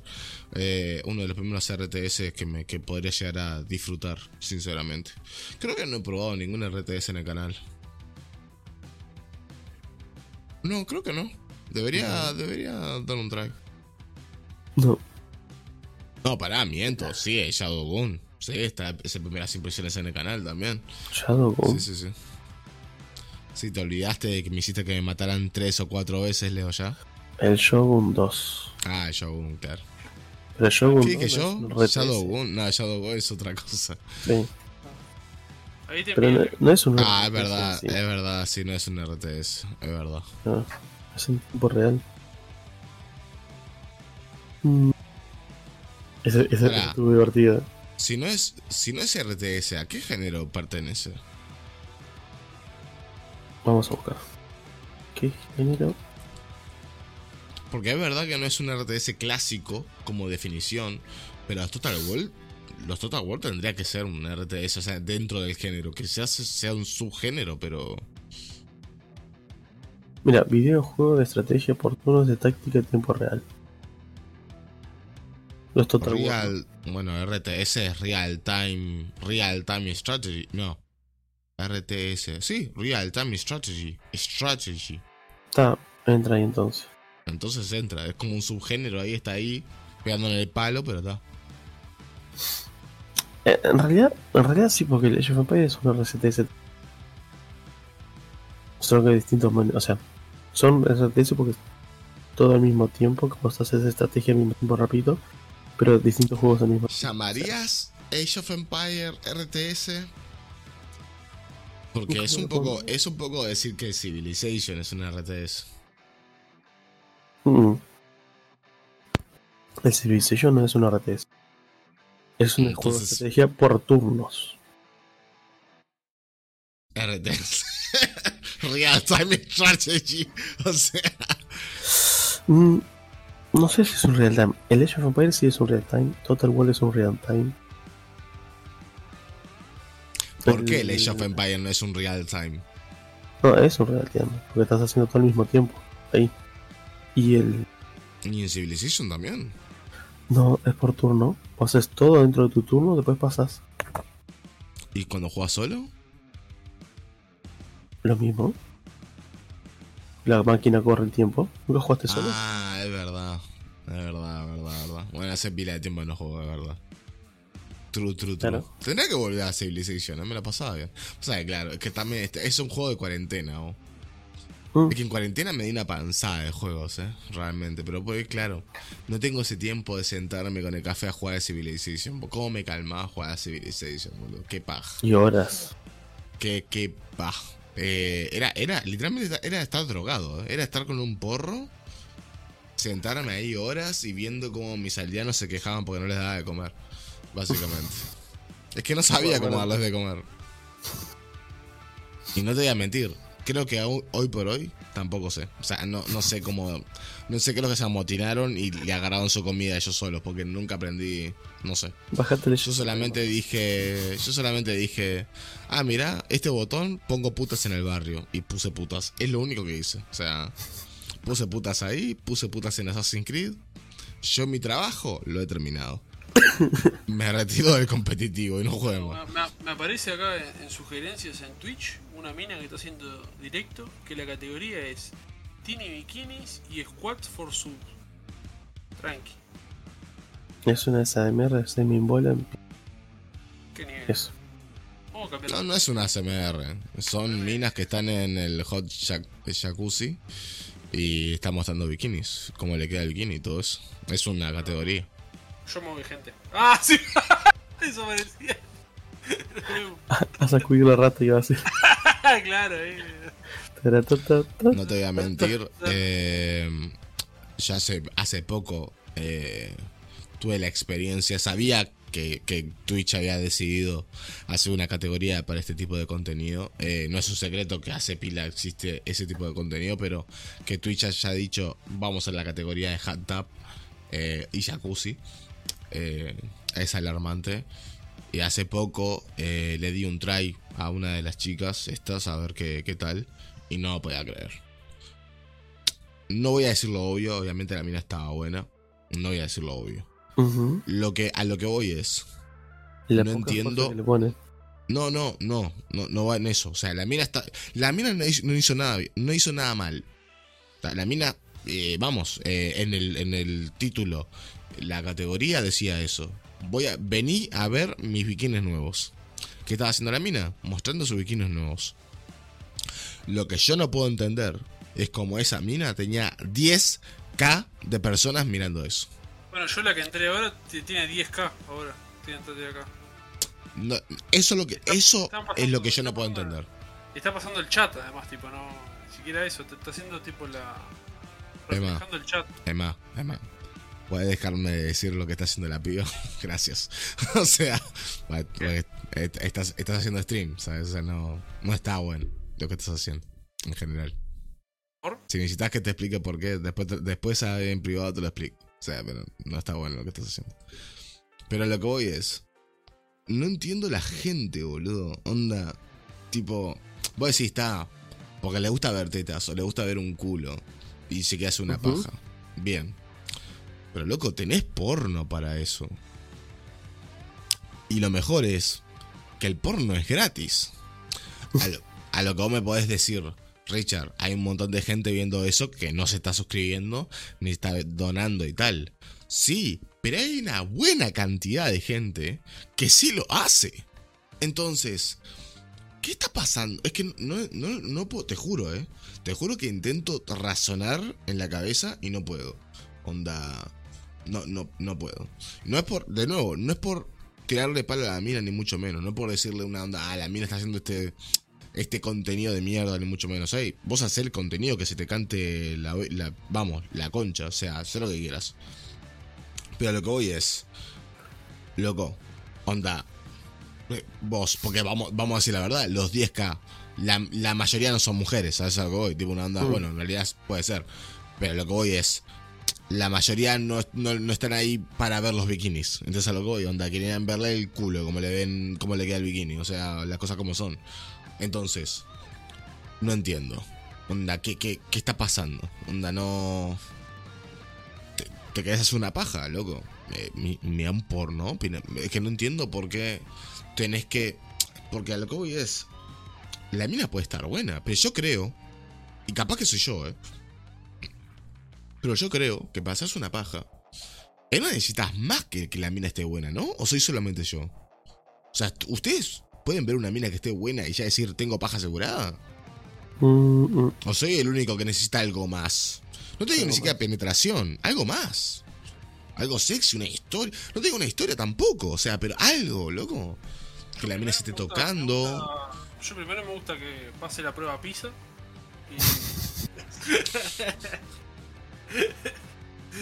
eh, uno de los primeros RTS que, me, que podría llegar a disfrutar, sinceramente. Creo que no he probado ningún RTS en el canal. No, creo que no. Debería, debería dar un try. No. No, pará, miento. Sí, es Shadowgun. Sí, está esas primeras impresiones en el canal también. Shadowgun. Sí, sí, sí. Sí, te olvidaste de que me hiciste que me mataran tres o cuatro veces, Leo, ya. El Shogun 2. Ah, Shadowgun, claro. Pero el Shogun ¿Qué 2 dije no yo? RTS. Shadowgun. No, Shadowgun es otra cosa. Sí. Ahí te Pero no, es un Ah, es RTS, verdad, sí. es verdad, sí, no es un RTS, es verdad. No, es en tiempo real. Mm. Ese, ese Pará. estuvo divertido. Si no es, si no es RTS, ¿a qué género pertenece? Vamos a buscar. ¿Qué género? Porque es verdad que no es un RTS clásico como definición, pero los Total War, los Total War tendría que ser un RTS, o sea, dentro del género, que sea, sea un subgénero, pero Mira, videojuego de estrategia por turnos de táctica en tiempo real. Los Total War. real, bueno, RTS es Real Time, Real Time Strategy, no. RTS, sí, Real Time Strategy, Strategy. Está, entra ahí entonces. Entonces entra, es como un subgénero, ahí está ahí, pegándole el palo, pero está. Eh, en realidad, en realidad sí, porque el Age of Empires es un RTS. Solo que hay distintos O sea, son RTS porque todo al mismo tiempo, que vos haces estrategia al mismo tiempo rápido, pero distintos juegos al mismo tiempo. ¿Llamarías Age of Empire RTS? Porque es un poco, es un poco decir que Civilization es un RTS. Mm. El Civilization no es un RTS. Es un juego de estrategia por turnos. RTS. Real Time Strategy. O sea, Mm, no sé si es un real time. El Age of Empires sí es un real time. Total War es un real time. ¿por qué el Age of Empire no es un real time? No, es un real time. Porque estás haciendo todo al mismo tiempo. Ahí. Y el. Y en Civilization también. No, es por turno. Haces todo dentro de tu turno, después pasas ¿Y cuando juegas solo? lo mismo. La máquina corre el tiempo. ¿Nunca jugaste solo? Ah, es verdad. Es verdad, es verdad, es verdad. Bueno, hace pila de tiempo que no juego, es verdad. True, true, true. Claro. Tendría que volver a Civilization, no me la pasaba bien. O sea, claro, es que también este- es un juego de cuarentena, ¿o? Mm. Es que en cuarentena me di una panzada de juegos, ¿eh? Realmente. Pero pues, claro, no tengo ese tiempo de sentarme con el café a jugar a Civilization. ¿Cómo me calmaba jugar a Civilization, boludo? Qué paja. Y horas. Qué, qué paja. Eh, era, era, literalmente era estar drogado, ¿eh? Era estar con un porro, sentarme ahí horas y viendo cómo mis aldeanos se quejaban porque no les daba de comer. Básicamente. es que no sabía cómo darles de comer. Y no te voy a mentir. Creo que aún, hoy por hoy tampoco sé. O sea, no, no sé cómo. No sé qué es lo que se amotinaron y le agarraron su comida ellos solos. Porque nunca aprendí. No sé. Bájate el Yo solamente dije. Yo solamente dije. Ah, mira, este botón pongo putas en el barrio. Y puse putas. Es lo único que hice. O sea. Puse putas ahí. Puse putas en Assassin's Creed. Yo mi trabajo lo he terminado. Me retiro del competitivo y no juego más. Me, me- me aparece acá en, en sugerencias en Twitch una mina que está haciendo directo que la categoría es Tini Bikinis y Squats for Sub. Tranqui. Es una SMR semi-bola. ¿Qué nivel? Eso. No, no es una ASMR. Son minas que están en el hot jac- jacuzzi y están mostrando bikinis. Cómo le queda el bikini y todo eso. Es una categoría. Yo me voy, gente. ¡Ah, sí! Eso me decía. A sacudir la rata y va a hacer. claro, eh. No te voy a mentir. eh, ya hace, hace poco eh, tuve la experiencia. Sabía que, que Twitch había decidido hacer una categoría para este tipo de contenido. Eh, no es un secreto que hace pila existe ese tipo de contenido, pero que Twitch haya dicho vamos a la categoría de hot tub eh, y jacuzzi. eh, es alarmante. Y hace poco eh, le di un try a una de las chicas estas a ver qué, qué tal. Y no lo podía creer. No voy a decir lo obvio, obviamente la mina estaba buena. No voy a decir lo obvio. Lo que, a lo que voy es. La No entiendo. No, no, no, no, no va en eso. O sea, la mina está. La mina no hizo, no hizo nada, no hizo nada mal. La mina eh, vamos, eh, en, el, en el título, la categoría decía eso. Voy a vení a ver mis bikinis nuevos. ¿Qué estaba haciendo la mina? Mostrando sus bikinis nuevos. Lo que yo no puedo entender es como esa mina tenía 10k de personas mirando eso. Bueno, yo la que entré ahora tiene 10k ahora. Tiene 10k. No, eso es lo que, eso pasando- es lo que yo no puedo entender. Está pasando el chat además, tipo, no. Ni siquiera eso, te está haciendo tipo la. Emma. el chat. Emma, Emma, ¿puedes dejarme decir lo que está haciendo la piba? Gracias. o sea, porque est- estás, estás haciendo stream, ¿sabes? O sea, no, no está bueno lo que estás haciendo, en general. ¿Por? Si necesitas que te explique por qué, después, después en privado te lo explico. O sea, pero no está bueno lo que estás haciendo. Pero lo que voy es. No entiendo la gente, boludo. Onda. Tipo. Vos decís, está. Porque le gusta ver tetas o le gusta ver un culo. Y se queda hace una Ujú. paja. Bien. Pero loco, tenés porno para eso. Y lo mejor es. Que el porno es gratis. A lo, a lo que vos me podés decir. Richard, hay un montón de gente viendo eso que no se está suscribiendo ni está donando y tal. Sí, pero hay una buena cantidad de gente que sí lo hace. Entonces, ¿qué está pasando? Es que no, no, no puedo, te juro, ¿eh? Te juro que intento razonar en la cabeza y no puedo. Onda, no, no, no puedo. No es por, de nuevo, no es por tirarle palo a la mina ni mucho menos. No es por decirle una onda, ah, la mina está haciendo este, este contenido de mierda ni mucho menos. Vos haces el contenido que se te cante la, la- vamos, la concha, o sea, haz lo que quieras. Pero lo que voy es, loco, onda, eh, vos, porque vamos, vamos a decir la verdad, los 10k, la, la mayoría no son mujeres, ¿sabes a lo que voy? Tipo una onda, Mm. bueno, en realidad puede ser, pero lo que voy es, la mayoría no, no, no están ahí para ver los bikinis. Entonces a lo que onda, querían verle el culo, como le ven, como le queda el bikini, o sea, las cosas como son. Entonces, no entiendo. Onda, ¿qué, qué, qué está pasando? Onda, no. Te, querés hacer una paja, loco. Eh, mi- Mira un porno. Es que no entiendo por qué tenés que. Porque a lo que es. La mina puede estar buena, pero yo creo. Y capaz que soy yo, eh. Pero yo creo que para hacerse una paja. eh, no necesitas más que que la mina esté buena, ¿no? ¿O soy solamente yo? O sea, ¿ustedes pueden ver una mina que esté buena y ya decir tengo paja asegurada? Mm, mm. ¿O soy el único que necesita algo más? No te digo ni siquiera penetración, algo más. Algo sexy, una historia. No te digo una historia tampoco, o sea, pero algo, loco. Que la mina se esté gusta- tocando. gusta- yo primero me gusta que pase la prueba PISA. Y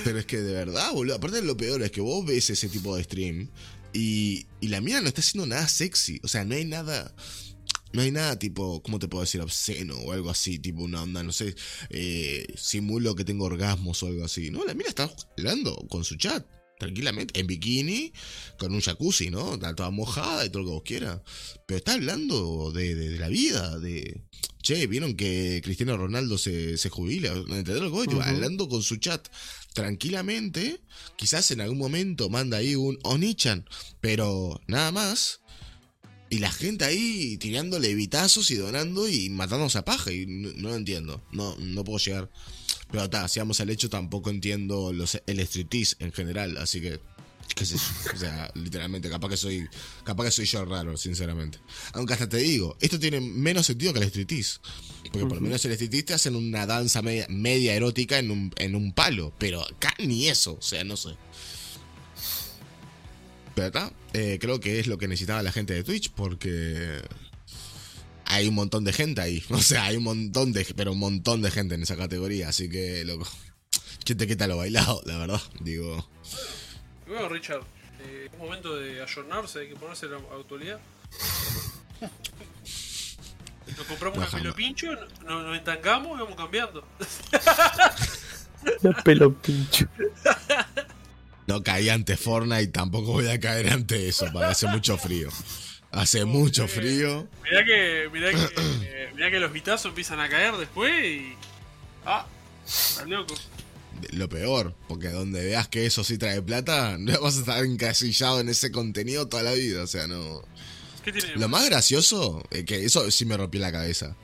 Pero es que de verdad, boludo. Aparte lo peor es que vos ves ese tipo de stream y, y la mina no está haciendo nada sexy. O sea, no hay nada. No hay nada tipo, ¿cómo te puedo decir? Obsceno o algo así, tipo una onda, no sé, eh, simulo que tengo orgasmos o algo así. No, la mina está hablando con su chat, tranquilamente, en bikini, con un jacuzzi, ¿no? Está toda mojada y todo lo que vos quieras. Pero está hablando de, de- de la vida, de... Che, ¿vieron que Cristiano Ronaldo se, se jubila? ¿Entendés lo que voy? Hablando con su chat tranquilamente, quizás en algún momento manda ahí un Onichan, pero nada más. Y la gente ahí tirándole vitazos y donando y matándose a paja. Y no, no lo entiendo. No, no puedo llegar. Pero está, si vamos al hecho, tampoco entiendo los, el striptease en general. Así que, qué sé yo. O sea, literalmente, capaz que soy capaz que soy yo raro, sinceramente. Aunque hasta te digo, esto tiene menos sentido que el striptease. Porque por lo menos el striptease te hacen una danza media, media erótica en un, en un palo. Pero acá ni eso. O sea, no sé. Pero está, eh, creo que es lo que necesitaba la gente de Twitch porque hay un montón de gente ahí. O sea, hay un montón de, pero un montón de gente en esa categoría. Así que, loco, ¿quién te quita lo bailado? La verdad, digo. y bueno, Richard, eh, es momento de ayornarse, hay que ponerse la actualidad. Nos compramos No, una pelo pincho, nos, nos entangamos y vamos cambiando. La pelo pincho. No caí ante Fortnite, tampoco voy a caer ante eso, para hace mucho frío. Hace mucho frío. Mirá que, mirá que, eh, mirá que los vitazos empiezan a caer después y. Ah, está loco. Lo peor, porque donde veas que eso sí trae plata, no vas a estar encasillado en ese contenido toda la vida. O sea, no. ¿Qué tiene? Lo más gracioso, eh, que eso sí me rompió la cabeza.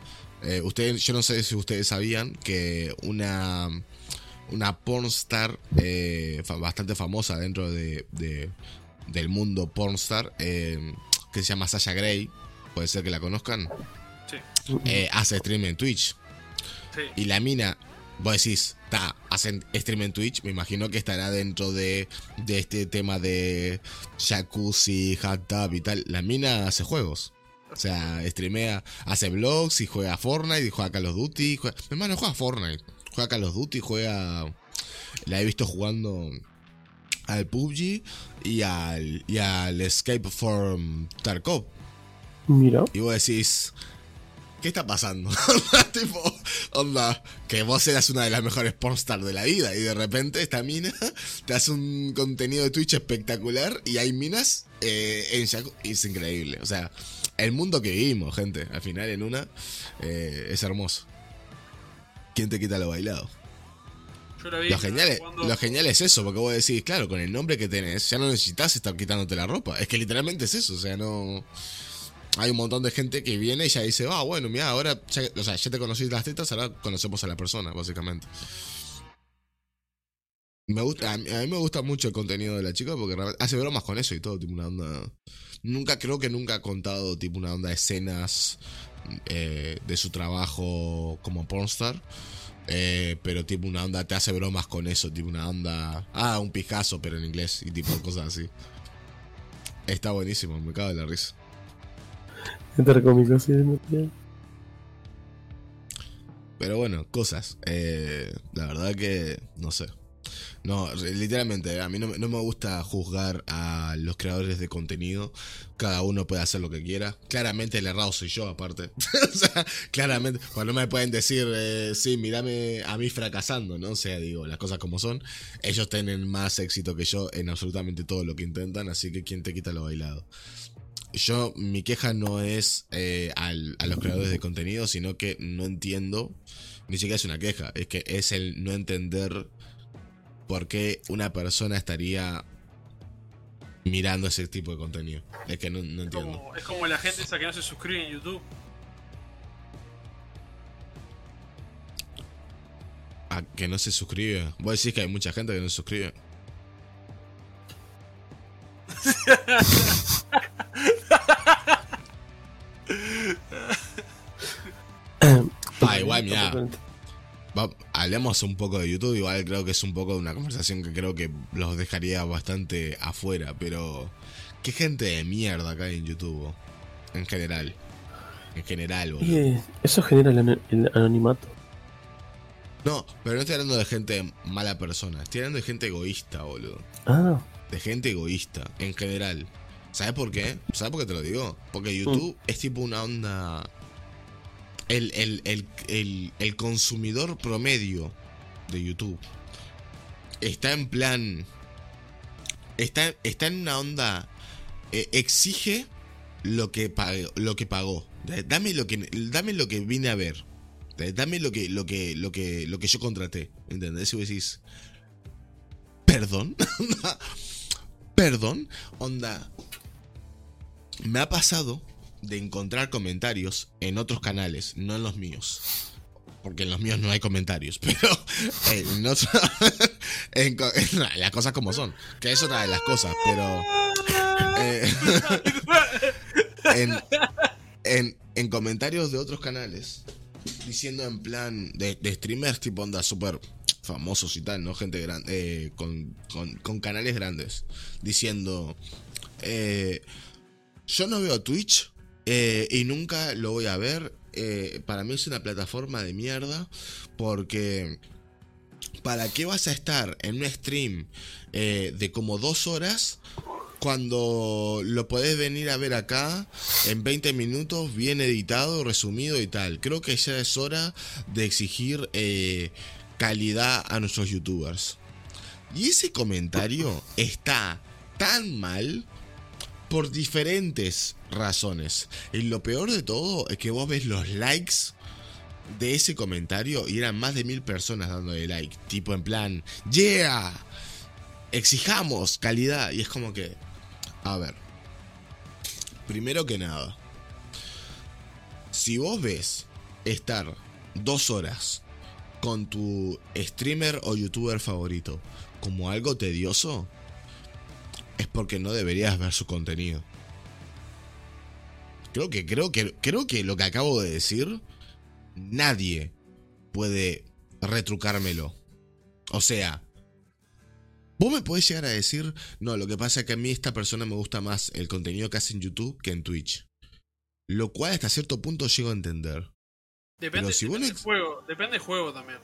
Eh, ustedes, yo no sé si ustedes sabían que una una pornstar eh, bastante famosa dentro de, de- del mundo pornstar, eh, que se llama Sasha Grey. Puede ser que la conozcan. Sí, Eh, hace stream en Twitch. sí. Y la mina, vos decís, está, hacen stream en Twitch, me imagino que estará dentro de, de este tema de jacuzzi, hot tub y tal. La mina hace juegos. O sea, streamea, hace vlogs y juega Fortnite y juega Call of Duty. Juega... Mi hermano juega Fortnite, juega Call of Duty, juega... La he visto jugando al PUBG y al, y al Escape from Tarkov. Mira. Y vos decís, ¿qué está pasando? tipo, onda, que vos eras una de las mejores pornstars de la vida y de repente esta mina te hace un contenido de Twitch espectacular y hay minas eh, en Yaku- y Es increíble. O sea, el mundo que vivimos, gente, al final en una, eh, es hermoso. ¿Quién te quita lo bailado? Yo la vi. Lo genial, es, jugando- lo genial es eso, porque vos decís, claro, con el nombre que tenés, ya no necesitas estar quitándote la ropa. Es que literalmente es eso, o sea, no. Hay un montón de gente que viene y ya dice, ah, bueno, mira, ahora ya, o sea, ya te conociste las tetas, ahora conocemos a la persona, básicamente. Me gusta, a, mí, a mí me gusta mucho el contenido de la chica porque hace bromas con eso y todo, tipo una onda. Nunca, creo que nunca ha contado tipo una onda de escenas eh, de su trabajo como pornstar. Eh, pero tipo una onda, te hace bromas con eso, tipo una onda. Ah, un pijazo, pero en inglés y tipo cosas así. Está buenísimo, me cago de la risa. Entre cómicos, sí. Pero bueno, cosas. Eh, la verdad que no sé. No, literalmente, a mí no, no me gusta juzgar a los creadores de contenido. Cada uno puede hacer lo que quiera. Claramente el errado soy yo, aparte. o sea, claramente, cuando me pueden decir, eh, sí, mírame a mí fracasando, ¿no? O sea, digo, las cosas como son. Ellos tienen más éxito que yo en absolutamente todo lo que intentan, así que ¿quién te quita lo bailado? Yo, mi queja no es eh, a los creadores de contenido, sino que no entiendo, ni siquiera es una queja, es que es el no entender por qué una persona estaría mirando ese tipo de contenido. Es que no, no entiendo. Como- es como la gente esa que no se suscribe en YouTube. A que no se suscribe. Vos decís que hay mucha gente que no se suscribe. Ah, igual, mirá. Va- hablemos un poco de YouTube, igual creo que es un poco de una conversación que creo que los dejaría bastante afuera, pero qué gente de mierda acá hay en YouTube, en general. En general, boludo. Y, eh, eso genera el, el anonimato. No, pero no estoy hablando de gente mala persona, estoy hablando de gente egoísta, boludo. Ah, De gente egoísta, en general. ¿Sabes por qué? ¿Sabes por qué te lo digo? Porque YouTube es tipo una onda. El, el, el, el, consumidor promedio de YouTube está en plan. Está, está en una onda. eh, exige lo que, pagó, lo que pagó. Dame lo que, dame lo que vine a ver. Dame lo que, lo que, lo que, lo que yo contraté. ¿Entendés? Y vos decís. ¿Perdón? Perdón, onda. Me ha pasado de encontrar comentarios en otros canales, no en los míos. Porque en los míos no hay comentarios, pero en otro- en no, las cosas como son. Que es otra de las cosas, pero. eh, en, en, en comentarios de otros canales, diciendo en plan de, streamers tipo onda súper famosos y tal, ¿no? Gente grande, con, con, con canales grandes, diciendo, eh, yo no veo Twitch eh, y nunca lo voy a ver. eh, para mí es una plataforma de mierda porque... ¿Para qué vas a estar en un stream eh, de como dos horas cuando lo podés venir a ver acá en 20 minutos, bien editado, resumido y tal? Creo que ya es hora de exigir calidad a nuestros youtubers. Y ese comentario está tan mal por diferentes razones. Y lo peor de todo es que vos ves los likes de ese comentario y eran más de mil personas dándole like. Tipo en plan, yeah, exijamos calidad. Y es como que, a ver, primero que nada, si vos ves estar dos horas con tu streamer o youtuber favorito como algo tedioso, es porque no deberías ver su contenido. Creo que, creo que, creo que lo que acabo de decir, nadie puede retrucármelo. O sea, vos me podés llegar a decir, no, lo que pasa es que a mí esta persona me gusta más el contenido que hace en YouTube que en Twitch. Lo cual hasta cierto punto llego a entender. Depende, si del juego, depende del juego también.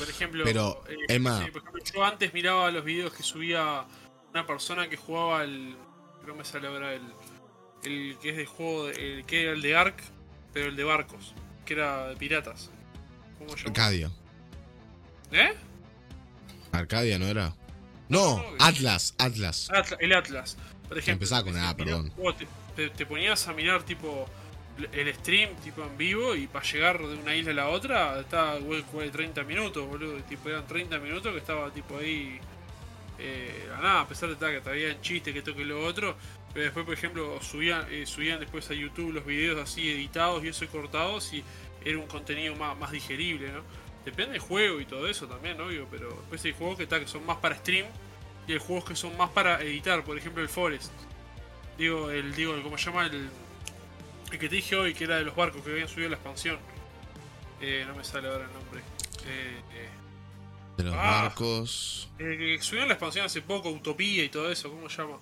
Por ejemplo, Pero, eh, Emma- sí, por ejemplo, yo antes miraba los videos que subía una persona que jugaba el. No me sale ahora el. El que es de juego. de- El que era el de Ark, pero el de barcos. Que era de piratas. ¿Cómo se llama? Arcadia. ¿Eh? Arcadia no era. No, No, no, Atlas, Atlas. Atla- el Atlas. Por ejemplo. Empezaba con A, perdón. te ponías a mirar tipo el stream tipo en vivo y para llegar de una isla a la otra estaba que 30 minutos, boludo. Tipo eran 30 minutos que estaba tipo ahí eh, a nada, a pesar de que todavía chiste que toque lo otro. Pero después, por ejemplo, subían, eh, subían después a YouTube los videos así editados y eso cortados y era un contenido más, más digerible, ¿no? Depende del juego y todo eso también, obvio, pero después hay juegos que, está, que son más para stream y hay juegos que son más para editar, por ejemplo el Forest. Digo, el, digo, ¿cómo se llama? El, el que te dije hoy, que era de los barcos que habían subido la expansión. Eh, no me sale ahora el nombre. Eh, eh, De los Ah. barcos. el que subieron la expansión hace poco, Utopía y todo eso, ¿cómo se llama?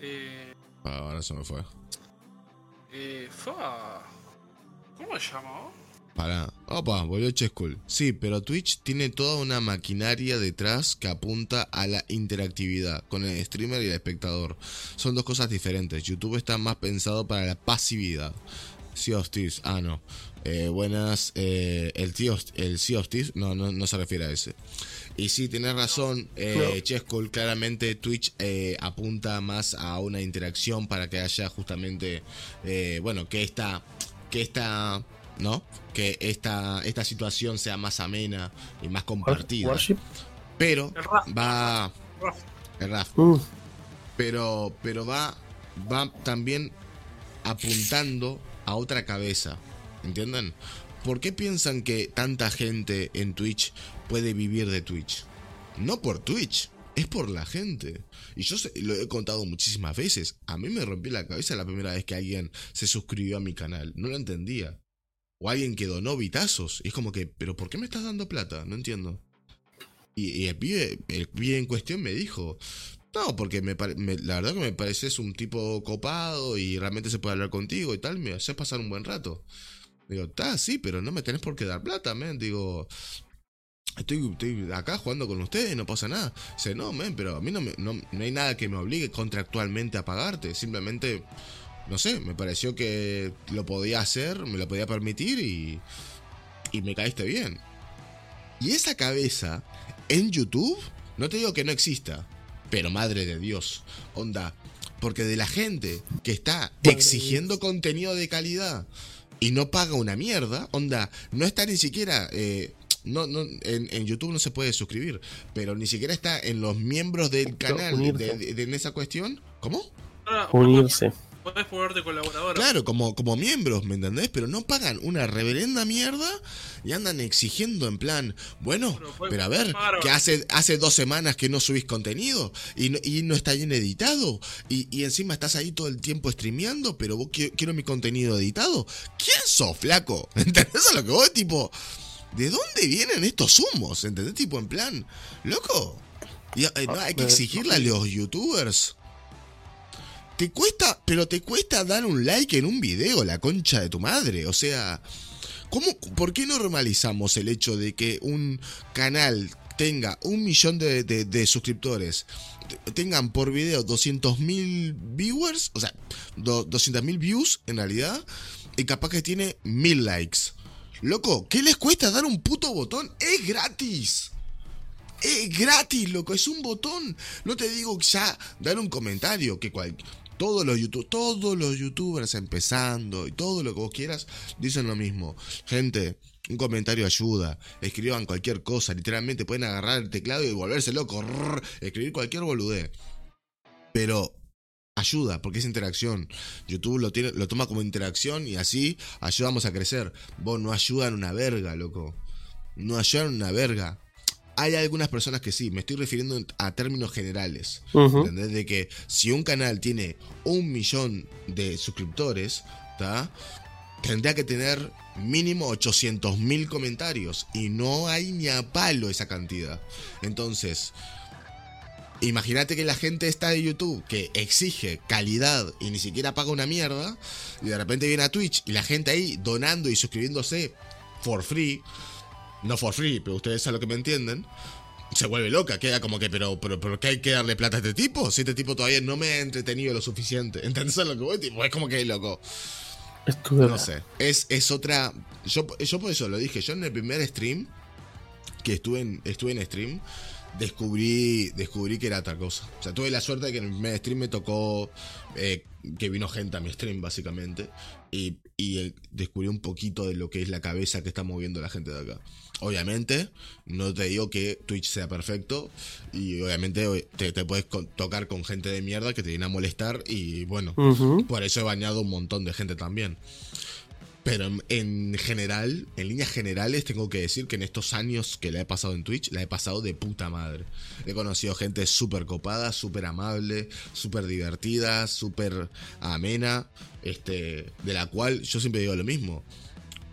Eh, Ah, ahora se me fue. eh, fa. ¿Cómo se llama? Para. Opa, volvió Chescool. Sí, pero Twitch tiene toda una maquinaria detrás que apunta a la interactividad con el streamer y el espectador. Son dos cosas diferentes. YouTube está más pensado para la pasividad. Sea of Thieves, ah no. Eh, buenas, eh, el, tío, el Sea of Thieves, no, no, no se refiere a ese. Y sí, tienes razón, eh, No. Chescool, claramente Twitch eh, apunta más a una interacción para que haya justamente, eh, bueno, que esta, que esta, ¿no? Que esta, esta situación sea más amena y más compartida. Pero va, Raf. el RAF, pero, pero va, va también apuntando a otra cabeza, ¿entienden? ¿Por qué piensan que tanta gente en Twitch puede vivir de Twitch? No por Twitch, es por la gente. Y yo se- lo he contado muchísimas veces. A mí me rompió la cabeza la primera vez que alguien se suscribió a mi canal. No lo entendía. O alguien que donó bitazos. Y es como que, ¿pero por qué me estás dando plata? No entiendo. Y, el, pibe, el pibe en cuestión me dijo, no, porque me, la verdad que me pareces un tipo copado y realmente se puede hablar contigo y tal, me haces pasar un buen rato. Digo, está, sí, pero no me tenés por qué dar plata, men. Digo, estoy, estoy acá jugando con ustedes, no pasa nada. Dice, no, men, pero a mí no, me- no, no hay nada que me obligue contractualmente a pagarte. Simplemente, no sé, me pareció que lo podía hacer, me lo podía permitir y, y me caíste bien. Y esa cabeza en YouTube, no te digo que no exista, pero madre de Dios, onda, porque de la gente que está exigiendo contenido de calidad y no paga una mierda, onda, no está ni siquiera... eh, no, no, en, en YouTube no se puede suscribir, pero ni siquiera está en los miembros del canal de, de- de- en esa cuestión. ¿Cómo? Ahora, unirse. Podés ponerte colaborador. Claro, como, como miembros, ¿me entendés? Pero no pagan una reverenda mierda y andan exigiendo en plan, bueno, Pero a ver, que hace, hace dos semanas que no subís contenido y no, y no está bien editado y, y encima estás ahí todo el tiempo streameando, pero vos qui- quiero mi contenido editado. ¿Quién sos, flaco? ¿Entendés a lo que vos, tipo, ¿de dónde vienen estos humos? ¿Entendés? Tipo, en plan, loco. Y, eh, no, hay que exigirle a los youtubers. Te cuesta, pero te cuesta dar un like en un video, la concha de tu madre. O sea, ¿cómo, ¿por qué normalizamos el hecho de que un canal tenga un millón de, suscriptores, te- tengan por video 200.000 viewers, o sea, do- 200.000 views en realidad, y capaz que tiene 1000 likes? Loco, ¿qué les cuesta dar un puto botón? Es gratis. Es gratis, loco, es un botón. No te digo ya dar un comentario, que cual, todos los YouTube, todos los youtubers empezando y todo lo que vos quieras dicen lo mismo. Gente, un comentario ayuda. Escriban cualquier cosa, literalmente pueden agarrar el teclado y volverse loco, escribir cualquier boludez. Pero ayuda, porque es interacción. YouTube lo, tiene, lo toma como interacción y así ayudamos a crecer. Vos no ayudan una verga, loco. No ayudan una verga. Hay algunas personas que sí, me estoy refiriendo a términos generales. Ujú. ¿Entendés? De que si un canal tiene un millón de suscriptores, ¿tá? tendría que tener mínimo 800 mil comentarios. Y no hay ni a palo esa cantidad. Entonces, imagínate que la gente está de YouTube que exige calidad y ni siquiera paga una mierda. Y de repente viene a Twitch y la gente ahí donando y suscribiéndose for free. No for free, pero ustedes saben lo que me entienden se vuelve loca, queda como que, pero, pero, pero ¿qué hay que darle plata a este tipo? Si este tipo todavía no me ha entretenido lo suficiente. ¿Entendés a lo que voy? Tipo, es como que loco. No sé. Es, es otra. Yo, yo por eso lo dije. Yo en el primer stream que estuve en, estuve en stream, descubrí, descubrí que era otra cosa. O sea, tuve la suerte de que en el primer stream me tocó eh, que vino gente a mi stream, básicamente. Y, y descubrí un poquito de lo que es la cabeza que está moviendo la gente de acá. Obviamente, no te digo que Twitch sea perfecto. Y obviamente te, te puedes tocar con gente de mierda que te viene a molestar. Y bueno, por eso he bañado un montón de gente también. Pero en, en general, en líneas generales, tengo que decir que en estos años que la he pasado en Twitch, la he pasado de puta madre. He conocido gente súper copada, súper amable, súper divertida, súper amena, este, de la cual yo siempre digo lo mismo.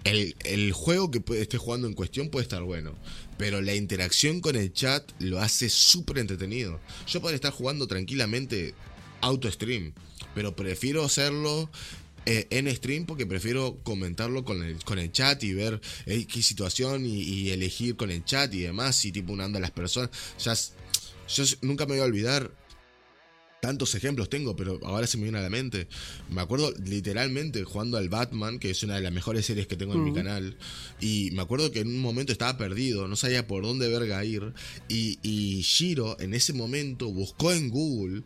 El, juego que esté jugando en cuestión puede estar bueno, pero la interacción con el chat lo hace súper entretenido. Yo podría estar jugando tranquilamente auto stream, pero prefiero hacerlo eh, en stream porque prefiero comentarlo con el, con el chat y ver eh, qué situación y, elegir con el chat y demás, y tipo una anda las personas. Ya, yo nunca me voy a olvidar. Tantos ejemplos tengo, pero ahora se me viene a la mente. Me acuerdo literalmente jugando al Batman, que es una de las mejores series que tengo en mi Ujú. canal. Y me acuerdo que en un momento estaba perdido, no sabía por dónde verga ir. Y, y Shiro en ese momento buscó en Google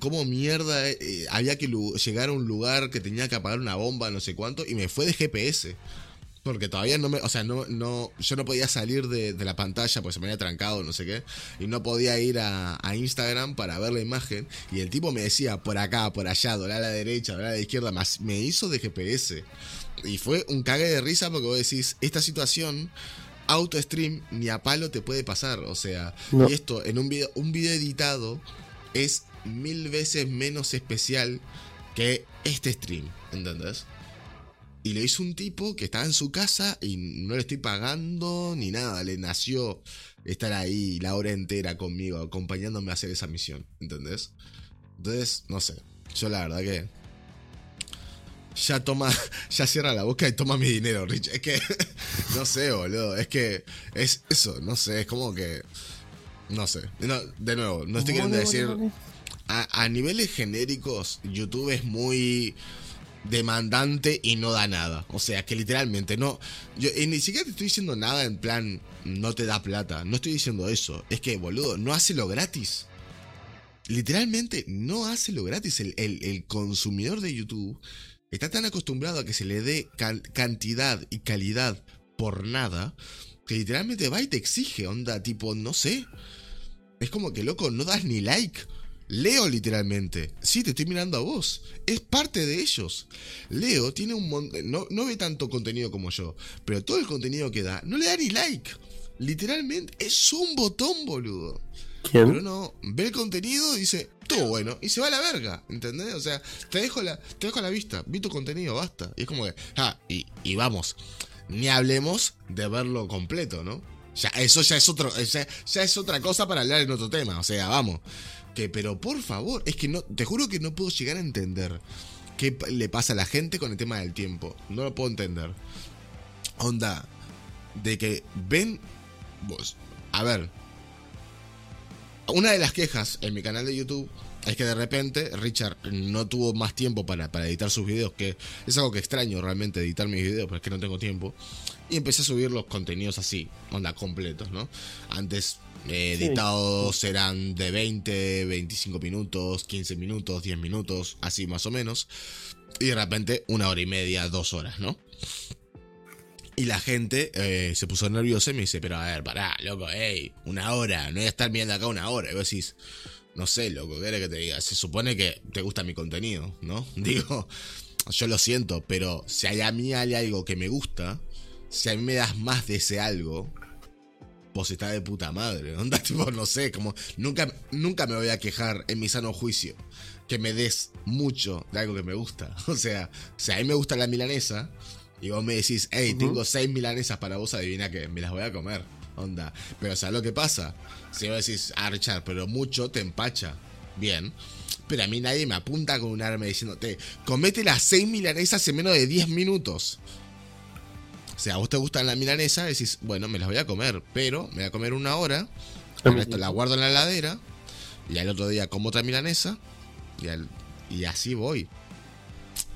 cómo mierda eh, había que llegar a un lugar que tenía que apagar una bomba, no sé cuánto, y me fue de GPS. Porque todavía no me. O sea, no, no, yo no podía salir de, de la pantalla porque se me había trancado, no sé qué. Y no podía ir a, a Instagram para ver la imagen. Y el tipo me decía por acá, por allá, doblar a la derecha, doblar a la izquierda. Más me hizo de GPS. Y fue un cague de risa porque vos decís, esta situación. Auto stream ni a palo te puede pasar. O sea, No. y esto en un video, un video editado es mil veces menos especial que este stream. ¿Entendés? Y lo hizo un tipo que estaba en su casa y no le estoy pagando ni nada. Le nació estar ahí la hora entera conmigo, acompañándome a hacer esa misión. ¿Entendés? Entonces, no sé. Yo la verdad que. Ya toma. Ya cierra la boca y toma mi dinero, Rich. Es que. No sé, boludo. Es que. Es eso, no sé. Es como que. No sé. No, de nuevo, no estoy queriendo Vale, decir. vale, vale. A, a niveles genéricos, YouTube es muy demandante y no da nada. O sea, que literalmente no. Yo ni siquiera te estoy diciendo nada en plan, no te da plata. No estoy diciendo eso. Es que, boludo, no hace lo gratis. Literalmente no hace lo gratis. El, consumidor de YouTube está tan acostumbrado a que se le dé can- cantidad y calidad por nada que literalmente va y te exige, onda, tipo, no sé. Es como que, loco, no das ni like. Leo literalmente. Sí, te estoy mirando a vos. Es parte de ellos. Leo tiene un montón... No, no ve tanto contenido como yo. Pero todo el contenido que da, no le da ni like. Literalmente, es un botón, boludo. Pero no, ve el contenido y dice, todo bueno, y se va a la verga, ¿entendés? O sea, te dejo la, te dejo a la vista, vi tu contenido, basta. Y es como que, ah, y, y vamos, ni hablemos de verlo completo, ¿no? Ya, eso ya es otro, ya, ya es otra cosa para hablar en otro tema, o sea, vamos. Que, pero por favor, es que no, te juro que no puedo llegar a entender qué le pasa a la gente con el tema del tiempo. No lo puedo entender. Onda, de que ven, vos, a ver, una de las quejas en mi canal de YouTube es que de repente Richard no tuvo más tiempo para, para editar sus videos, que es algo que extraño realmente editar mis videos, pero es que no tengo tiempo. Y empecé a subir los contenidos así, onda completos, ¿no? Antes eh, Sí. editados eran de 20, 25 minutos, 15 minutos, 10 minutos, así más o menos. Y de repente una hora y media, dos horas, ¿no? Y la gente eh, se puso nerviosa y me dice, pero a ver, pará, loco, ey, una hora, no voy a estar mirando acá una hora. Y vos decís, no sé, loco, ¿qué querés que te diga? Se supone que te gusta mi contenido, ¿no? Digo, yo lo siento, pero si hay a mí hay algo que me gusta, si a mí me das más de ese algo, vos estás de puta madre. Onda, tipo, no sé, como nunca, nunca me voy a quejar en mi sano juicio que me des mucho de algo que me gusta. O sea, si a mí me gusta la milanesa y vos me decís, hey, tengo seis milanesas para vos, adivina que me las voy a comer. Onda. Pero ¿sabes lo que pasa? Si vos decís, ah, Richard, pero mucho te empacha. Bien. Pero a mí nadie me apunta con un arma diciéndote, comete las seis milanesas en menos de 10 minutos. O sea, a vos te gustan la milanesa, decís, bueno, me las voy a comer, pero me voy a comer una hora, la guardo en la heladera, y al otro día como otra milanesa, y, y así voy.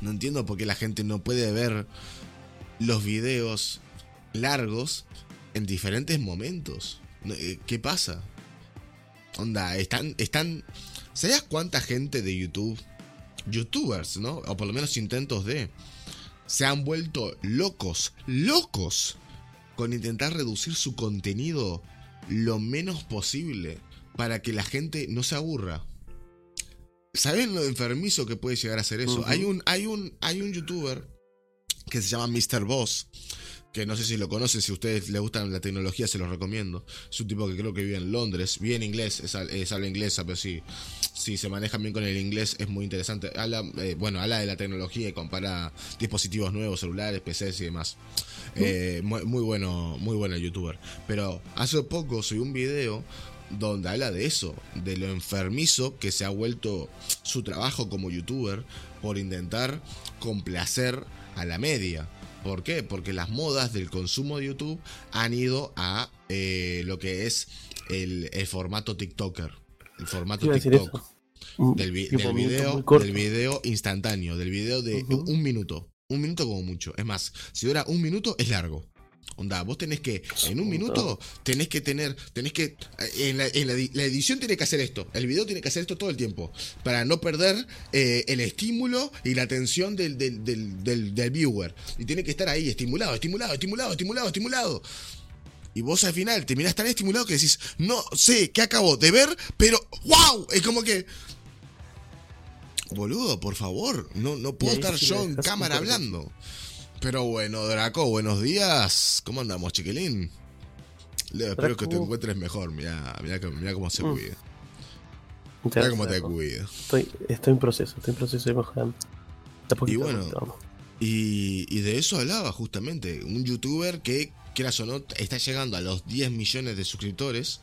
No entiendo por qué la gente no puede ver los videos largos en diferentes momentos. Eh, ¿Qué pasa? Onda, están, están. ¿Sabías cuánta gente de YouTube, youtubers, ¿no? O por lo menos intentos de, se han vuelto locos, locos, con intentar reducir su contenido lo menos posible para que la gente no se aburra. ¿Saben lo enfermizo que puede llegar a ser eso? hay, un, hay, un, hay un youtuber que se llama Mr. Boss, que no sé si lo conocen, si a ustedes les gustan la tecnología, se los recomiendo. Es un tipo que creo que vive en Londres, vive en inglés, es, es habla inglesa, pero sí, si se manejan bien con el inglés es muy interesante. Habla, eh, bueno, habla de la tecnología y compara dispositivos nuevos, celulares, PCs y demás. Eh, muy, muy, bueno, muy bueno el youtuber. Pero hace poco subí un video donde habla de eso, de lo enfermizo que se ha vuelto su trabajo como youtuber por intentar complacer a la media. ¿Por qué? Porque las modas del consumo de YouTube han ido a eh, lo que es el, formato TikToker. El formato TikTok. Mm, del, video, del video instantáneo, del video de un minuto. Un minuto como mucho. Es más, si dura un minuto es largo. Onda, vos tenés que, en un minuto, tenés que tener, tenés que, en, la, edición tiene que hacer esto, el video tiene que hacer esto todo el tiempo, para no perder eh, el estímulo y la atención del, del, viewer. Y tiene que estar ahí, estimulado, estimulado, estimulado, estimulado, estimulado. Y vos al final terminás tan estimulado que decís, no sé qué acabo de ver, pero ¡wow! Es como que... Boludo, por favor, no, no puedo estar yo en cámara hablando. Pero bueno, Draco, buenos días. ¿Cómo andamos, chiquilín? Leo, espero que te encuentres mejor. Mira, mira, cómo se mm. cuida. Mira cómo te cuida. Estoy, estoy en proceso, estoy en proceso de mejorando. Y bueno, y, y, de eso hablaba justamente. Un youtuber que, quieras o no, está llegando a los 10 millones de suscriptores.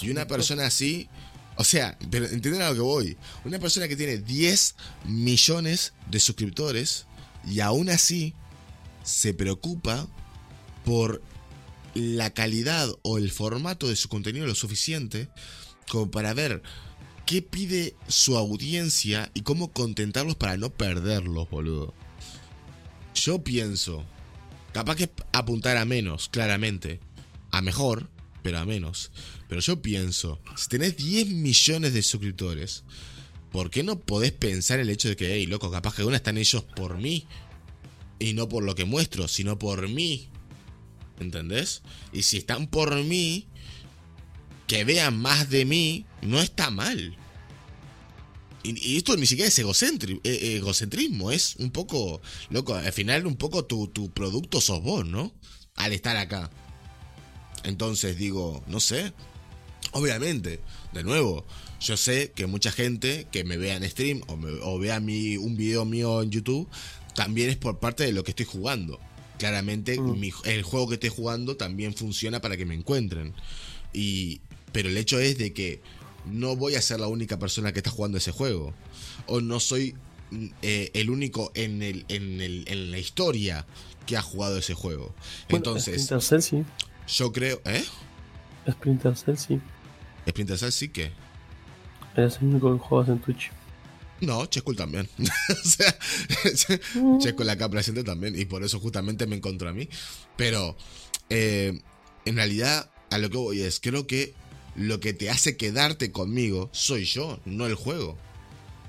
Y una persona así, o sea, pero entienden a lo que voy. Una persona que tiene 10 millones de suscriptores y aún así se preocupa por la calidad o el formato de su contenido lo suficiente como para ver qué pide su audiencia y cómo contentarlos para no perderlos, boludo. Yo pienso, capaz que apuntar a menos, claramente. A mejor, pero a menos. Pero yo pienso, si tenés 10 millones de suscriptores, ¿por qué no podés pensar el hecho de que, hey, loco, capaz que una están ellos por mí y no por lo que muestro, sino por mí. ¿Entendés? Y si están por mí, que vean más de mí, no está mal. Y, esto ni siquiera es eh, egocentrismo, es un poco, loco, al final un poco tu, tu producto sos vos, ¿no? Al estar acá. Entonces digo, no sé. Obviamente, de nuevo, yo sé que mucha gente que me vea en stream o, o vea mi, un video mío en YouTube también es por parte de lo que estoy jugando. Claramente mm. el juego que estoy jugando también funciona para que me encuentren. Y, pero el hecho es de que no voy a ser la única persona que está jugando ese juego. O no soy mm, eh, el único en, el, en, el, en la historia que ha jugado ese juego. Entonces, Splinter sí. yo creo... ¿Eh? Splinter Cell sí. Splinter Cell sí que... Eres el único que juegas en Twitch. No, Chesco también. o sea, Chesco la capa presente también. Y por eso justamente me encontró a mí. Pero, eh, en realidad, a lo que voy es, creo que lo que te hace quedarte conmigo soy yo, no el juego.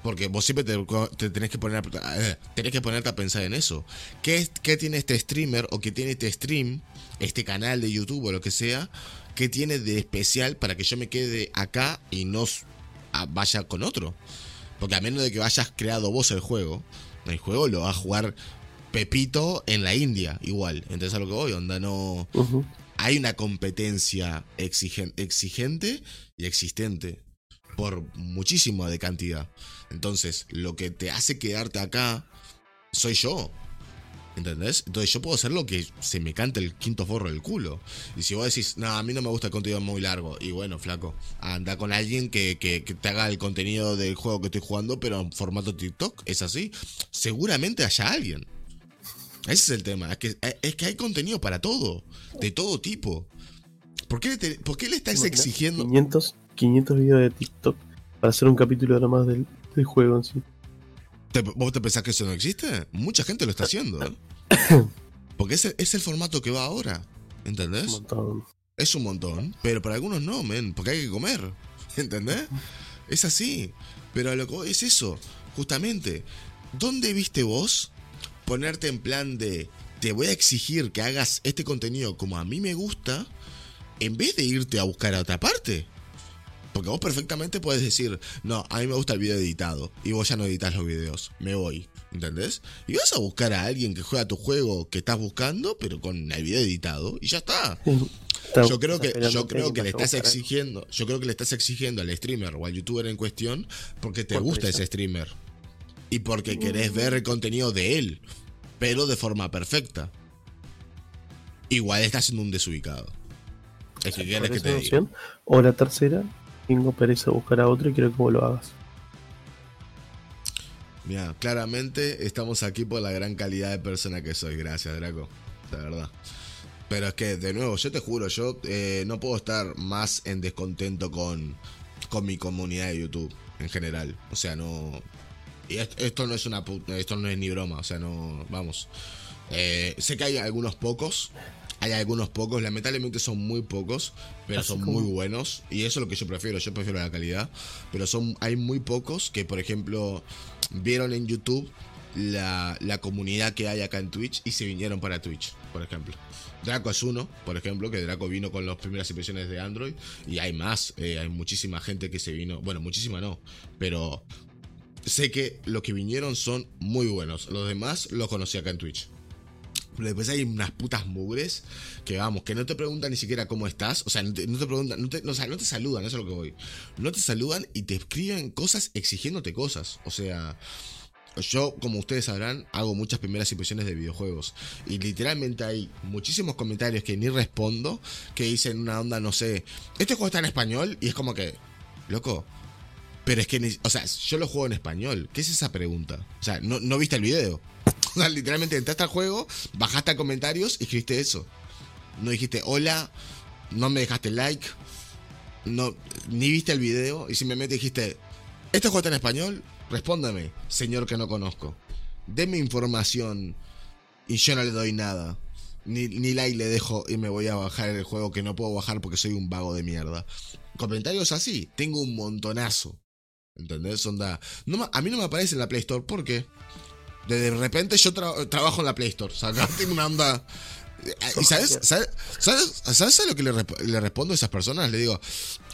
Porque vos siempre te, tenés, que poner, eh, tenés que ponerte a pensar en eso. ¿Qué, ¿Qué tiene este streamer o qué tiene este stream, este canal de YouTube o lo que sea? ¿Qué tiene de especial para que yo me quede acá y no a- vaya con otro. Porque a menos de que hayas creado vos el juego, el juego lo va a jugar Pepito en la India, igual. Entonces a lo que voy, onda, no. Hay una competencia exigen- exigente y existente por muchísimo de cantidad. Entonces, lo que te hace quedarte acá soy yo. ¿Entendés? Entonces yo puedo hacer lo que se me cante el quinto forro del culo. Y si vos decís, no, a mí no me gusta el contenido muy largo. Y bueno, flaco, anda con alguien que, que- que te haga el contenido del juego que estoy jugando, pero en formato TikTok. Es así. Seguramente haya alguien. Ese es el tema. Es que, es que hay contenido para todo. De todo tipo. ¿Por qué te- por qué le estás exigiendo? 500, 500 videos de TikTok para hacer un capítulo nada más del, del juego en sí. ¿Te- ¿Vos te pensás que eso no existe? Mucha gente lo está haciendo. ¿eh? Porque es el, es el formato que va ahora. Un ¿Entendés? montón. Es un montón. Pero para algunos no, men. Porque hay que comer. ¿Entendés? Es así. Pero lo que es eso. Justamente. ¿Dónde viste vos ponerte en plan de te voy a exigir que hagas este contenido como a mí me gusta en vez de irte a buscar a otra parte? Porque vos perfectamente puedes decir, no, a mí me gusta el video editado. Y vos ya no editas los videos. Me voy. ¿Entendés? Y vas a buscar a alguien que juega tu juego que estás buscando, pero con el video editado. Y ya está. Yo creo que, yo creo que le estás exigiendo, yo creo que le estás exigiendo al streamer o al youtuber en cuestión porque te gusta ese streamer. Y porque querés Mm. ver el contenido de él, pero de forma perfecta. Igual estás siendo un desubicado. Es que quieres que te diga. O la tercera, tengo pereza de buscar a otro y quiero que vos lo hagas. Mira, claramente estamos aquí por la gran calidad de persona que soy. Gracias, Draco. De verdad. Pero es que, de nuevo, yo te juro, yo eh, no puedo estar más en descontento con, con mi comunidad de YouTube en general. O sea, no. Y est- esto no es una esto no es ni broma, o sea, no. Vamos. Eh, sé que hay algunos pocos. Hay algunos pocos, lamentablemente son muy pocos, pero Así son como- muy buenos. Y eso es lo que yo prefiero, yo prefiero la calidad. Pero son, hay muy pocos que, por ejemplo, vieron en YouTube la, la comunidad que hay acá en Twitch y se vinieron para Twitch, por ejemplo. Draco es uno, por ejemplo, que Draco vino con las primeras impresiones de Android y hay más, eh, hay muchísima gente que se vino, bueno, muchísima no, pero sé que los que vinieron son muy buenos, los demás los conocí acá en Twitch. Después hay unas putas mugres que vamos, que no te preguntan ni siquiera cómo estás. O sea, no te, no te preguntan, no te, no, o sea, no saludan, eso es lo que voy. No te saludan y te escriben cosas exigiéndote cosas. O sea, yo, como ustedes sabrán, hago muchas primeras impresiones de videojuegos. Y literalmente hay muchísimos comentarios que ni respondo, que dicen una onda, no sé, este juego está en español y es como que, loco. Pero es que, o sea, yo lo juego en español. ¿Qué es esa pregunta? O sea, no, no viste el video. Literalmente entraste al juego, bajaste a comentarios y escribiste eso. No dijiste hola, no me dejaste like, no, ni viste el video y simplemente dijiste, ¿este juego está en español? Respóndame, señor que no conozco. Deme información y yo no le doy nada. Ni, ni like le dejo y me voy a bajar el juego que no puedo bajar porque soy un vago de mierda. Comentarios así, tengo un montonazo. ¿Entendés? Onda. No, a mí no me aparece en la Play Store, ¿por qué? De, repente yo tra- trabajo en la Play Store. O sea, acá tengo una onda. ¿Y sabes, sabes, sabes, lo que le, respondo a esas personas? Le digo,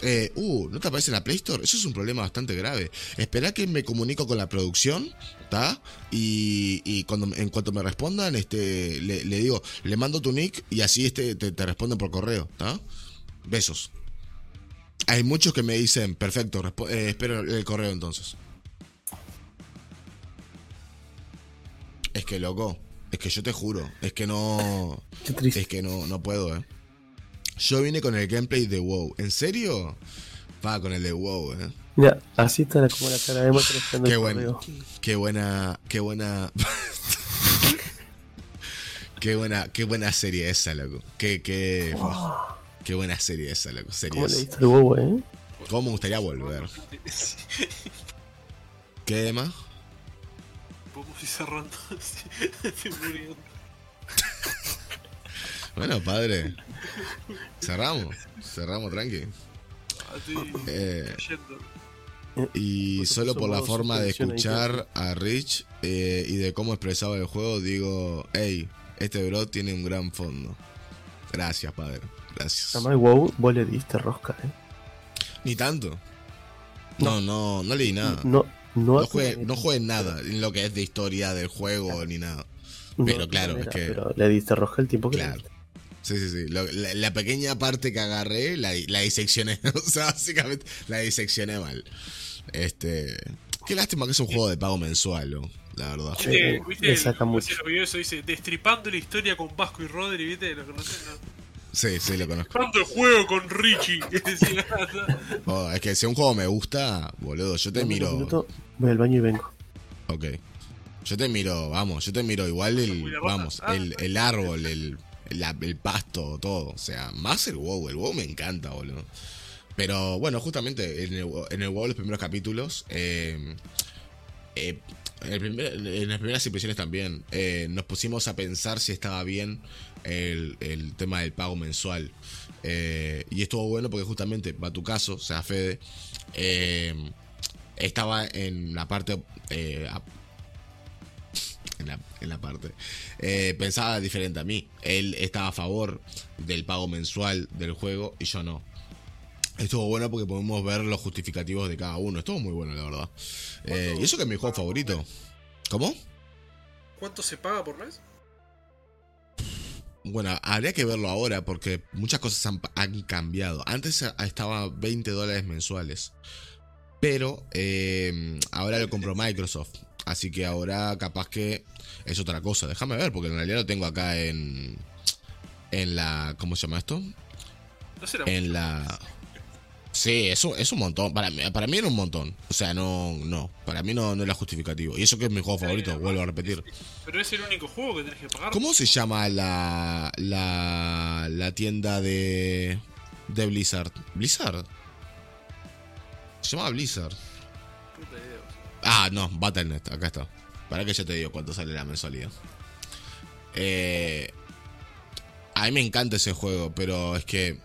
eh, uh, ¿no te aparece en la Play Store? Eso es un problema bastante grave. Espera que me comunico con la producción, ¿está? Y, y cuando, en cuanto me respondan, este, le, le digo, le mando tu nick y así este, te, te responden por correo, ¿está? Besos. Hay muchos que me dicen, perfecto, eh, espero el correo entonces. Es que loco, es que yo te juro, es que no, Qué triste. es que no, no puedo, eh. Yo vine con el gameplay de WoW. ¿En serio? Va con el de WoW, eh. Mira, así está como la cara de Qué el bueno. Qué buena, qué buena. qué buena, qué buena serie esa, loco. Qué, qué, qué buena serie esa, loco. ¿Cómo le Series. diste el huevo, eh? ¿Cómo me gustaría volver? ¿Qué más? Vamos y cerrando. Estoy muriendo. Bueno, padre. Cerramos. Cerramos, tranqui. Eh. Y solo por la forma de escuchar a Rich eh, y de cómo expresaba el juego, digo, hey, este bro tiene un gran fondo. Gracias, padre. Gracias. Además, wow, vos le diste rosca, eh. Ni tanto. No, no, no leí nada. No, no, No juegue, no juegue nada en lo que es de historia del juego ni nada. pero claro, manera, es que- Pero le diste roja el tiempo que le Claro. diste. Sí, sí, sí. Lo- la, la pequeña parte que agarré la, la diseccioné. O sea, básicamente la diseccioné mal. Este. Qué lástima que es un juego de pago mensual, ¿no? la verdad. Sí, ¿Viste, ¿viste le saca mucho. dice destripando la historia con Vasco y Rodri, ¿viste? ¿Lo conocés? No? Sí, sí, lo conozco. El juego con Richie. Oh, es que si un juego me gusta, boludo, yo te miro. minuto, voy al baño y vengo. Ok. Yo te miro, vamos, yo te miro igual el, vamos, Ah. el, el árbol, el, el, el pasto, todo. O sea, más el WoW, el WoW me encanta, boludo. Pero bueno, justamente en el, en el WoW, los primeros capítulos, eh, eh, en las primeras impresiones también, eh, nos pusimos a pensar si estaba bien el, el tema del pago mensual. Eh, y estuvo bueno porque justamente, va tu caso, o sea, Fede, eh, estaba en la parte a- en la, en la parte. Eh, pensaba diferente a mí. Él estaba a favor del pago mensual del juego y yo no. Estuvo bueno porque podemos ver los justificativos de cada uno. Estuvo muy bueno, la verdad. Eh, y eso que es mi juego favorito. ¿Cómo? ¿Cuánto se paga por mes? Bueno, habría que verlo ahora porque muchas cosas han, han cambiado. Antes estaba 20 dólares mensuales. Pero eh, ahora lo compró Microsoft. Así que ahora capaz que es otra cosa. Déjame ver porque en realidad lo tengo acá en... En la... ¿Cómo se llama esto? No será En la... Sí, eso es un montón. Para mí, para mí era un montón. O sea, no, no. Para mí no, no era justificativo. Y eso que es mi juego favorito, vuelvo a repetir. Pero es el único juego que tenés que pagar. ¿Cómo se llama la, la, la tienda de, de Blizzard? ¿Blizzard? Se llama Blizzard. Ah, no, Battle.net, acá está. Para que ya te digo cuánto sale la mensualidad. Eh, a mí me encanta ese juego, pero es que...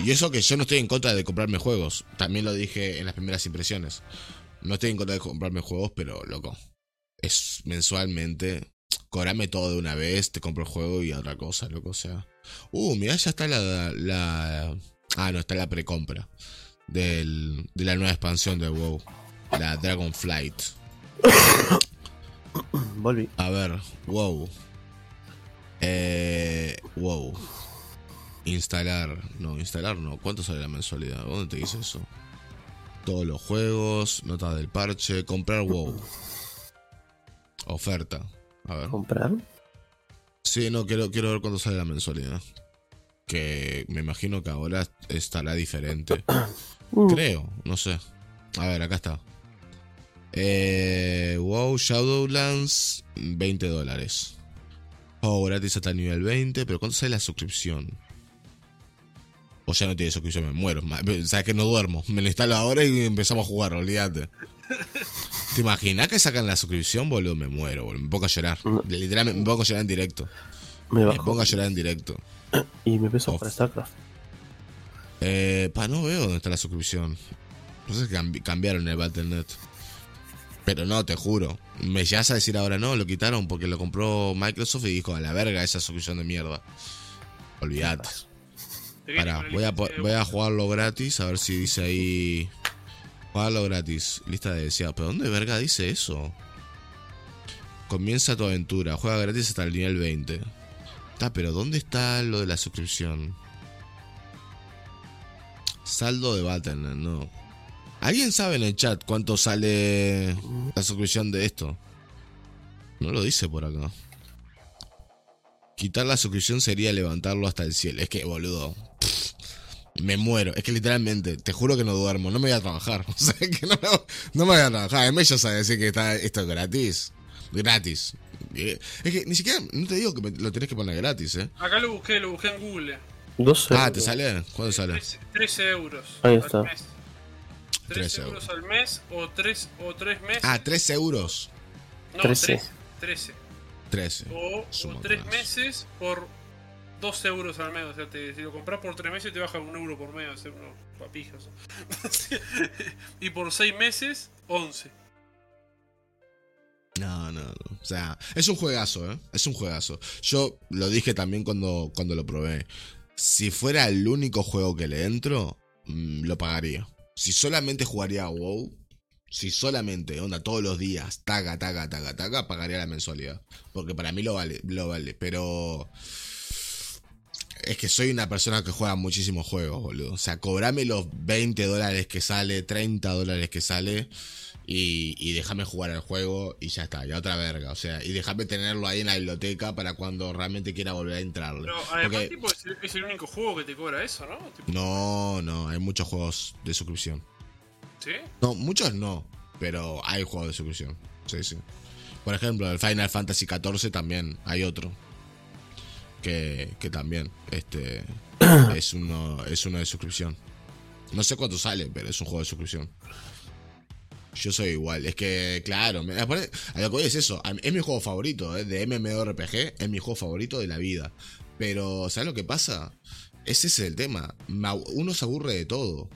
Y eso que yo no estoy en contra de comprarme juegos. También lo dije en las primeras impresiones. No estoy en contra de comprarme juegos, pero loco. Es mensualmente. Cobrame todo de una vez, te compro el juego y otra cosa, loco. O sea. Uh, mira, ya está la. la ah, no, está la precompra. Del, de la nueva expansión de WoW. La Dragonflight. Volví. A ver, WoW. Eh, WoW. Instalar. No, instalar no. ¿Cuánto sale la mensualidad? ¿Dónde te dice eso? Todos los juegos, notas del parche, comprar WoW. Oferta. A ver. ¿Comprar? Sí, no, quiero, quiero ver cuánto sale la mensualidad. Que me imagino que ahora estará diferente. Mm, Creo, no sé. A ver, acá está. Eh, WoW Shadowlands, 20 dólares. Juego gratis hasta el nivel 20, pero ¿cuánto sale la suscripción? O ya no tiene suscripción, me muero. Ma- Sabes que no duermo. Me lo instalo ahora y empezamos a jugar, olvídate. ¿Te imaginas que sacan la suscripción, boludo? Me muero, boludo. Me pongo a llorar. No. Literalmente me pongo a llorar en directo. Me Me pongo a llorar en directo. y me empezó para StarCraft. Eh, pa, no veo dónde está la suscripción. No sé si cambi- cambiaron el Battle.net. Pero no, te juro. Me llegas a decir ahora no, lo quitaron porque lo compró Microsoft y dijo a la verga esa suscripción de mierda. Olvídate. El voy a, voy jugarlo gratis, a ver si dice ahí. Jugarlo gratis, lista de deseados. ¿Pero dónde verga dice eso? Comienza tu aventura, juega gratis hasta el nivel 20. Está, pero ¿dónde está lo de la suscripción? Saldo de Battle.net, no. ¿Alguien sabe en el chat cuánto sale la suscripción de esto? No lo dice por acá. Quitar la suscripción sería levantarlo hasta el cielo. Es que, boludo. Me muero. Es que literalmente, te juro que no duermo. No me voy a trabajar. O sea, que no me, no me voy a trabajar. Además, ya sabes decir que está, esto es gratis. Gratis. Eh, Es que ni siquiera, no te digo que me- lo tenés que poner gratis, ¿eh? Acá lo busqué, lo busqué en Google. 12 Ah, ¿te sale? ¿Cuándo sale? 13, 13 euros. Ahí al está. mes. 13 13 euros al mes o 3 o 3 meses. Ah, 3 euros. no, 13. 13. 13. 13. O, o montón. 3 meses por 2 euros al mes. O sea, te, si lo compras por 3 meses te baja un euro por mes. O sea, unos papijas. y por 6 meses, 11. No, no. O sea, es un juegazo, ¿eh? Es un juegazo. Yo lo dije también cuando, cuando lo probé. Si fuera el único juego que le entro, mm, lo pagaría. Si solamente jugaría a WoW, si solamente, onda, todos los días, taca, taca, taca, taca, pagaría la mensualidad. Porque para mí lo vale, lo vale. Pero es que soy una persona que juega muchísimos juegos, boludo. O sea, cobrame los 20 dólares que sale, 30 dólares que sale. Y, y déjame jugar al juego y ya está, ya otra verga. O sea, y déjame tenerlo ahí en la biblioteca para cuando realmente quiera volver a entrarle. Pero además, Porque- tipo, es el, es el único juego que te cobra eso, ¿no? Tipo, no, no, hay muchos juegos de suscripción. ¿Sí? No, muchos no, pero hay juegos de suscripción. Sí, sí. Por ejemplo, el Final Fantasy XIV también hay otro. Que, que también este, es, uno, es uno de suscripción. No sé cuánto sale, pero es un juego de suscripción. Yo soy igual. Es que, claro, me, aparte, a lo que voy es eso. Es mi juego favorito, ¿eh? de MMORPG. Es mi juego favorito de la vida. Pero, ¿sabes lo que pasa? Ese es el tema. Uno se aburre de todo.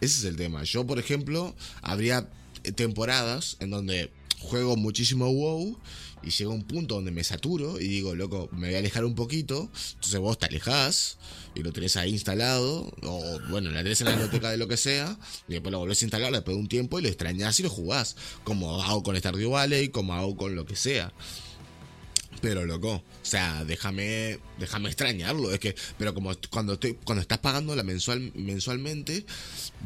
Ese es el tema. Yo, por ejemplo, habría temporadas en donde juego muchísimo WoW y llega un punto donde me saturo y digo, loco, me voy a alejar un poquito. Entonces vos te alejás y lo tenés ahí instalado, o bueno, la tenés en la biblioteca de lo que sea, y después lo volvés a instalar después de un tiempo y lo extrañás y lo jugás. Como hago con Stardew Valley, como hago con lo que sea. Pero loco, o sea, déjame, déjame extrañarlo. Es que, pero como cuando estoy, cuando estás pagando la mensual, mensualmente,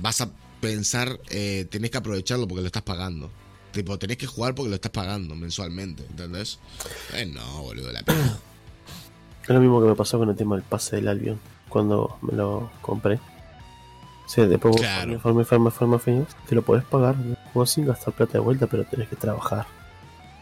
vas a pensar, eh, tenés que aprovecharlo porque lo estás pagando. Tipo, tenés que jugar porque lo estás pagando mensualmente, ¿entendés? Eh, no, boludo, la pena. Es lo mismo que me pasó con el tema del pase del Albion cuando me lo compré. O sea, después vos Claro. farme, farme, farme, farme, te lo podés pagar, juego sin gastar plata de vuelta, pero tenés que trabajar.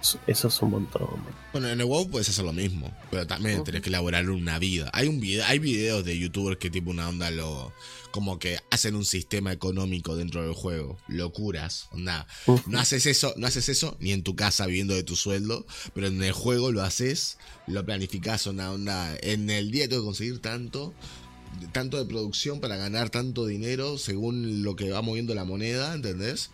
Eso, eso es un montón. man. Bueno, en el WoW puedes hacer lo mismo, pero también tenés que elaborar una vida. Hay un video, hay videos de youtubers que tipo una onda lo como que hacen un sistema económico dentro del juego, locuras, onda. No haces eso, no haces eso ni en tu casa viviendo de tu sueldo, pero en el juego lo haces, lo planificás, una onda. En el día tengo que conseguir tanto, tanto de producción para ganar tanto dinero según lo que va moviendo la moneda, ¿entendés?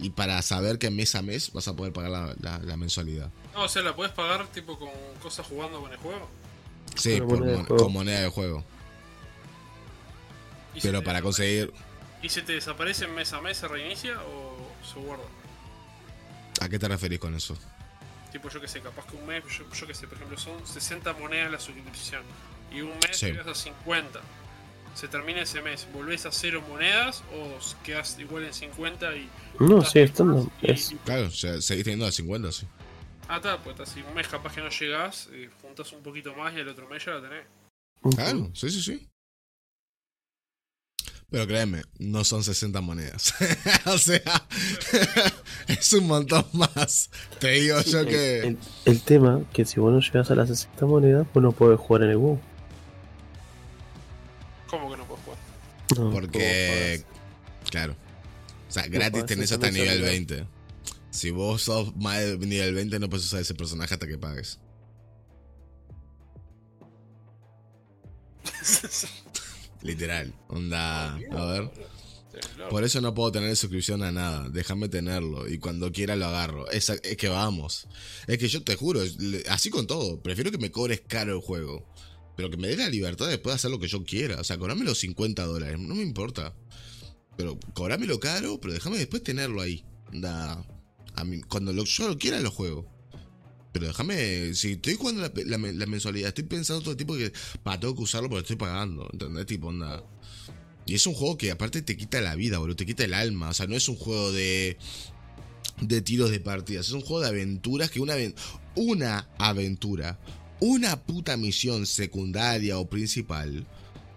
Y para saber que mes a mes vas a poder pagar la, la- la mensualidad. No, o sea, la puedes pagar tipo con cosas jugando con el juego. Sí, por moneda de mon- juego. con moneda de juego. Pero para conseguir. ¿Y se te desaparece mes a mes, se reinicia o se guarda? ¿A qué te referís con eso? Tipo, yo que sé, capaz que un mes, yo, yo que sé, por ejemplo, son 60 monedas la suscripción. Y un mes Sí. llegas a 50. Se termina ese mes, ¿volvés a cero monedas o quedas igual en 50 y. No, más estando. Es, y- Claro, o sea, seguís teniendo a 50, sí. Ah, está, pues está, si un mes capaz que no llegás, eh, juntas un poquito más y el otro mes ya la tenés. Claro, sí, sí, sí. Pero créeme, no son 60 monedas. o sea, es un montón más. Te digo yo el, que. el- el tema que si vos no llegas a las 60 monedas, vos no podés jugar en el WoW. ¿Cómo que no puedes jugar? No, Porque. Claro. O sea, gratis podés tenés hasta nivel mensualidad. 20. Si vos sos más de nivel 20, no puedes usar ese personaje hasta que pagues. Literal. Onda. A ver. Por eso no puedo tener suscripción a nada. Déjame tenerlo. Y cuando quiera lo agarro. Es, es que vamos. Es que yo te juro, así con todo. Prefiero que me cobres caro el juego. Pero que me dé la libertad de poder hacer lo que yo quiera. O sea, cobrame los 50 dólares. No me importa. Pero cobrámelo caro, pero déjame después tenerlo ahí. Da, a mí, cuando lo- yo lo quiera, lo juego. Pero déjame, si estoy jugando la, mensualidad, estoy pensando todo el tiempo que, para, tengo que usarlo porque estoy pagando, ¿entendés? Tipo, onda. Y es un juego que aparte te quita la vida, boludo, te quita el alma. O sea, no es un juego de, de tiros de partidas, es un juego de aventuras que una, una aventura, una puta misión secundaria o principal,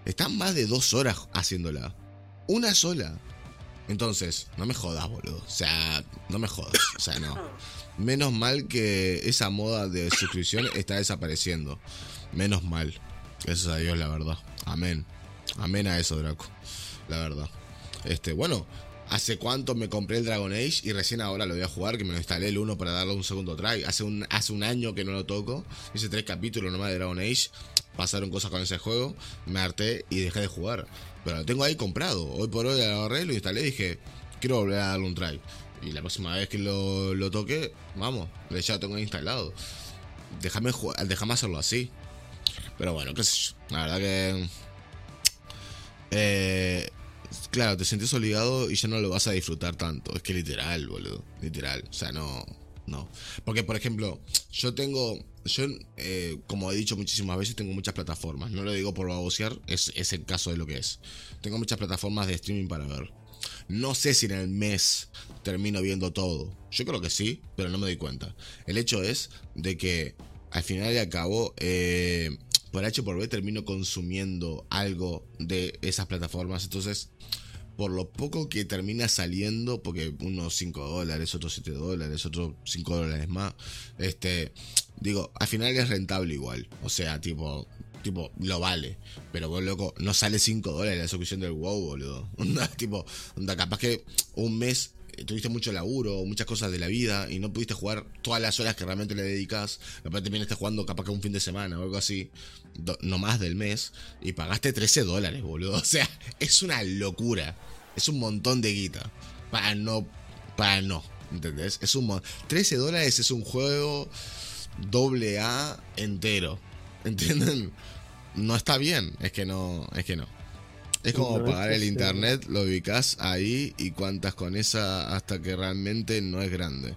están más de dos horas haciéndola. Una sola. Entonces, no me jodas, boludo. O sea, no me jodas. O sea, no. Menos mal que esa moda de suscripción está desapareciendo. Menos mal. Gracias a Dios, la verdad. Amén. Amén a eso, Draco. La verdad. Este, bueno, hace cuánto me compré el Dragon Age y recién ahora lo voy a jugar, que me lo instalé el 1 para darle un segundo try. Hace un, hace un año que no lo toco. Hice tres capítulos nomás de Dragon Age. Pasaron cosas con ese juego. Me harté y dejé de jugar. Pero lo tengo ahí comprado. Hoy por hoy lo agarré, lo instalé y dije, quiero volver a darle un try. Y la próxima vez que lo, lo toque, vamos, ya lo tengo instalado. Déjame, déjame hacerlo así. Pero bueno, qué sé yo. La verdad que. eh, claro, te sentís obligado y ya no lo vas a disfrutar tanto. Es que literal, boludo. Literal. O sea, no. No. Porque, por ejemplo, yo tengo. Yo, eh, como he dicho muchísimas veces, tengo muchas plataformas. No lo digo por babosear, es, es el caso de lo que es. Tengo muchas plataformas de streaming para ver. No sé si en el mes termino viendo todo. Yo creo que sí, pero no me doy cuenta. El hecho es de que al final y al cabo, eh, por H por B termino consumiendo algo de esas plataformas. Entonces, por lo poco que termina saliendo, porque unos 5 dólares, otros 7 dólares, otros 5 dólares más, este, digo, al final es rentable igual. O sea, tipo, tipo, lo vale. Pero vos, loco, no sale 5 dólares la suscripción del WoW, boludo. Tipo, onda, capaz que un mes tuviste mucho laburo, muchas cosas de la vida y no pudiste jugar todas las horas que realmente le dedicas. Capaz también estás jugando capaz que un fin de semana o algo así, no más del mes, y pagaste 13 dólares, boludo. O sea, es una locura. Es un montón de guita. Para no, para no, ¿entendés? Es un 13 dólares es un juego doble A entero. ¿Entienden? No está bien, es que no, es que no. Es como pagar el internet, lo ubicas ahí y cuantas con esa hasta que realmente no es grande.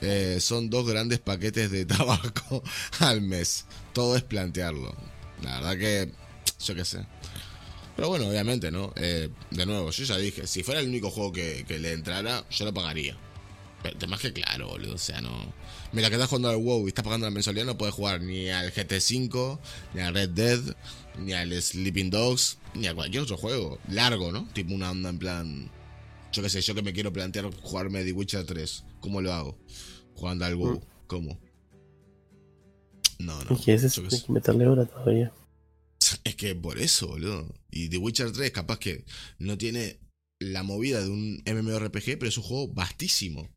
Eh, son dos grandes paquetes de tabaco al mes. Todo es plantearlo. La verdad que, yo qué sé. Pero bueno, obviamente, ¿no? Eh, de nuevo, yo ya dije, si fuera el único juego que, que le entrara, yo lo pagaría. Pero más que claro, boludo. O sea, no. Mira, que estás jugando al WoW y estás pagando la mensualidad, no puedes jugar ni al GT5, ni al Red Dead, ni al Sleeping Dogs, ni a cualquier otro juego. Largo, ¿no? Tipo una onda en plan. Yo qué sé, yo que me quiero plantear jugarme The Witcher 3. ¿Cómo lo hago? Jugando al WoW. Mm. ¿Cómo? No, no. ¿Y qué es eso? Hay que meterle hora todavía. Es que por eso, boludo. Y The Witcher 3 capaz que no tiene la movida de un MMORPG, pero es un juego vastísimo.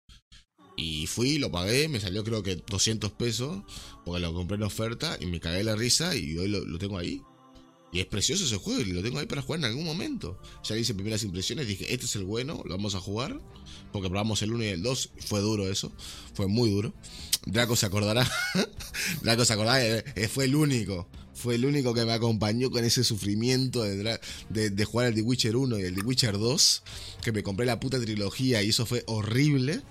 Y fui, lo pagué, me salió creo que 200 pesos, porque lo compré en oferta y me cagué la risa y hoy lo, tengo ahí. Y es precioso ese juego y lo tengo ahí para jugar en algún momento. Ya hice primeras impresiones, dije, este es el bueno, lo vamos a jugar. Porque probamos el 1 y el 2, fue duro eso, fue muy duro. Draco se acordará, Draco se acordará, eh, fue el único, fue el único que me acompañó con ese sufrimiento de, de, de jugar el The Witcher 1 y el The Witcher 2, que me compré la puta trilogía y eso fue horrible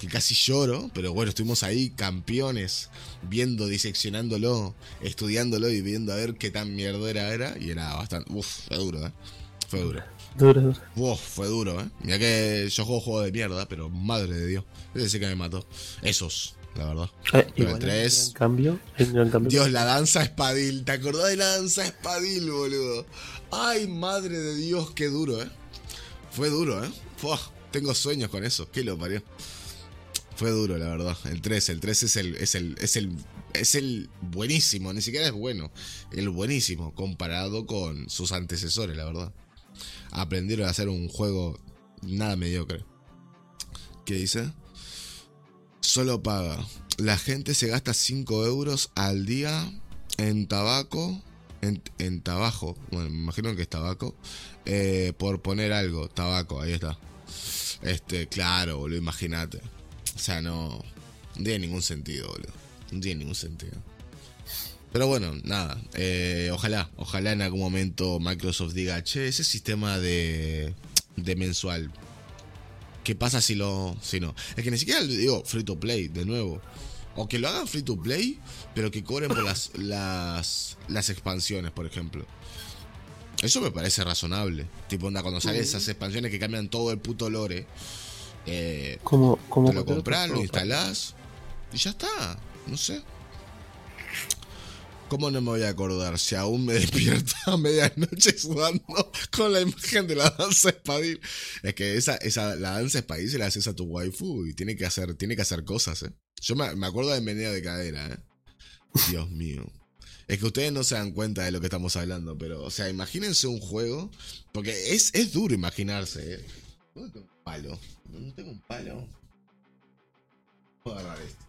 que casi lloro, pero bueno, estuvimos ahí campeones, viendo, diseccionándolo, estudiándolo y viendo a ver qué tan mierdera era, y era bastante... Uf, fue duro, ¿eh? Fue duro. Duro, duro. Uf, fue duro, ¿eh? Mira que yo juego juego de mierda, pero madre de Dios. Ese que me mató. Esos, la verdad. Eh, pero el 3... cambio, cambio. Dios, la danza espadil. ¿Te acordás de la danza espadil, boludo? Ay, madre de Dios, qué duro, ¿eh? Fue duro, ¿eh? tengo sueños con eso. ¿Qué lo parió? Fue duro, la verdad. El 3, el 3 es el, es el, es el, es el buenísimo, ni siquiera es bueno. El buenísimo comparado con sus antecesores, la verdad. Aprendieron a hacer un juego nada mediocre. ¿Qué dice? Solo paga. La gente se gasta 5 euros al día en tabaco. En, en tabaco. Bueno, me imagino que es tabaco. Eh, por poner algo. Tabaco, ahí está. Este, claro, boludo, imagínate. O sea, no, no tiene ningún sentido, boludo. No tiene ningún sentido. Pero bueno, nada. Eh, ojalá, ojalá en algún momento Microsoft diga, che, ese sistema de, de mensual. ¿Qué pasa si lo. si no? Es que ni siquiera digo free to play, de nuevo. O que lo hagan free to play, pero que cobren por las, las, las expansiones, por ejemplo. Eso me parece razonable. Tipo, onda, cuando salen esas expansiones que cambian todo el puto lore. Eh, ¿Cómo, te lo compras, lo instalás y ya está. No sé. ¿Cómo no me voy a acordar si aún me despierto a medianoche sudando con la imagen de la danza espadil? Es que esa, esa, la danza espadil se la haces a tu waifu y tiene que hacer, tiene que hacer cosas, ¿eh? Yo me, acuerdo de menea de cadera, ¿eh? Dios mío. Es que ustedes no se dan cuenta de lo que estamos hablando, pero, o sea, imagínense un juego, porque es, es duro imaginarse, ¿eh? palo. No tengo un palo. Puedo agarrar esto.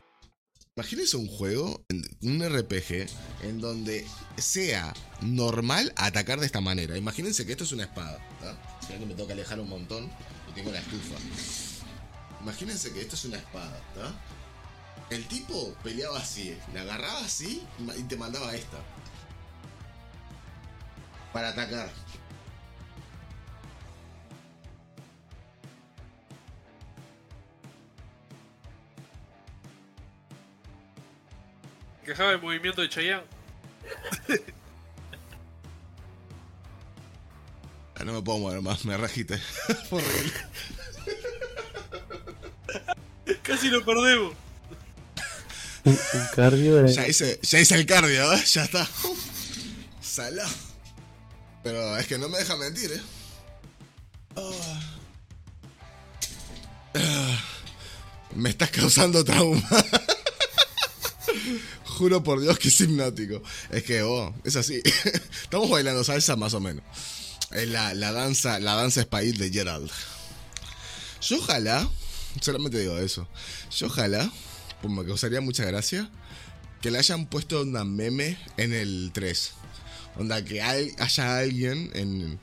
Imagínense un juego, un RPG, en donde sea normal atacar de esta manera. Imagínense que esto es una espada. Si que me toca alejar un montón y tengo la estufa. Imagínense que esto es una espada. El tipo peleaba así, la agarraba así y te mandaba esta. Para atacar. Quejaba el movimiento de Chayanne. Ah, No me puedo mover más, me ragité. Horrible. Casi lo perdemos. Un, un cardio Ya hice, ya hice el cardio, ¿eh? Ya está. Salado. Pero es que no me deja mentir, ¿eh? Ah. Ah. Me estás causando trauma. Juro por Dios que es hipnótico. Es que, oh, es así. Estamos bailando salsa más o menos. Es la, la danza, la danza espail de Gerald. Yo ojalá, solamente digo eso. Yo ojalá, pues me causaría mucha gracia, que le hayan puesto una meme en el 3. Onda, que hay- haya alguien en,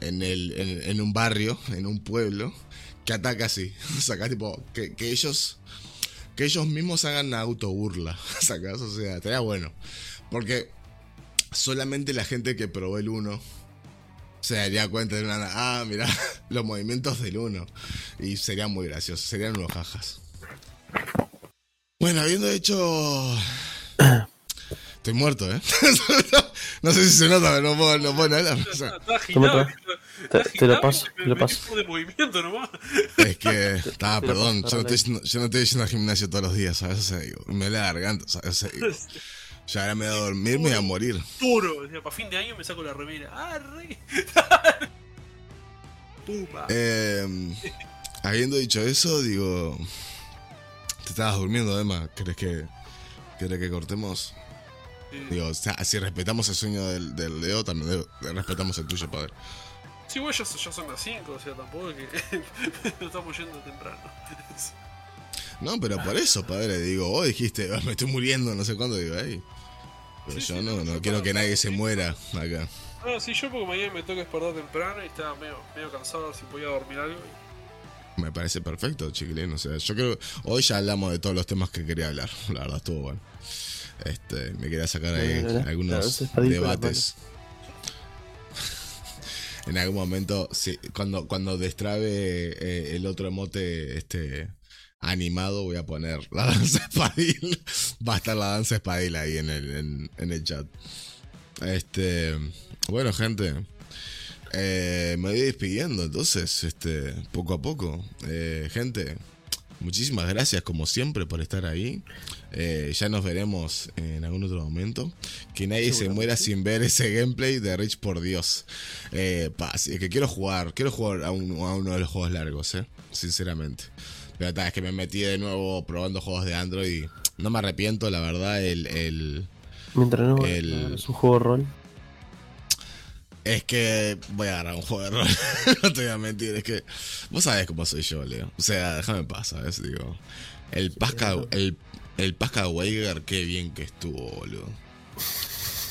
en, el, en, un barrio, en un pueblo, que ataca así. Sacás tipo, que, que ellos que ellos mismos hagan autoburla. ¿Sacás? O sea, estaría bueno. Porque solamente la gente que probó el 1 se daría cuenta de una. Ah, mira, los movimientos del 1. Y sería muy gracioso. Serían unos jajas. Bueno, habiendo hecho. Estoy muerto, ¿eh? no sé si se nota, pero no puedo, no puedo. O sea, está Te- te lo paso, te lo paso. tipo de movimiento nomás. es que. Está, perdón. Yo no, estoy, yendo- yo no estoy yendo al gimnasio todos los días, ¿sabes? O sea, digo, me duele la garganta, ¿sabes? O sea, digo, ya ahora me voy a dormir, me voy a morir. Duro. Decía, para fin de año me saco la remera. ¡Arre! Puma. Eh, habiendo dicho eso, digo. Te estabas durmiendo, Emma. ¿Querés que, ¿querés que cortemos? Digo, o sea, si respetamos el sueño del, del Leo, también debo- respetamos el tuyo, padre. Sí, güey, ya, ya son las 5, o sea, tampoco es que no estamos yendo temprano. No, pero por eso, padre, digo, vos dijiste, "Ah, me estoy muriendo, no sé cuándo, digo, ahí. Pero Sí, yo sí, no, no, no quiero que nadie se muera acá. Ah, sí, yo porque mañana me toca despertar temprano y estaba medio, medio cansado, si podía dormir algo. Me parece perfecto, chiquilín. O sea, yo creo. Hoy ya hablamos de todos los temas que quería hablar. La verdad, estuvo bueno. Este, me quería sacar ahí algunos debates. en algún momento, sí, cuando, cuando destrabe eh, el otro emote este, animado, voy a poner la danza espadil. Va a estar la danza espadil ahí en el, en, en el chat. Este, bueno, gente. Eh, me voy despidiendo entonces, este, poco a poco. Eh, gente, muchísimas gracias como siempre por estar ahí. Eh, ya nos veremos en algún otro momento. Que nadie se muera sin ver ese gameplay de Rich por Dios. Eh, pa, sí, es que quiero jugar, quiero jugar a, un- a uno de los juegos largos, eh, sinceramente. Pero ta, es que me metí de nuevo probando juegos de Android y no me arrepiento, la verdad, el- el, Mientras no El- es un juego rol. Es que voy a agarrar un juego de rol. no te voy a mentir, es que vos sabés cómo soy yo, Leo. O sea, déjame en paz, ¿sabes? Digo, el Pascal, el, el Pascal Weiger, qué bien que estuvo, boludo.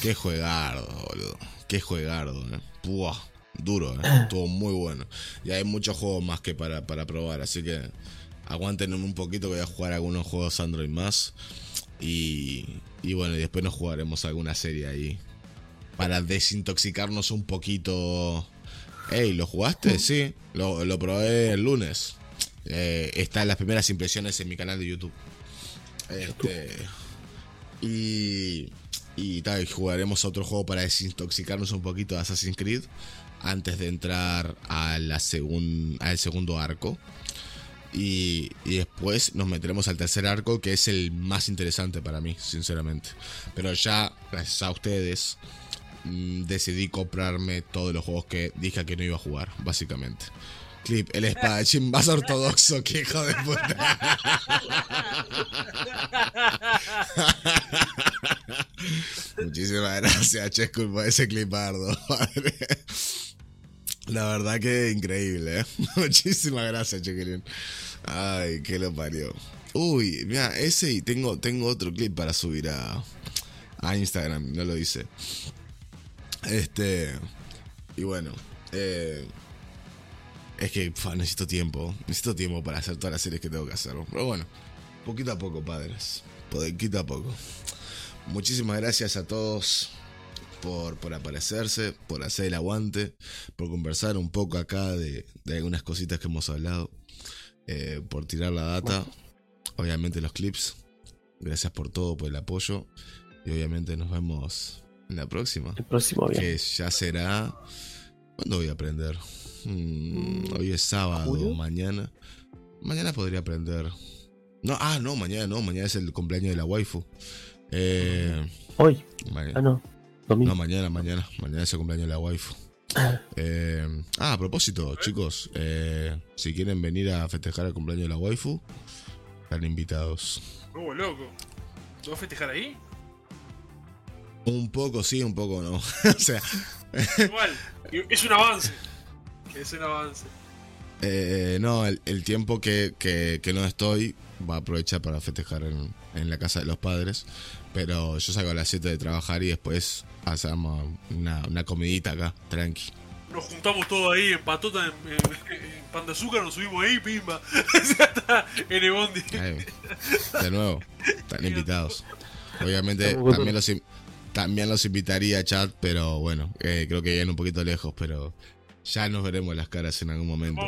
Qué juegardo, boludo. Qué juegardo, eh. Buah, duro, eh. Estuvo muy bueno. Y hay muchos juegos más que para, para probar, así que aguanten un poquito que voy a jugar algunos juegos Android más. Y, y bueno, y después nos jugaremos alguna serie ahí para desintoxicarnos un poquito. Ey, ¿lo jugaste? Sí, lo, lo probé el lunes. Eh, está en las primeras impresiones en mi canal de YouTube. Este, y, y tal, jugaremos otro juego para desintoxicarnos un poquito de Assassin's Creed antes de entrar a la segun- al segundo arco. Y, y después nos meteremos al tercer arco, que es el más interesante para mí, sinceramente. Pero ya, gracias a ustedes, mm, decidí comprarme todos los juegos que dije que no iba a jugar, básicamente. Clip, el espadachín más ortodoxo, que hijo de puta. Muchísimas gracias, Chescu, por ese clipardo. La verdad que increíble, ¿eh? Muchísimas gracias, Chiquilín. Ay, que lo parió. Uy, mira, ese y tengo, tengo otro clip para subir a, a Instagram, no lo hice. Este. Y bueno, eh, es que necesito tiempo. Necesito tiempo para hacer todas las series que tengo que hacer. Pero bueno, poquito a poco, padres. Poquito a poco. Muchísimas gracias a todos por, por aparecerse, por hacer el aguante, por conversar un poco acá de, de algunas cositas que hemos hablado, eh, por tirar la data, obviamente los clips. Gracias por todo, por el apoyo. Y obviamente nos vemos en la próxima. El próximo bien. Que ya será. ¿Cuándo voy a aprender? Mm, hoy es sábado, ¿Julio? mañana. Mañana podría aprender. No, ah, no, mañana no, mañana es el cumpleaños de la waifu. Eh, Hoy. Ah, no. Domingo. no, mañana, mañana. Mañana es el cumpleaños de la waifu. Eh, ah, a propósito, chicos, eh, si quieren venir a festejar el cumpleaños de la waifu, están invitados. Uh, loco. ¿Te vas a festejar ahí? Un poco sí, un poco no. o sea, Igual. Es un avance. Es un avance. eh, no, el, el tiempo que, que- que no estoy va a aprovechar para festejar en, en la casa de los padres. Pero yo salgo a las 7 de trabajar y después hacemos una, una comidita acá, tranqui. Nos juntamos todos ahí en patota, en, en- en pan de azúcar, nos subimos ahí, pimba. En el bondi. Ahí, de nuevo, están invitados. Obviamente también los, también los invitaría a chat, pero bueno, eh, creo que llegan un poquito lejos, pero ya nos veremos las caras en algún momento.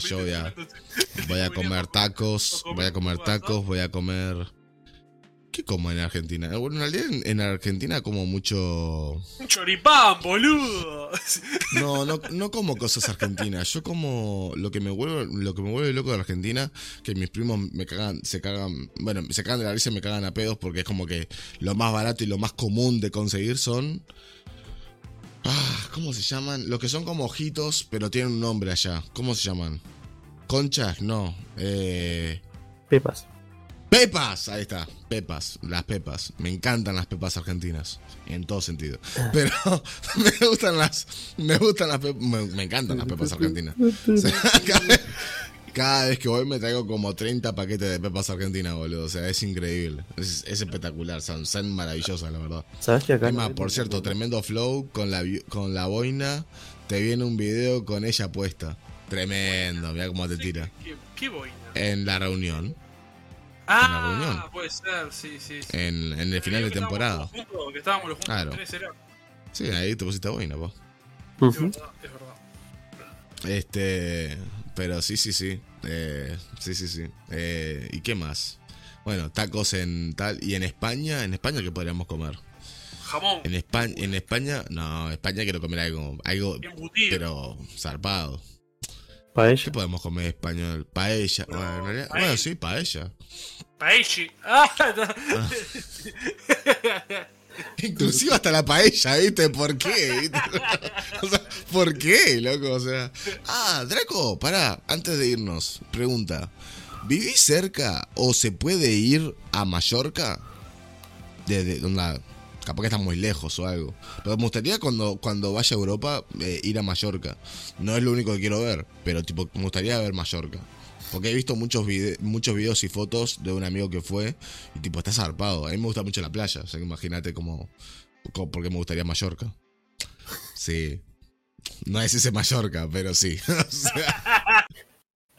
Yo voy a, voy a comer tacos, voy a comer tacos, voy a comer... ¿Qué como en Argentina? Bueno, en realidad en, en Argentina como mucho... Un choripán, boludo. No, no, no como cosas argentinas. Yo como lo que me vuelve, lo que me vuelve loco de Argentina, que mis primos me cagan, se cagan, bueno, se cagan de la risa y me cagan a pedos porque es como que lo más barato y lo más común de conseguir son. Ah, ¿cómo se llaman? Los que son como ojitos, pero tienen un nombre allá. ¿Cómo se llaman? Conchas, no. Eh. Pepas. Pepas, ahí está, pepas, las pepas. Me encantan las pepas argentinas, en todo sentido. Pero me gustan las, me gustan las pepas, me, me encantan las pepas argentinas. O sea, cada, vez, cada vez que voy me traigo como 30 paquetes de pepas argentinas, boludo. O sea, es increíble, es, es espectacular, son, son maravillosas, la verdad. ¿Sabes que acá? Es no más, hay- por cierto, tremendo flow con la, con la boina. Te viene un video con ella puesta. Tremendo, mira cómo te tira. ¿Qué, qué boina? En la reunión, Ah, reunión. puede ser, sí, sí. sí. en, en el final de temporada. los juntos, que estábamos los juntos, Claro. tres era. Sí, ahí te pusiste. Es verdad, es verdad. Este, pero sí, sí, sí. Eh, sí, sí, sí. Eh, ¿Y qué más? Bueno, tacos en tal. ¿Y en España? ¿En España qué podríamos comer? Jamón, En España, en España, no, en España quiero comer algo, algo, embutido. pero zarpado. ¿Qué Paella. podemos comer español? Paella. No, Bueno, en realidad- paella. bueno, sí, paella. Paechi. Ah. Inclusive hasta la paella, ¿viste? ¿Por qué? ¿Viste? O sea, ¿por qué, loco? O sea. Ah, Draco, pará, antes de irnos, pregunta. ¿Vivís cerca o se puede ir a Mallorca? Desde donde capaz que está muy lejos o algo. Pero me gustaría cuando, cuando vaya a Europa eh, ir a Mallorca. No es lo único que quiero ver, pero tipo, me gustaría ver Mallorca. Porque he visto muchos, vide- muchos videos y fotos de un amigo que fue y tipo, está zarpado. A mí me gusta mucho la playa, o sea, que imagínate cómo, cómo- por qué me gustaría Mallorca. Sí. No es ese Mallorca, pero sí. O sea,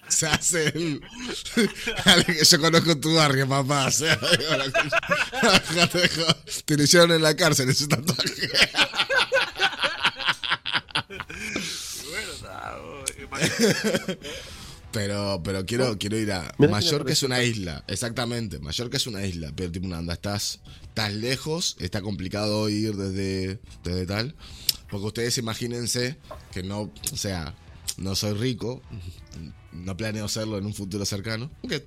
se hace el... Que Yo conozco tu barrio, papá. O sea, digo, la cosa- te te lo hicieron en la cárcel ese tatuaje. Pero, pero quiero, quiero ir a. Mallorca es una isla, exactamente. Mallorca es una isla, pero tipo una anda, estás, estás lejos, está complicado ir desde, desde tal. Porque ustedes imagínense que no, o sea, no soy rico, no planeo serlo en un futuro cercano, aunque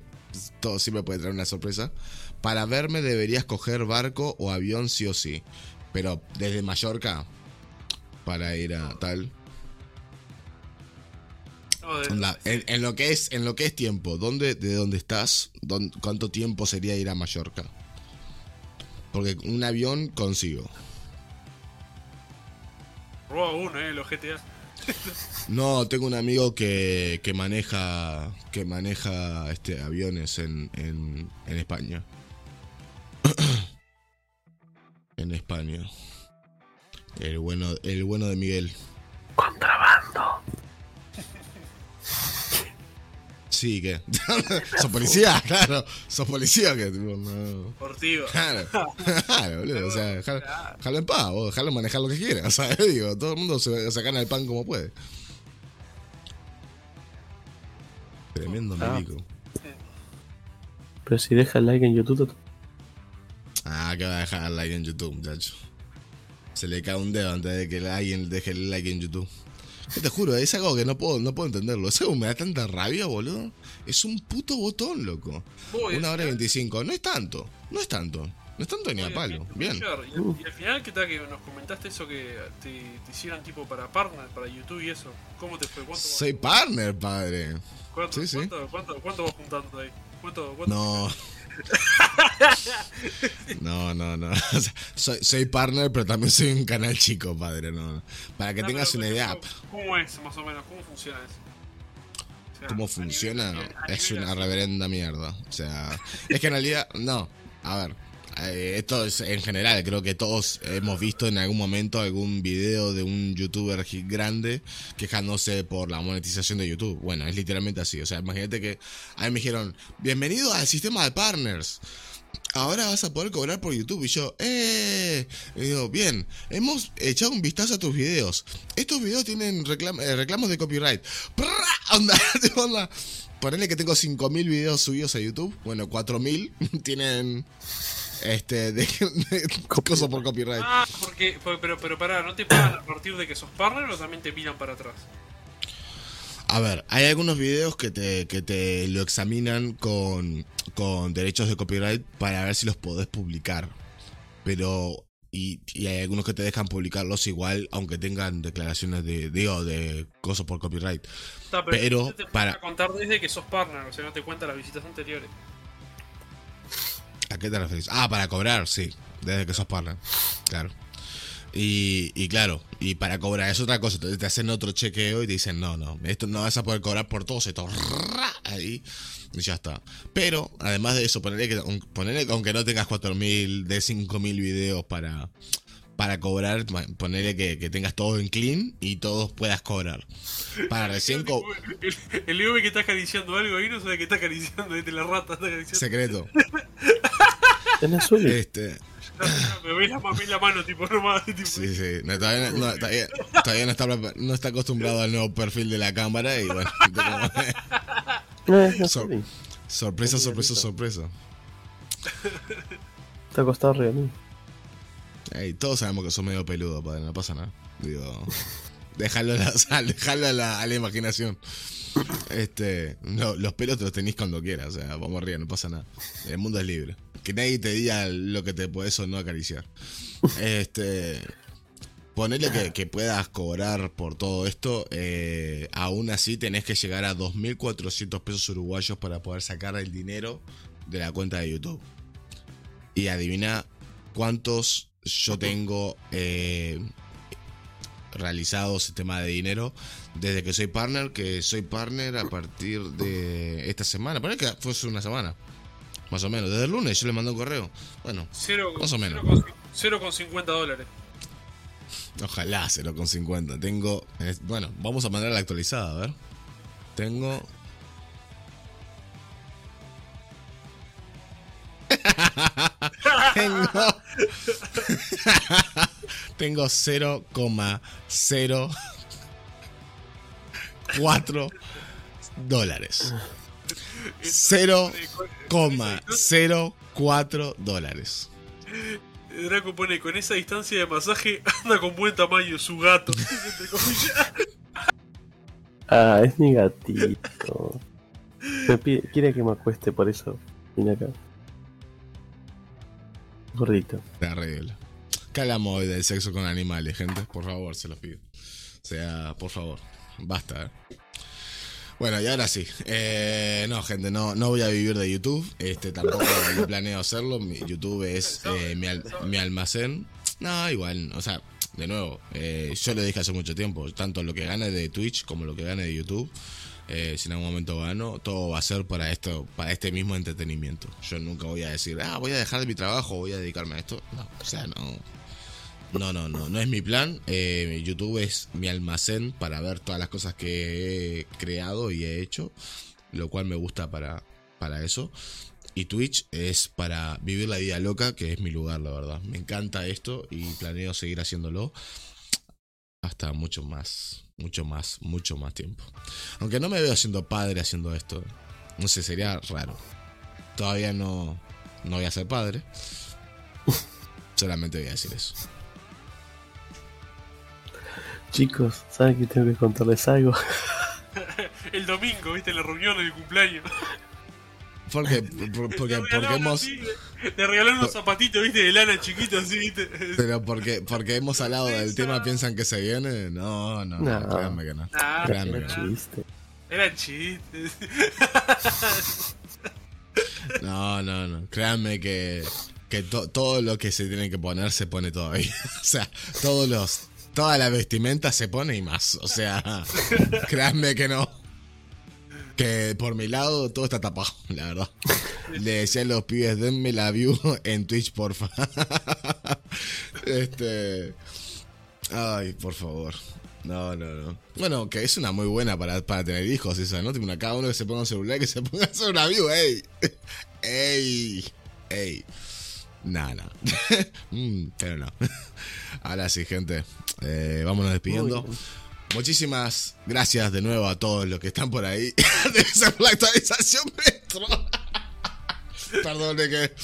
todo siempre puede traer una sorpresa. Para verme deberías coger barco o avión sí o sí. Pero desde Mallorca, para ir a tal. En, en lo que es en lo que es tiempo, ¿dónde, ¿de dónde estás? ¿Dón- ¿Cuánto tiempo sería ir a Mallorca? Porque un avión consigo. Roba uno, eh, los GTA. No, tengo un amigo que, que maneja que maneja este aviones en, en, en España. en España. El bueno, el bueno de Miguel. Contrabando. Sí, que. ¿Sos policía? Claro. ¿Sos policía? Que tipo, no. Claro, claro, boludo. O sea, dejalo en paz, vos, dejalo manejar lo que quiera. O sea, digo, todo el mundo se, se gana el pan como puede. Tremendo Ah. milico. Pero si deja el like en YouTube, más que va a dejar like en YouTube, muchacho. Se le cae un dedo antes de que alguien deje el like en YouTube. Yo te juro, es algo que no puedo, no puedo entenderlo. Es algo que me da tanta rabia, boludo. Es un puto botón, loco. Vos, Una hora y al- 25. No es tanto. No es tanto. No es tanto ni a palo. Bien. Y, al- y al final, ¿qué tal que nos comentaste eso que te, te hicieron tipo para partner, para YouTube y eso? ¿Cómo te fue? ¿Cuánto, Soy partner, padre. cuánto, sí, sí. cuánto, cuánto, cuánto vas juntando ahí? ¿Cuánto, cuánto No. No, no, no. O sea, soy, soy partner, pero también soy un canal chico, padre. No. Para que No, tengas pero, una idea. ¿cómo- ¿Cómo es más o menos? ¿Cómo funciona eso? O sea, ¿Cómo funciona? nivel- Es una reverenda mierda. O sea, es que en realidad, no. A ver, esto es en general. Creo que todos hemos visto en algún momento algún video de un youtuber grande quejándose por la monetización de YouTube. Bueno, es literalmente así. O sea, imagínate que a mí me dijeron, bienvenido al sistema de partners. Ahora vas a poder cobrar por YouTube. Y yo, ¡eh! Digo, bien, hemos echado un vistazo a tus videos. Estos videos tienen eh, reclamos de copyright. Onda, onda. Ponele que tengo 5.000 videos subidos a YouTube. Bueno, 4.000 tienen. Este, de, de cosas por copyright. Ah, porque, por- pero, pero pará, ¿no te pagan a partir de que sos partner o también te miran para atrás? A ver, hay algunos videos que te, que te lo examinan con, con derechos de copyright para ver si los podés publicar. Pero. Y, y hay algunos que te dejan publicarlos igual, aunque tengan declaraciones de, digo, de cosas por copyright. Está, Pero, te para contar desde que sos partner, o sea, no te cuenta las visitas anteriores. ¿A qué te referís? Ah, para cobrar, sí. Desde que sos partner. Claro. Y, y claro, y para cobrar es otra cosa. Te, hacen otro chequeo y te dicen, no, no, esto no vas a poder cobrar por todos estos. Ahí. Y ya está. Pero, además de eso, ponerle que, ponerle que aunque no tengas 4.000 de 5.000 videos para, para cobrar, ponerle que, que tengas todo en clean y todos puedas cobrar. Para recién... co- El, el que está acariciando algo ahí, no sabe que está acariciando desde la rata, está acariciando. secreto. En azul. Este... No, no, me ve la, mano, tipo, nomás. Tipo, Sí, sí. No, todavía, no, todavía, todavía no, está, no está acostumbrado al nuevo perfil de la cámara y bueno. No, es en So- azul. sorpresa, sorpresa, sorpresa. Está acostado arriba mí. Ey, todos sabemos que sos medio peludo, padre, no pasa nada. Digo, déjalo a la, sal, déjalo a la, a la imaginación. Este, no, los pelos te los tenés cuando quieras, o sea, vamos arriba, no pasa nada. El mundo es libre. Que nadie te diga lo que te puedes o no acariciar. Este, ponele que, puedas cobrar por todo esto, eh, aún así tenés que llegar a 2.400 pesos uruguayos para poder sacar el dinero de la cuenta de YouTube. Y adivina cuántos yo tengo eh, realizado ese tema de dinero desde que soy partner, que soy partner a partir de esta semana. Parece que fue hace una semana. Más o menos. Desde el lunes yo le mandé un correo. Bueno, Cero, Más o menos. cero con- cero con 50 dólares. ojalá 0,50. Tengo. bueno, vamos a mandar la actualizada, a ver. Tengo. Tengo. Tengo 0,04 dólares. 0,04 dólares. Draco pone, con esa distancia de masaje anda con buen tamaño su gato. Ah, es mi gatito. Me pide- quiere que me acueste, por eso vine acá. Gordito. Terrible. ¿Qué hablamos hoy del sexo con animales, gente? Por favor, se los pido. O sea, por favor, basta. ¿eh? Bueno, y ahora sí. Eh, no, gente, no, no voy a vivir de YouTube. Este, tampoco planeo hacerlo. Mi YouTube es eh, mi, al- mi almacén. No, igual, o sea, de nuevo, eh, yo lo dije hace mucho tiempo. Tanto lo que gane de Twitch como lo que gane de YouTube. eh, si en algún momento gano, todo va a ser para esto, para este mismo entretenimiento. Yo nunca voy a decir, ah, voy a dejar mi trabajo, voy a dedicarme a esto. No, o sea, no. No, no, no, no es mi plan. Eh, YouTube es mi almacén para ver todas las cosas que he creado y he hecho, lo cual me gusta para, para eso. Y Twitch es para vivir la vida loca, que es mi lugar, la verdad. Me encanta esto y planeo seguir haciéndolo hasta mucho más, mucho más, mucho más tiempo. Aunque no me veo siendo padre haciendo esto. No sé, sería raro. Todavía no, no voy a ser padre. Solamente voy a decir eso. Chicos, ¿saben que tengo que contarles algo? El domingo, viste, la reunión de cumpleaños. Porque, por- porque, porque hemos. así, Le regalaron unos zapatitos, viste, de lana chiquitos así, viste. Pero porque, porque hemos hablado del tema, piensan que se viene. No, no, no, No. créanme que no. Ah, Créanme Era que no. chiste. Eran chistes. No, no, no. Créanme que, que to- todo lo que se tiene que poner se pone todavía. O sea, todos los. Toda la vestimenta se pone y más. O sea, créanme que no. Que por mi lado todo está tapado, la verdad. Le decía a los pibes, denme la view en Twitch, porfa. Este. Ay, por favor. No, no, no. Bueno, que es una muy buena para, para tener hijos, esa, ¿no? Tipo, una- cada uno que se ponga un celular, que se ponga a hacer una view, ey. Ey. Ey. No, no. Mm, pero no. Ahora sí, gente. Eh, vámonos despidiendo. Muchísimas gracias de nuevo a todos los que están por ahí. Debe ser la actualización metro. Perdón, de que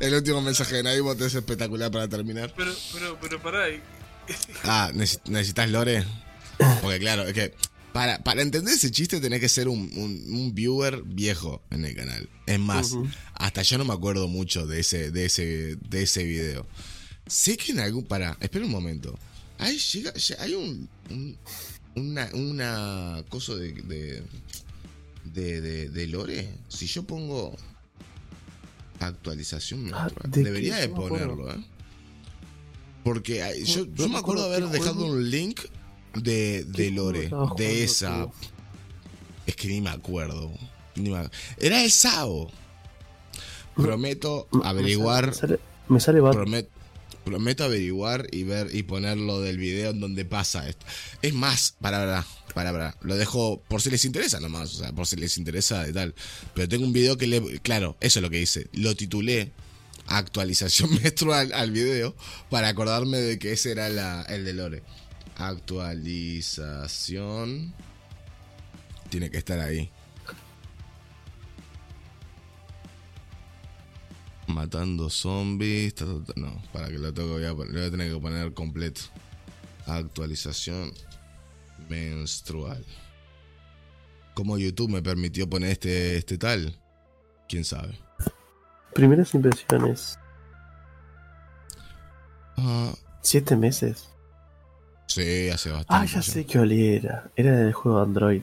el último mensaje de Naibot es espectacular para terminar. Pero, pero, pero pará. Ah, ¿neces- ¿necesitas lore? Porque claro, es que para, para entender ese chiste tenés que ser un, un- un viewer viejo en el canal. Es más, Ujú. hasta yo no me acuerdo mucho de ese, de ese, de ese video. Sé que en algún. Para, espera un momento. Hay, llega, lle- hay un. un- una, una cosa de. de. de, de- de lore. Si yo pongo. Actualización. Ah, ¿de debería de ponerlo, ¿eh? Porque hay- yo, me acuerdo acuerdo haber dejado juego. un link de, de ¿Qué juego Lore, de esa. Es que ni me acuerdo. ni me- Era el SAO. Prometo Me- me averiguar. Me sale, me sale promet- prometo averiguar y ver y ponerlo del video en donde pasa esto. Es más, para, para, para, lo dejo por si les interesa nomás, o sea, por si les interesa y tal. Pero tengo un video que le, claro, eso es lo que hice. Lo titulé actualización menstrual al video para acordarme de que ese era la, el de Lore. Actualización. Tiene que estar ahí. Matando zombies. ta, ta, ta. No, para que lo tengo voy a, pon- lo voy a tener que poner completo. Actualización menstrual. ¿Cómo YouTube me permitió poner este, este tal? ¿Quién sabe? Primeras impresiones. Ah, Siete meses. sí, hace bastante. Ah, ya sé qué olía era. Era del juego Android.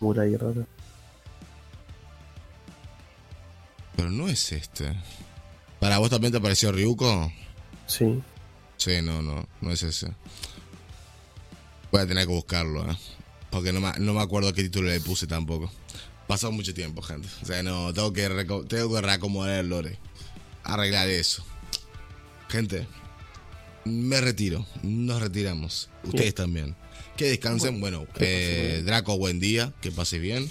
Murai raro. Pero no es este. ¿Para vos también te apareció Ryuko? Sí. Sí, no, no, no es ese. Voy a tener que buscarlo, ¿eh? Porque no me, no me acuerdo qué título le puse tampoco. Pasó mucho tiempo, gente. O sea, no, tengo que, tengo que reacomodar el lore. Arreglar eso. Gente, me retiro. Nos retiramos. Ustedes también. Que descansen. Bueno, eh. Draco, buen día. Que pases bien.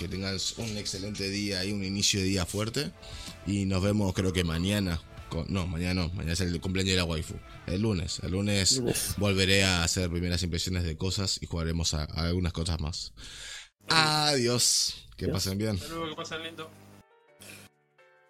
Que tengas un excelente día y un inicio de día fuerte. Y nos vemos, creo que mañana. con- no, mañana no. Mañana es el cumpleaños de la waifu. El lunes. El lunes Lunes. volveré a hacer primeras impresiones de cosas y jugaremos a, a algunas cosas más. Adiós. Que Adiós. pasen bien. Hasta luego, que pasen lindo.